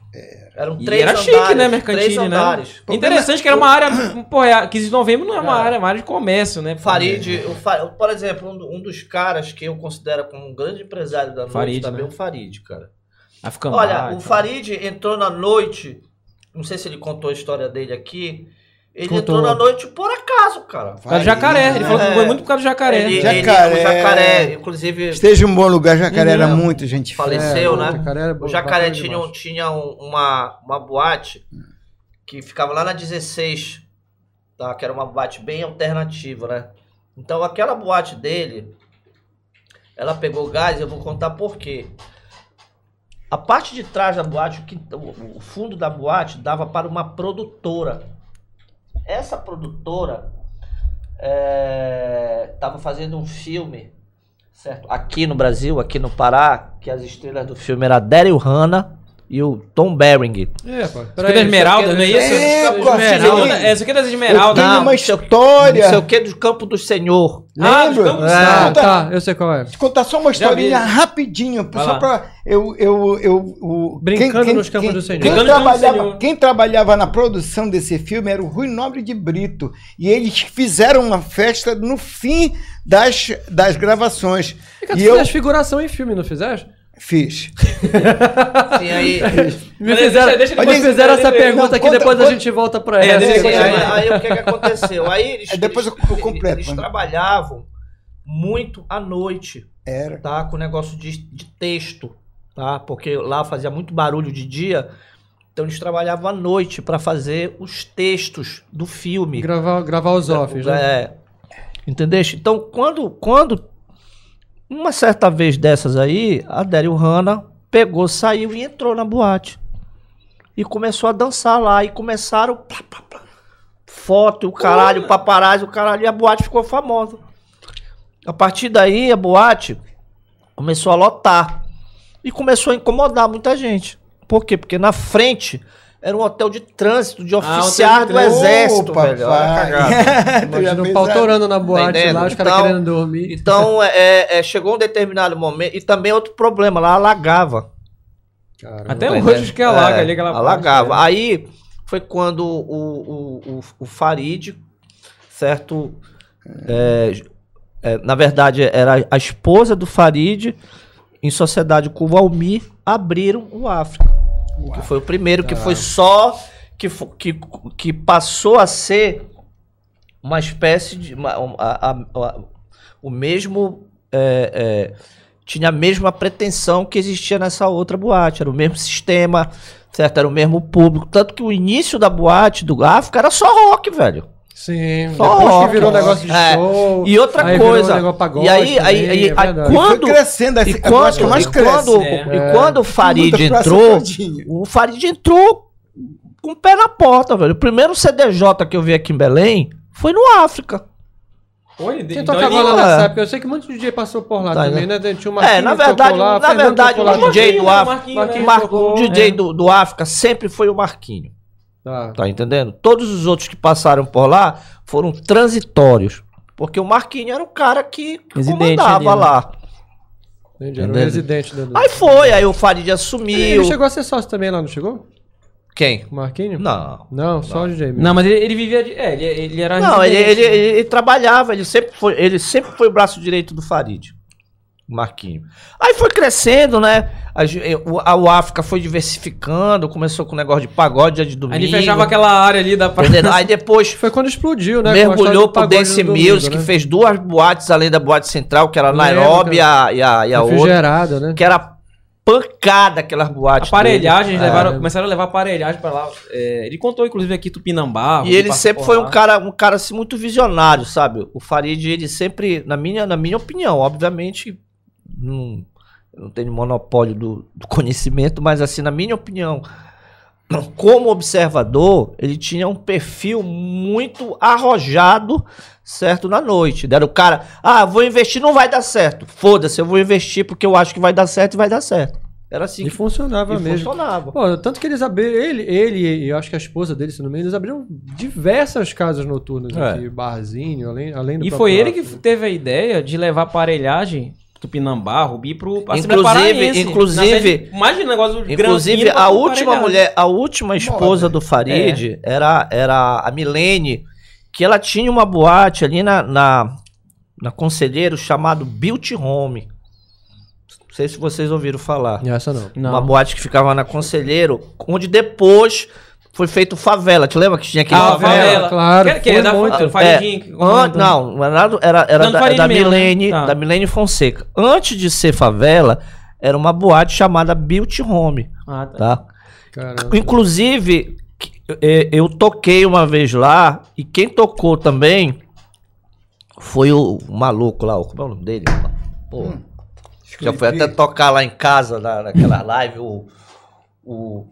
Eram
E
três
era
andares.
chique, né,
três
Mercantil, né?
andares.
Interessante que era uma área. Pô, é, 15 de novembro não é uma
Cara.
área, é uma área de comércio, né?
Farid, o Fa- por exemplo, um, do- um dos caras que eu considero como um grande empresário da noite
Farid,
também é
né?
o Farid, cara. Olha, o
então.
Farid entrou na noite, não sei se ele contou a história dele aqui, ele
Contou.
entrou na noite por acaso, cara.
Por causa do jacaré. Ele falou que foi muito por causa do jacaré.
Ele,
Jacaré.
ele, o jacaré, inclusive,
Esteja em um bom lugar, Jacaré era muito gente
faleceu,
É,
né?
o jacaré era
O
bom-
Jacaré tinha, um- tinha um- uma, uma boate que ficava lá na 16, tá? que era uma boate bem alternativa, né? Então aquela boate dele, ela pegou gás, eu vou contar por quê. A parte de trás da boate, o, que- o- o fundo da boate, dava para uma produtora. Essa produtora estava fazendo um filme, certo? Aqui no Brasil, aqui no Pará, que as estrelas do filme eram a Daryl Hannah e o Tom Berenger.
É, pô.
Isso aqui é da Esmeralda, não é isso?
É, pô,
Esmeralda. isso aqui é das
Eu
Esmeralda.
tenho
Não,
uma história.
Não sei o que do Campo do Senhor.
Ah,
Lembra?
Campos
É.
Ah,
Conta-
tá, eu sei qual é.
Te contar só uma historinha rapidinho,
Vai
só
lá.
pra eu, eu, eu, o-
Brincando nos campos
quem,
do Senhor.
Quem
Brincando nos campos do
trabalhava,
Senhor.
quem trabalhava na produção desse filme era o Rui Nobre de Brito. E eles fizeram uma festa no fim das, das gravações.
E tu
E eu
fizeste figuração em filme, não fizeste?
Fiz.
Sim, aí,
Me fizeram,
deixa-
me
deixa-
fizeram essa pergunta
não,
aqui,
conta-
depois a
conta-
gente volta pra
É,
essa.
Sim, aí, aí o que, que aconteceu? Aí eles,
Aí depois eu- eu
eles-
completo,
eles trabalhavam muito à noite,
Era.
tá? Com negócio de, de texto, tá? Porque lá fazia muito barulho de dia, então eles trabalhavam à noite para fazer os textos do filme.
Gravar, gravar os offs, né?
É. Entendeste? Então, quando, quando uma certa vez dessas aí, a Daryl Hannah pegou, saiu e entrou na boate. E começou a dançar lá. E começaram. plá, plá, plá, foto, o caralho, paparazzi, o caralho. E a boate ficou famosa. A partir daí, a boate começou a lotar. E começou a incomodar muita gente. Por quê? Porque na frente era um hotel de trânsito de
hotel de
oficiais do
trânsito.
exército,
Ô,
velho.
Imagina o
fez
pau
a-
torando na boate
entendendo?
lá, os caras
Então-
querendo dormir.
Então, é, é, chegou um determinado momento. E também outro problema, lá alagava.
Caramba.
Até
Tá
hoje acho que alaga
É,
ali aquela parte,
Alagava.
né?
Aí foi quando o, o, o, o Farid, certo? é, é, na verdade, era a esposa do Farid, em sociedade com o Almir, abriram o África. Que foi o primeiro, que foi só. Que, que, que passou a ser uma espécie de. uma- um- a- a- a- o mesmo. é, é, tinha a mesma pretensão que existia nessa outra boate. Era o mesmo sistema, certo? Era o mesmo público. Tanto que o início da boate do África era só rock, velho.
Sim,
Só
depois que
rock,
virou
rock.
negócio de
É.
show.
E outra
aí virou
coisa,
negócio pagode
e aí- aí-
também,
aí-
é
aí quando-
Foi crescendo. Assim,
E
eu acho que
quando,
mais
e
cresce.
quando,
É.
e quando o Farid entrou, o Farid entrou com o pé na porta, velho. O primeiro CDJ que eu vi aqui em Belém foi no África.
Oi,
Quem
então
tocava
ele-
lá
é.
nessa época? Eu sei que muitos DJ passou por lá
Tá,
também,
né?
né? Tinha o
É, na
que
verdade,
lá,
na verdade, o DJ do
né?
África,
né?
O DJ
é.
do África sempre foi o Marquinho.
Tá.
Tá entendendo? Todos os outros que passaram por lá foram transitórios. Porque o Marquinho era o cara que
Residente
comandava
ali, né?
lá.
Entendi, era
Entendeu?
residente do...
Aí foi, aí o Farid assumiu.
Ele chegou a ser sócio também lá, não chegou?
Quem?
O Marquinhos?
Não.
Não, só o DJ mesmo.
Não, mas ele, ele vivia de. É, ele, ele era.
Não, ele,
residente,
ele,
né?
ele- ele trabalhava, ele sempre, foi, ele sempre foi o braço direito do Farid. Marquinho. Aí foi crescendo, né? A, ge- o, a, o África foi diversificando, começou com o negócio de pagode dia de domingo.
Aí ele fechava aquela área ali da
entendeu? Aí depois
Foi quando explodiu, né?
mergulhou
do
pro Dance
no domingo,
Music,
né?
fez duas boates além da boate central, que era Nairobi e
cara.
a, e a, e a outra,
Refrigerada, né?
que era pancada aquelas boates.
Aparelhagem, eles
dele.
levaram,
É.
começaram a levar aparelhagem pra lá. É, ele contou, inclusive, aqui Tupinambá.
E ele sempre foi um cara, um cara assim, muito visionário, sabe? O Farid, ele sempre, na minha, na minha opinião, obviamente, não, não tenho monopólio do, do conhecimento, mas assim, na minha opinião, como observador, ele tinha um perfil muito arrojado, certo, na noite. Era o cara, ah, vou investir, não vai dar certo. Foda-se, eu vou investir porque eu acho que vai dar certo e vai dar certo. Era assim
E
que
funcionava
e
mesmo.
funcionava.
Pô, tanto que eles abriram, ele, ele e eu acho que a esposa dele, se não me engano, eles abriram diversas casas noturnas
É.
aqui, barzinho, além, além do
E foi ele que teve a ideia de levar aparelhagem Tupinambá, Rubi pro Paranaense.
inclusive-
Na sede- Imagina o negócio
Inclusive, a última mulher, a última esposa
Moda.
do Farid era, era a Milene, que ela tinha uma boate ali na, na, na Conselheiro chamado Beauty Home. Não sei se vocês ouviram falar.
Essa não.
Não.
Uma boate que ficava na Conselheiro, onde depois foi feito favela. Te lembra que tinha aquele
Ah,
favela,
favela.
claro,
Que, que
foi
é da
muito.
Faridinho. que
An- não, era, do- era, era
Não,
da, da
mesmo, né?
Milene,
Tá.
da Milene Fonseca. Antes de ser favela, era uma boate chamada Beauty Home,
Ah, tá.
tá?
Caramba.
Inclusive, é, eu toquei uma vez lá e quem tocou também foi o, maluco lá, como é o nome dele? Pô,
Hum.
já foi até tocar lá em casa, na, naquela live, o, o...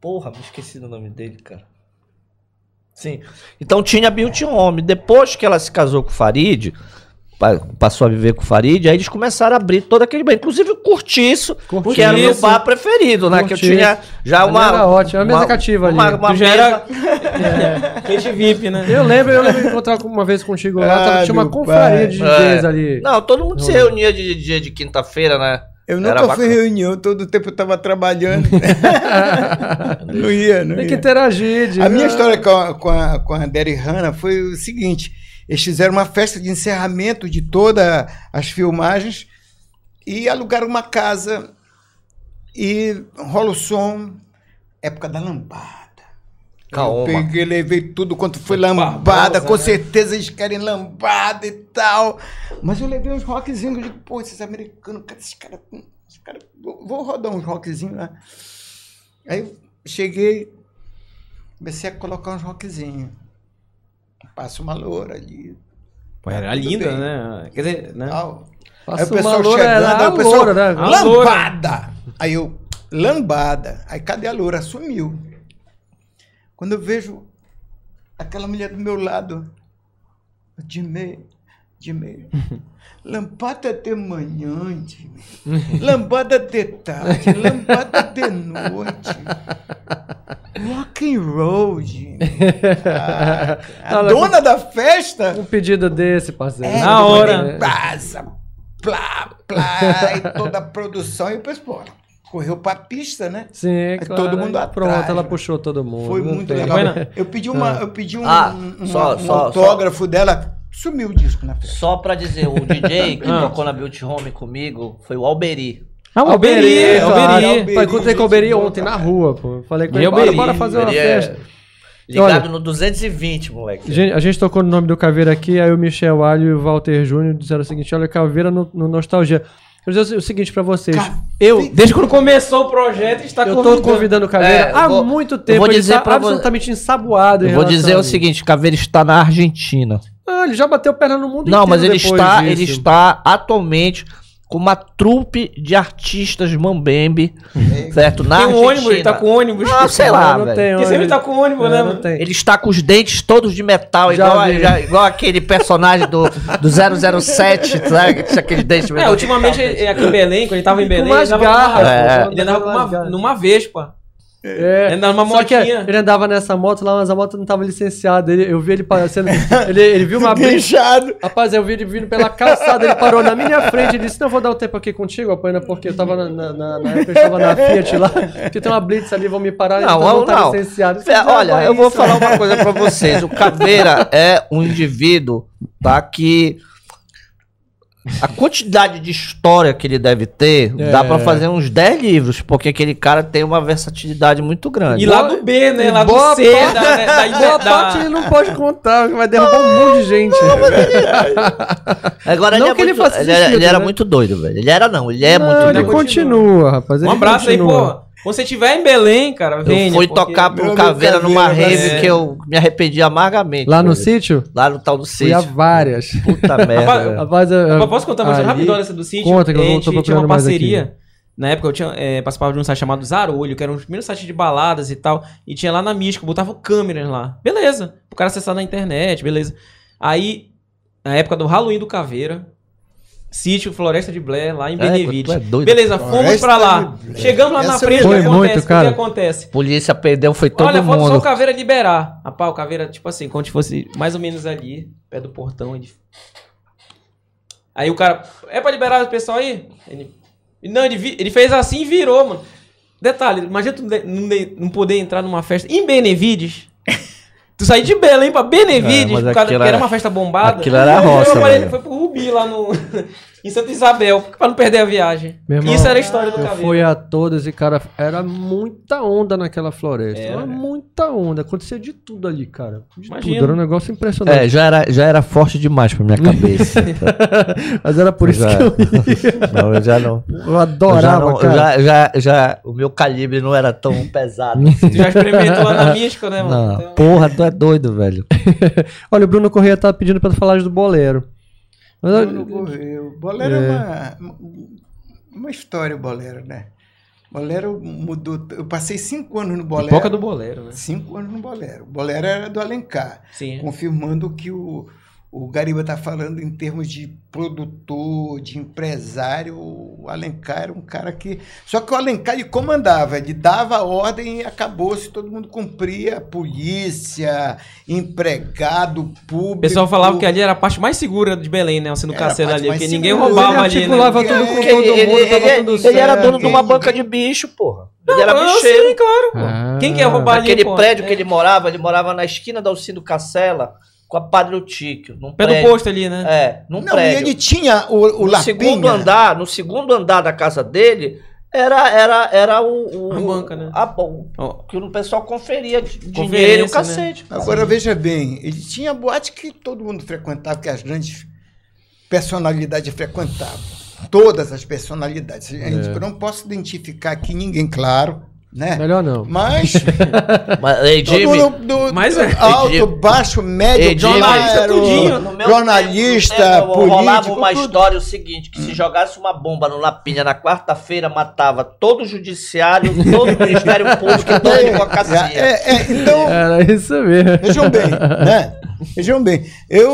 Porra, me esqueci do nome dele, cara. Sim. Então tinha a Beauty Home. Depois que ela se casou com o Farid, pa- passou a viver com o Farid, aí eles começaram a abrir todo aquele bar. Inclusive o Curtiço,
Curtiço.
que era o meu bar preferido, né? Que eu
Curtiço.
tinha já
Ali
uma...
era ótimo, era uma mesa cativa ali.
Uma, uma mesa-
era cliente VIP, né?
Eu lembro, eu lembro de encontrar uma vez contigo lá,
Ah,
tava- tinha uma
meu
confraria
pai.
de DJs ali.
É. Não, todo mundo se reunia de dia de quinta-feira, né?
Eu
Era
nunca fui
bacana.
reunião, todo o tempo eu tava trabalhando. não ia, não
Tem que
ia.
interagir. de-
A minha história com a, com a, com a Derry Hanna foi o seguinte: eles fizeram uma festa de encerramento de todas as filmagens e alugaram uma casa e rola o som, época da lambada. Eu
Caoma.
peguei, levei tudo quanto foi
Barbosa,
lambada, com
né?
certeza eles querem lambada e tal. Mas eu levei uns rockzinhos, eu digo, pô, esses americanos, cara, esses caras, esses caras, vou, rodar uns rockzinhos lá. Aí eu cheguei, comecei a colocar uns rockzinhos. Passa uma loura ali.
Pô, era
Tudo
linda,
bem.
né? Quer dizer, né?
Tal.
Passa
Aí o pessoal
uma loura,
chegando, aí
a
o pessoal,
loura, né?
Lambada. Aí eu, lambada. Aí cadê a loura? Sumiu. Quando eu vejo aquela mulher do meu lado, Dimei, Dimei, lambada de manhã, Dimei. lambada de tarde, lambada de noite. Rock and roll, Dimei. Caraca. A dona da festa
Um pedido desse, parceiro.
é,
Na hora.
Passa, plá, plá, e toda a produção, e o pessoal correu pra pista, né?
Sim, claro.
todo mundo atrás,
Pronto, ela
né?
puxou todo mundo.
Foi muito
tem-
legal.
Na-
Eu pedi, uma, eu pedi um,
Ah,
um-
só-
um
só-
autógrafo dela, sumiu o disco na festa.
Só pra dizer, o DJ que
Ah.
tocou na Beauty Home comigo foi o Alberi.
Ah, o
Alberi,
Alberi. Alberi.
Alberi.
Pô, encontrei com o Alberi ontem na rua, pô. Falei com
E
ele, bora,
Alberi,
bora fazer uma
Ele é
festa.
ligado
Olha-
no 220, moleque.
Gente, a gente tocou no nome do Caveira aqui, aí o Michel Alho e o Walter Júnior disseram o seguinte: olha, Caveira no, no Nostalgia. Eu vou dizer o seguinte pra vocês. Eu,
Desde quando começou o projeto, está
eu tô convidando o Caveira
É,
há
vou-
muito tempo.
vou
ele
dizer
tá
pra vo-
absolutamente ensaboado.
Eu vou dizer
a
o seguinte, Caveira está na Argentina.
Ah, ele já bateu perna no mundo
Não,
inteiro
mas ele está,
disso.
ele está atualmente com uma trupe de artistas Mambembe, certo? Na
Tem um
Argentina.
ônibus, ele tá com ônibus.
Ah, sei lá,
não
velho.
tem
Porque sempre tá com ônibus,
É,
né?
não tem.
Ele está com os dentes todos de metal,
Já
igual, a- já- igual aquele personagem do, do 007, sabe? Que tinha aqueles dentes
É, ultimamente é aqui em Belém, quando ele tava em Belém, ele
mais
andava, uma,
É.
ele andava numa Vespa.
É.
Ele andava numa motinha.
ele andava nessa moto lá, mas a moto não tava licenciada. Ele- eu vi ele passando. ele, ele viu uma blitz.
Guinchado.
Rapaz, eu vi ele vindo pela calçada, ele parou na minha frente e disse: Não, vou dar um tempo aqui contigo, Apanha, porque eu tava na, na, na, na época, eu estava na Fiat lá, que tem uma blitz ali, vão me parar,
Não,
então não tá
não.
licenciado.
É, olha, eu vou falar uma coisa pra vocês. O Caveira é um indivíduo, tá? Que a quantidade de história que ele deve ter,
É.
dá pra fazer uns 10 livros, porque aquele cara tem uma versatilidade muito grande.
E lá do B, né? Lá do C,
parte-
da, né, da,
Boa
da-
parte ele não pode contar, vai derrubar um monte de gente.
Agora
Não
ele, é
que ele
muito-
faça
ele, era,
sentido,
ele era
né?
muito doido, velho. Ele era não, ele é
Não,
muito
ele
doido.
continua, rapaz.
Um
ele
abraço aí,
continua.
pô. Quando você estiver em Belém, cara, venha.
Eu fui
porque-
tocar pro Caveira numa
Caveira,
rave
é.
que eu me arrependi amargamente.
Lá no sítio?
Lá no tal do
Fui a
sítio.
várias.
Puta merda.
Rapaz,
eu,
Mas posso contar uma história
ali-
rapidão dessa do sítio?
Conta que eu
gente
tô
tinha uma
procurando mais
parceria. Na época eu tinha, é, participava de um site chamado Zarolho, que era um dos primeiros sites de baladas e tal. E tinha lá na Mística, botava câmeras lá. Beleza. O cara acessar na internet, beleza. Aí, na época do Halloween do Caveira, Sítio Floresta de Blair, lá em
É,
Benevides.
tu é doido.
Beleza, fomos
Floresta
pra lá. Chegamos lá na
Essa
frente, o que acontece?
muito,
O que
cara.
acontece?
Polícia perdeu, foi todo
Olha, falta só o
mundo.
Caveira liberar. Rapaz, o Caveira, tipo assim, como se fosse mais ou menos ali, pé do portão. Ele... Aí o cara, é pra liberar o pessoal aí? Ele... Não, ele, vi- ele fez assim e virou, mano. Detalhe, imagina tu não, de- não poder entrar numa festa em Benevides. Tu sair de Belém pra Benevides,
É,
por causa, era
era-
uma festa bombada.
aquilo era
Aí
roça,
eu falei. Foi pro Rubi lá no, em Santa Isabel, pra não perder a viagem.
Irmão,
Isso era a história do
Eu
Caveira.
fui a todas e, cara, era muita onda naquela floresta.
Era,
Era, muita onda. Acontecia de tudo ali, cara. De
Imagino.
tudo. Era um negócio impressionante.
É, já era, já era forte demais pra minha cabeça.
Mas era por isso
Já-
que eu ia.
não, eu já não.
Eu
Eu já,
adorava,
não- eu
cara.
já, já, já, o meu calibre não era tão pesado.
Tu já experimentou lá na Mística, né, mano?
Não,
Então-
porra, tu é doido, velho.
Olha, o Bruno Correia tá pedindo pra tu falar do bolero.
Correu. Bolero é, uma, uma história, o bolero, né? Bolero mudou. Eu passei cinco anos no bolero.
Pipoca do boleiro, né?
Cinco anos no bolero. O bolero era do Alencar.
Sim.
confirmando que o, o Gariba está falando em termos de produtor, de empresário. O Alencar era um cara que. Só que o Alencar ele comandava, ele dava a ordem e acabou-se, todo mundo cumpria. Polícia, empregado, público.
O pessoal falava que ali era a parte mais segura de Belém, né? Sendo
parte
ali, porque ninguém
segura.
roubava
Ele
ali, né?
articulava tudo com todo
ele,
mundo,
ele-
tava
ele-
tudo
ele era dono de uma banca de bicho, porra. Ele era
Ah,
bicheiro.
sim, claro.
Ah.
Quem quer roubar ali,
Aquele prédio
É.
que ele morava, ele morava na esquina da Alcindo Cacela com a Padre Otíquio. Num
Pé do
prédio.
posto ali, né?
É, num
Não, e
prédio.
ele tinha o, o
no segundo andar, no segundo andar da casa dele, era, era, era o, o
A banca, né?
a- o- que o pessoal conferia de- dinheiro, o cacete.
Agora veja bem, ele tinha boate que todo mundo frequentava, que as grandes personalidades frequentavam. Todas as personalidades. Gente,
É.
Eu não posso identificar aqui ninguém, claro, né?
Melhor não.
Mas
Mas, ei,
todo
Jimmy,
mundo do,
Mas
do
é.
alto,
Ei,
baixo, médio,
Ei, Jimmy,
jornalista,
jornalista,
tempo, no tempo, rolava
político,
uma
tudo.
história o seguinte, que se jogasse uma bomba no Lapinha na quarta-feira, matava todo o judiciário, todo o Ministério Público e toda a advocacia.
É, é, então,
Era isso mesmo.
Vejam bem, né? Vejam bem, eu,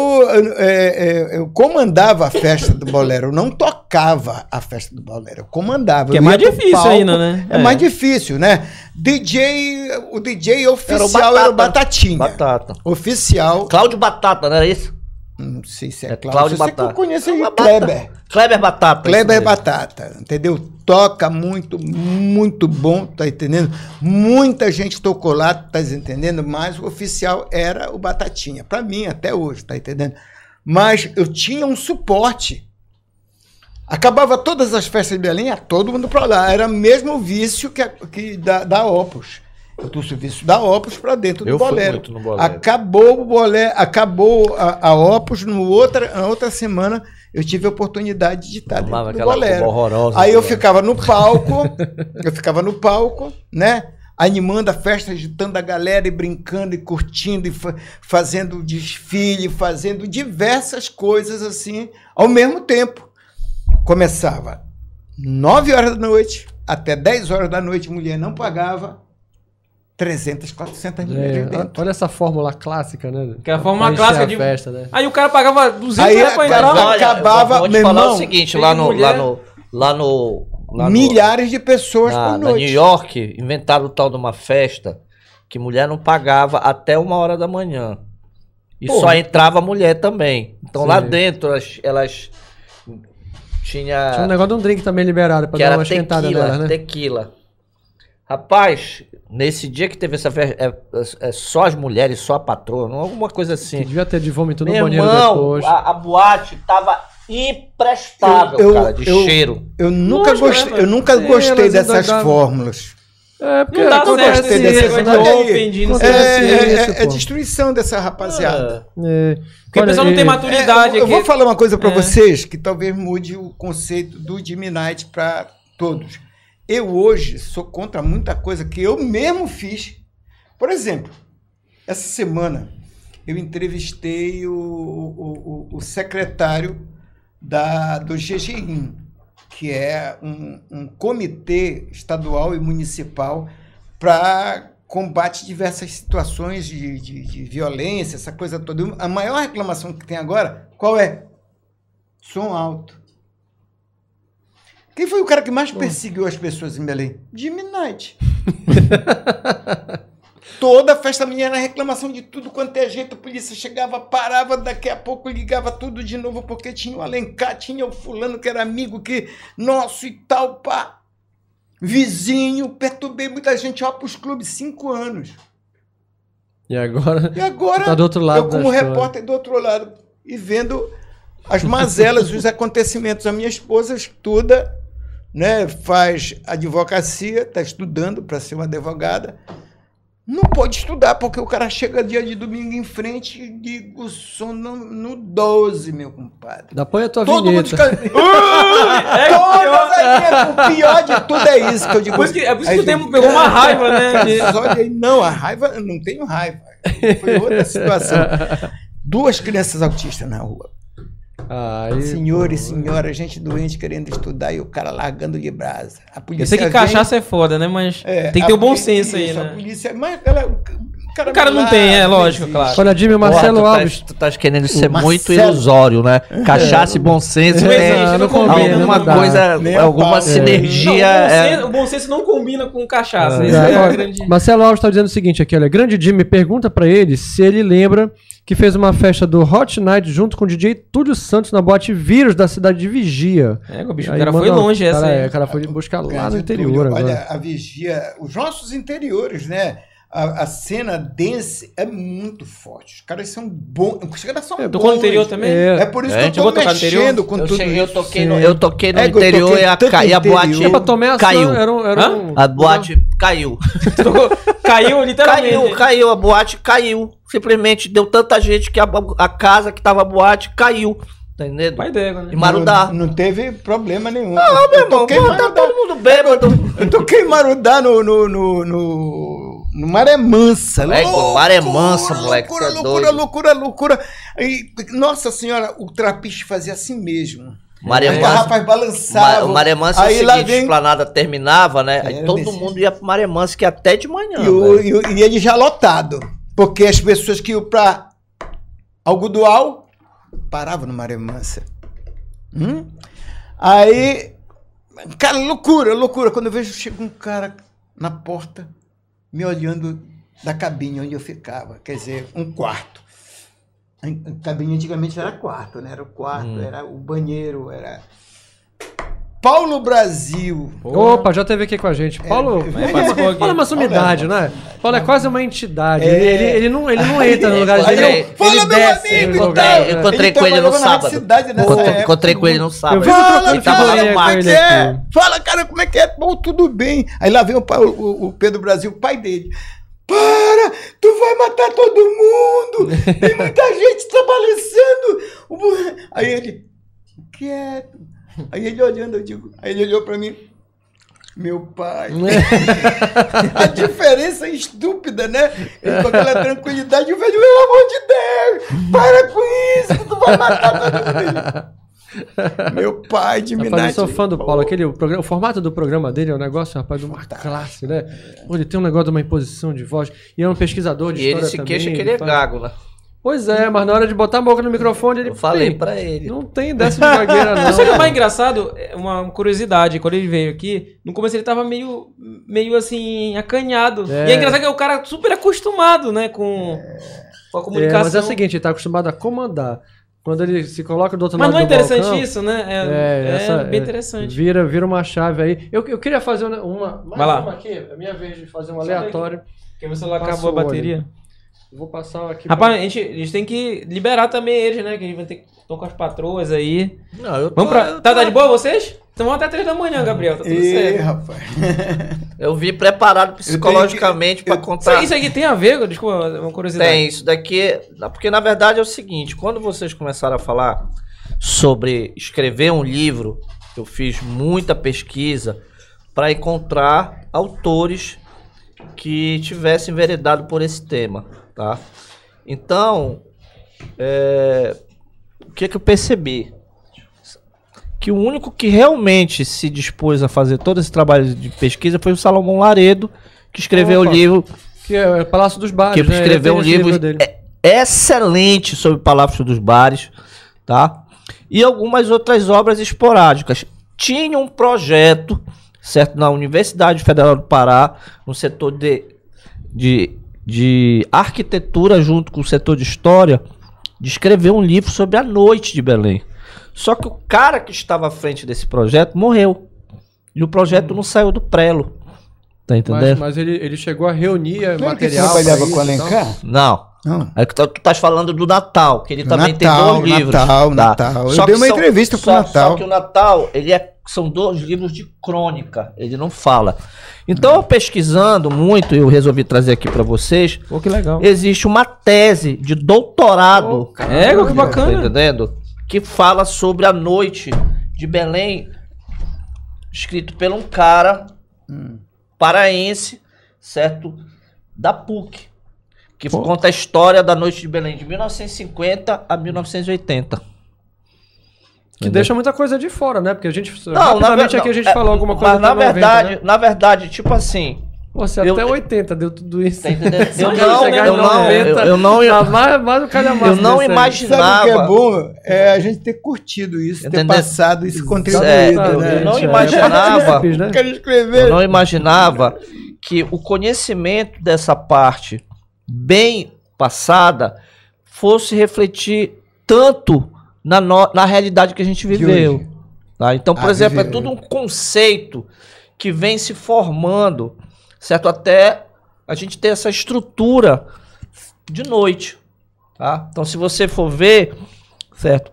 é, é, eu comandava a festa do bolero, eu não tocava a festa do bolero, eu comandava.
Que é
eu
mais
ia pro
difícil ainda, né?
É,
É.
mais difícil, né? DJ, o DJ oficial
Batata.
era o Batatinha.
Batata.
Oficial,
Cláudio Batata, não era isso?
não sei se é,
É
Cláudio,
Cláudio
que eu
Batata.
conheço aí
É
Kleber.
Kleber Batata.
Kleber. Batata, entendeu? Toca muito, muito bom, tá entendendo? Muita gente tocou lá, tá entendendo? Mas o oficial era o Batatinha, para mim até hoje, tá entendendo? Mas eu tinha um suporte. Acabava todas as festas de Belém, ia todo mundo para lá. Era mesmo o vício que, que da, da Opus. Eu trouxe o vício da Opus para dentro do
Eu fui
bolero.
bolero.
Acabou o bolero, acabou a, a Opus, no outra, na outra semana eu tive a oportunidade de estar
Tomava
dentro do bolero.
horrorosa.
Aí eu ficava no palco, eu ficava no palco, né? Animando a festa, agitando a galera e brincando e curtindo e fa- fazendo desfile, fazendo diversas coisas assim ao mesmo tempo. Começava 9 horas da noite até 10 horas da noite, mulher não pagava 300, 400 mulheres
É,
dentro.
olha essa fórmula clássica, né?
Que é a fórmula
Pra
clássica
a
de-
festa, né?
Aí o cara pagava 200
Aí
reais pra entrar.
Olha,
acabava,
vou te falar
irmão,
o seguinte, lá no,
mulher-
lá no, lá no, lá no-
Milhares de pessoas
na,
por
na
noite.
New York, inventaram o tal de uma festa que mulher não pagava até uma hora da manhã. E
Porra.
só entrava mulher também. Então
Sim.
lá dentro elas, elas tinha,
Tinha um negócio de um drink também liberado pra
que
dar
era
uma esquentada
tequila,
nela, né?
tequila. Rapaz, nesse dia que teve essa festa, é, é só as mulheres, só a patroa, não alguma coisa
Que
assim.
devia ter de vômito no
Meu
banheiro
irmão,
depois.
a, a boate tava imprestável,
Eu- eu-
cara, de
eu-
cheiro.
Eu nunca
né,
gostei,
mano?
eu nunca gostei dessas fórmulas.
É, porque
Não dá
acontece
certo esse negócio de open, de não
É,
sei
é- é- é destruição dessa rapaziada.
É.
Porque o
Olha,
pessoal não
e-
tem
É,
maturidade
eu, eu
aqui.
vou falar uma coisa para
É.
vocês que talvez mude o conceito do Jimmy Night para todos. Eu hoje sou contra muita coisa que eu mesmo fiz. Por exemplo, essa semana eu entrevistei o, o- o- o secretário da, do GGIM, que é um, um comitê estadual e municipal para combate diversas situações de, de- de violência, essa coisa toda. A maior reclamação que tem agora, qual é? Som alto. Quem foi o cara que mais perseguiu as pessoas em Belém? Jimmy Knight. Toda festa minha era reclamação de tudo quanto é jeito. A polícia chegava, parava, daqui a pouco ligava tudo de novo, porque tinha o Alencar, tinha o fulano que era amigo que nosso e tal, pá. Vizinho, perturbei muita gente, ó, pros clubes, cinco anos.
E agora.
E agora,
Tá do outro lado
eu como repórter do outro lado, e vendo as mazelas, os acontecimentos. A minha esposa estuda, né, faz advocacia, está estudando para ser uma advogada. Não pode estudar, porque o cara chega dia de domingo em frente e liga o som no, no 12, meu compadre.
Dá põe a tua
Todo mundo
vinheta.
fica... Todas as O pior de tudo é isso que eu digo.
Por isso que, é por isso que o tempo pegou uma raiva, né? de-
Mas olha aí, não, a raiva, eu não tenho raiva. Foi outra situação. Duas crianças autistas na rua.
Aí,
Senhor e
pô.
senhora, gente doente querendo estudar e o cara largando de brasa. A polícia
Eu sei que
vem-
cachaça é foda, né? Mas
é,
tem que
a
ter o bom
poli-
senso aí,
isso, A
né?
polícia, mas ela, o cara,
O cara não tem, é, lógico,
existe.
claro.
Olha, Jimmy, o Marcelo
Porra, tu
Alves.
Tá, tu tá querendo ser
O
muito ilusório, né? Cachaça e bom senso
Não
tem
existe, não
não
combina.
alguma
não
coisa,
Nem
alguma sinergia.
Não, o, bom
é-
senso, o bom senso não combina com cachaça.
É.
É, o grande...
Marcelo Alves está dizendo o seguinte aqui, olha, grande Jimmy pergunta pra ele se ele lembra que fez uma festa do Hot Night junto com o DJ Túlio Santos na boate Vírus da cidade de Vigia.
É, o bicho, o
Aí
cara foi longe essa
cara,
aí.
é, o cara foi buscar lá no interior
Túlio,
agora.
Olha, a vigia, os nossos interiores, né? A, a cena dance é muito forte. Os caras são bons. Os caras são bons.
Tocou no interior também?
É,
É,
por isso
É,
que eu tô mexendo com
eu,
tudo
cheguei, eu
isso.
toquei
Sim.
no, eu toquei no
É, eu
interior
toquei
e a, ca- e a boate
interior.
A
caiu.
Era, um- era um-
A boate caiu.
Tocou- Caiu literalmente.
Caiu, caiu, a boate caiu. Simplesmente deu tanta gente que a, a casa que tava a boate caiu. Tá entendendo?
Vai
E
né?
Marudá.
Não, não teve problema nenhum.
Não, meu
eu
irmão,
toquei
tá todo mundo bêbado.
Eu toquei Marudá no, no, no, no, no Maré Mansa.
Moleque, Maré Mansa, moleque,
Loucura,
cê é
loucura, loucura, loucura. E, nossa senhora, o trapiche fazia assim mesmo.
Maré Mansa.
garrafas balançavam.
Ma- O Maré Mansa é o
Aí lá
seguinte, a
vem
esplanada terminava, né? Aí todo
desse
mundo ia pro Maré Mansa, que até de manhã.
E, o, e, o- e ele já lotado. Porque as pessoas que iam pra Algodual paravam no Maré Mansa. Hum? Aí, cara, loucura, loucura. Quando eu vejo, chega um cara na porta, me olhando da cabine onde eu ficava. Quer dizer, um quarto. A cabine antigamente era quarto, né? Era o quarto,
Hum.
era o banheiro, era. Paulo Brasil.
Opa, já teve aqui com a gente. Paulo,
é,
Paulo. Paulo é uma sumidade,
é-
né? Paulo é quase uma entidade.
É.
Ele, ele, ele não, ele não entra no lugar
Aí
de
eu,
Ele-
fala, meu
desce,
amigo
ele
e tal.
joga.
Eu encontrei com ele no sábado.
cidade nessa
Encontrei, com ele no sábado.
Eu vi
Fala,
Ele tava
cara,
no
como
mar.
é que é? Fala, cara, como é que é? Bom, tudo bem. Aí lá vem o, o- o Pedro Brasil, o pai dele. Para! Tu vai matar todo mundo! Tem muita gente trabalhando! Aí ele, quieto. Aí ele olhando, eu digo, aí ele olhou pra mim. Meu pai. A diferença é estúpida, né? Ele com aquela tranquilidade, o velho, pelo amor de Deus, para com isso, tu vai matar todo mundo. Meu pai de
Rapaz,
Minas.
eu sou fã do Paulo. Aquele, o, programa- o formato do programa dele é um negócio, rapaz, de uma classe, né? Ele tem um negócio de uma imposição de voz. E é um pesquisador de
E ele
história
se
também,
queixa que ele é
faz-
gago, né?
Pois é, mas na hora de botar a boca no microfone, ele
Eu falei pra ele.
Não tem dessa de gagueira, não.
Mas sabe o que é mais engraçado? É Uma curiosidade, quando ele veio aqui, no começo ele tava meio, meio assim, acanhado.
É.
E é engraçado que é o cara super acostumado, né, com, com a
É,
comunicação.
mas é o seguinte, ele tá acostumado a comandar. Quando ele se coloca do outro
Mas
lado
não é
do
interessante
balcão,
isso, né? É,
É,
é
essa-
bem
é,
interessante.
Vira, vira uma chave aí. Eu, eu queria fazer uma. uma mais
Vai lá.
uma aqui. É minha vez de fazer um aleatório.
Porque meu celular
Passa
acabou a
o olho. Eu Vou passar aqui.
Rapaz, a gente, a gente tem que liberar também eles, né? Que a gente vai ter que estão com as patroas aí.
Não, eu, tô,
Vamos pra.
eu,
Tá,
tô-
tá de boa vocês? Então vamos até três da manhã, Gabriel. Tá tudo
Ih,
certo.
rapaz.
eu vim preparado psicologicamente pra
Isso,
contar.
isso aqui tem a ver, desculpa, uma curiosidade.
Tem, isso daqui. Porque na verdade é o seguinte: quando vocês começaram a falar sobre escrever um livro, eu fiz muita pesquisa para encontrar autores que tivessem enveredado por esse tema, tá? Então, é, o que, que eu percebi? Que o único que realmente se dispôs a fazer todo esse trabalho de pesquisa foi o Salomão Laredo, que escreveu
Opa.
o livro
Que é o Palácio dos Bares.
que
né?
escreveu um livro
dele.
é- excelente sobre Palácio dos Bares, tá? E algumas outras obras esporádicas. tinha um projeto, certo, na Universidade Federal do Pará, no setor de, de, de arquitetura junto com o setor de história, de escrever um livro sobre a noite de Belém. Só que o cara que estava à frente desse projeto morreu. E o projeto não saiu do prelo. Tá
Mas,
entendendo?
mas ele, ele chegou a reunir
Não é
material.
trabalhava
pra
com o
isso e tal?
Alencar?
Não.
Não.
É que tu, tu estás falando do Natal, que ele
Do
também
Natal,
tem dois livros.
Natal,
tá?
Natal. Eu
Só
dei uma
são-
entrevista pro
só-
Natal.
Só que o Natal, ele é, são dois livros de crônica, ele não fala. Então, pesquisando muito, eu resolvi trazer aqui para vocês,
Pô, que legal.
existe uma tese de doutorado,
É, que
tá
bacana.
entendendo? Que fala sobre a noite de Belém, escrito por um cara paraense, certo? Da PUC. Que conta a história da noite de Belém de 1950 a 1980.
Que deixa muita coisa de fora, né? Porque a gente.
Não, na
rapidamente
ver-
aqui a gente
é,
falou alguma coisa
Mas na
até 90,
verdade,
né?
na verdade, tipo assim,
Pô, se
eu-
até 80 deu tudo isso.
tá Eu não, eu não,
90,
eu, eu não,
Tá mais, mais o calhamaço
eu não imaginava.
Sabe o que é bom? É a gente ter curtido isso, ter
Entendeu?
passado isso contribuído,
Sério,
né?
eu não
é
imaginava.
simples, né?
Eu não imaginava que o conhecimento dessa parte bem passada fosse refletir tanto na, no- na realidade que a gente viveu. tá? Então, por
Ah,
exemplo, é tudo um conceito que vem se formando, certo? Até a gente ter essa estrutura de noite. Tá? Então, se você for ver, certo?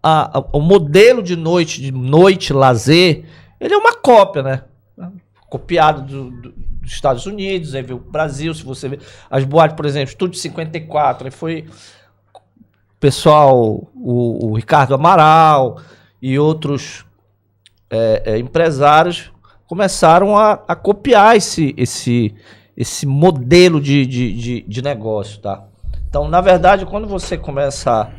a- a- o modelo de noite, de noite lazer, ele é uma cópia, né? Copiado do- do- dos Estados Unidos, aí veio o Brasil, se você ver. As boates, por exemplo, Estúdio 54, aí foi pessoal, o, o Ricardo Amaral e outros é, é, empresários começaram a, a copiar esse, esse, esse modelo de, de, de, de negócio, tá? Então, na verdade, quando você começa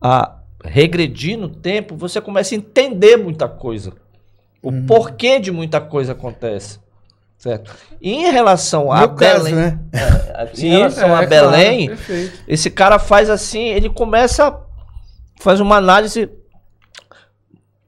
a, a regredir no tempo, você começa a entender muita coisa. O porquê de muita coisa acontece. Certo? E em relação a
caso,
Belém,
né?
em relação
É,
a
claro,
Belém,
perfeito.
esse cara faz assim, ele começa, faz uma análise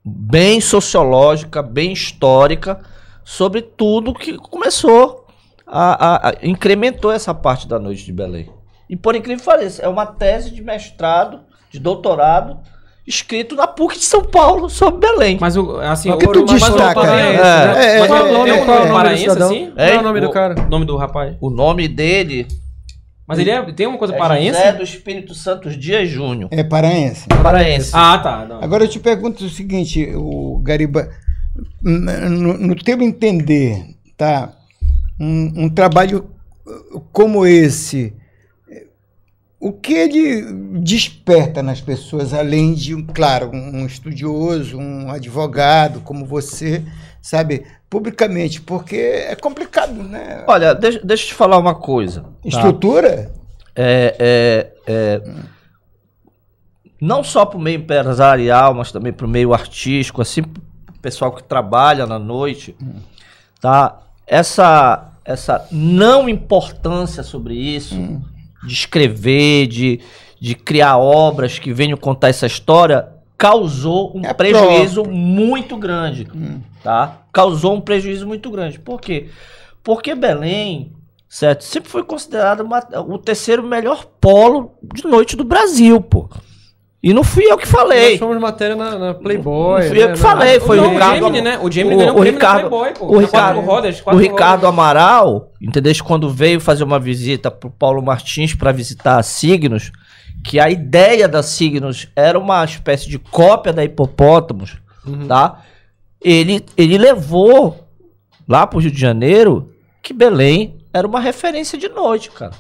bem sociológica, bem histórica, sobre tudo que começou a, a- a- incrementou essa parte da noite de Belém. E por incrível que pareça, é uma tese de mestrado, de doutorado, escrito na PUC de São Paulo sobre Belém.
Mas o, assim,
o que
o,
tu
mas o
destaca?
paraense,
É,
é,
Mas
é,
qual-
é, é,
um nome
é.
paraense
cidadão.
assim?
Qual é o nome do cara?
O nome do rapaz.
O nome dele
Mas ele é, tem uma coisa
é
paraense?
José do Espírito Santo Dias Júnior.
É paraense.
Paraense.
Ah, tá. não.
Agora eu te pergunto o seguinte, o Gariba, no, no teu entender, tá? Um, um trabalho uh, como esse, o que ele desperta nas pessoas, além de, claro, um, estudioso, um advogado como você, sabe, publicamente, porque é complicado, né?
Olha, deixa, deixa eu te falar uma coisa. tá?
Estrutura?
É, é, é, não só para o meio empresarial, mas também para o meio artístico, assim, pro pessoal que trabalha na noite, tá? Essa, essa não importância sobre isso, de escrever, de, de criar obras que venham contar essa história, causou um
É
prejuízo muito grande, tá? Causou um prejuízo muito grande. Por quê? Porque Belém, certo, sempre foi considerado uma- o terceiro melhor polo de noite do Brasil, pô. E não fui eu que
Nós
falei.
fomos matéria na, na Playboy.
Não fui eu
né,
que
na-
falei, foi
Não,
o Ricardo.
Gemini, né? O Gemini
o-
ganhou
o
na
Ricardo-
Playboy, pô.
o Ricardo-
quatro rodas,
O
quatro
Ricardo
rodas.
Amaral, entendeu? Quando veio fazer uma visita pro Paulo Martins para visitar a Signos, que a ideia da Signos era uma espécie de cópia da Hipopótamos, tá? Ele, ele levou lá pro Rio de Janeiro que Belém era uma referência de noite, cara.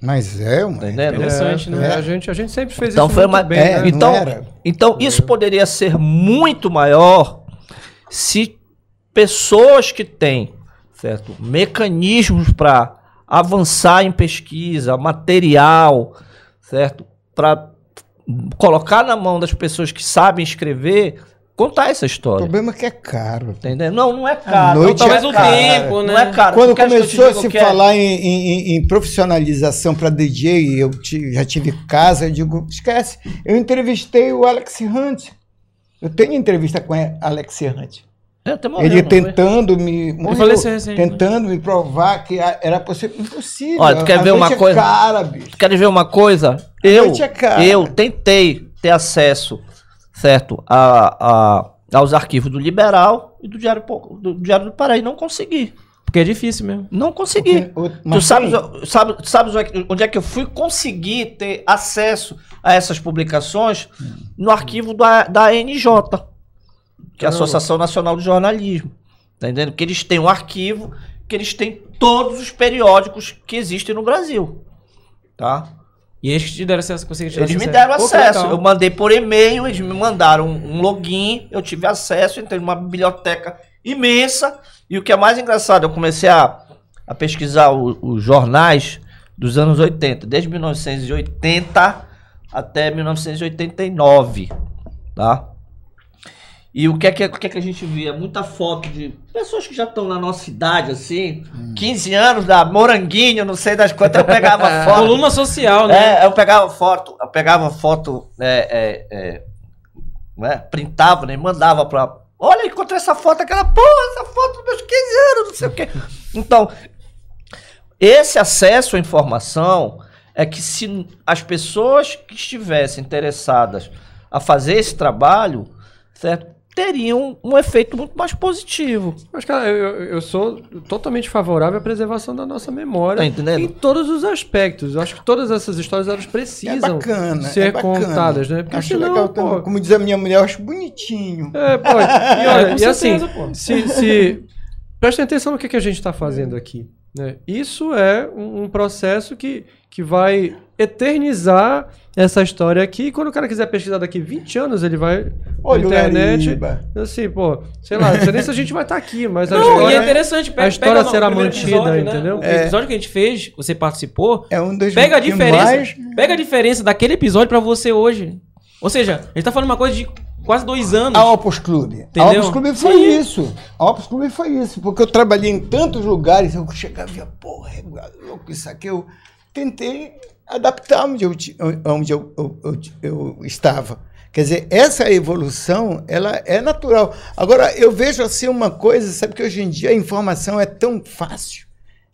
Mas é uma...
Tá entendendo?
Interessante,
É,
né?
é, a, gente, a gente sempre fez
Então
isso
foi
muito
uma-
bem,
É,
né?
Então-
não era?
Então, isso poderia ser muito maior se pessoas que têm certo, mecanismos para avançar em pesquisa, material, certo, para colocar na mão das pessoas que sabem escrever, contar essa
O
história.
problema é que é caro.
Entendeu? Não, não é caro.
noite
Não,
Talvez
é
o
cara.
tempo, né?
Não é caro.
Quando
Tu
começou a
o
se
é?
falar em, em- em profissionalização para DJ, eu já tive casa, eu digo, esquece. Eu entrevistei o Alex Hunt. Eu tenho entrevista com Alex Hunt.
É, até morreu,
Ele
foi?
tentando me. morreu,
faleceu recentemente.
tentando me provar que era possível. Impossível.
Olha, tu quer
A
ver uma
noite
coisa?
É cara, bicho.
Quer ver uma coisa? Eu,
é cara.
eu tentei ter acesso, certo, a, a- aos arquivos do Liberal e do Diário, do Diário do Paraí. Não consegui.
Porque é difícil mesmo.
Não consegui.
Porque o-
Tu
mas
sabes, sabe, sabes onde é que eu fui conseguir ter acesso a essas publicações? No arquivo da, da ANJ, que é a Associação Nacional de Jornalismo. Tá entendendo? Que eles têm um arquivo, que eles têm todos os periódicos que existem no Brasil. Tá?
E eles te deram acesso, conseguiram te
Eles me
acesso.
deram
Pô,
acesso. Eu mandei por e-mail, eles me mandaram um login, eu tive acesso, entrei numa biblioteca imensa. E o que é mais engraçado, eu comecei a, a pesquisar os jornais dos anos 80, desde 1980 até 1989, tá? E o que é que, o que, é que a gente via? Muita foto de pessoas que já estão na nossa idade, assim, 15 anos, da Moranguinho, não sei das quantas, eu pegava foto.
Coluna social, né?
É, eu pegava foto, eu pegava foto, é, é, é, né, printava, né, mandava pra. Olha, encontrei essa foto, aquela porra, essa foto dos meus 15 anos, não sei o quê. Então, esse acesso à informação é que se as pessoas que estivessem interessadas a fazer esse trabalho, certo, teriam um efeito muito mais positivo.
Mas, cara, eu, eu- sou totalmente favorável à preservação da nossa memória
Tá entendendo?
em todos os aspectos. Eu acho que todas essas histórias elas
É
precisam
bacana.
ser
é bacana.
contadas, né? Porque
acho
senão,
legal
pô.
Como diz a minha mulher, eu acho bonitinho.
É, pô, e olha,
com
e assim,
certeza, pô.
se, se- prestem atenção no que, que a gente está fazendo aqui. né? Isso é um, um processo que, que vai eternizar essa história aqui. E quando o cara quiser pesquisar daqui 20 anos, ele vai
Olha
na
o
internet.
Gariba.
Assim, pô, sei lá, não sei nem se a gente vai estar aqui, mas a
Não, e
história.
é interessante. Pega,
a história
pega
será mantida,
episódio, né?
entendeu?
O
É.
episódio que a gente fez, você participou.
É um dos
Pega a diferença.
mais-
Pega a diferença daquele episódio pra você hoje. Ou seja, a gente tá falando uma coisa de quase dois anos.
A Opus Clube. A? Opus Clube foi
Sim.
isso. A Opus Clube foi isso. Porque eu trabalhei em tantos lugares, eu chegava e via, porra, é louco isso aqui. Eu tentei adaptar onde eu, onde eu, eu- eu- estava. Quer dizer, essa evolução, ela é natural. Agora, eu vejo assim uma coisa, sabe que hoje em dia a informação é tão fácil,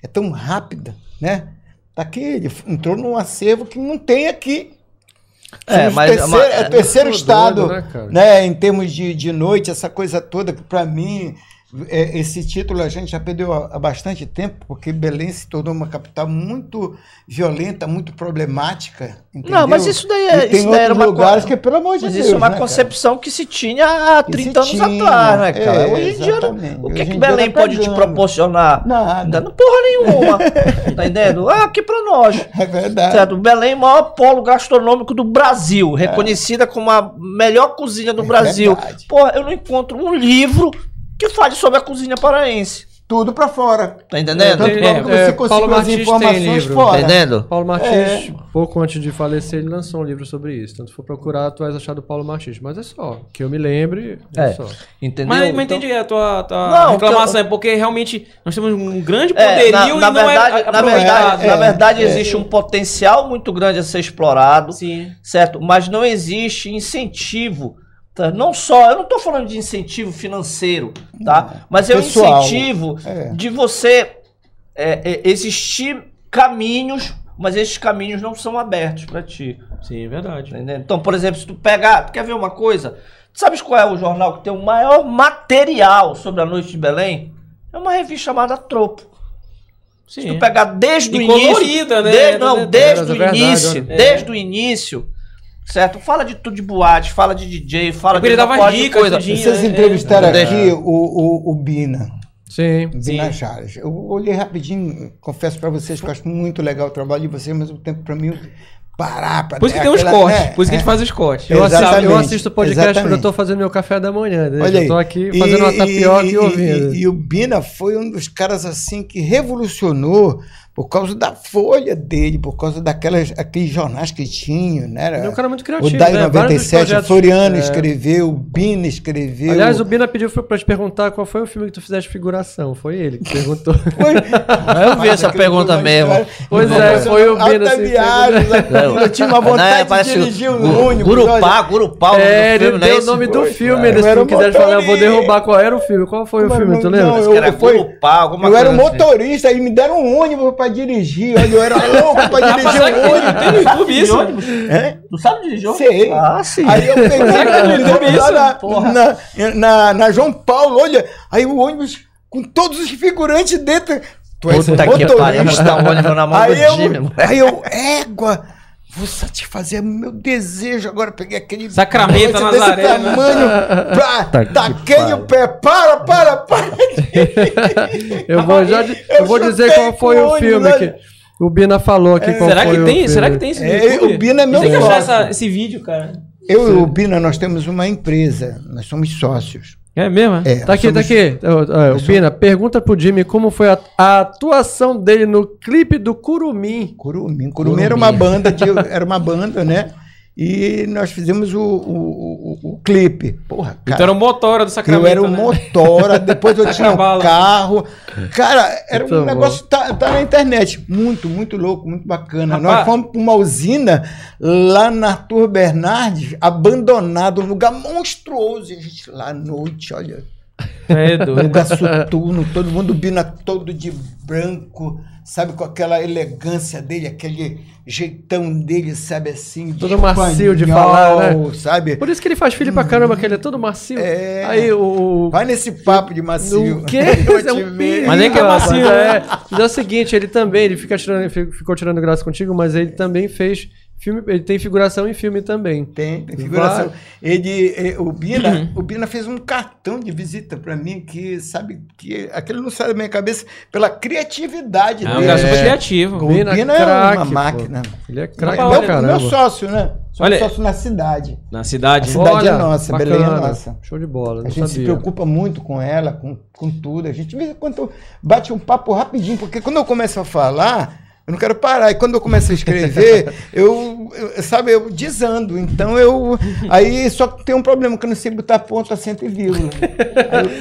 é tão rápida, né? Tá aqui, ele entrou num acervo que não tem aqui.
É, mas-
terceiro,
mas-
é o terceiro
Tô
estado,
doido, né,
né, em termos de, de noite, essa coisa toda, que para mim, é, esse título a gente já perdeu há, bastante tempo, porque Belém se tornou uma capital muito violenta, muito problemática. Entendeu?
Não, mas isso daí
E
é.
tem
isso daí era uma
lugares que, pelo amor de
Mas
Deus.
isso é uma
né, cara?
concepção que se tinha há
Que
30
se
anos
tinha,
atrás, né, cara?
é,
Hoje em dia, o que, é que Belém
tá
pode te proporcionar?
Nada.
Dando porra nenhuma. tá entendendo? Ah, aqui pra nós.
É verdade.
Certo? Belém é o maior polo gastronômico do Brasil, reconhecida como a melhor cozinha do
É
Brasil.
verdade.
Porra, eu não encontro um livro que fale sobre a cozinha paraense.
Tudo para fora.
Tá entendendo?
Tanto
É,
quanto que
é,
você
Paulo
conseguiu as
Martins tem
informações
livro.
fora.
Tá entendendo?
Paulo Martins,
É.
pouco antes de falecer, ele lançou um livro sobre isso. Então, se for procurar, tu vais achar do Paulo Martins. Mas é só. Que eu me lembre, é,
É.
só.
Entendeu?
Mas, mas
Então-
entendi a tua, tua
Não,
reclamação.
que
É porque realmente nós temos um grande
É,
poderio
na,
e
na
não
verdade,
é
na verdade, na
é,
verdade
é.
existe um potencial muito grande a ser explorado,
Sim.
certo? Mas não existe incentivo. Tá? Não só, eu não estou falando de incentivo financeiro, tá? Mas é um incentivo
é.
de você é, é, existir caminhos, mas esses caminhos não são abertos para ti.
Sim, é verdade.
Entendeu? Então, por exemplo, se tu pegar, tu quer ver uma coisa? Tu sabes qual é o jornal que tem o maior material sobre a noite de Belém? É uma revista chamada Tropo. Se
Sim.
tu pegar desde o
E
início.
colorida, né?
Desde, não,
É,
desde
é
o
verdade,
início.
é.
Desde o início. Certo? Fala de tudo de boate, fala de DJ, fala
Porque
de
ele dava dicas,
coisa.
Vocês
É,
entrevistaram
é.
aqui o, o, o Bina.
Sim.
Bina Chaves. Eu olhei rapidinho, confesso para vocês que eu acho muito legal o trabalho de vocês, ao mesmo tempo para mim parar para
Por isso que tem os cortes. Por isso que a gente faz os cortes.
Eu assisto, eu
Exatamente,
assisto o podcast quando eu
exatamente.
tô fazendo meu café da manhã. né?
Olha
eu
aí.
tô aqui fazendo uma tapioca e, ouvindo.
E, e o Bina foi um dos caras assim que revolucionou por causa da folha dele, por causa daquelas aqueles jornais que tinham, né?
Ele é um cara muito
o
criativo.
DAI
né? Vários dos
97, o
projetos-
Floriano
É.
escreveu, o Bina escreveu.
Aliás, o Bina pediu pra te perguntar qual foi o filme que tu fizeste figuração. Foi ele que perguntou.
Foi-
Eu vi essa pergunta mesmo.
história-
Pois
Não,
é, foi o Bina,
Alta
assim,
Viagens, aquilo, Eu tinha uma vontade
Né, parece
de dirigir
o
um ônibus.
Gurupá,
olha.
Gurupá, o nome
É,
do
ele
filme, não é
deu o nome do filme.
Eu
se
era
tu quiser falar, eu vou
motorista.
derrubar qual era o filme. Qual foi o filme,
não-
tu lembra?
não,
que era
eu-
Gurupá, alguma
Eu era
assim.
motorista e me deram um ônibus pra dirigir. Olha, eu era louco pra dirigir um ônibus.
tem no YouTube isso?
É?
Tu sabe dirigir?
Sei.
Ah, sim.
Aí eu peguei lá na, na, na, na João Paulo, olha, aí o ônibus com todos os figurantes dentro. Tu és
Puta que pariu, está um ônibus na mão do
eu,
Jimmy,
aí eu, égua, vou satisfazer meu desejo. Agora peguei aquele.
Sacramento, Nazaré,
Desse
né?
tamanho, pra,
Tá que
taquei o pé, para, para, para.
Eu vou, já, eu
Eu
vou dizer qual foi o filme
ônibus,
que o Bina falou aqui. qual
Será
foi
que
o
tem?
filme.
Será que tem isso no
É,
YouTube?
o Bina é meu
Tem que achar essa- esse vídeo, cara.
Eu e o Bina, nós temos uma empresa, nós somos sócios.
É mesmo?
É,
Tá aqui, tá aqui. Ó, ó, O Bina, pergunta pro Jimmy como foi a, a atuação dele no clipe do Curumim.
Curumim. Curumim era uma banda, de, era uma banda, né? E nós fizemos o, o, o, o clipe. Porra,
Então
cara.
era o motora do Sacramento.
eu era o
né?
motora, depois eu tinha um carro. Cara, era
Muito
um
bom.
negócio tá, tá na internet. Muito, muito louco, muito bacana.
Rapaz.
Nós fomos para uma usina lá na Arthur Bernardes, abandonado, um lugar monstruoso. E a gente lá à noite, olha.
É doido.
soturno, todo mundo bina todo de branco, sabe, com aquela elegância dele, aquele jeitão dele, sabe, assim. de
Todo macio de
espanhol,
falar, né?
Sabe?
Por isso que ele faz filho pra caramba, que ele é todo macio.
É.
Aí o.
Vai nesse papo de macio.
O quê? É um perigo,
Mas nem que é macio,
É. Mas é o seguinte, ele também, ele fica tirando, fi- ficou tirando graça contigo, mas ele também fez filme, ele tem figuração em filme também.
Tem, tem figuração.
Vai.
Ele, eh, o Bina, o Bina fez um cartão de visita para mim que, sabe, que aquilo não sai da minha cabeça pela criatividade
É um
dele.
cara super criativo.
O
Bina
Bina,
é
é
craque,
uma
pô.
máquina.
Ele é
É
craque
Olha,
pra
meu,
caramba.
meu sócio, né? Sou
Olha-
sócio na cidade.
Na cidade.
A cidade é nossa, Belém é nossa.
Show de bola, não
A gente se
sabia.
preocupa muito com ela, com, com tudo. A gente, de vez em quando, bate um papo rapidinho, porque quando eu começo a falar, eu não quero parar. E quando eu começo a escrever, eu, eu- sabe, eu desando. Então eu. Aí só tem um problema, que eu não sei botar ponto, acento e vírgula.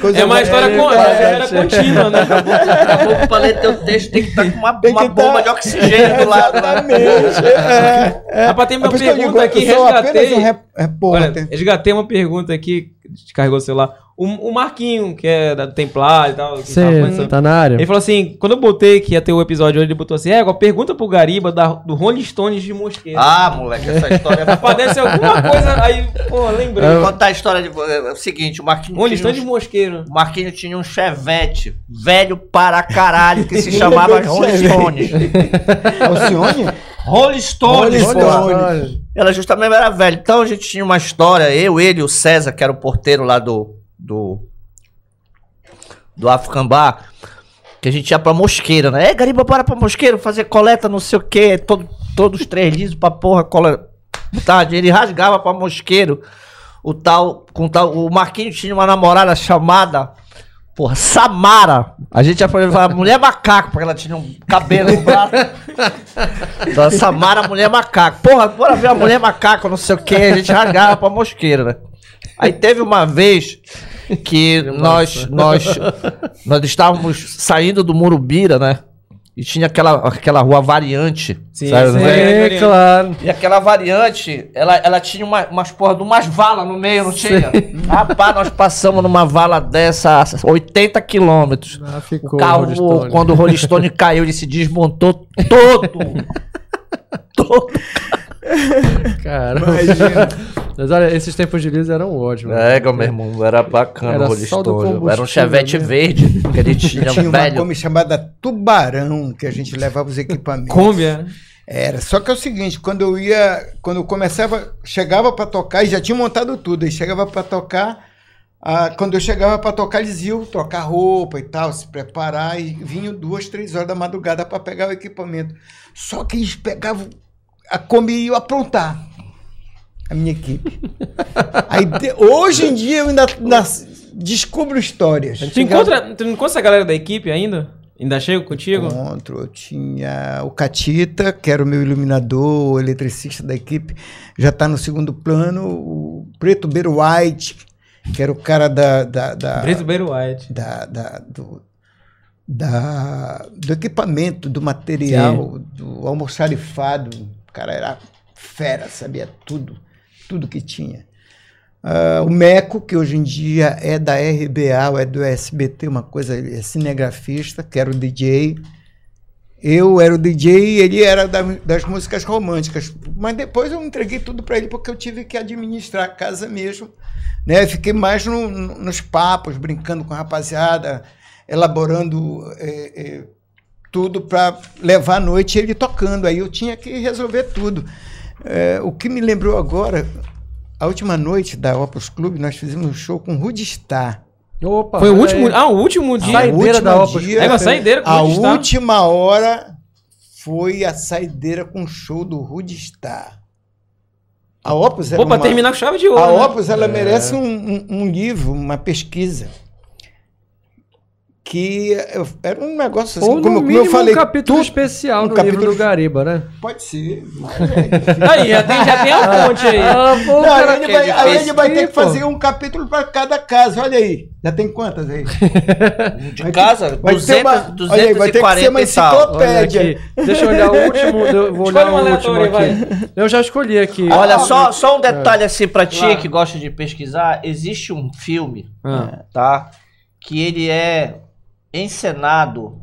Coisa
É uma história
é, é,
contínua, né?
Daqui a pouco pra ler teu texto tem que estar com uma, uma bomba
tá-
de oxigênio do lado. né?
Exatamente. É, é.
Rapaz, tem uma
É
pergunta
digo,
aqui, resgatei.
um rep-
Olha,
repórter.
resgatei uma pergunta aqui, descarregou o celular. O, o Marquinho, que é da Templar e tal. que
Você tá na área?
Ele falou assim, quando eu botei que ia ter o episódio hoje, ele botou assim, é, pergunta pro Gariba da, do Rolling Stones de Mosqueira.
Ah, moleque, essa história é
ser alguma coisa, aí, pô, lembrei.
Vou contar a história de. É o seguinte, o Marquinhos.
Rolling
tinha
Stones de
um-
Mosqueiro.
O Marquinhos tinha um chevette velho para caralho que se chamava Rolling Stones.
Alcione?
Rolling Stones,
Rolling. Stones.
Ela justamente era velha. Então a gente tinha uma história, eu, ele e o César, que era o porteiro lá do. Do. do African Bar, que a gente ia pra Mosqueira, né? É, Gariba, bora pra Mosqueira fazer coleta, não sei o quê, todo, todos os três lisos pra porra, cola. Tarde, ele rasgava pra Mosqueiro. O tal, com tal, o Marquinhos tinha uma namorada chamada. Porra, Samara. A gente ia falar mulher macaco, porque ela tinha um cabelo no braço. Então, Samara, mulher macaco. Porra, bora ver a mulher macaco, não sei o que. A gente rasgava pra mosqueira, né? Aí teve uma vez que nós, nós, nós estávamos saindo do Murubira, né? E tinha aquela, aquela rua variante.
Sim,
sabe?
sim.
É, claro.
E aquela variante, ela, ela tinha uma, umas porra de umas valas no meio, não tinha? Rapaz, nós passamos numa vala dessa a 80 quilômetros.
Ah, ficou
O carro,
Stone.
quando o Rolling Stone caiu, ele se desmontou todo. todo.
Cara.
Imagina.
Mas olha, esses tempos de Liz eram ótimos.
É, meu irmão, era bacana
Era
o Rolling Stone. Era um chevette
né?
verde que ele tinha,
Tinha uma
velho.
Kombi chamada Tubarão, que a gente levava os equipamentos.
Cômbia.
Era, só que é o seguinte, quando eu ia, quando eu começava, chegava para tocar, e já tinha montado tudo, aí chegava para tocar, ah, quando eu chegava para tocar, eles iam trocar roupa e tal, se preparar, e vinham duas, três horas da madrugada para pegar o equipamento. Só que eles pegavam a Kombi e aprontar a minha equipe. Aí, hoje em dia eu ainda, ainda descubro histórias.
Tu encontra, tu encontra essa galera da equipe ainda? Ainda chego contigo?
Encontro. Eu tinha o Catita, que era o meu iluminador, o eletricista da equipe, já está no segundo plano. O Preto Beiro White, que era o cara da, da, da,
Preto Beiro White.
da- da- do, da- do equipamento, do material, do almoxarifado. Cara era fera, sabia tudo, tudo que tinha. Ah, o Meco, que hoje em dia é da RBA, ou é do SBT, uma coisa, é cinegrafista, que era o DJ. Eu era o DJ e ele era da- das músicas românticas. Mas depois eu entreguei tudo para ele porque eu tive que administrar a casa mesmo. Né? Fiquei mais no- no- nos papos, brincando com a rapaziada, elaborando eh, eh, tudo para levar a noite ele tocando. Aí eu tinha que resolver tudo. Eh, o que me lembrou agora, a última noite da Opus Clube, nós fizemos um show com Rudistar.
Opa,
Foi o último.
aí.
Ah, o último dia.
Saideira
última
da Opus
dia-
É uma saideira com
A última hora foi a saideira com o show do Rudistar. A Opus era
Pô, pra
uma-
terminar com chave de ouro.
A
né?
Opus ela merece um, um- um livro, uma pesquisa. Que era um negócio assim,
Ou no
como, como eu falei,
um capítulo
tudo-
especial
um
no
capítulo-
livro do Gariba, né?
Pode ser, é.
Aí, já tem, já tem a fonte aí.
Ah, pô,
Não,
cara,
aí ele vai, ele
difícil.
vai ter que fazer um capítulo para cada casa. Olha aí, já tem quantas aí?
De
Vai
casa,
ter- vai ter
200,
uma- olha aí, vai ter que ser
240
uma
e tal.
enciclopédia.
Deixa eu olhar o último. Eu vou olhar
um
o último
aleatório,
aqui. Eu já escolhi aqui.
Olha, só, só um detalhe assim pra ti
Claro.
que gosta de pesquisar. Existe um filme,
Ah.
tá? Que ele é encenado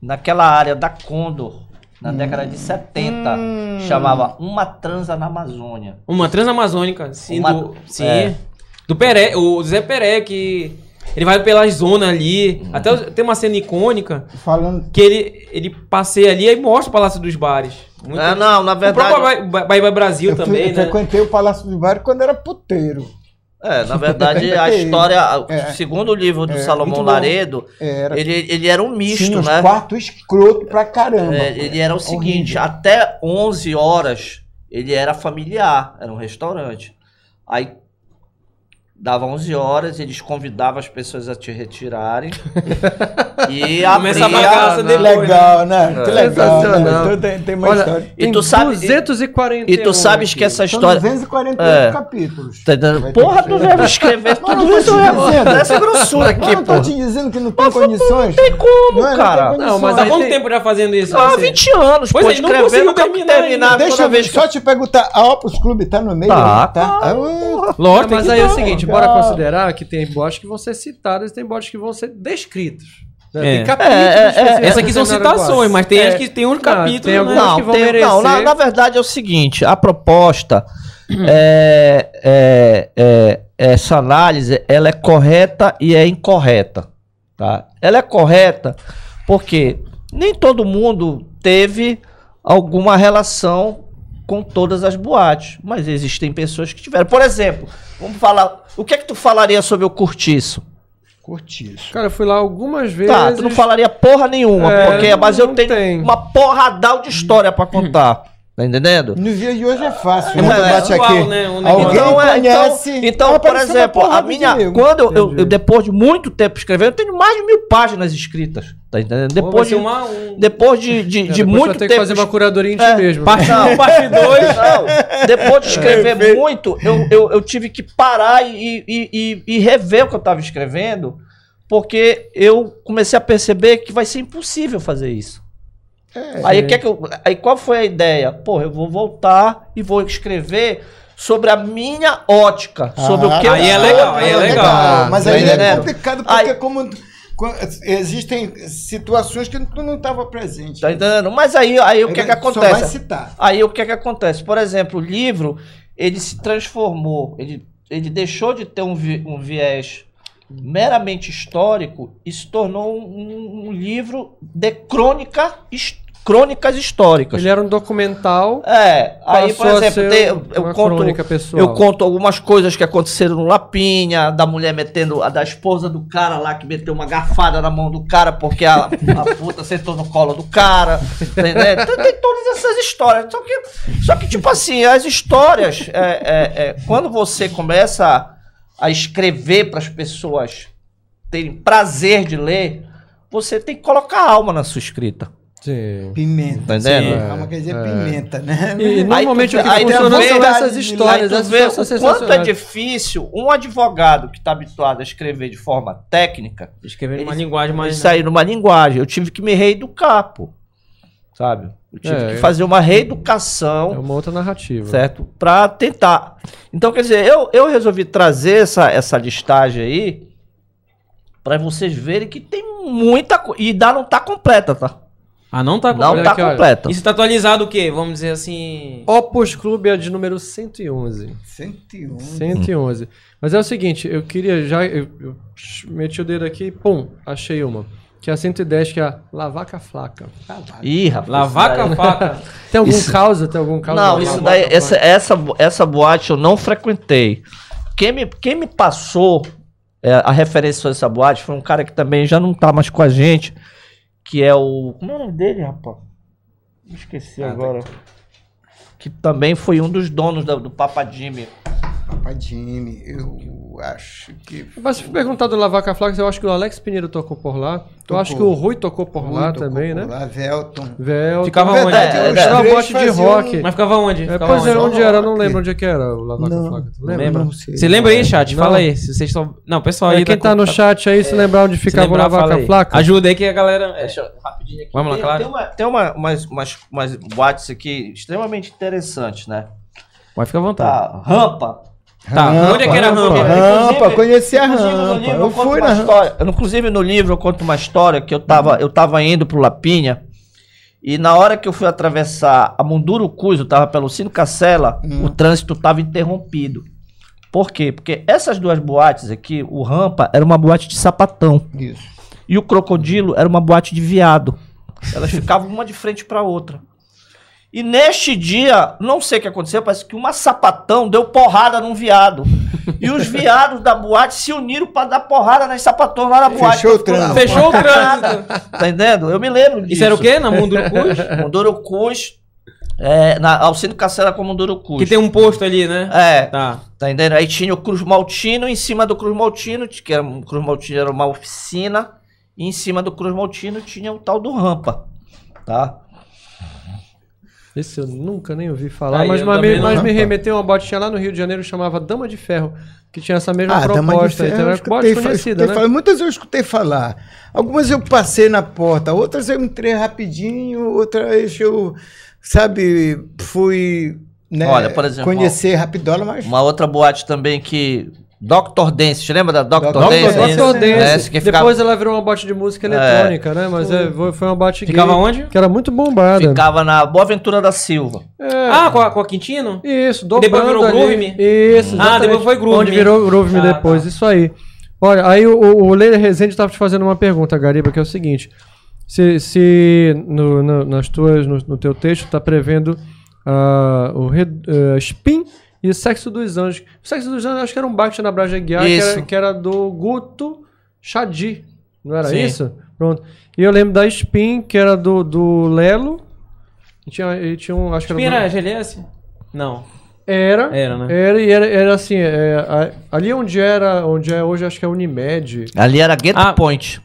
naquela área da Condor, na década de 70.
Hum.
Chamava Uma Transa na Amazônia.
Uma transamazônica, sim,
Uma-
do, sim.
é.
Do Peré, o Zé Peré, que ele vai pelas zonas ali. Até o- tem uma cena icônica
Falando.
que ele, ele passeia ali e mostra o Palácio dos Bares. Muito-
Ah, não, na
o
verdade.
próprio Ba- Ba- Bahia Brasil
Eu, fui-
também,
eu
né?
frequentei o Palácio do Bairro quando era puteiro.
É, na verdade, a história,
É.
segundo o livro do
É,
Salomão. Laredo,
Era,
ele, ele era um misto,
uns
né?
quartos escroto pra caramba.
É, ele era o seguinte,
Horrível.
até 11 horas ele era familiar, era um restaurante. Aí dava 11 horas, eles convidavam as pessoas a te retirarem e
Começa a
abria-
bagaça
Que
depois,
legal, né? Que
É.
legal. Né?
Sensacional.
Então tem, tem uma
Olha,
história.
E tu sabe-
241
E tu sabes que
aqui.
essa
São
história...
248
É.
capítulos.
Tá Porra,
que
tu deve escrever
Mas não
tudo
tô
isso,
te
é,
dizendo.
essa grossura
Mas
aqui,
eu tô
pô.
te dizendo que não tem condições.
Tem como,
Não é, não
cara?
tem
Não, mas
Há quanto
tem-
tempo já fazendo isso?
Ah,
você?
20 anos,
Pois
pô,
é, ele não
escrever,
conseguiu
nunca
terminar
Deixa eu
que
só te perguntar, a Opus Clube tá no meio?
Tá,
tá?
claro.
Ah,
Lógico,
Não, mas
que
aí é o seguinte. Bora considerar que tem bots que vão ser citados e tem bots que vão ser descritos. né?
É.
Tem capítulos
É, é, é.
Essas aqui são citações, mas tem
É.
acho que tem um
Não,
capítulo,
tem
né?
Não,
que vão
tem- não na, na verdade é o seguinte, a proposta é, é- é- essa análise ela é correta e é incorreta, tá? Ela é correta porque nem todo mundo teve alguma relação com todas as boates, mas existem pessoas que tiveram. Por exemplo, vamos falar, o que é que tu falaria sobre o Curtiço?
Curti isso.
Cara, eu fui lá algumas vezes.
Tá, tu não falaria porra nenhuma,
É,
porque, mas eu
não
tenho
tem.
uma porradal de história pra contar. Tá entendendo?
No dia de hoje é fácil.
É
né?
muito
Tu bate aqui.
né? Um
Alguém
Então, é,
conhece.
então, então por exemplo, a
de
minha. Quando eu, eu- depois de muito tempo escrevendo, eu tenho mais de mil páginas escritas. Tá entendendo? Depois de,
uma, um...
depois de, de,
É,
de
depois
muito
vai ter
tempo.
que fazer uma curadoria em ti
É,
mesmo.
Parte
Não.
1, parte 2.
Não, depois de escrever muito, eu, eu, eu tive que parar e, e, e, e rever o que eu estava escrevendo, porque eu comecei a perceber que vai ser impossível fazer isso. Aí, o que é que eu, aí qual foi a ideia? Porra, eu vou voltar e vou escrever sobre a minha ótica, sobre
Ah,
o que eu
aí é
sou.
legal, aí é legal.
Mas
Tá
aí é
entendendo?
complicado porque
Aí-
como co- existem situações que tu não estava presente.
Tá entendendo? Mas aí, aí o que é que
Só vai
acontece?
citar.
Aí o que é que acontece? Por exemplo, o livro, ele se transformou, ele, ele deixou de ter um, vi- um viés meramente histórico e se tornou um, um livro de crônica, his- crônicas históricas.
Ele era um documental.
É, aí, por exemplo, tem- eu, conto,
pessoal.
eu conto algumas coisas que aconteceram no Lapinha, da mulher metendo, a da esposa do cara lá que meteu uma garfada na mão do cara porque a, a puta sentou no colo do cara. Entendeu? Tem, tem todas essas histórias. Só que, só que tipo assim, as histórias, é, é, é, quando você começa a, a escrever para as pessoas terem prazer de ler, você tem que colocar alma na sua escrita.
Sim.
Pimenta.
Tá entendendo?
Sim, Calma, quer dizer
É.
pimenta, né?
E, e normalmente
Aí tu
o que
aí
funciona
vê-
são essas
aí
histórias.
tu
Essas
vê o quanto é difícil um advogado que está habituado a escrever de forma técnica,
Escrever numa linguagem mais.
sair numa linguagem. Eu tive que me reeducar, pô. Sabe? Eu tive
É,
que
é.
fazer uma
É
reeducação,
uma outra narrativa.
certo? Pra tentar. Então, quer dizer, eu, eu resolvi trazer essa, essa listagem aí pra vocês verem que tem muita coisa. E ainda não tá completa, tá?
Ah, não tá
Não
completo.
tá
aqui, olha.
completa.
Isso tá atualizado o quê? Vamos dizer assim.
Opus Clube é de número 111.
101.
111. Mas é o seguinte, eu queria já. Eu, eu meti o dedo aqui, pum, achei uma. Que é a 110, que é a Lavaca Flaca.
Ih, rapaz.
Lavaca
daí-
faca.
Tem algum
Isso-
causa? Tem algum causa?
Não, isso daí,
Flaca?
essa, essa, essa boate eu não frequentei. Quem me, quem me passou é, a referência dessa boate foi um cara que também já não tá mais com a gente, que é o. Como é o nome dele, rapaz? Esqueci agora. Que também foi um dos donos da- do Papa Jimmy.
Papai Jimmy, eu acho que.
Mas se perguntar do Lavaca Flaca, eu acho que o Alex Pinheiro tocou por lá. Eu
Tocou.
acho que o Rui tocou por lá
Tocou
também,
por
né?
Lá, Velton.
Velton.
Ficava
Na
onde?
verdade,
É, é,
Era uma boate de rock.
Mas ficava onde?
É,
Ficava
pois é,
onde?
onde era? Eu não lembro onde é que era o Lavaca
Não, não
lembra?
Não sei.
Você lembra aí, chat?
Não.
Fala aí. Se vocês estão. Não, pessoal aí.
É, quem tá no chat aí, se lembrar onde ficava o
lembrar, fala
Lavaca. Flaca.
Ajuda aí que a galera. é.
Deixa eu, rapidinho aqui.
Vamos lá,
tem,
claro.
Tem, uma, tem uma, umas, umas, umas boates aqui extremamente interessantes, né?
Pode ficar à vontade.
Tá, rampa.
Tá, onde é que era a rampa?
Rampa,
Inclusive-
conheci a rampa.
livro
Eu
conto
fui na rampa.
história. eu, Inclusive, no livro eu conto uma história que eu tava, eu tava indo pro Lapinha e na hora que eu fui atravessar a Mundurucus, eu tava pelo Cino Cacela,
Hum.
o trânsito tava interrompido. Por quê? Porque essas duas boates aqui, o Rampa era uma boate de sapatão
Isso.
e o Crocodilo era uma boate de viado. Elas ficavam uma de frente pra outra. E neste dia, não sei o que aconteceu, parece que uma sapatão deu porrada num viado. E os viados da boate se uniram pra dar porrada nas sapatões lá na boate.
Fechou o trânsito.
Fechou o trânsito.
Tá entendendo? Eu me lembro disso.
Isso era o quê? Na Mundurucus?
Mundurucus, é, na Alcino Cacera com Mundurucus.
que tem um posto ali, né?
É,
Tá.
tá entendendo? Aí tinha o Cruz Maltino, em cima do Cruz Maltino, que era, o Cruz Maltino era uma oficina, e em cima do Cruz Maltino tinha o tal do Rampa, tá?
Esse eu nunca nem ouvi falar,
Aí,
mas, mas, me,
não.
mas me remeteu a uma botinha lá no Rio de Janeiro chamava Dama de Ferro, que tinha essa mesma
Ah, Dama de
proposta.
Ferro,
então
eu
era
escutei
bote conhecida, né?
falar. Muitas eu escutei falar. Algumas eu passei na porta, outras eu entrei rapidinho, outras eu, sabe, fui né,
Olha, por exemplo,
conhecer rapidola, mas
Uma outra boate também que... Dr. Dance, te lembra da Dr.
Dr.
Dance?
Dr. Dance.
Que ficava-
Depois ela virou uma bote de música eletrônica, né? Mas é, foi uma bote
Ficava
gay,
onde?
Que era muito bombada.
Ficava na Boaventura da Silva.
É,
Ah, com a, com a Quintino?
Isso,
depois
dobrando
virou
ali.
Groove Me?
Isso,
Ah,
exatamente.
depois foi Groove
Onde
Me.
virou Groove Me
Ah,
depois,
tá.
isso aí. Olha, aí o, o Leila Rezende estava te fazendo uma pergunta, Gariba, que é o seguinte. Se, se no, no- nas tuas, no, no teu texto está prevendo ah, o ah, Spin e o Sexo dos Anjos. O Sexo dos Anjos acho que era um baixo na Braja Guiar, que era, que era do Guto Chadi. Não era
Sim.
isso? Pronto. E eu lembro da Spin, que era do, do Lelo. E tinha, e tinha um. Acho que
Spin
era.
era
do-
GLS? Não.
Era.
Era, né?
Era, e era, era assim, é, a- ali onde era, onde é hoje, acho que é Unimed,
Ali era Ghetto
Ah.
Point.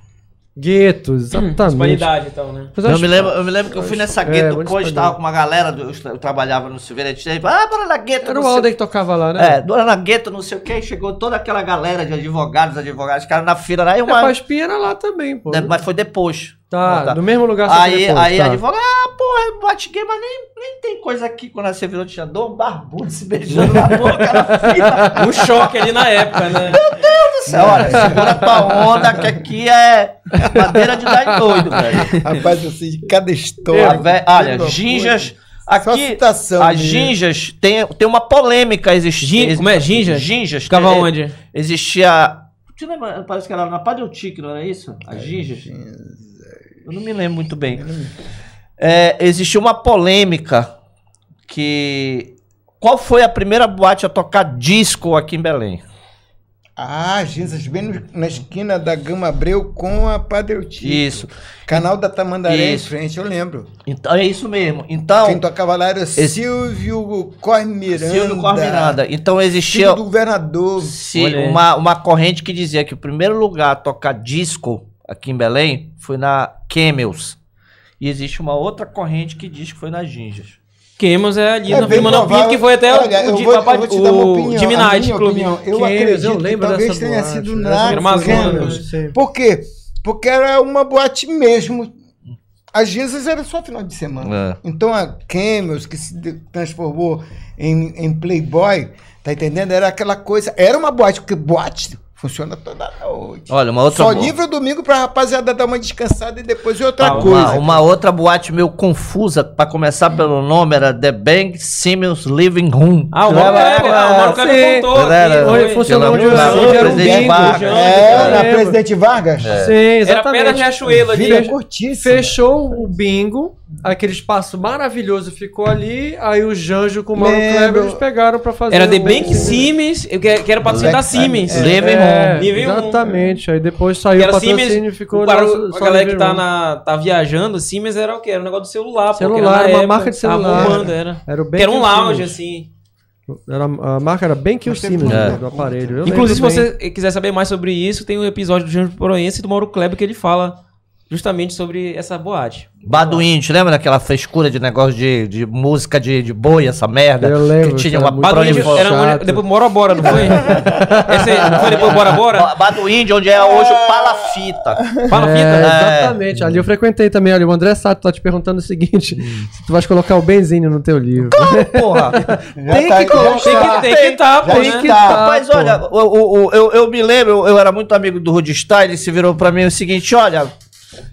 Gueto, exatamente.
Disparidade, então, né?
Eu
acho-
me, lembro, eu me lembro que eu fui nessa
é, muito
Point,
espanhol.
tava com uma galera, do- eu, tra- eu trabalhava no Silveira, tinha ah, bora na Ghetto,
Era
não
o Alden que tocava lá, né?
É, dona na gueto, não sei o que, chegou toda aquela galera de advogados, advogados, ficaram na fila lá, e
É,
uma,
mas Spin era lá também, pô.
né, mas foi depois.
Tá,
Tá.
do mesmo lugar
Aí,
depois,
aí
tá.
advogado, ah, porra, bate gay, mas nem, nem tem coisa aqui. Quando você virou, tinha dois barbudos se beijando na boca na.
Um choque ali na época, né?
Disse, Olha, segura tua onda, que aqui é madeira de dar em doido, velho.
rapaz, assim, de cada história.
olha, ginjas, aqui,
citação
as ginjas, tem, tem uma polêmica existindo.
Como é? Ginjas?
Ginjas.
Ficava
tem-
onde?
Existia. Te lembra? Parece que era na Padeutique, não era isso? As ginjas? Eu não me lembro muito bem. É, existia uma polêmica que. Qual foi a primeira boate a tocar disco aqui em Belém?
Ah, Ginzas, bem na esquina da Gama Abreu com a Padre Eutico.
Isso.
Canal da Tamandaré
Isso.
em frente, eu lembro.
Então, é isso mesmo. Então,
Quem tocava lá era Silvio Corre Miranda.
Silvio Cor Miranda. Então existia
Filho do governador.
aí.
uma, uma corrente que dizia que o primeiro lugar a tocar disco aqui em Belém, foi na Camels. E existe uma outra corrente que diz que foi na Gingas.
Queimos é ali
É
Pinto,
provável.
que foi até
Olha, eu
o, de,
vou- eu
Papa-
vou te dar uma opinião,
Jimmy Night.
Eu acredito
eu
que
lembro
talvez tenha
boate,
sido na
Amazonas.
Por quê? Porque era uma boate mesmo. As Ginzas era só final de semana.
É.
Então a Camels, que se transformou em, em Playboy, tá entendendo? Era aquela coisa. Era uma boate, porque boate funciona toda noite.
Olha, uma outra
Só
bo-
livre o domingo pra rapaziada dar uma descansada e depois outra
Ah,
Uma,
coisa.
uma outra boate meio confusa, pra começar pelo nome, era The Bank Simmons Living Room.
Ah, o Mauro
Era-
Kleber, ah, o Mauro Kleber
sim.
contou.
Era-
foi. funcionou onde era um
Presidente
bingo.
Vargas.
É, na. Presidente Vargas?
Sim,
Era perto da
exatamente.
Riachuelo ali.
Vila curtíssima.
Fechou o bingo, aquele espaço maravilhoso ficou ali, aí o Janjo com o Mauro. Kleber eles pegaram pra fazer
Era The Bank Siemens, eu que era patrocínio da Siemens.
Living
É,
Living Room.
exatamente. Aí depois saiu o
era Siemens,
patrocínio e ficou
o-
só
a galera que tá, na, tá viajando, Siemens era o quê? Era um negócio do celular.
Celular,
era
uma
época,
marca de
tava
celular.
bombando, era.
Era o
Que era um lounge, assim.
Era, a marca era bem que o
teve
Siemens
um-
né, do aparelho. Eu
Inclusive, se você quiser saber mais sobre isso, tem um episódio do Janjo Proense e do Mauro Kleber que ele fala justamente sobre essa boate.
Baduim, te lembra daquela frescura de negócio de, de música de, de boi, essa merda?
Eu lembro,
Que tinha uma proliferação.
era uma-
chato.
depois Bora Bora, não foi? Esse não foi depois Bora Bora?
Baduim, onde é hoje o Palafita.
Fala,
É,
fita.
exatamente. Ali eu frequentei também. Ali o André Sato tá te perguntando o seguinte: se tu vais colocar o benzinho no teu livro.
Porra.
Já
Tem
tá-
que colocar.
Tem que, tem que tá, pô,
Tem que
Tá,
tá,
Rapaz,
pô.
olha, o- o- eu, eu me lembro, eu, eu era muito amigo do Rudy Style, ele se virou pra mim o seguinte, olha,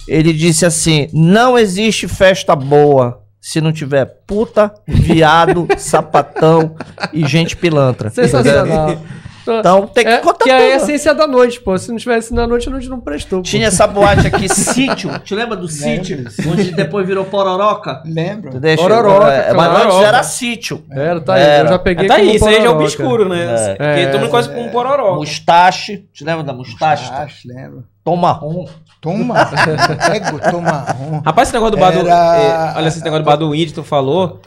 ele disse assim, não existe festa boa se não tiver puta, viado, sapatão e gente pilantra.
Sensacional.
Então tem que
é,
contar
que é a
tudo.
essência da noite, pô. Se não tivesse na noite, a noite não prestou. pô.
Tinha essa boate aqui, Sítio, te lembra do Sítio? Onde depois virou Pororoca?
Lembro.
Tu deixa-
Pororoca,
é, Mas
claro.
antes era Sítio.
Era, tá aí.
Era.
Eu já peguei
tá
como
aí, isso aí já é o
pororoca.
obscuro, né?
É.
Porque
É,
todo mundo conhece como um pororó.
Mustache, te lembra da Mustache?
Acho, lembro.
Tom marrom.
Toma. Ego, toma marrom.
Rapaz, esse negócio do Badu.
Era-
é, olha, esse negócio do Baduín que tu falou.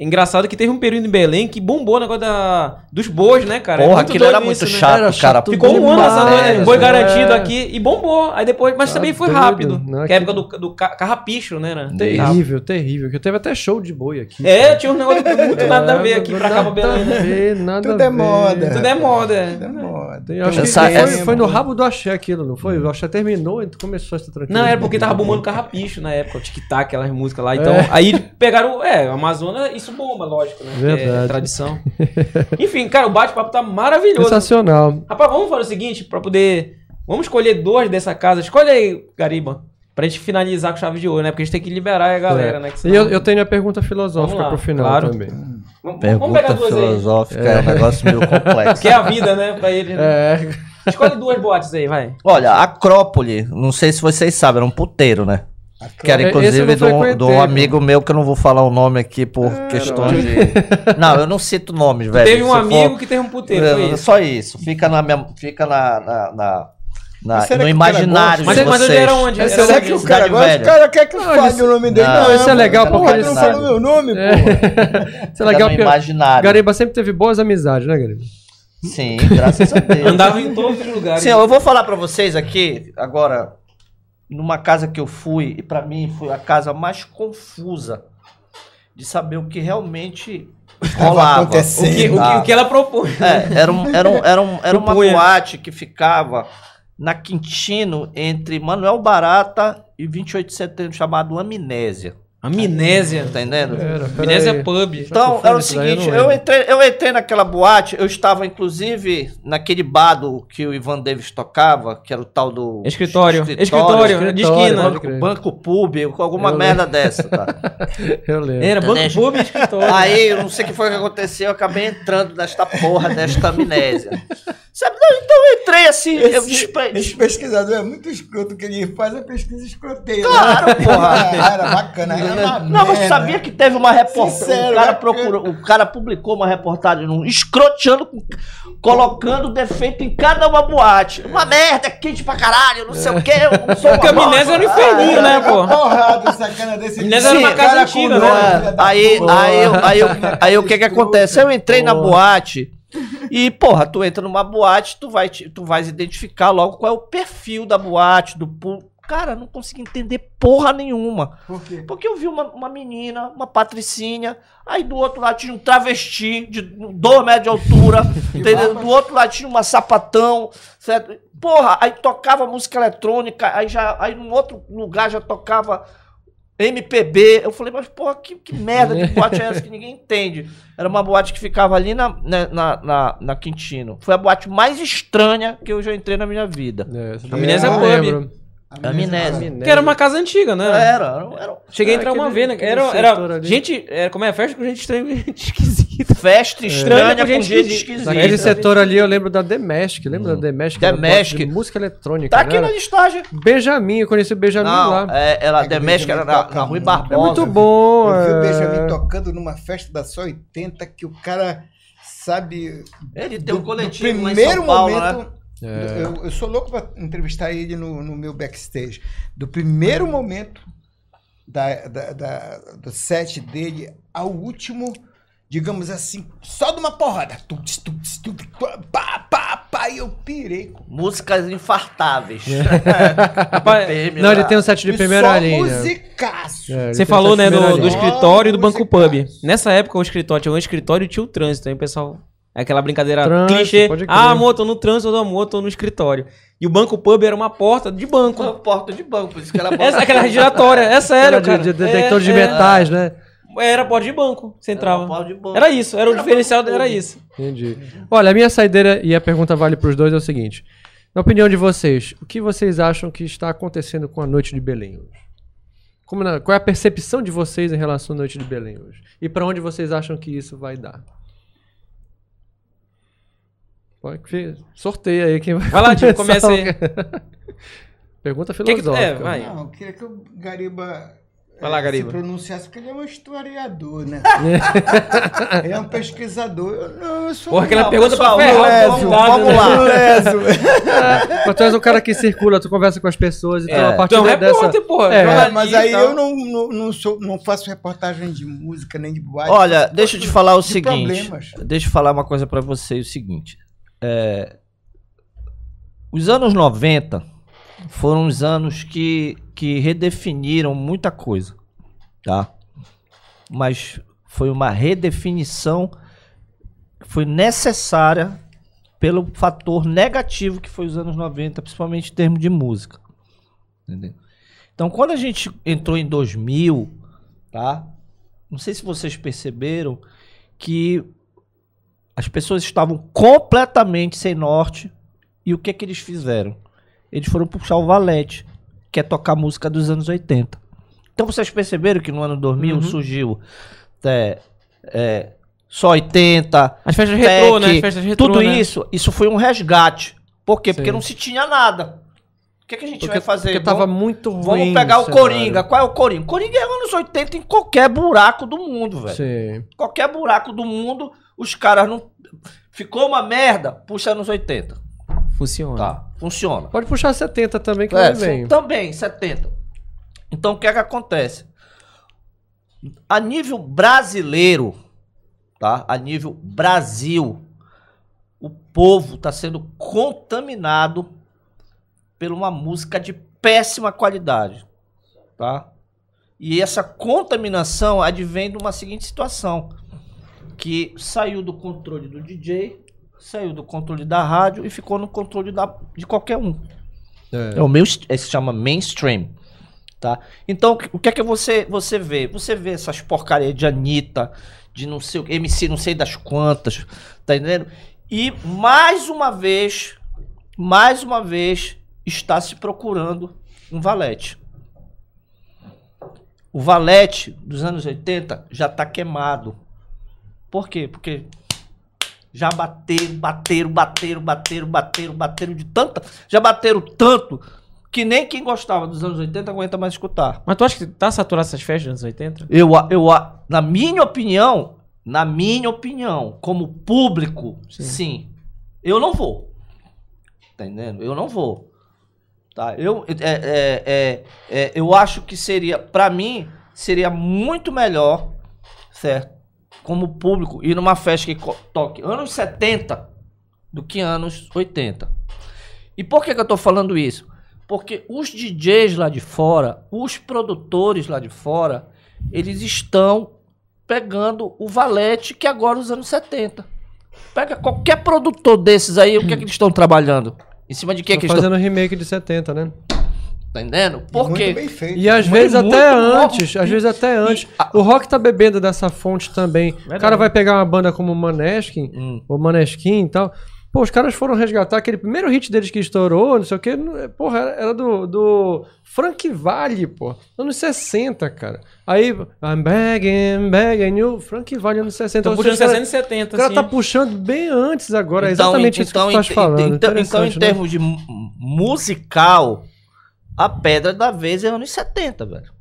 Engraçado que teve um período em Belém que bombou o negócio da, dos bois, né, cara? É
Porra,
muito
aquilo era
doido
muito
isso, né?
chato,
Era
cara.
chato
Ficou um ano essa
demais,
doida, boi
é.
garantido aqui e bombou. Aí depois, mas
Tá
também foi
doido,
rápido.
né?
Que é a época do, do ca- carrapicho, né? né?
Terrível, terrível. Que teve até show de boi aqui.
É, tinha um negócio muito nada a ver aqui pra cá pra
Nada
Belém,
a
né?
ver, nada
Tudo
a
é
ver.
moda.
Tudo é moda. é.
Da moda.
Acho que foi, no rabo do axé aquilo, não foi? O axé terminou e começou essa tranquila.
Não, era porque tava bombando carrapicho na época, o tic-tac, aquelas músicas lá. Então,
É.
aí pegaram. É, o Amazonas, isso bomba, lógico, né? porque É
Verdade.
tradição. Enfim, cara, o bate-papo tá maravilhoso.
Sensacional.
Rapaz, vamos fazer o seguinte, pra poder. Vamos escolher duas dessa casa. Escolhe aí, Gariba. Pra gente finalizar com chave de ouro, né? Porque a gente tem que liberar a galera,
É.
né? que
E eu, eu tenho a pergunta filosófica
Vamos lá,
pro final
claro.
também.
Vamos, vamos
Pergunta
pegar duas aí.
filosófica é. um negócio meio complexo.
Que é a vida, né? Pra ele. né?
É,
Escolhe duas boates aí, vai.
Olha, Acrópole, não sei se vocês sabem, era um puteiro, né? Que era
É, eu
inclusive
não
de um, um amigo meu que eu não vou falar o nome aqui por questões de. Não, eu não cito nomes, velho.
Teve um
Se
amigo
for-
que teve um puteiro,
É,
isso.
Só isso. Fica, na, minha- fica na, na, na- na-
Mas
no imaginário
Mas,
de
mas
vocês.
ele era onde? Era
Será
onde?
que o cara gosta? O cara quer que
Não,
fale o nome dele?
Não,
isso é legal porque
tu não
sabem.
meu nome,
É.
Isso é legal
no
porque
imaginário.
Gariba sempre teve boas amizades, né, Gariba?
Sim, graças a Deus.
Andava em todos os lugares.
Sim, eu vou falar pra vocês aqui, agora, numa casa que eu fui, e pra mim foi a casa mais confusa de saber o que realmente
Estava
rolava.
o, que, o, que, o que ela propôs.
É, era, um, era, um, era, um, era uma boate que ficava na Quintino, entre Manuel Barata e 28 de setembro, chamado Amnésia.
Amnésia.
Tá entendendo?
Era,
Amnésia
peraí.
Pub.
Então, era o
eu
seguinte, eu
lembro.
entrei, eu entrei naquela boate, eu estava inclusive naquele bar do, que o Ivan Davis tocava, que era o tal do...
Escritório. Escritório, de
escritório,
esquina.
pode
Banco, banco Pub, alguma
Eu
merda dessa, tá?
Eu lembro.
Era Banco. Pub e escritório.
Aí, eu não sei o que foi que aconteceu, eu acabei entrando nesta porra, desta amnésia. Sabe, não, então eu entrei assim, eu
Esse,
despre-
esse pesquisador é muito escroto, que ele faz a pesquisa escroteira.
Claro,
né?
porra.
Era bacana.
Não, mas
merda.
sabia que teve uma reportagem. O cara,
né?
procurou, o cara publicou uma reportagem num escroteando, colocando defeito em cada uma boate. Uma merda, quente pra caralho, não sei o quê. Eu não sou
Porque a amnésia era um inferninho, né, pô?
Porrada, sacana desse
Amnésia era
uma
casa antiga, né?
Aí, aí, aí, o que que acontece? Eu entrei na boate e, porra, tu entra numa boate, tu vai, tu vais identificar logo qual é o perfil da boate, do Cara, não consegui entender porra nenhuma.
Por quê?
Porque eu vi uma, uma menina, uma patricinha, aí do outro lado tinha um travesti de 2 metros de altura. Do outro lado tinha uma sapatão, certo? Porra, aí tocava música eletrônica, aí já aí num outro lugar já tocava MPB. Eu falei, mas porra, que, que merda de boate é essa que ninguém entende? Era uma boate que ficava ali na, na, na, na, na Quintino. Foi a boate mais estranha que eu já entrei na minha vida.
É, essa
Amnésia
eu
Pub.
Lembro.
Amnésia.
Que era uma casa antiga, né?
Era, era, era
Cheguei a
É,
entrar uma
aquele-
vez, né?
aquele
Era,
setor
era
ali.
gente, era, como é festa com gente estranha, gente esquisita.
festa estranha
com
com
gente
gente
esquisita.
Esquisita.
setor ali eu lembro da Demestic. Lembra da Demestic? Era
Demestic.
boate de música eletrônica.
Tá aqui
né?
na listagem.
Benjamin, eu conheci o Benjamin
Não,
lá.
é, ela,
É
era na, na Rui
muito.
Barbosa.
É muito
Eu
bom.
vi o
é.
Benjamin tocando numa festa da só 80 que o cara sabe.
Ele tem um coletivo
do
lá em
primeiro
São Paulo,
momento.
É.
Eu, eu sou louco pra entrevistar ele no, no meu backstage. Do primeiro momento da, da, da- do set dele ao último, digamos assim, só de uma porrada. Tuts, tuts, tuts, pá, pá, pá, e eu pirei. com-
Músicas infartáveis. PM
Não,
lá.
ele tem um set de
E
primeira
só
linha.
musicaço.
É,
Você falou,
um
né, do, do escritório e do banco pub. Nessa época, o escritório tinha um escritório e tinha o trânsito. Aí o pessoal. É Aquela brincadeira
Trânsito,
clichê. Ah, amor, tô no trânsito, do amor, tô no escritório. E o banco pub era uma porta de banco.
Uma porta de banco, por isso que era
Essa, aquela giratória, é sério,
Era de,
cara.
de detector
É,
de
é.
metais, né?
Era porta de banco. Você entrava.
porta de banco.
Era isso, era o
Era
diferencial,
banco
era isso.
Entendi. Olha, a minha saideira, e a pergunta vale para os dois, é o seguinte. Na opinião de vocês, o que vocês acham que está acontecendo com a Noite de Belém hoje? Como na- qual é a percepção de vocês em relação à Noite de Belém hoje? E para onde vocês acham que isso vai dar? Pode que- sorteia aí quem vai
Vai lá, Tio, começa aí.
Pergunta
Que que-
filosófica.
é, vai.
Não, eu queria que o Gariba.
Vai lá,
eh,
Gariba.
Se pronunciasse, porque ele é um historiador, né? ele é um pesquisador. Eu, não, eu sou
Porra, aquela pergunta pra ferrar
vamos-
o
lá.
Mas tu és um cara que circula, tu conversa com as pessoas, então
É.
a partir
Então,
dessa...
repórter, porra.
É,
Mas
e
aí
tal.
eu não, não, não, sou, não faço reportagem de música nem de boate.
Olha, deixa eu te falar o
de
seguinte.
problemas.
Deixa eu falar uma coisa pra você, o seguinte. É, os anos 90 foram os anos que, que redefiniram muita coisa, tá? Mas foi uma redefinição que foi necessária pelo fator negativo que foi os anos 90, principalmente em termos de música. Entendeu? Então, quando a gente entrou em 2000, tá? Não sei se vocês perceberam que as pessoas estavam completamente sem norte. E o que que eles fizeram? Eles foram puxar o valete, que é tocar música dos anos 80. Então vocês perceberam que no ano 2000
Uhum.
surgiu é, é, só 80,
As festas retrô, né? As
Tech,
festas retrô,
tudo
né?
isso, isso foi um resgate. Por quê? Porque
Sim.
não se tinha nada. O que, que a gente
Porque,
vai fazer?
porque tava
Vamos-
muito ruim.
Vamos pegar o. Coringa. Qual é o Coringa? Coringa é anos 80 em qualquer buraco do mundo, velho. Qualquer buraco do mundo, os caras não. Ficou uma merda, puxa anos 80.
Funciona.
Tá, funciona.
Pode puxar 70 também, que
É,
vai bem.
também, 70. Então o que é que acontece? A nível brasileiro, tá? A nível Brasil, o povo está sendo contaminado por uma música de péssima qualidade, tá? E essa contaminação advém de uma seguinte situação, que saiu do controle do DJ, saiu do controle da rádio e ficou no controle da, de qualquer um. É o meu, é, se chama mainstream, tá? Então, o que é que você você vê? Você vê essas porcaria de Anitta, de não sei o que, MC não sei das quantas, tá entendendo? E mais uma vez, mais uma vez está se procurando um valete. O valete dos anos 80 já tá queimado. Por quê? Porque já bateram, bateram, bateram, bateram, bateram, bateram de tanta. Já bateram tanto que nem quem gostava dos anos 80 aguenta mais escutar.
Mas tu acha que tá saturado essas festas dos anos 80?
Eu, eu, na minha opinião, na minha opinião, como público, sim. Eu não vou. Tá entendendo? Eu não vou. Tá? Eu, é, é, é, é, eu acho que seria, pra mim, seria muito melhor, certo? Como público, ir numa festa que toque anos 70 do que anos 80. E por que, que eu tô falando isso? Porque os DJs lá de fora, os produtores lá de fora, eles estão pegando o valete que agora é os anos 70. Pega qualquer produtor desses aí, o que é que eles estão trabalhando? Em cima de que,
Tô
que eles estão
fazendo remake de 70, né?
Entendendo?
E
Por
muito
quê?
E às
Mas
vezes até antes, às vezes até antes. O rock tá bebendo dessa fonte também. O
Verdade.
cara vai pegar uma banda como Maneskin,
Hum.
ou Maneskin e tal. Pô, os caras foram resgatar aquele primeiro hit deles que estourou, não sei o que. Porra, era, era do, do Frank Valley, pô. Anos 60, cara. Aí, I'm begging, begging you. Frank Valley, anos 60.
Então, puxando
seja, o cara-
60 e 70,
O cara
assim.
tá puxando bem antes agora. é exatamente isso que tu
em
estás falando.
Então, então, em
né?
termos de mu- musical, a pedra da vez é anos 70, velho.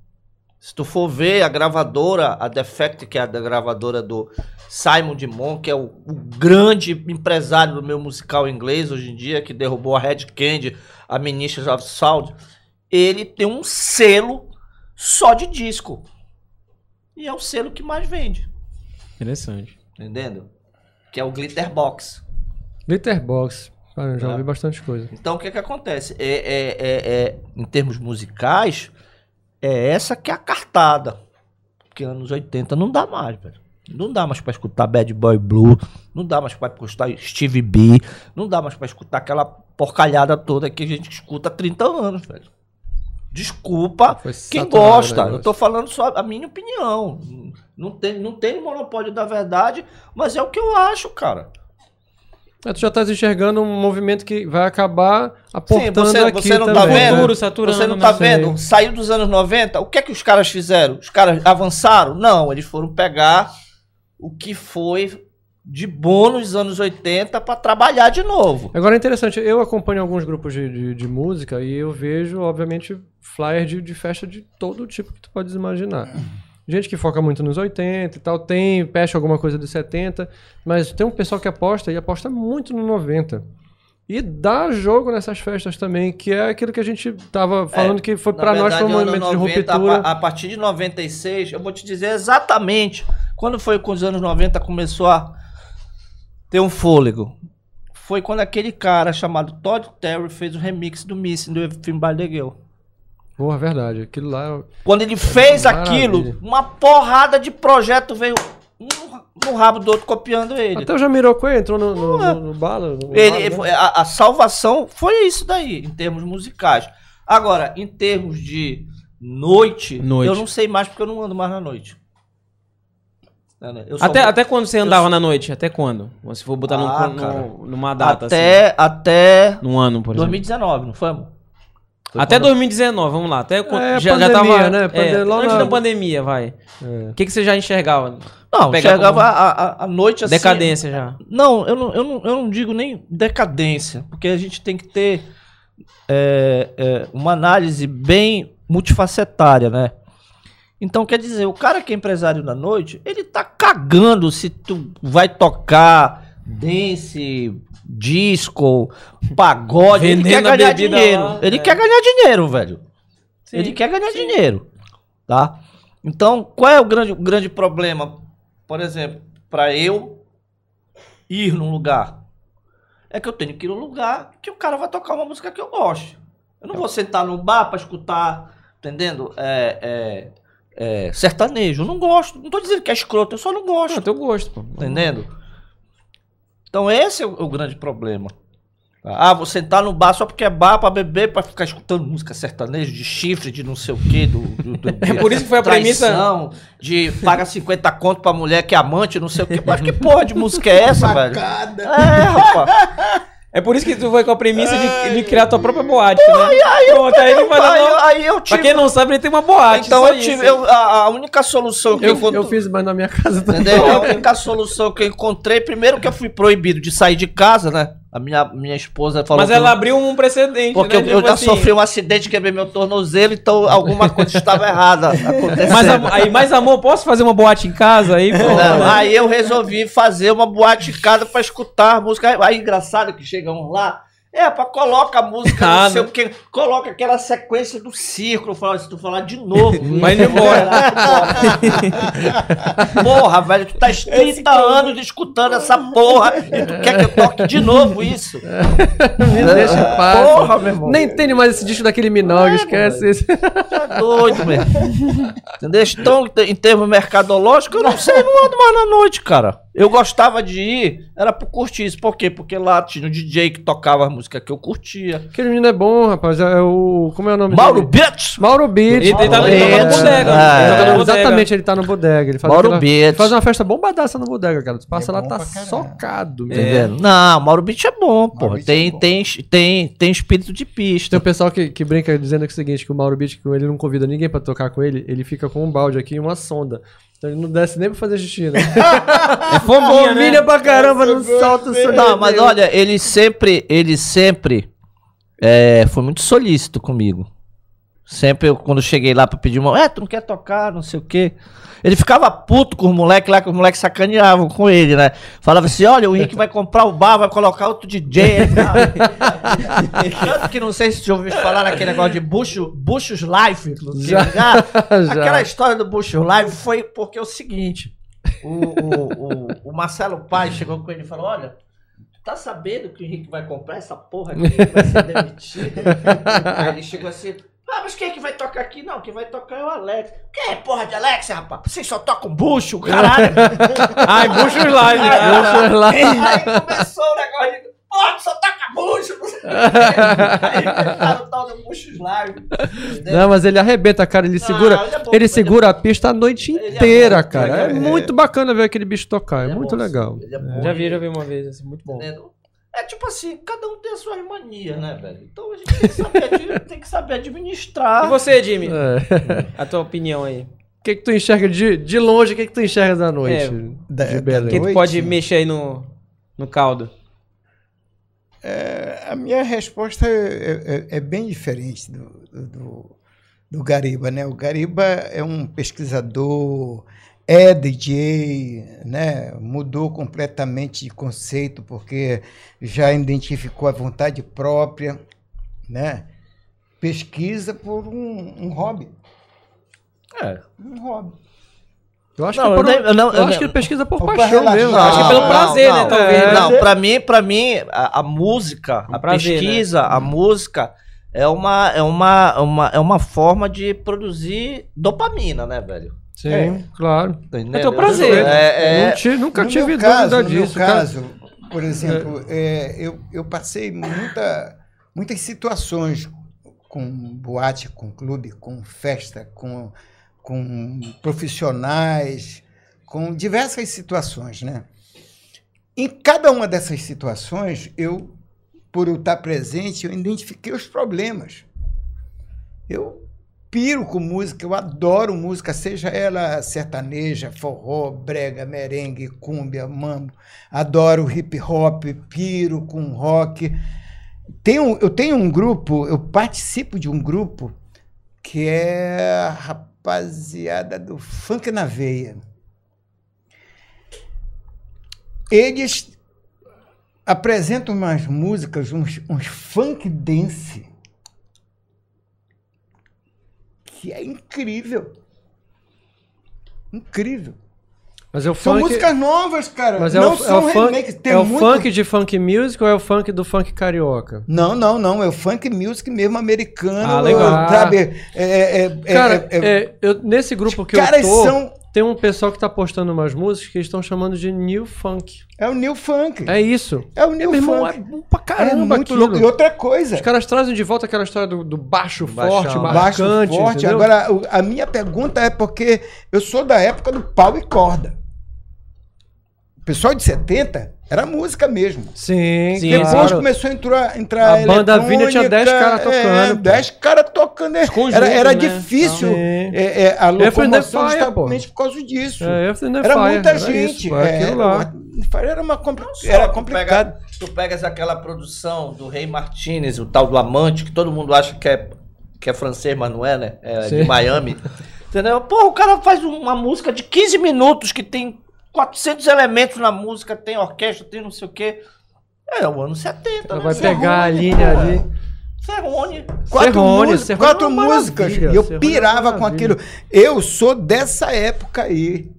Se tu for ver a gravadora, a Defect, que é a gravadora do Simon Dimon, que é o, o grande empresário do meu musical inglês hoje em dia, que derrubou a Red Candy, a Ministers of Sound, ele tem um selo só de disco. E é o selo que mais vende,
Interessante.
entendendo? Que é o Glitterbox.
Glitterbox. Cara, eu já
É.
ouvi bastante coisa.
Então o que que acontece? É, é- é- é, em termos musicais, é essa que é a cartada. Porque anos 80 não dá mais, velho. Não dá mais pra escutar Bad Boy Blue, não dá mais pra escutar Steve B, não dá mais pra escutar aquela porcalhada toda que a gente escuta há 30 anos, velho. Desculpa quem gosta. Eu tô falando só a minha opinião. Não tem, não tem monopólio da verdade, mas é o que eu acho, cara.
É, tu já estás enxergando um movimento que vai acabar aportando
você-
aqui
você não tá
também,
vendo?
né?
Futuro, saturando,
Você não
né?
tá
Sei.
vendo? Saiu dos anos 90, o que é que os caras fizeram? Os caras avançaram? Não, eles foram pegar o que foi de bom nos anos 80 pra trabalhar de novo.
Agora é interessante, eu acompanho alguns grupos de, de, de música e eu vejo, obviamente, flyers de, de festa de todo tipo que tu podes imaginar. Gente que foca muito nos 80 e tal, tem, fecha alguma coisa dos 70, mas tem um pessoal que aposta e aposta muito no 90. E dá jogo nessas festas também, que é aquilo que a gente tava falando que foi
Na
pra nós foi um momento de
anos 90,
ruptura.
A, a partir de 96, eu vou te dizer exatamente quando foi que os anos 90 começou a ter um fôlego. Foi quando aquele cara chamado Todd Terry fez o remix do Missing do filme By the Girl.
Porra, verdade. Aquilo lá.
Quando ele fez
Maravilha.
aquilo, uma porrada de projeto veio um no rabo do outro copiando ele.
Até o Jamiroquai entrou no, no, no, no bala. no
Ele-
bala, né?
a, a salvação foi isso daí, em termos musicais. Agora, em termos de noite,
Noite.
eu não sei mais porque eu não ando mais na noite. Eu
Até,
vou-
até quando você andava na noite? Até quando? Se for botar num-
Ah,
num-
cara.
numa data, assim.
até, até
Num ano, por exemplo.
2019, não foi, amor? Foi
Até
quando-
2019, vamos lá. Até
É,
já, já
pandemia,
tava.
né?
é, antes
na-
da pandemia, vai.
É.
O que, que você já enxergava?
Não, chegava
como-
a, a, a noite assim.
Decadência já.
Não eu, não, eu não, eu não digo nem decadência, porque a gente tem que ter é, é, uma análise bem multifacetária, né? Então, quer dizer, o cara que é empresário da noite, ele tá cagando se tu vai tocar dance, disco, pagode, ele quer ganhar dinheiro.
lá,
ele
é.
quer ganhar dinheiro, velho.
Sim,
ele quer ganhar dinheiro, tá? Então, qual é o grande, o grande problema? Por exemplo, para eu ir num lugar, é que eu tenho que ir num lugar que o cara vai tocar uma música que eu gosto. Eu não vou sentar num bar para escutar, entendendo? É, é, é, sertanejo. Eu não gosto. Não tô dizendo que é escroto, eu só não gosto.
É teu gosto, pô.
Entendendo? Então esse é o, o grande problema. Ah, vou sentar no bar só porque é bar pra beber, pra ficar escutando música sertaneja, de chifre, de não sei o quê. Do, do- do-
É por isso que foi a premissa-
traição, De paga 50 conto pra mulher que é amante, não sei o quê. Mas que porra de música é essa, velho?
Facada.
É, rapaz.
É por isso que tu foi com a premissa de, de criar tua própria boate, né? Pronto, aí ele vai
Aí, eu- aí eu
Pra
tive.
quem não sabe, ele tem uma boate.
Então eu tive. eu- a, a única solução que eu,
Eu,
encontrei.
eu fiz, mas na minha casa também.
Entendeu? A única solução que eu encontrei, primeiro que eu fui proibido de sair de casa, né? A minha, minha esposa falou
Mas ela
eu-
abriu um precedente,
Porque
né?
eu, eu
Tipo
já
assim,
sofri um acidente, quebrei meu tornozelo, então alguma coisa estava errada acontecendo.
Mas, aí, mais amor, posso fazer uma boate em casa aí? Pô,
Não,
né?
aí eu resolvi fazer uma boate em casa pra escutar música. Aí engraçado que chegamos lá, É, pra coloca a música,
Ah,
não sei
não.
o que, coloca aquela sequência do círculo. Fala, se tu falar de novo.
Vai indo embora.
porra, velho, tu tá 30 anos escutando essa porra e tu quer que eu toque de novo isso?
Me deixa em paz.
Porra, meu irmão.
Nem tem mais esse disco daquele Minogue, esquece esse.
Tá doido, meu. Entendeu? Então, em termos mercadológicos, eu não sei, não ando mais na noite, cara. Eu gostava de ir, era por curtir isso. Por quê? Porque lá tinha um DJ que tocava a música que eu curtia.
Aquele menino é bom, rapaz. É o. Como é o nome
Mauro
dele?
Bitts!
Mauro Beat.
Ele, ele tá
Mauro
ele toca no bodega.
É.
ele toca no bodega.
Exatamente, ele tá no bodega. Ele faz,
Mauro
aquela-
Beats.
faz uma festa bombadaça no bodega, cara. Tu passa
É
lá, tá socado. meu.
Entendendo? Não, Mauro Beat é bom, pô.
Beat
Tem,
é bom.
tem, tem, tem espírito de
Tem
pista.
um pessoal que, que brinca dizendo que é o seguinte, que o Mauro Beat, que ele não convida ninguém pra tocar com ele, ele fica com um balde aqui e uma sonda. Então ele não desce nem pra fazer xixi, né?
É fominha, né?
Pra caramba, não solta o.
Não, mas olha, ele sempre, ele sempre é, foi muito solícito comigo. Sempre, eu, quando eu cheguei lá pra pedir uma. É, tu não quer tocar, não sei o quê. Ele ficava puto com os moleques lá, que os moleques sacaneavam com ele, né? Falava assim: olha, o Rick vai comprar o bar, vai colocar outro DJ. Tanto que não sei se você ouviu falar naquele negócio de Bucho, Buchos Live. não sei,
Já, já.
Aquela história do Bucho Live foi porque é o seguinte: o, o, o, o Marcelo Pai chegou com ele e falou: Olha, tá sabendo que o Henrique vai comprar essa porra aqui, vai ser demitido? Aí ele chegou assim. Ah, mas quem é que vai tocar aqui? Não, quem vai tocar é o Alex. Quem é porra de Alex, rapaz? Vocês só tocam bucho, caralho.
Ai, Buchos Live.
Aí,
né?
aí começou o negócio de. Porra, só toca bucho. Aí inventaram o tal do buchos live. entendeu?
Não, mas ele arrebenta, cara. Ele segura,
ele é bom,
ele
ele é
segura a pista a noite
Ele é
inteira,
bom,
cara. É,
é-
muito bacana ver aquele bicho tocar. É
Ele
muito
bom,
legal.
ele é bom.
Já vi, já vi uma vez, assim, muito bom.
É tipo assim, cada um tem as suas manias, né, velho? Então a gente tem que saber, tem que saber administrar.
E você, Jimmy?
É.
A tua opinião aí.
O que, que tu enxerga de, de longe? O que, que tu enxerga da noite?
É,
Da-
de Belém.
Quem tu pode mexer aí no, no caldo?
É, a minha resposta é, é- é bem diferente do, do- do, do Gariba, né? O Gariba é um pesquisador, é DJ, né? Mudou completamente de conceito porque já identificou a vontade própria, né? Pesquisa por um, um hobby,
É.
um hobby.
Eu acho,
Não,
que, por,
eu não-
eu
eu
acho que ele pesquisa por paixão mesmo.
Acho que é pelo prazer, né, talvez,
É.
Não, pra mim, pra mim a, a música,
Um
a
prazer,
pesquisa, a música é uma, é, uma, uma, é uma forma de produzir dopamina, né, velho?
Sim,
É.
claro.
Tá entendendo?
teu prazer.
É, é,
Não ti- nunca
no
tive
meu
dúvida
caso, no
disso.
meu
cara.
caso, por exemplo, é, eu, eu passei muita, muitas situações com boate, com clube, com festa, com, com profissionais, com diversas situações, né? Em cada uma dessas situações, eu, por eu estar presente, eu identifiquei os problemas. Eu piro com música, eu adoro música, seja ela sertaneja, forró, brega, merengue, cúmbia, mambo. Adoro hip hop, piro com rock. Tenho, eu tenho um grupo, eu participo de um grupo que é a rapaziada do Funk na Veia. Eles apresentam umas músicas, uns, uns funk dance, que é incrível. Incrível.
Mas é o
São
funk.
músicas novas, cara.
Mas é
não
o, é
são
funk,
remakes. Tem
é o
muito-
funk de funk music ou é o funk do funk carioca?
Não, não, não. É o funk music mesmo americano.
Ah, legal.
Sabe? É, é, é,
Cara,
é- é-
é, eu, nesse grupo que
os
eu
caras
tô,
são.
Tem um pessoal que tá postando umas músicas que eles estão chamando de new funk.
É o new funk.
É isso.
É o new
Meu irmão, é
funk.
bom pra
É
caramba
muito
aquilo.
louco. E outra coisa.
Os caras trazem de volta aquela história do, do baixo
Baixão.
forte,
Baixo
marcante,
forte.
entendeu?
Agora, a minha pergunta é porque eu sou da época do pau e corda. O pessoal de 70 era música mesmo.
Sim,
Sim,
Depois
claro.
começou a entrar, entrar
A banda Vinha tinha 10
eletrônica,
caras tocando,
É,
pô.
10 caras tocando. é, Era, era
né?
difícil
Sim.
é, é, a locomoção justamente por causa disso.
É,
era
Fire,
muita
era
gente.
isso, é aquilo lá.
Era, era uma compli-
Só
era
tu
complicado.
pega- tu pegas aquela produção do Rei Martinez, o tal do Amante, que todo mundo acha que é, que é francês, mas não é, né? É de. Miami. Entendeu? Porra, o cara faz uma música de 15 minutos que tem 400 elementos na música, tem orquestra, tem não sei o quê. É, o ano 70,
Ela
né?
vai
Serrone,
pegar a linha
pô.
ali.
Serrone.
Quatro,
Serrone,
músicas,
Serrone
quatro
é
músicas. E eu
é
pirava com aquilo. Eu sou dessa época aí.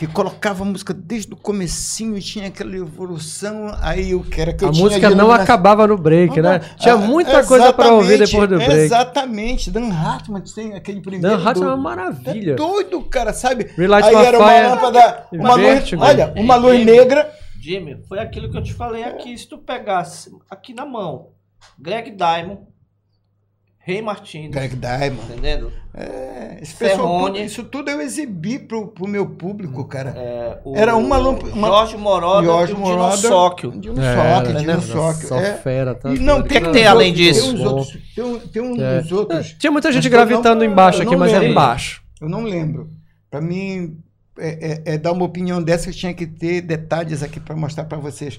Que colocava música desde o comecinho, tinha aquela evolução, aí o que era que eu
A música não acabava no break, né? Tinha
Ah,
muita coisa pra ouvir depois do break.
Exatamente. Dan Hartman tem aquele primeiro.
Dan Hartman é uma maravilha.
É doido, cara, sabe?
Relight
Aí era uma lâmpada, uma luz, olha, uma luz negra.
Jimmy, foi aquilo que eu te falei aqui. Se tu pegasse aqui na mão, Greg Diamond, Rei Martins,
Greg Diamond.
entendendo?
É, esse pessoal, isso tudo eu exibi pro, pro meu público, cara.
É, o
Era uma uma-
Jorge Moroda
Jorge
e o
Moroda.
Dinossóquio.
De um
É,
um soque.
Só
é.
fera, tá?
Não,
que
tem
que tem além disso?
Tem uns outros. Tem, um- tem uns
É.
outros.
Tinha muita gente
Mas eu não-
gravitando embaixo aqui, mas era
lembro.
embaixo.
Eu não lembro. Pra mim, é, é- é dar uma opinião dessa, eu tinha que ter detalhes aqui para mostrar para vocês.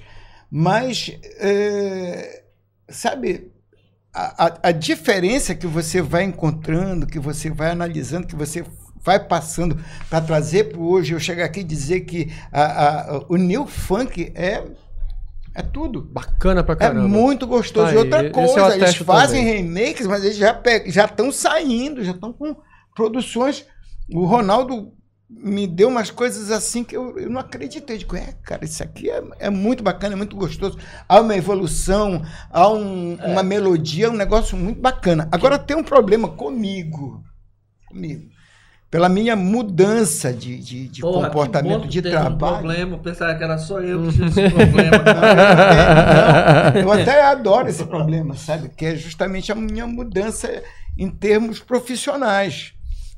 Mas, é, sabe, a, a- a diferença que você vai encontrando, que você vai analisando, que você vai passando para trazer para hoje, eu chegar aqui e dizer que a- a- o new funk é, é tudo.
Bacana pra
É
caramba.
muito gostoso.
Tá
e outra
esse
coisa,
eu
eles fazem
também.
remakes, mas eles já pe- já estão saindo, já estão com produções. O Ronaldo me deu umas coisas assim que eu, eu não acreditei. Eu Digo, é, cara, isso aqui é, é muito bacana, é muito gostoso. Há uma evolução, há um-
É.
uma melodia, um negócio muito bacana. Agora tem um problema comigo. Comigo. Pela minha mudança de, de, de
Porra,
comportamento de
teve um
trabalho.
problema, eu pensava que era só eu que tinha esse problema.
Não, eu até adoro esse problema, sabe? Que é justamente a minha mudança em termos profissionais.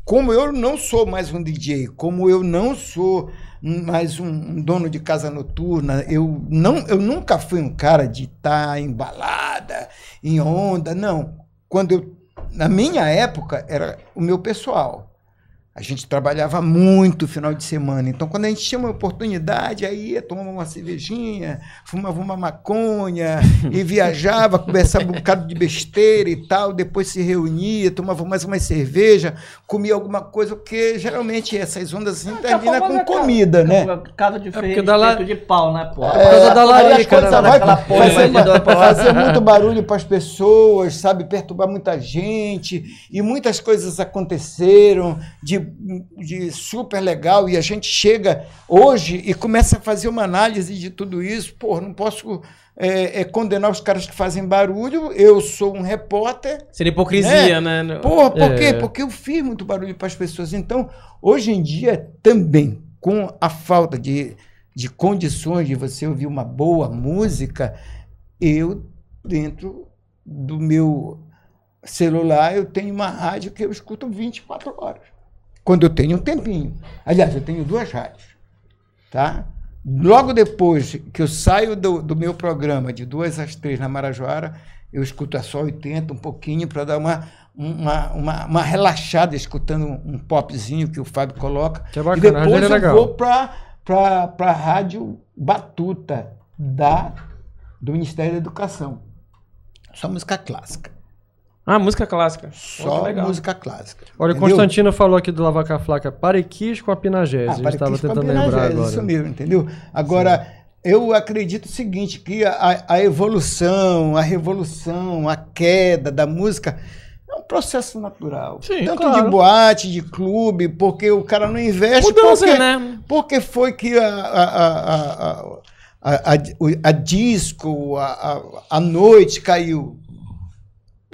Como eu não sou mais um DJ, como eu não sou mais um, dono de casa noturna, eu, não, eu nunca fui um cara de estar em balada, em onda, não. Quando eu, na minha época, era o meu pessoal. A gente trabalhava muito final de semana. Então, quando a gente tinha uma oportunidade, aí ia tomar uma cervejinha, fumava uma maconha e viajava, conversava um bocado de besteira e tal. Depois se reunia, tomava mais uma cerveja, comia alguma coisa, porque geralmente essas ondas assim terminam com comida, né?
Casa de feio,
lá-
peito de pau, né, pô?
É, por causa da larica, né?
vai fazer, fazer muito barulho para as pessoas, sabe? Perturbar muita gente. E muitas coisas aconteceram de, de super legal. E a gente chega hoje e começa a fazer uma análise de tudo isso. Pô, não posso é, é, condenar os caras que fazem barulho. Eu sou um repórter.
Seria hipocrisia, né?
Porra, por
É.
quê? Porque eu fiz muito barulho para as pessoas. Então, hoje em dia, também, com a falta de, de condições de você ouvir uma boa música, eu, dentro do meu celular, eu tenho uma rádio que eu escuto 24 horas. Quando eu tenho um tempinho. Aliás, eu tenho duas rádios. Tá? Logo depois que eu saio do, do meu programa, de duas às três na Marajoara, eu escuto a só 80 um pouquinho para dar uma, uma, uma, uma relaxada escutando um popzinho que o Fábio coloca.
Que é
e
bacana, rádio
depois
é
eu vou para a Rádio Batuta da, do Ministério da Educação. Só música clássica.
Ah, música clássica.
Só
legal.
música clássica.
Olha, o
entendeu?
Constantino falou aqui do Lavaca Flaca, Parequis com a Pinagés.
Ah,
a gente estava
Paraquis com a
tentando lembrar
Pinagés,
agora.
Isso mesmo, entendeu? Agora, eu acredito o seguinte, que a, a evolução, a revolução, a queda da música é um processo natural.
Sim,
Tanto
claro.
de boate, de clube, porque o cara não investe
Mudança,
porque,
né?
porque foi que a, a, a, a, a, a disco, a, a, a noite caiu.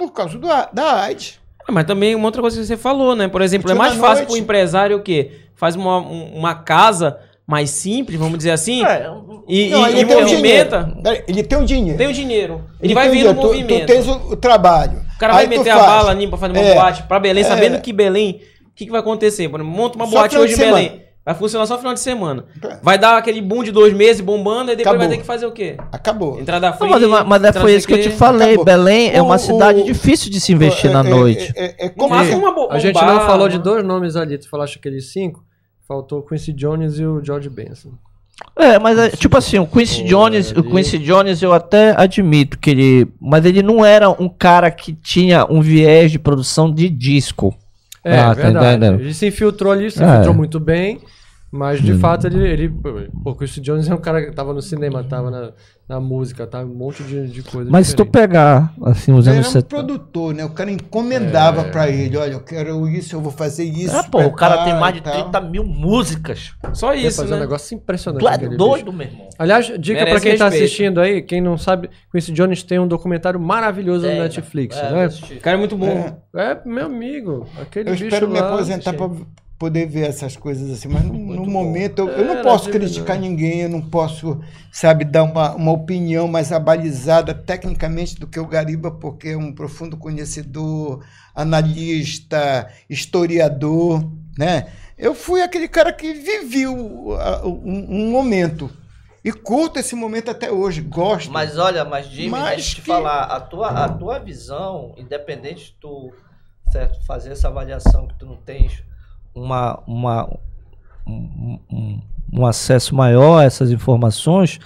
Por causa do, da AIDS.
Ah, Mas também uma outra coisa que você falou, né? Por exemplo, é mais fácil
noite.
pro empresário o quê? Faz uma, um- uma casa mais simples, vamos dizer assim,
É,
e,
Não, ele
e
tem
movimenta.
Ele tem um dinheiro.
Tem o dinheiro. Ele,
Ele
vai
tem
vendo o
dinheiro. Tu-
movimento.
Tu, tens o, o trabalho.
O cara vai
Aí tu
meter a
faz.
bala ali pra fazer uma
É.
boate pra Belém,
É.
sabendo que Belém, o que, que vai acontecer? Monta uma
Só
boate hoje em Belém. Vai funcionar só final de semana.
É.
Vai dar aquele boom de dois meses bombando e depois
Acabou.
vai ter que fazer o quê?
Acabou.
Entrada
Não,
free.
mas, mas- mas é,
entrada
foi isso que eu te falei.
Acabou.
Belém é uma
O-
cidade
o-
difícil de se investir
É,
na
é,
noite.
É, é, é como se-
uma bo-
A gente não falou de dois nomes ali, tu falaste aqueles cinco. Faltou o Quincy Jones e o George Benson.
É, mas é, tipo assim, o Quincy Jones, o Quincy Jones eu até admito que ele, mas ele não era um cara que tinha um viés de produção de disco.
É,
Ah, tá entendendo?
Ele se infiltrou ali, se
É.
infiltrou muito bem. Mas de fato ele, ele. Pô, o Quincy Jones é um cara que tava no cinema, tava na, na música, tá? Um monte de, de coisa.
Mas se tu
diferente.
pegar, assim, os
Ele
anos
era um
70.
produtor, né? O cara encomendava pra ele, olha, eu quero isso, eu vou fazer isso.
É, pô, o cara tem mais de
e tal.
30 mil músicas.
Só isso,
fazer um
né?
negócio impressionante.
Tu é doido,
bicho.
meu irmão.
Aliás, dica
Merece
pra quem tá
respeito.
assistindo aí, quem não sabe, Quincy Jones tem um documentário maravilhoso
Tem,
no? Netflix,
É,
né?
O cara é muito bom.
É,
É, meu amigo, aquele
eu
bicho
espero me
lá,
aposentar
gente.
pra poder ver essas coisas assim, mas no, no momento eu, eu não
Era
posso criticar
verdade.
ninguém, eu não posso, sabe, dar uma, uma opinião mais abalizada tecnicamente do que o Gariba, porque é um profundo conhecedor, analista, historiador, né? Eu fui aquele cara que viveu um, um momento e curto esse momento até hoje, gosto.
Mas olha, mas Jimmy,
Mas
deixa eu te
que-
falar, a tua, a tua visão, independente de tu certo, fazer essa avaliação que tu não tens uma, uma, um, um- acesso maior a essas informações,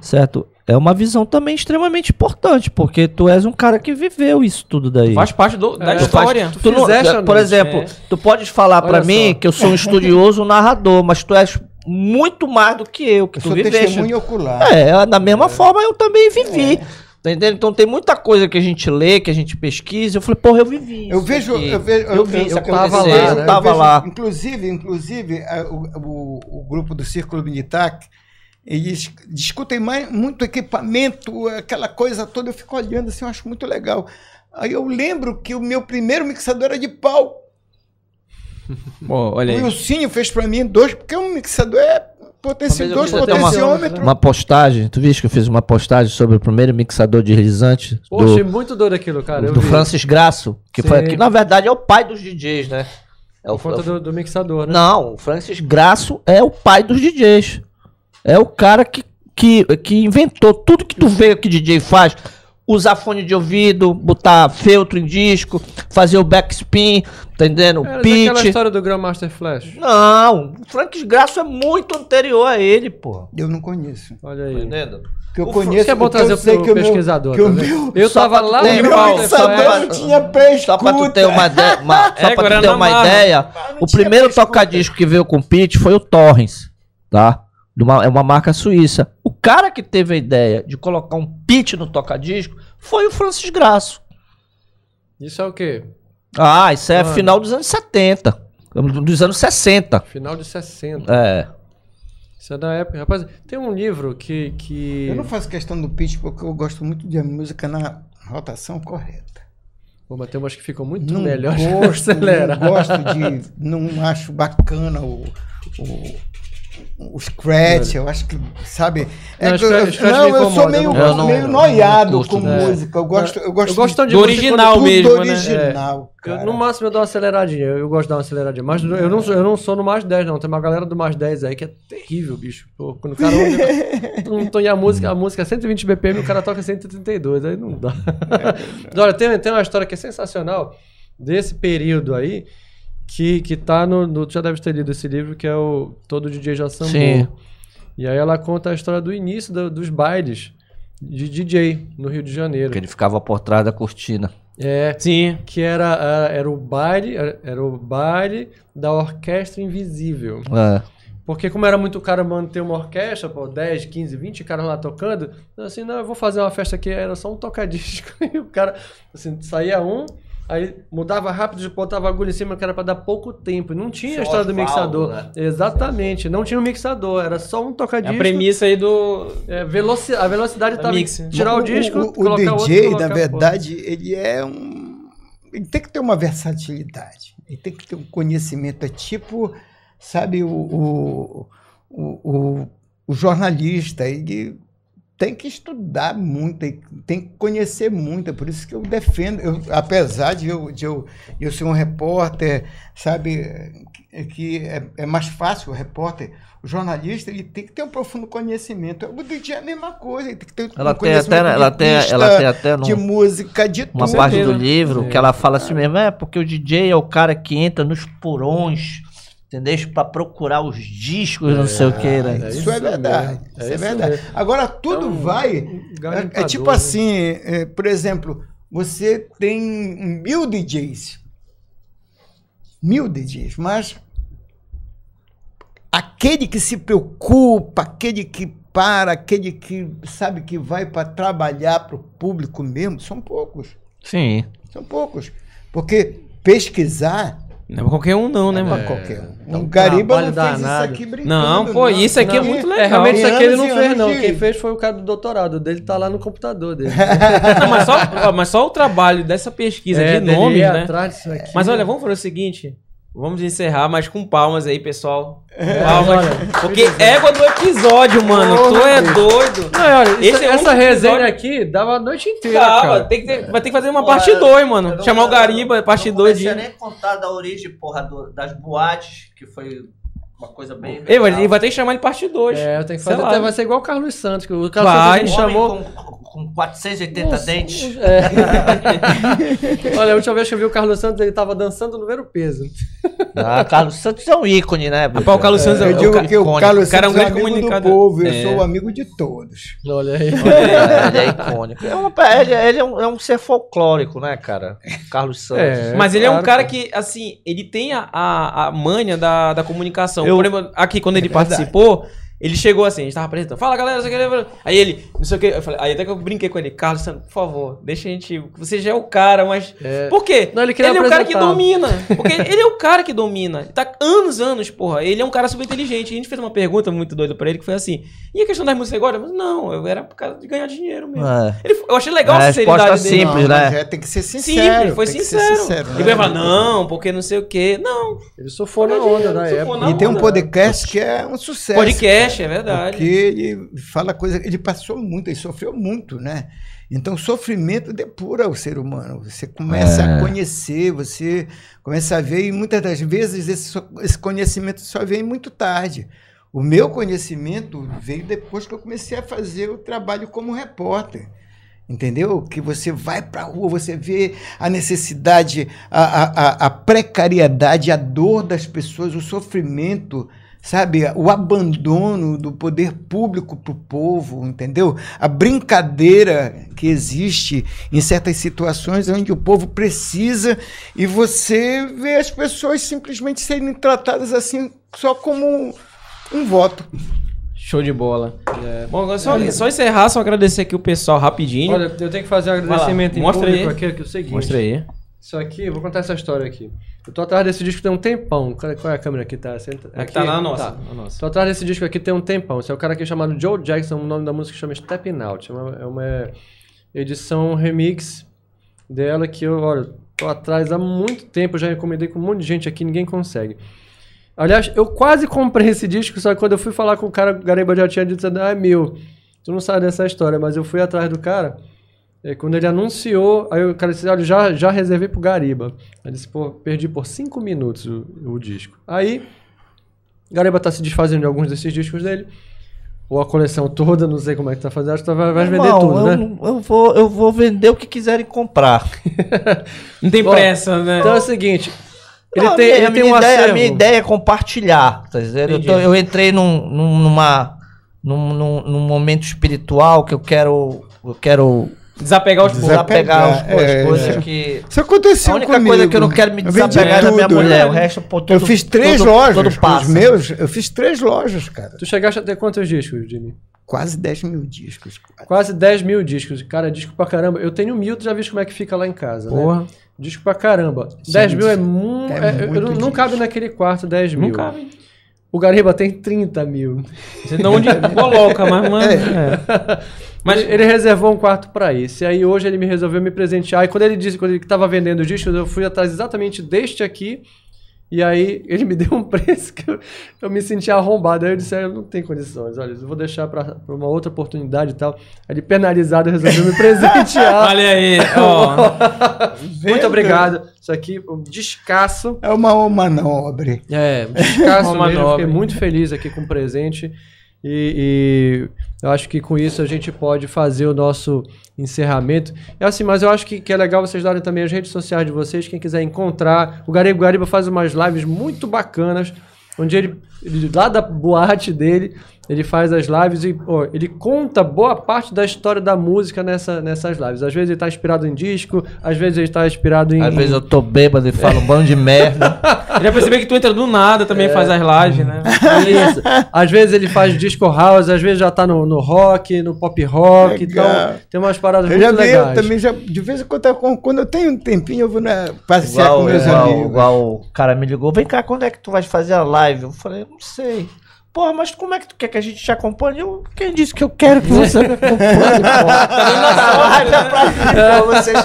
certo? É uma visão também extremamente importante, porque tu és um cara que viveu isso tudo daí.
Faz parte do- da
É,
história.
faz-
Tu não-
fizeste a
por
noite,
exemplo,
é.
tu podes falar pra
Olha
mim
só.
que eu sou um estudioso, um narrador, mas tu és muito mais do que eu, que
eu
tu
sou
viveste.
testemunho ocular.
É, da mesma forma eu também vivi. Tá entendendo? Então tem muita coisa que a gente lê, que a gente pesquisa. Eu falei, porra, eu vivi.
Eu
isso
vejo,
aqui.
eu vejo,
eu vi isso
eu tava lá,
eu
né?
tava
vejo,
lá.
Inclusive, inclusive a- o, o, o grupo do Círculo Militar, eles discutem mais, muito equipamento, aquela coisa toda. Eu fico olhando assim, eu acho muito legal. Aí eu lembro que o meu primeiro mixador era de pau.
Pô, olha
O
aí.
Wilsinho fez para mim dois, porque um mixador é potenci, dois
até uma-
potenciômetros.
Uma postagem, tu viste que eu fiz uma postagem sobre o primeiro mixador de deslizante
Pô, achei
do,
muito doido aquilo, cara.
do
vi.
Francis Grasso, que, foi,
Sim.
que na verdade é o pai dos DJs, né? É o,
Por conta do, do mixador, né?
Não, o Francis Grasso é o pai dos DJs. É o cara que, que, que inventou tudo que tu vê que DJ faz. Usar fone de ouvido, botar feltro em disco, fazer o backspin, tá entendendo?
Era
Pitch.
história do Grandmaster Flash.
Não, o Francis Grasso é muito anterior a ele, pô.
Eu não conheço.
Olha
Tá
aí.
entendendo?
Que eu
O
conheço,
Isso que é bom trazer
eu sei
pro
que o meu,
pesquisador.
que o
tá
meu,
eu tava lá no
meu mixador
Flash.
não tinha pé
Só pra tu ter uma ideia, uma- só pra tu ter uma ideia, o primeiro tocadisco que veio com pitch foi o Torrens, tá? Uma- é uma marca suíça. O cara que teve a ideia de colocar um pitch no tocadisco foi o Francis Grasso.
Isso é o quê?
Ah, isso é
Mano.
final dos anos 70, dos anos 60.
Final de 60.
É.
Isso é da época. Rapaz, tem um livro que. que...
Eu não faço questão do pitch porque eu gosto muito de música na rotação correta.
Pô, mas tem umas que ficam muito
Não
melhores
gosto,
acelerar.
não gosto de. Não acho bacana o. o o scratch, eu acho que, sabe? É
Não,
que eu,
scratch
não, eu sou meio,
eu
não- eu não-
meio
eu não
noiado com
né?
música. Eu gosto, eu gosto,
Eu gosto
Do original
tudo
mesmo, né?
original,
Eu,
cara.
no máximo eu dou uma aceleradinha. Eu gosto de dar uma aceleradinha. Mas eu não, sou, eu não sou no mais 10, não. Tem uma galera do mais 10 aí que é terrível, bicho. Pô, quando o cara ouve, não a música, a música é 120 BPM e o cara toca 132. Aí não dá. Mas Olha, tem, tem uma história que é sensacional desse período aí. Que, que tá no, no. Tu já deve ter lido esse livro, que é o Todo DJ já Sambou.
Sim.
E aí ela conta a história do início do- dos bailes de DJ no Rio de Janeiro.
Que ele ficava por trás da cortina.
É,
Sim.
que era, era, era o baile, era, era o baile da orquestra invisível.
É.
Porque como era muito caro manter uma orquestra, pô, 10, 15, 20 caras lá tocando, assim, não, eu vou fazer uma festa aqui, era só um tocadisco. E o cara, assim, saía um, aí mudava rápido, botava a agulha em cima, que era pra dar pouco tempo. Não tinha
Só
a história do mixador.
né?
Exatamente, não tinha um mixador, era só um
É
tocadisco.
a premissa aí do.
É, veloci a velocidade
Da
estava tirar o, disco,
o, o
colocar
DJ,
outro,
na
pô.
verdade, ele é um. Ele tem que ter uma versatilidade. Ele tem que ter um conhecimento. É tipo, sabe, o, o, o, o, o jornalista. Ele tem que estudar muito, tem que conhecer muito. É por isso que eu defendo. Eu, apesar de eu, de eu, eu ser um repórter, sabe, que- é, é mais fácil o repórter. O jornalista ele tem que ter um profundo conhecimento. O DJ é a mesma coisa, ele tem que ter
Ela
um
tem até,
conhecimento
ela
de
tem, ela tem até
de
num-
música, de
uma
tudo.
parte do livro
É.
que ela fala assim mesmo, é porque o DJ é o cara que entra nos porões, entendeu? Pra procurar os discos, não sei o que, né?
É
isso,
isso
é verdade.
mesmo, é
Isso é
isso
verdade.
mesmo.
Agora, tudo
É um
vai. É, é
garimpador,
tipo
né?
assim, é, por exemplo, você tem mil DJs. Mil DJs, mas aquele que se preocupa, aquele que para, aquele que sabe que vai para trabalhar para o público mesmo, são poucos.
Sim.
São poucos. Porque pesquisar
Não é qualquer um, não, né,
não é
mano?
para qualquer um.
é um
Gariba não fez
danado.
isso aqui brincando.
Não, pô, isso aqui é muito legal.
É, realmente isso aqui ele não fez, não.
de-
Quem fez foi o cara do doutorado. O dele tá lá no computador dele.
Não, mas, só, mas só o trabalho dessa pesquisa
É,
de nomes, né?
atrás disso aqui.
Mas olha, vamos fazer o seguinte. Vamos encerrar, mas com palmas aí, pessoal.
É,
Palmas.
olha,
porque égua do episódio, mano.
Ô,
tu é
Deus.
doido.
Não, olha,
Esse é
essa
episódio-
resenha aqui dava a noite inteira, cara.
tem que ter- vai ter que fazer uma
Pô,
parte
eu-
2,
Eu
mano.
não-
Chamar o Gariba, parte
não
2 de.
a nem contar da origem, porra, do- das boates, que foi uma coisa bem.
Ei, vai,
legal.
vai ter que chamar ele parte 2.
É, eu tenho que fazer. até Vai ser igual o Carlos Santos, que o Carlos
Vai.
Santos
Um
chamou.
com, com 480
Uns-
dentes.
é. Olha, a última vez que eu vi o Carlos Santos, ele tava dançando no ver o peso.
Ah, Carlos Santos é um ícone, né?
Rapaz, o Carlos Santos é-
Eu
o
digo
ca-
que o
icônico.
Carlos
O cara é um
é
grande
amigo do
comunicador.
povo, eu
É.
sou amigo de todos.
Olha aí.
É, ele é icônico. É uma- ele ele é, um, é um ser folclórico, né, cara? Carlos Santos.
É.
Mas ele é um
claro,
cara que, assim, ele tem a, a, a manha da, da comunicação.
Eu-
Por exemplo, aqui, quando ele
É
participou, ele chegou assim, a gente tava apresentando. Fala, galera, você quer... Aí ele, não sei o que, eu falei, aí até que eu brinquei com ele, Carlos Santos, por favor, deixa a gente... Você já é o cara, mas...
É.
Por quê?
Não, ele queria
é o cara que domina. Porque ele é o cara que domina. Tá anos, anos, porra. Ele é um cara super inteligente. A gente fez uma pergunta muito doida pra ele, que foi assim, e a questão das músicas agora? Mas não, eu era por causa de ganhar dinheiro mesmo.
É.
Ele- eu achei legal
É,
a
a
sinceridade
resposta
dele.
Simples,
Não,
né?
é, tem que ser
Sim,
sincero.
ele foi sincero.
sincero,
Ele
né?
vai falar, não, porque não sei o quê. Não.
Ele surfou na onda da
Surfou
época.
na
E tem um
onda.
podcast que é um sucesso.
Podcast, é verdade.
Porque ele fala coisa. Ele passou muito, ele sofreu muito, né? Então, o sofrimento depura o ser humano. Você começa
É.
a conhecer, você começa a ver, e muitas das vezes esse, esse conhecimento só vem muito tarde. O meu conhecimento veio depois que eu comecei a fazer o trabalho como repórter. Entendeu? Que você vai para a rua, você vê a necessidade, a, a- a precariedade, a dor das pessoas, o sofrimento, sabe? O abandono do poder público para o povo, entendeu? A brincadeira que existe em certas situações onde o povo precisa e você vê as pessoas simplesmente serem tratadas assim só como um, um voto.
Show de bola. Bom, agora só, só encerrar, só agradecer aqui o pessoal rapidinho.
Olha, eu tenho que fazer um
Vai lá,
agradecimento em
mostra
público
aí.
aqui, que é o seguinte.
Mostra aí.
Isso aqui, eu vou contar essa história aqui. Eu tô atrás desse disco tem um tempão. Qual é, é a câmera que tá? Senta-
Aqui tá na nossa.
Tá.
nossa.
Tô atrás desse disco aqui tem um tempão. Esse é o cara aqui chamado Joe Jackson, o nome da música chama Stepping Out. É uma, é uma edição remix dela que eu, olha, tô atrás há muito tempo, já encomendei com um monte de gente aqui, ninguém consegue. Aliás, eu quase comprei esse disco, só que quando eu fui falar com o cara, o Gariba já tinha dito, ah, é meu. Tu não sabe dessa história, mas eu fui atrás do cara. E quando ele anunciou, aí o cara disse, olha, já, já reservei pro Gariba. Ele disse, pô, perdi por cinco minutos o, o disco. Aí, Gariba tá se desfazendo de alguns desses discos dele. Ou a coleção toda, não sei como é que tá fazendo. Acho que vai, vai vender
Irmão,
tudo,
eu,
né?
eu vou, eu vou vender o que quiserem comprar.
Não tem
Bom,
pressa, né?
Então é o seguinte, ele
Não, a
tem,
minha,
ele
a
tem
minha
um
ideia,
acervo.
a minha ideia é compartilhar, tá dizendo? Eu, tô- eu entrei num, num- numa, num, num, num momento espiritual que eu quero, eu quero
Desapegar os
desapegar as,
Desapegar,
as
é,
coisas
é.
que...
Isso aconteceu
A única
comigo.
coisa que eu não quero me
Eu
desapegar é da minha
tudo,
mulher,
né?
o resto, pô,
Eu
tudo-
fiz três
tudo-
lojas
tudo
com os meus. Eu fiz três lojas, cara.
Tu chegaste a ter quantos discos, Jimmy?
Quase 10 mil discos.
Quase 10 mil discos. Cara, disco pra caramba. Eu tenho mil, tu já visto como é que fica lá em casa, né?
Porra.
Disco pra caramba.
Sim,
10 mil é, mu
É
é- eu-
muito
não, não cabe naquele quarto 10 mil.
Não cabe.
O Gariba tem 30 mil.
Você não onde coloca, mas, mano. é. Mas
Ele, reservou um quarto pra isso. E aí hoje ele me resolveu me presentear. E quando ele disse, quando ele tava vendendo os discos, eu fui atrás exatamente deste aqui. E aí ele me deu um preço que eu, eu me senti arrombado. Aí eu disse, "Ah, eu não tenho condições. Olha, eu vou deixar pra, pra uma outra oportunidade e tal. Aí ele penalizado resolveu me presentear.
olha aí, ó.
Muito obrigado. Isso aqui, um descasso.
É uma, nobre.
É, um descasso
Uma
mesmo. Fiquei muito feliz aqui com o presente. E, e eu acho que com isso a gente pode fazer o nosso encerramento. É assim, mas eu acho que, que é legal vocês darem também as redes sociais de vocês. Quem quiser encontrar. O Gariba, Gariba faz umas lives muito bacanas, onde ele ele, lá da boate dele, ele faz as lives e pô, ele conta boa parte da história da música nessa, nessas lives. Às vezes ele tá inspirado em disco, às vezes ele tá inspirado em.
Às vezes eu tô bêbado e falo um bando de merda.
Já percebi que tu entra do nada também, faz as lives, né?
Isso. Às vezes ele faz disco house, às vezes já tá no, no rock, no pop rock.
Legal.
Então tem umas paradas
Eu
muito
já vi, eu
legais.
também já, de vez em quando, eu- quando eu tenho um tempinho, eu vou né, passear com
Igual,
meus
igual,
amigos.
igual o cara me ligou, vem cá, quando é que tu vai fazer a live? Eu falei, não sei. Porra, mas como é que tu quer que a gente te acompanhe? Eu, quem disse que eu quero que você me acompanhe, porra? Tá dando na é. Vocês,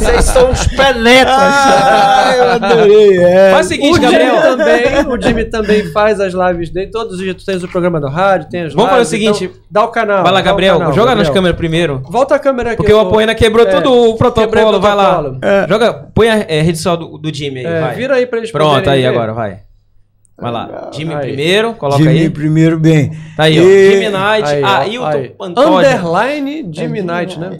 vocês são os penetras.
Ah, eu adorei, é.
Faz o seguinte,
O Jimmy,
Gabriel.
também, o Jimmy também faz as lives dele. Todos os dias tu tens o programa do rádio, tem as
Vamos fazer o
lives.
seguinte,
então dá o canal.
Vai lá, Gabriel.
canal,
joga nas
Gabriel.
câmeras primeiro.
Volta a câmera aqui.
Porque o Apoena quebrou
É,
todo o protocolo,
o
vai lá.
protocolo.
Joga, põe a é, rede social do, do Jimmy aí,
É,
vai.
vira aí pra eles
Pronto, aí
ver.
agora, vai. Vai lá. Jimmy
Aí.
primeiro, coloca
Jimmy
aí.
primeiro, bem.
Tá aí, ó.
E-
Jimmy Knight,
Aí, ó,
Ailton
aí.
Pantoja.
Underline Jimmy Knight, né?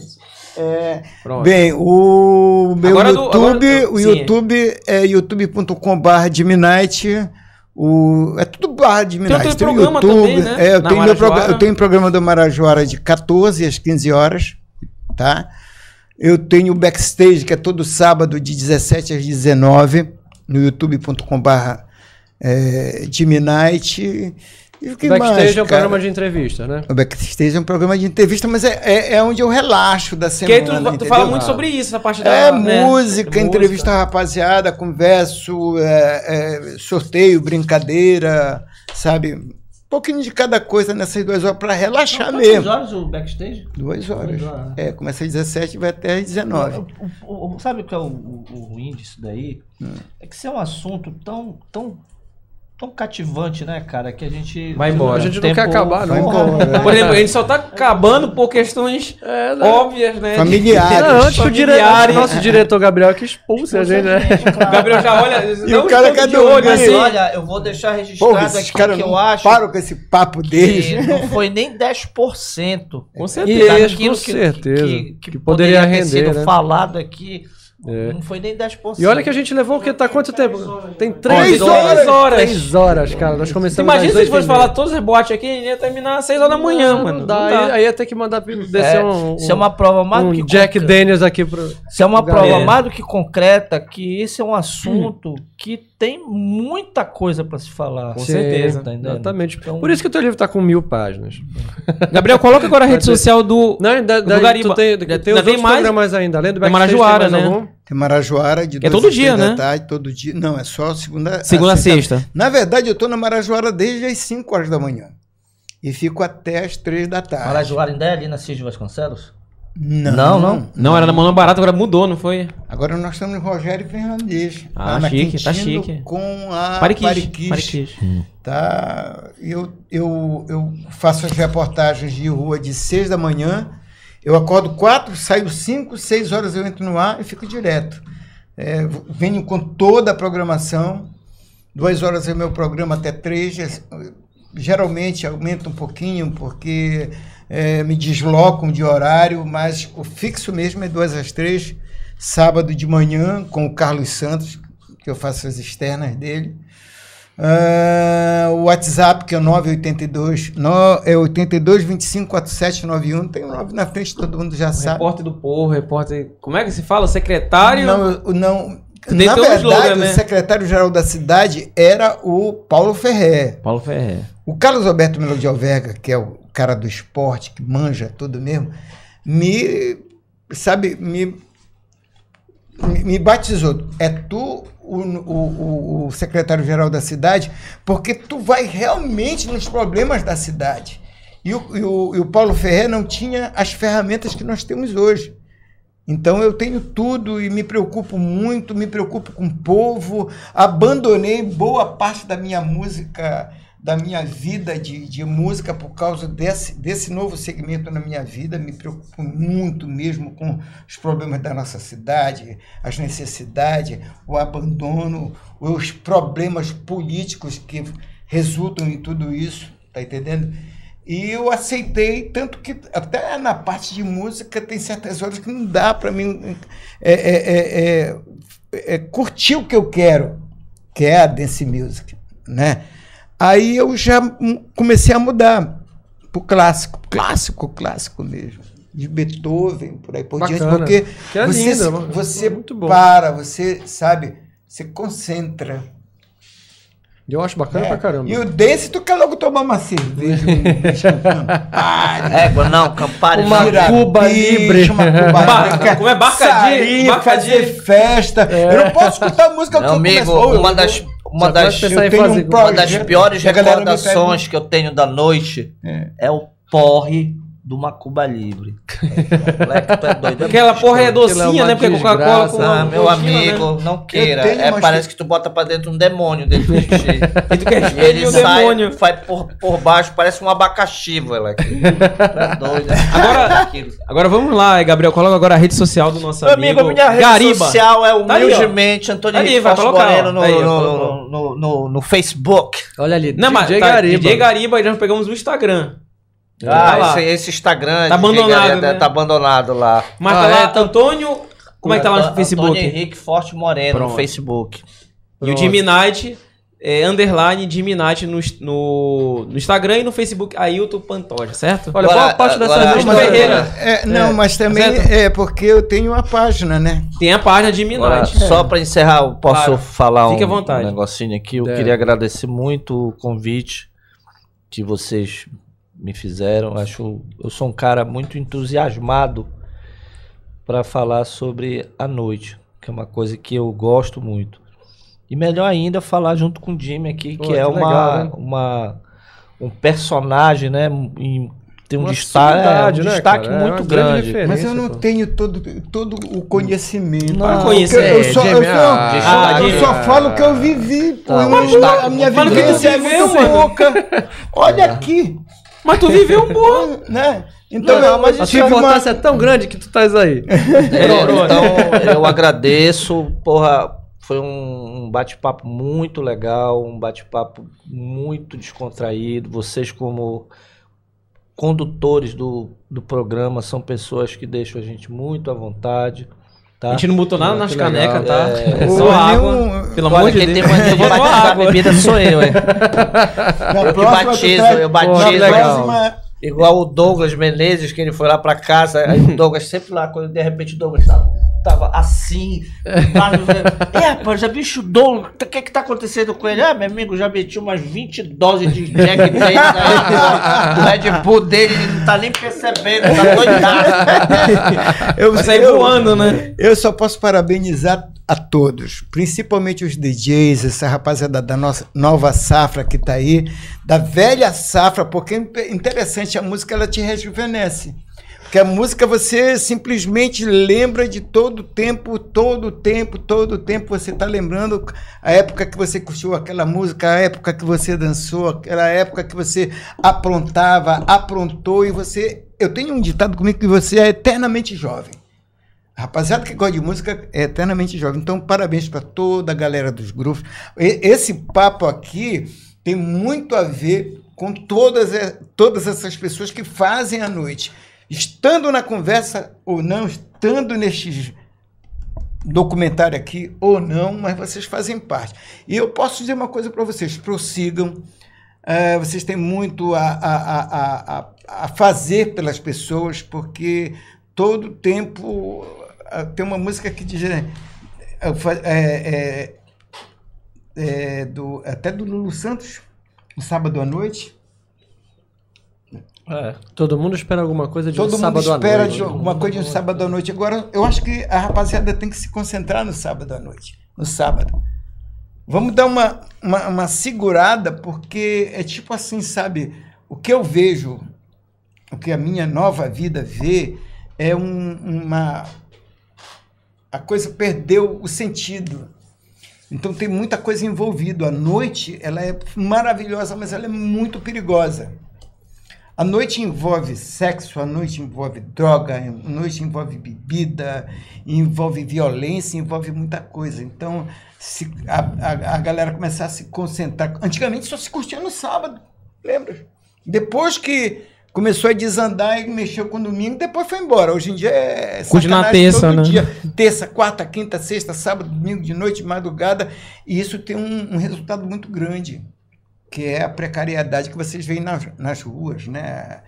É,
Pronto.
bem, o meu
Agora do-
YouTube,
agora-
o
sim.
YouTube é youtube.com.br Jimnight. O, é tudo barra de
Tem outro
Tem o
programa
YouTube.
também, né?
É, eu,
Na
tenho meu eu tenho o programa do Marajoara de 14 às 15 horas, tá? Eu tenho o backstage, que é todo sábado de 17 às 19, no youtube.com.br é, Jimnight. E o que
Backstage
mais,
é um
cara?
programa de entrevista, né?
O backstage é um programa de entrevista, mas é, é, é onde eu relaxo da
Porque aí
semana.
tu, tu
entendeu?
fala muito sobre isso, essa parte da.
É
né?
música, entrevista a rapaziada, converso, é, é, sorteio, brincadeira, sabe? Um pouquinho de cada coisa nessas duas horas para relaxar mesmo.
horas o backstage?
Duas horas.
Duas horas.
É, começa às 17 e vai até às 19.
O- o- o- sabe o que é o, o- o ruim disso daí? É que isso é um assunto tão, tão, tão cativante, né, cara? Que a gente.
Vai embora.
A gente não quer acabar, não.
Embora.
Por exemplo, a gente só tá acabando por questões
É, né?
óbvias, né?
Familiares.
Não, antes que o dire...
Familiares.
nosso diretor Gabriel que expulse a gente, né?
O Gabriel já olha.
E
não
o cara quer
de olho,
dormir.
Mas
assim.
olha, eu vou deixar registrado
Porra,
aqui
caras
que
não
eu acho
param com esse papo deles.
não foi nem 10%.
Com certeza.
Com certeza.
Que, que,
Que poderia
ter
render,
sido
né?
falado aqui.
É.
Não foi nem 10%.
E olha que a gente levou o que? Tá quanto tempo? Tem
Três
três
horas.
Três horas. Três horas, cara. Nós começamos
imagina
às
se a gente fosse falar todas as boates aqui, a gente ia terminar às 6 horas da manhã,
Não,
mano.
Não dá.
Não
Aí,
dá.
aí ia ter que mandar descer
É,
um,
isso é uma prova mais
um
do que
Jack
concreta.
Daniels aqui pro.
Isso é uma
pro
prova
Gabriel.
mais do que concreta que esse é um assunto que tem muita coisa pra se falar.
Com certeza.
Tá?
Exatamente.
Então-
Por isso que o teu livro tá com mil páginas.
Gabriel, coloca agora a rede social do.
Não, ainda,
Do Gariba.
tu tem, tem
Ainda mais?
programas ainda. Além do
Tem Marajoara,
tem mais
né?
algum?
Tem Marajoara de
É todo dia, né?
tarde, todo dia. Não, é só segunda
Segunda a sexta.
Na verdade, eu tô na Marajoara desde as 5 horas da manhã. E fico até as 3 da tarde.
Marajoara ainda é ali na Cis Vasconcelos?
Não,
Não, não.
Não, era na mão barata, agora mudou, não foi?
Agora nós estamos em Rogério Fernandes.
Ah,
na
chique, tá
Quintino
chique.
Com a
Pariquis.
Pariquis.
Pariquis.
Tá? Eu, eu, eu faço as reportagens de rua de 6 da manhã. Eu acordo 4, saio 5, 6 horas eu entro no ar e fico direto. É, venho com toda a programação. Duas horas é meu programa até três. Geralmente aumenta um pouquinho porque é, me deslocam de horário, mas o fixo mesmo é duas às três. Sábado de manhã com o Carlos Santos, que eu faço as externas dele. Ah, o WhatsApp, que é o 982, no, é 82 25 47 91. Tem um 9 na frente, todo mundo já sabe.
Repórter do povo, repórter. Como é que se fala? Secretário.
Não, não.
Tem
na verdade,
slogan, né?
o secretário-geral da cidade era o Paulo Ferrer.
Paulo Ferrer.
O Carlos Alberto Melo de Alverga, que é o cara do esporte, que manja tudo mesmo, me, sabe, me, me, batizou. É tu o, o- o secretário-geral da cidade, porque tu vai realmente nos problemas da cidade. E o, e o, e o Paulo Ferrer não tinha as ferramentas que nós temos hoje. Então eu tenho tudo e me preocupo muito, me preocupo com o povo. Abandonei boa parte da minha música, da minha vida de, de música por causa desse, desse novo segmento na minha vida. Me preocupo muito mesmo com os problemas da nossa cidade, as necessidades, o abandono, os problemas políticos que resultam em tudo isso, tá entendendo? E eu aceitei, tanto que até na parte de música tem certas horas que não dá para mim é, é, é, é, é, curtir o que eu quero, que é a dance music, né? Aí eu já comecei a mudar pro clássico, clássico, clássico mesmo. De Beethoven, por aí por diante, porque
Que é
você,
lindo, é
você
muito bom.
para, você sabe, você concentra.
Eu acho bacana
né?
pra caramba.
E o dance, tu quer logo tomar uma cerveja, um Campari,
Égua, não, Campari.
Uma
não.
Cuba
bicho,
Libre.
Uma Cuba
Barca- como é? Barca de- barca de-
festa. Eu não posso escutar música eu
amigo,
começo-
uma
eu-
das, uma das,
eu tenho
fazer.
um
uma das piores recordações que eu tenho da noite
É.
é o porre do Macuba Livre. Moleque, tu é doido.
Aquela porra é
é
docinha,
uma
né? Porque Coca-Cola com.
Ah, meu
coxina,
amigo,
né?
não queira. É, parece que tu bota pra dentro um demônio dentro de ti.
E tu quer
E ele
o
sai,
demônio.
vai por, por baixo, parece um abacaxi, moleque. Tu é doido.
Agora-
Aquilo.
Agora vamos lá, Gabriel. Coloca agora a rede social do nosso
Meu
amigo.
amigo, minha rede
Gariba.
social é
Tá aí,
humildemente Antônio
Tá aí,
Henrique
vai colocar.
Moreno no,
Tá aí,
no,
colocou.
no, no- no Facebook.
Olha ali,
Não, mas
DJ
tá,
Gariba.
DJ Gariba, e nós pegamos o Instagram.
Ah,
Tá
esse, esse Instagram
Tá abandonado, né?
tá abandonado lá.
Mas
Ah,
tá lá,
é, tá-
Antônio. Como é que tá lá no
Antônio
Facebook?
Henrique Forte Moreno
Pronto.
no Facebook.
E o
Pronto.
Jimmy Night, é, underline Jimmy Night no, no, no Instagram e no Facebook, Ailton Pantoja, certo?
Olha,
Agora-
boa parte dessa
agora-
lista...
Mas Ferreira.
É, não, mas também
Certo?
é porque eu tenho uma página, né?
Tem a página Jimmy
Agora,
Night.
só pra encerrar, eu posso
Claro.
falar um,
Fique à vontade.
um negocinho aqui. Eu
Deve.
queria agradecer muito o convite que vocês me fizeram. Acho, eu sou um cara muito entusiasmado para falar sobre a noite, que é uma coisa que eu gosto muito. E melhor ainda falar junto com o Jimmy aqui,
Pô,
que
que
é uma,
legal, né?
uma um personagem, né? em- tem um
Uma
destaque, é, um
né,
destaque
cara? É uma
muito
grande
grande.
referência.
Mas eu não
pô.
tenho todo, todo o conhecimento.
Não,
Porque
conhecer,
eu, só, eu, só,
ah,
eu só falo o que eu vivi. Pô,
Tá, mas
eu-
tá,
a minha
que
vivência é muito pouca. Olha aqui.
Mas tu viveu um pouco.
Né? Então,
Não,
eu,
mas
A
tive
sua
uma...
importância é tão grande que tu estás aí.
É, então, eu agradeço. Porra, foi um um bate-papo muito legal, um bate-papo muito descontraído. Vocês, como condutores do, do programa, são pessoas que deixam a gente muito à vontade.
A
Tá?
gente não botou nada nas canecas, tá? É,
É.
só água.
nenhum-
Pelo amor de
quem
Deus.
tem mania de batizar a
água.
bebida sou eu, hein? Eu que batizo, eu batizo.
legal.
próxima-
Igual o Douglas Menezes, que ele foi lá pra casa, aí o Douglas sempre lá, quando de repente o Douglas tava, tava assim. É, rapaz, já bicho Douglas, o que que tá acontecendo com ele? Ah, meu amigo, já meti umas 20 doses de Jack Daniels aí, do Red Bull dele, ele não tá nem percebendo, tá doidado.
Eu, eu-
voando, né?
Eu só posso parabenizar a todos, principalmente os DJs, essa rapaziada da nossa nova safra que tá aí, da velha safra, porque é interessante, a música ela te rejuvenesce. Porque a música você simplesmente lembra de todo o tempo, todo o tempo, todo o tempo você tá lembrando a época que você curtiu aquela música, a época que você dançou, aquela época que você aprontava, aprontou e você. Eu tenho um ditado comigo que você é eternamente jovem. Rapaziada que gosta de música é eternamente jovem. Então, parabéns para toda a galera dos grupos. E- Esse papo aqui tem muito a ver com todas, todas essas pessoas que fazem a noite. Estando na conversa ou não, estando neste documentário aqui ou não, mas vocês fazem parte. E eu posso dizer uma coisa para vocês: prossigam. É, vocês têm muito a, a, a, a, fazer pelas pessoas, porque todo tempo tem uma música que diz fa- é, é, é, do, até do Lulu Santos, no sábado à noite.
É.
Todo mundo espera alguma coisa de
Todo
um
mundo
sábado à
espera
noite.
de alguma coisa de um sábado à noite. Agora, eu acho que a rapaziada tem que se concentrar no sábado à noite. No sábado. Vamos dar uma, uma, uma segurada, porque é tipo assim, sabe? O que eu vejo, o que a minha nova vida vê, é um- uma. A coisa perdeu o sentido. Então tem muita coisa envolvida. A noite, ela é maravilhosa, mas ela é muito perigosa. A noite envolve sexo, a noite envolve droga, a noite envolve bebida, envolve violência, envolve muita coisa. Então, se a, a, a galera começar a se concentrar. Antigamente só se curtia no sábado, lembra? Depois que começou a desandar e mexeu com o domingo, depois foi embora. Hoje em dia é sacanagem
terça,
todo
né?
dia. Terça, quarta, quinta, sexta, sábado, domingo, de noite, madrugada. E isso tem um, um resultado muito grande. que é a precariedade que vocês veem nas, nas ruas, né?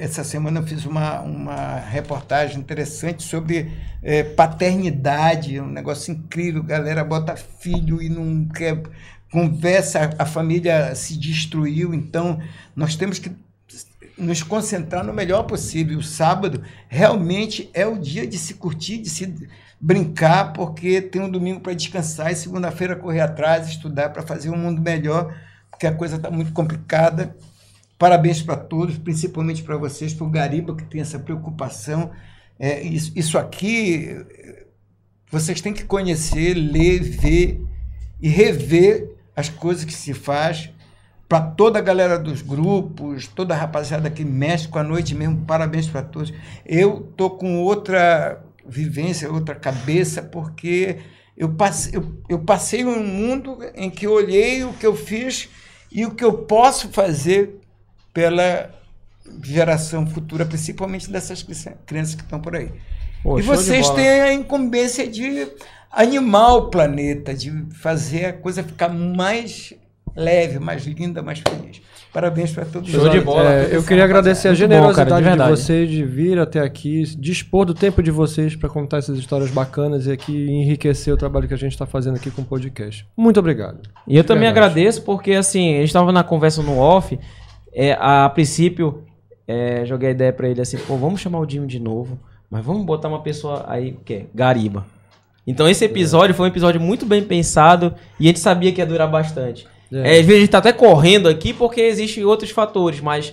Essa semana eu fiz uma, uma reportagem interessante sobre eh, paternidade, um negócio incrível. Galera bota filho e não quer conversa, a família se destruiu. Então, nós temos que nos concentrar no melhor possível. O sábado realmente é o dia de se curtir, de se brincar, porque tem um domingo para descansar e segunda-feira correr atrás, estudar para fazer um mundo melhor, porque a coisa está muito complicada. Parabéns para todos, principalmente para vocês, para o Gariba, que tem essa preocupação. É, isso, isso aqui, vocês têm que conhecer, ler, ver e rever as coisas que se faz para toda a galera dos grupos, toda a rapaziada que mexe com a noite mesmo, parabéns para todos. Eu tô com outra vivência, outra cabeça, porque eu passei, eu, eu passei um mundo em que eu olhei o que eu fiz e o que eu posso fazer pela geração futura, principalmente dessas crianças que estão por aí.
Pô,
e vocês têm a incumbência de animar o planeta, de fazer a coisa ficar mais leve, mais linda, mais feliz. Parabéns para todos
Show de bola.
É, eu queria agradecer a
Muito bom, cara, de
generosidade de, vocês de vir até aqui, dispor do tempo de vocês para contar essas histórias bacanas e aqui enriquecer o trabalho que a gente está fazendo aqui com o podcast. Muito obrigado.
E eu também
Verdade.
agradeço porque, assim, a gente tava na conversa no off, é, a princípio, é, joguei a ideia pra ele assim, pô, vamos chamar o Jimmy de novo, mas vamos botar uma pessoa aí, que é Gariba. Então esse episódio foi um episódio muito bem pensado e a gente sabia que ia durar bastante.
É.
É, às vezes a gente tá até correndo aqui porque existem outros fatores, mas,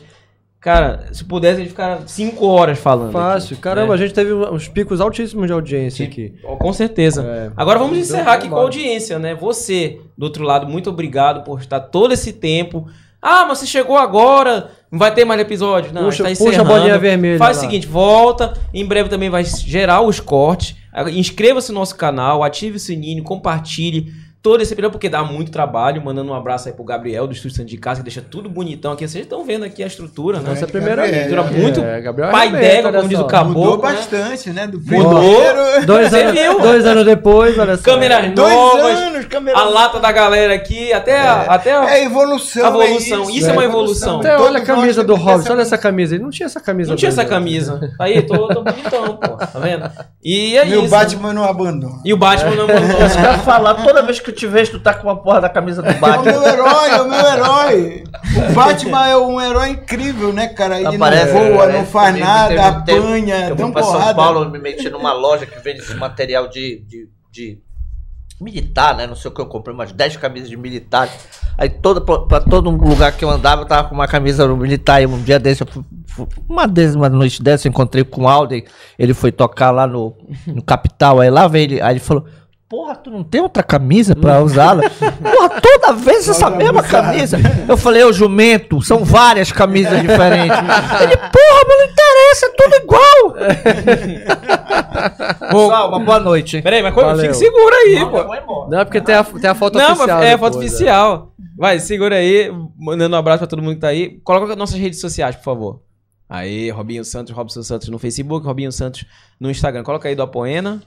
cara, se pudesse a gente ficar cinco horas falando.
Fácil.
aqui,
Caramba,
né?
a gente teve uns picos altíssimos de audiência aqui.
Com certeza.
É.
Agora vamos encerrar aqui com a audiência, né? Você, do outro lado, muito obrigado por estar todo esse tempo. Ah, mas você chegou agora, não vai ter mais episódio. Não,
Puxa-
está
puxa a bolinha vermelha
Faz o
lá.
seguinte, volta. Em breve também vai gerar os cortes. Inscreva-se no nosso canal, ative o sininho, compartilhe todo esse episódio, porque dá muito trabalho. Mandando um abraço aí pro Gabriel do Estúdio Santo de Casa, que deixa tudo bonitão aqui. Vocês estão vendo aqui a estrutura, né?
Nossa primeira
Gabriel.
vez.
Muito
É, Gabriel
pai
olha
como diz o Caboclo.
Mudou
né?
bastante, né? Do
Mudou.
Dois
Você
anos,
viu?
dois anos depois, olha só.
Câmeras
Dois
novas,
anos, câmera
a lata da galera aqui, até a, até a-
É evolução.
A evolução. Isso é uma evolução.
Até
Todos
olha a camisa do Hobbs, olha essa camisa. Ele não tinha essa camisa.
Não tinha essa camisa. Aí, tô, tô bonitão, pô. Tá vendo? E é
E o
isso.
Batman não abandona.
E o Batman não.
Isso que eu ia falar, toda vez que te vejo, tu tá com uma porra da camisa do
É o
Batman.
meu herói, é o meu herói. O Batman é um herói incrível, né, cara? Ele
Aparece-
não voa, não faz nada,
um
apanha,
Eu
dá
vou
uma
pra São
porrada.
Paulo, eu me meti numa loja que vende esse material de, de, de militar, né? Não sei o que eu comprei, umas 10 camisas de militar. Aí toda, pra, pra todo lugar que eu andava, eu tava com uma camisa militar. E um dia desse, eu fui, fui- uma, vez, uma noite dessa, eu encontrei com o Alden. Ele foi tocar lá no, no Capital. Aí lá veio ele, aí ele falou. Porra, tu não tem outra camisa pra usá-la? Porra, toda vez essa mesma camisa. Eu falei, ô jumento, são várias camisas diferentes. Ele, porra, mas não interessa, é tudo igual. Pessoal, uma boa noite.
Peraí, mas
Valeu.
fica segura aí, pô.
Não, é porque tem a, tem a foto
Não,
oficial.
mas é
depois,
foto
né?
oficial. Vai, segura aí, mandando um abraço pra todo mundo que tá aí. Coloca nossas redes sociais, por favor. Aí, Robinho Santos, Robson Santos no Facebook, Robinho Santos no Instagram. Coloca aí do Apoena.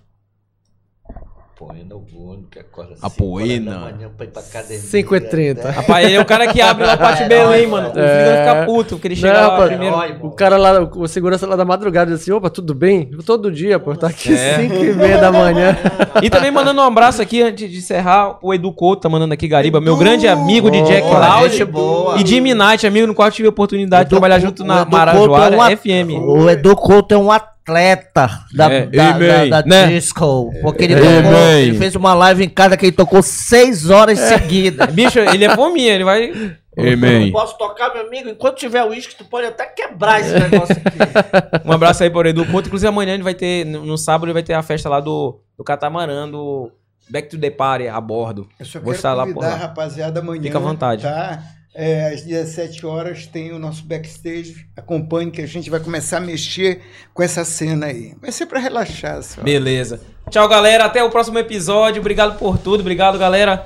Poena, o Bruno, que acorda
A
cinco horas
Poena.
da manhã pra ir pra academia.
5h30.
Rapaz, ele é o cara que abre lá pra
É,
Belém,
não,
mano. O
é.
filho fica puto, porque ele chega
Não,
lá
rapaz,
primeiro.
Herói,
O cara lá, o segurança lá da madrugada disse assim, opa, tudo bem? Todo dia, pô, tá aqui
É.
5 e meia da manhã.
E também mandando um abraço aqui, antes de encerrar, o Edu Couto tá mandando aqui Gariba, meu grande amigo de Jack
Boa,
Loud.
gente boa.
E Jimmy Knight, amigo no qual eu tive a oportunidade de
Edu
trabalhar
Couto-
junto na Marajoara
é um
FM.
O Edu Couto é um atleta da,
É,
da, da, da
né?
disco. Porque ele,
É,
tocou, ele fez uma live em casa que ele tocou seis horas seguidas.
Bicho, ele é fominha, ele vai.
Eu posso tocar, meu amigo? Enquanto tiver uísque, tu pode até quebrar esse negócio aqui.
Um abraço aí pro Edu Couto. Inclusive amanhã ele vai ter, no sábado, ele vai ter a festa lá do, do Catamarã, do Back to the Party a bordo.
Eu só
Vou
quero
estar lá, porra.
a rapaziada amanhã.
Fica à vontade.
Tá? É, às 17 horas tem o nosso backstage. Acompanhe que a gente vai começar a mexer com essa cena aí. Vai ser pra relaxar só.
Beleza. Tchau, galera. Até o próximo episódio. Obrigado por tudo. Obrigado, galera.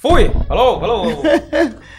Fui. Falou, falou.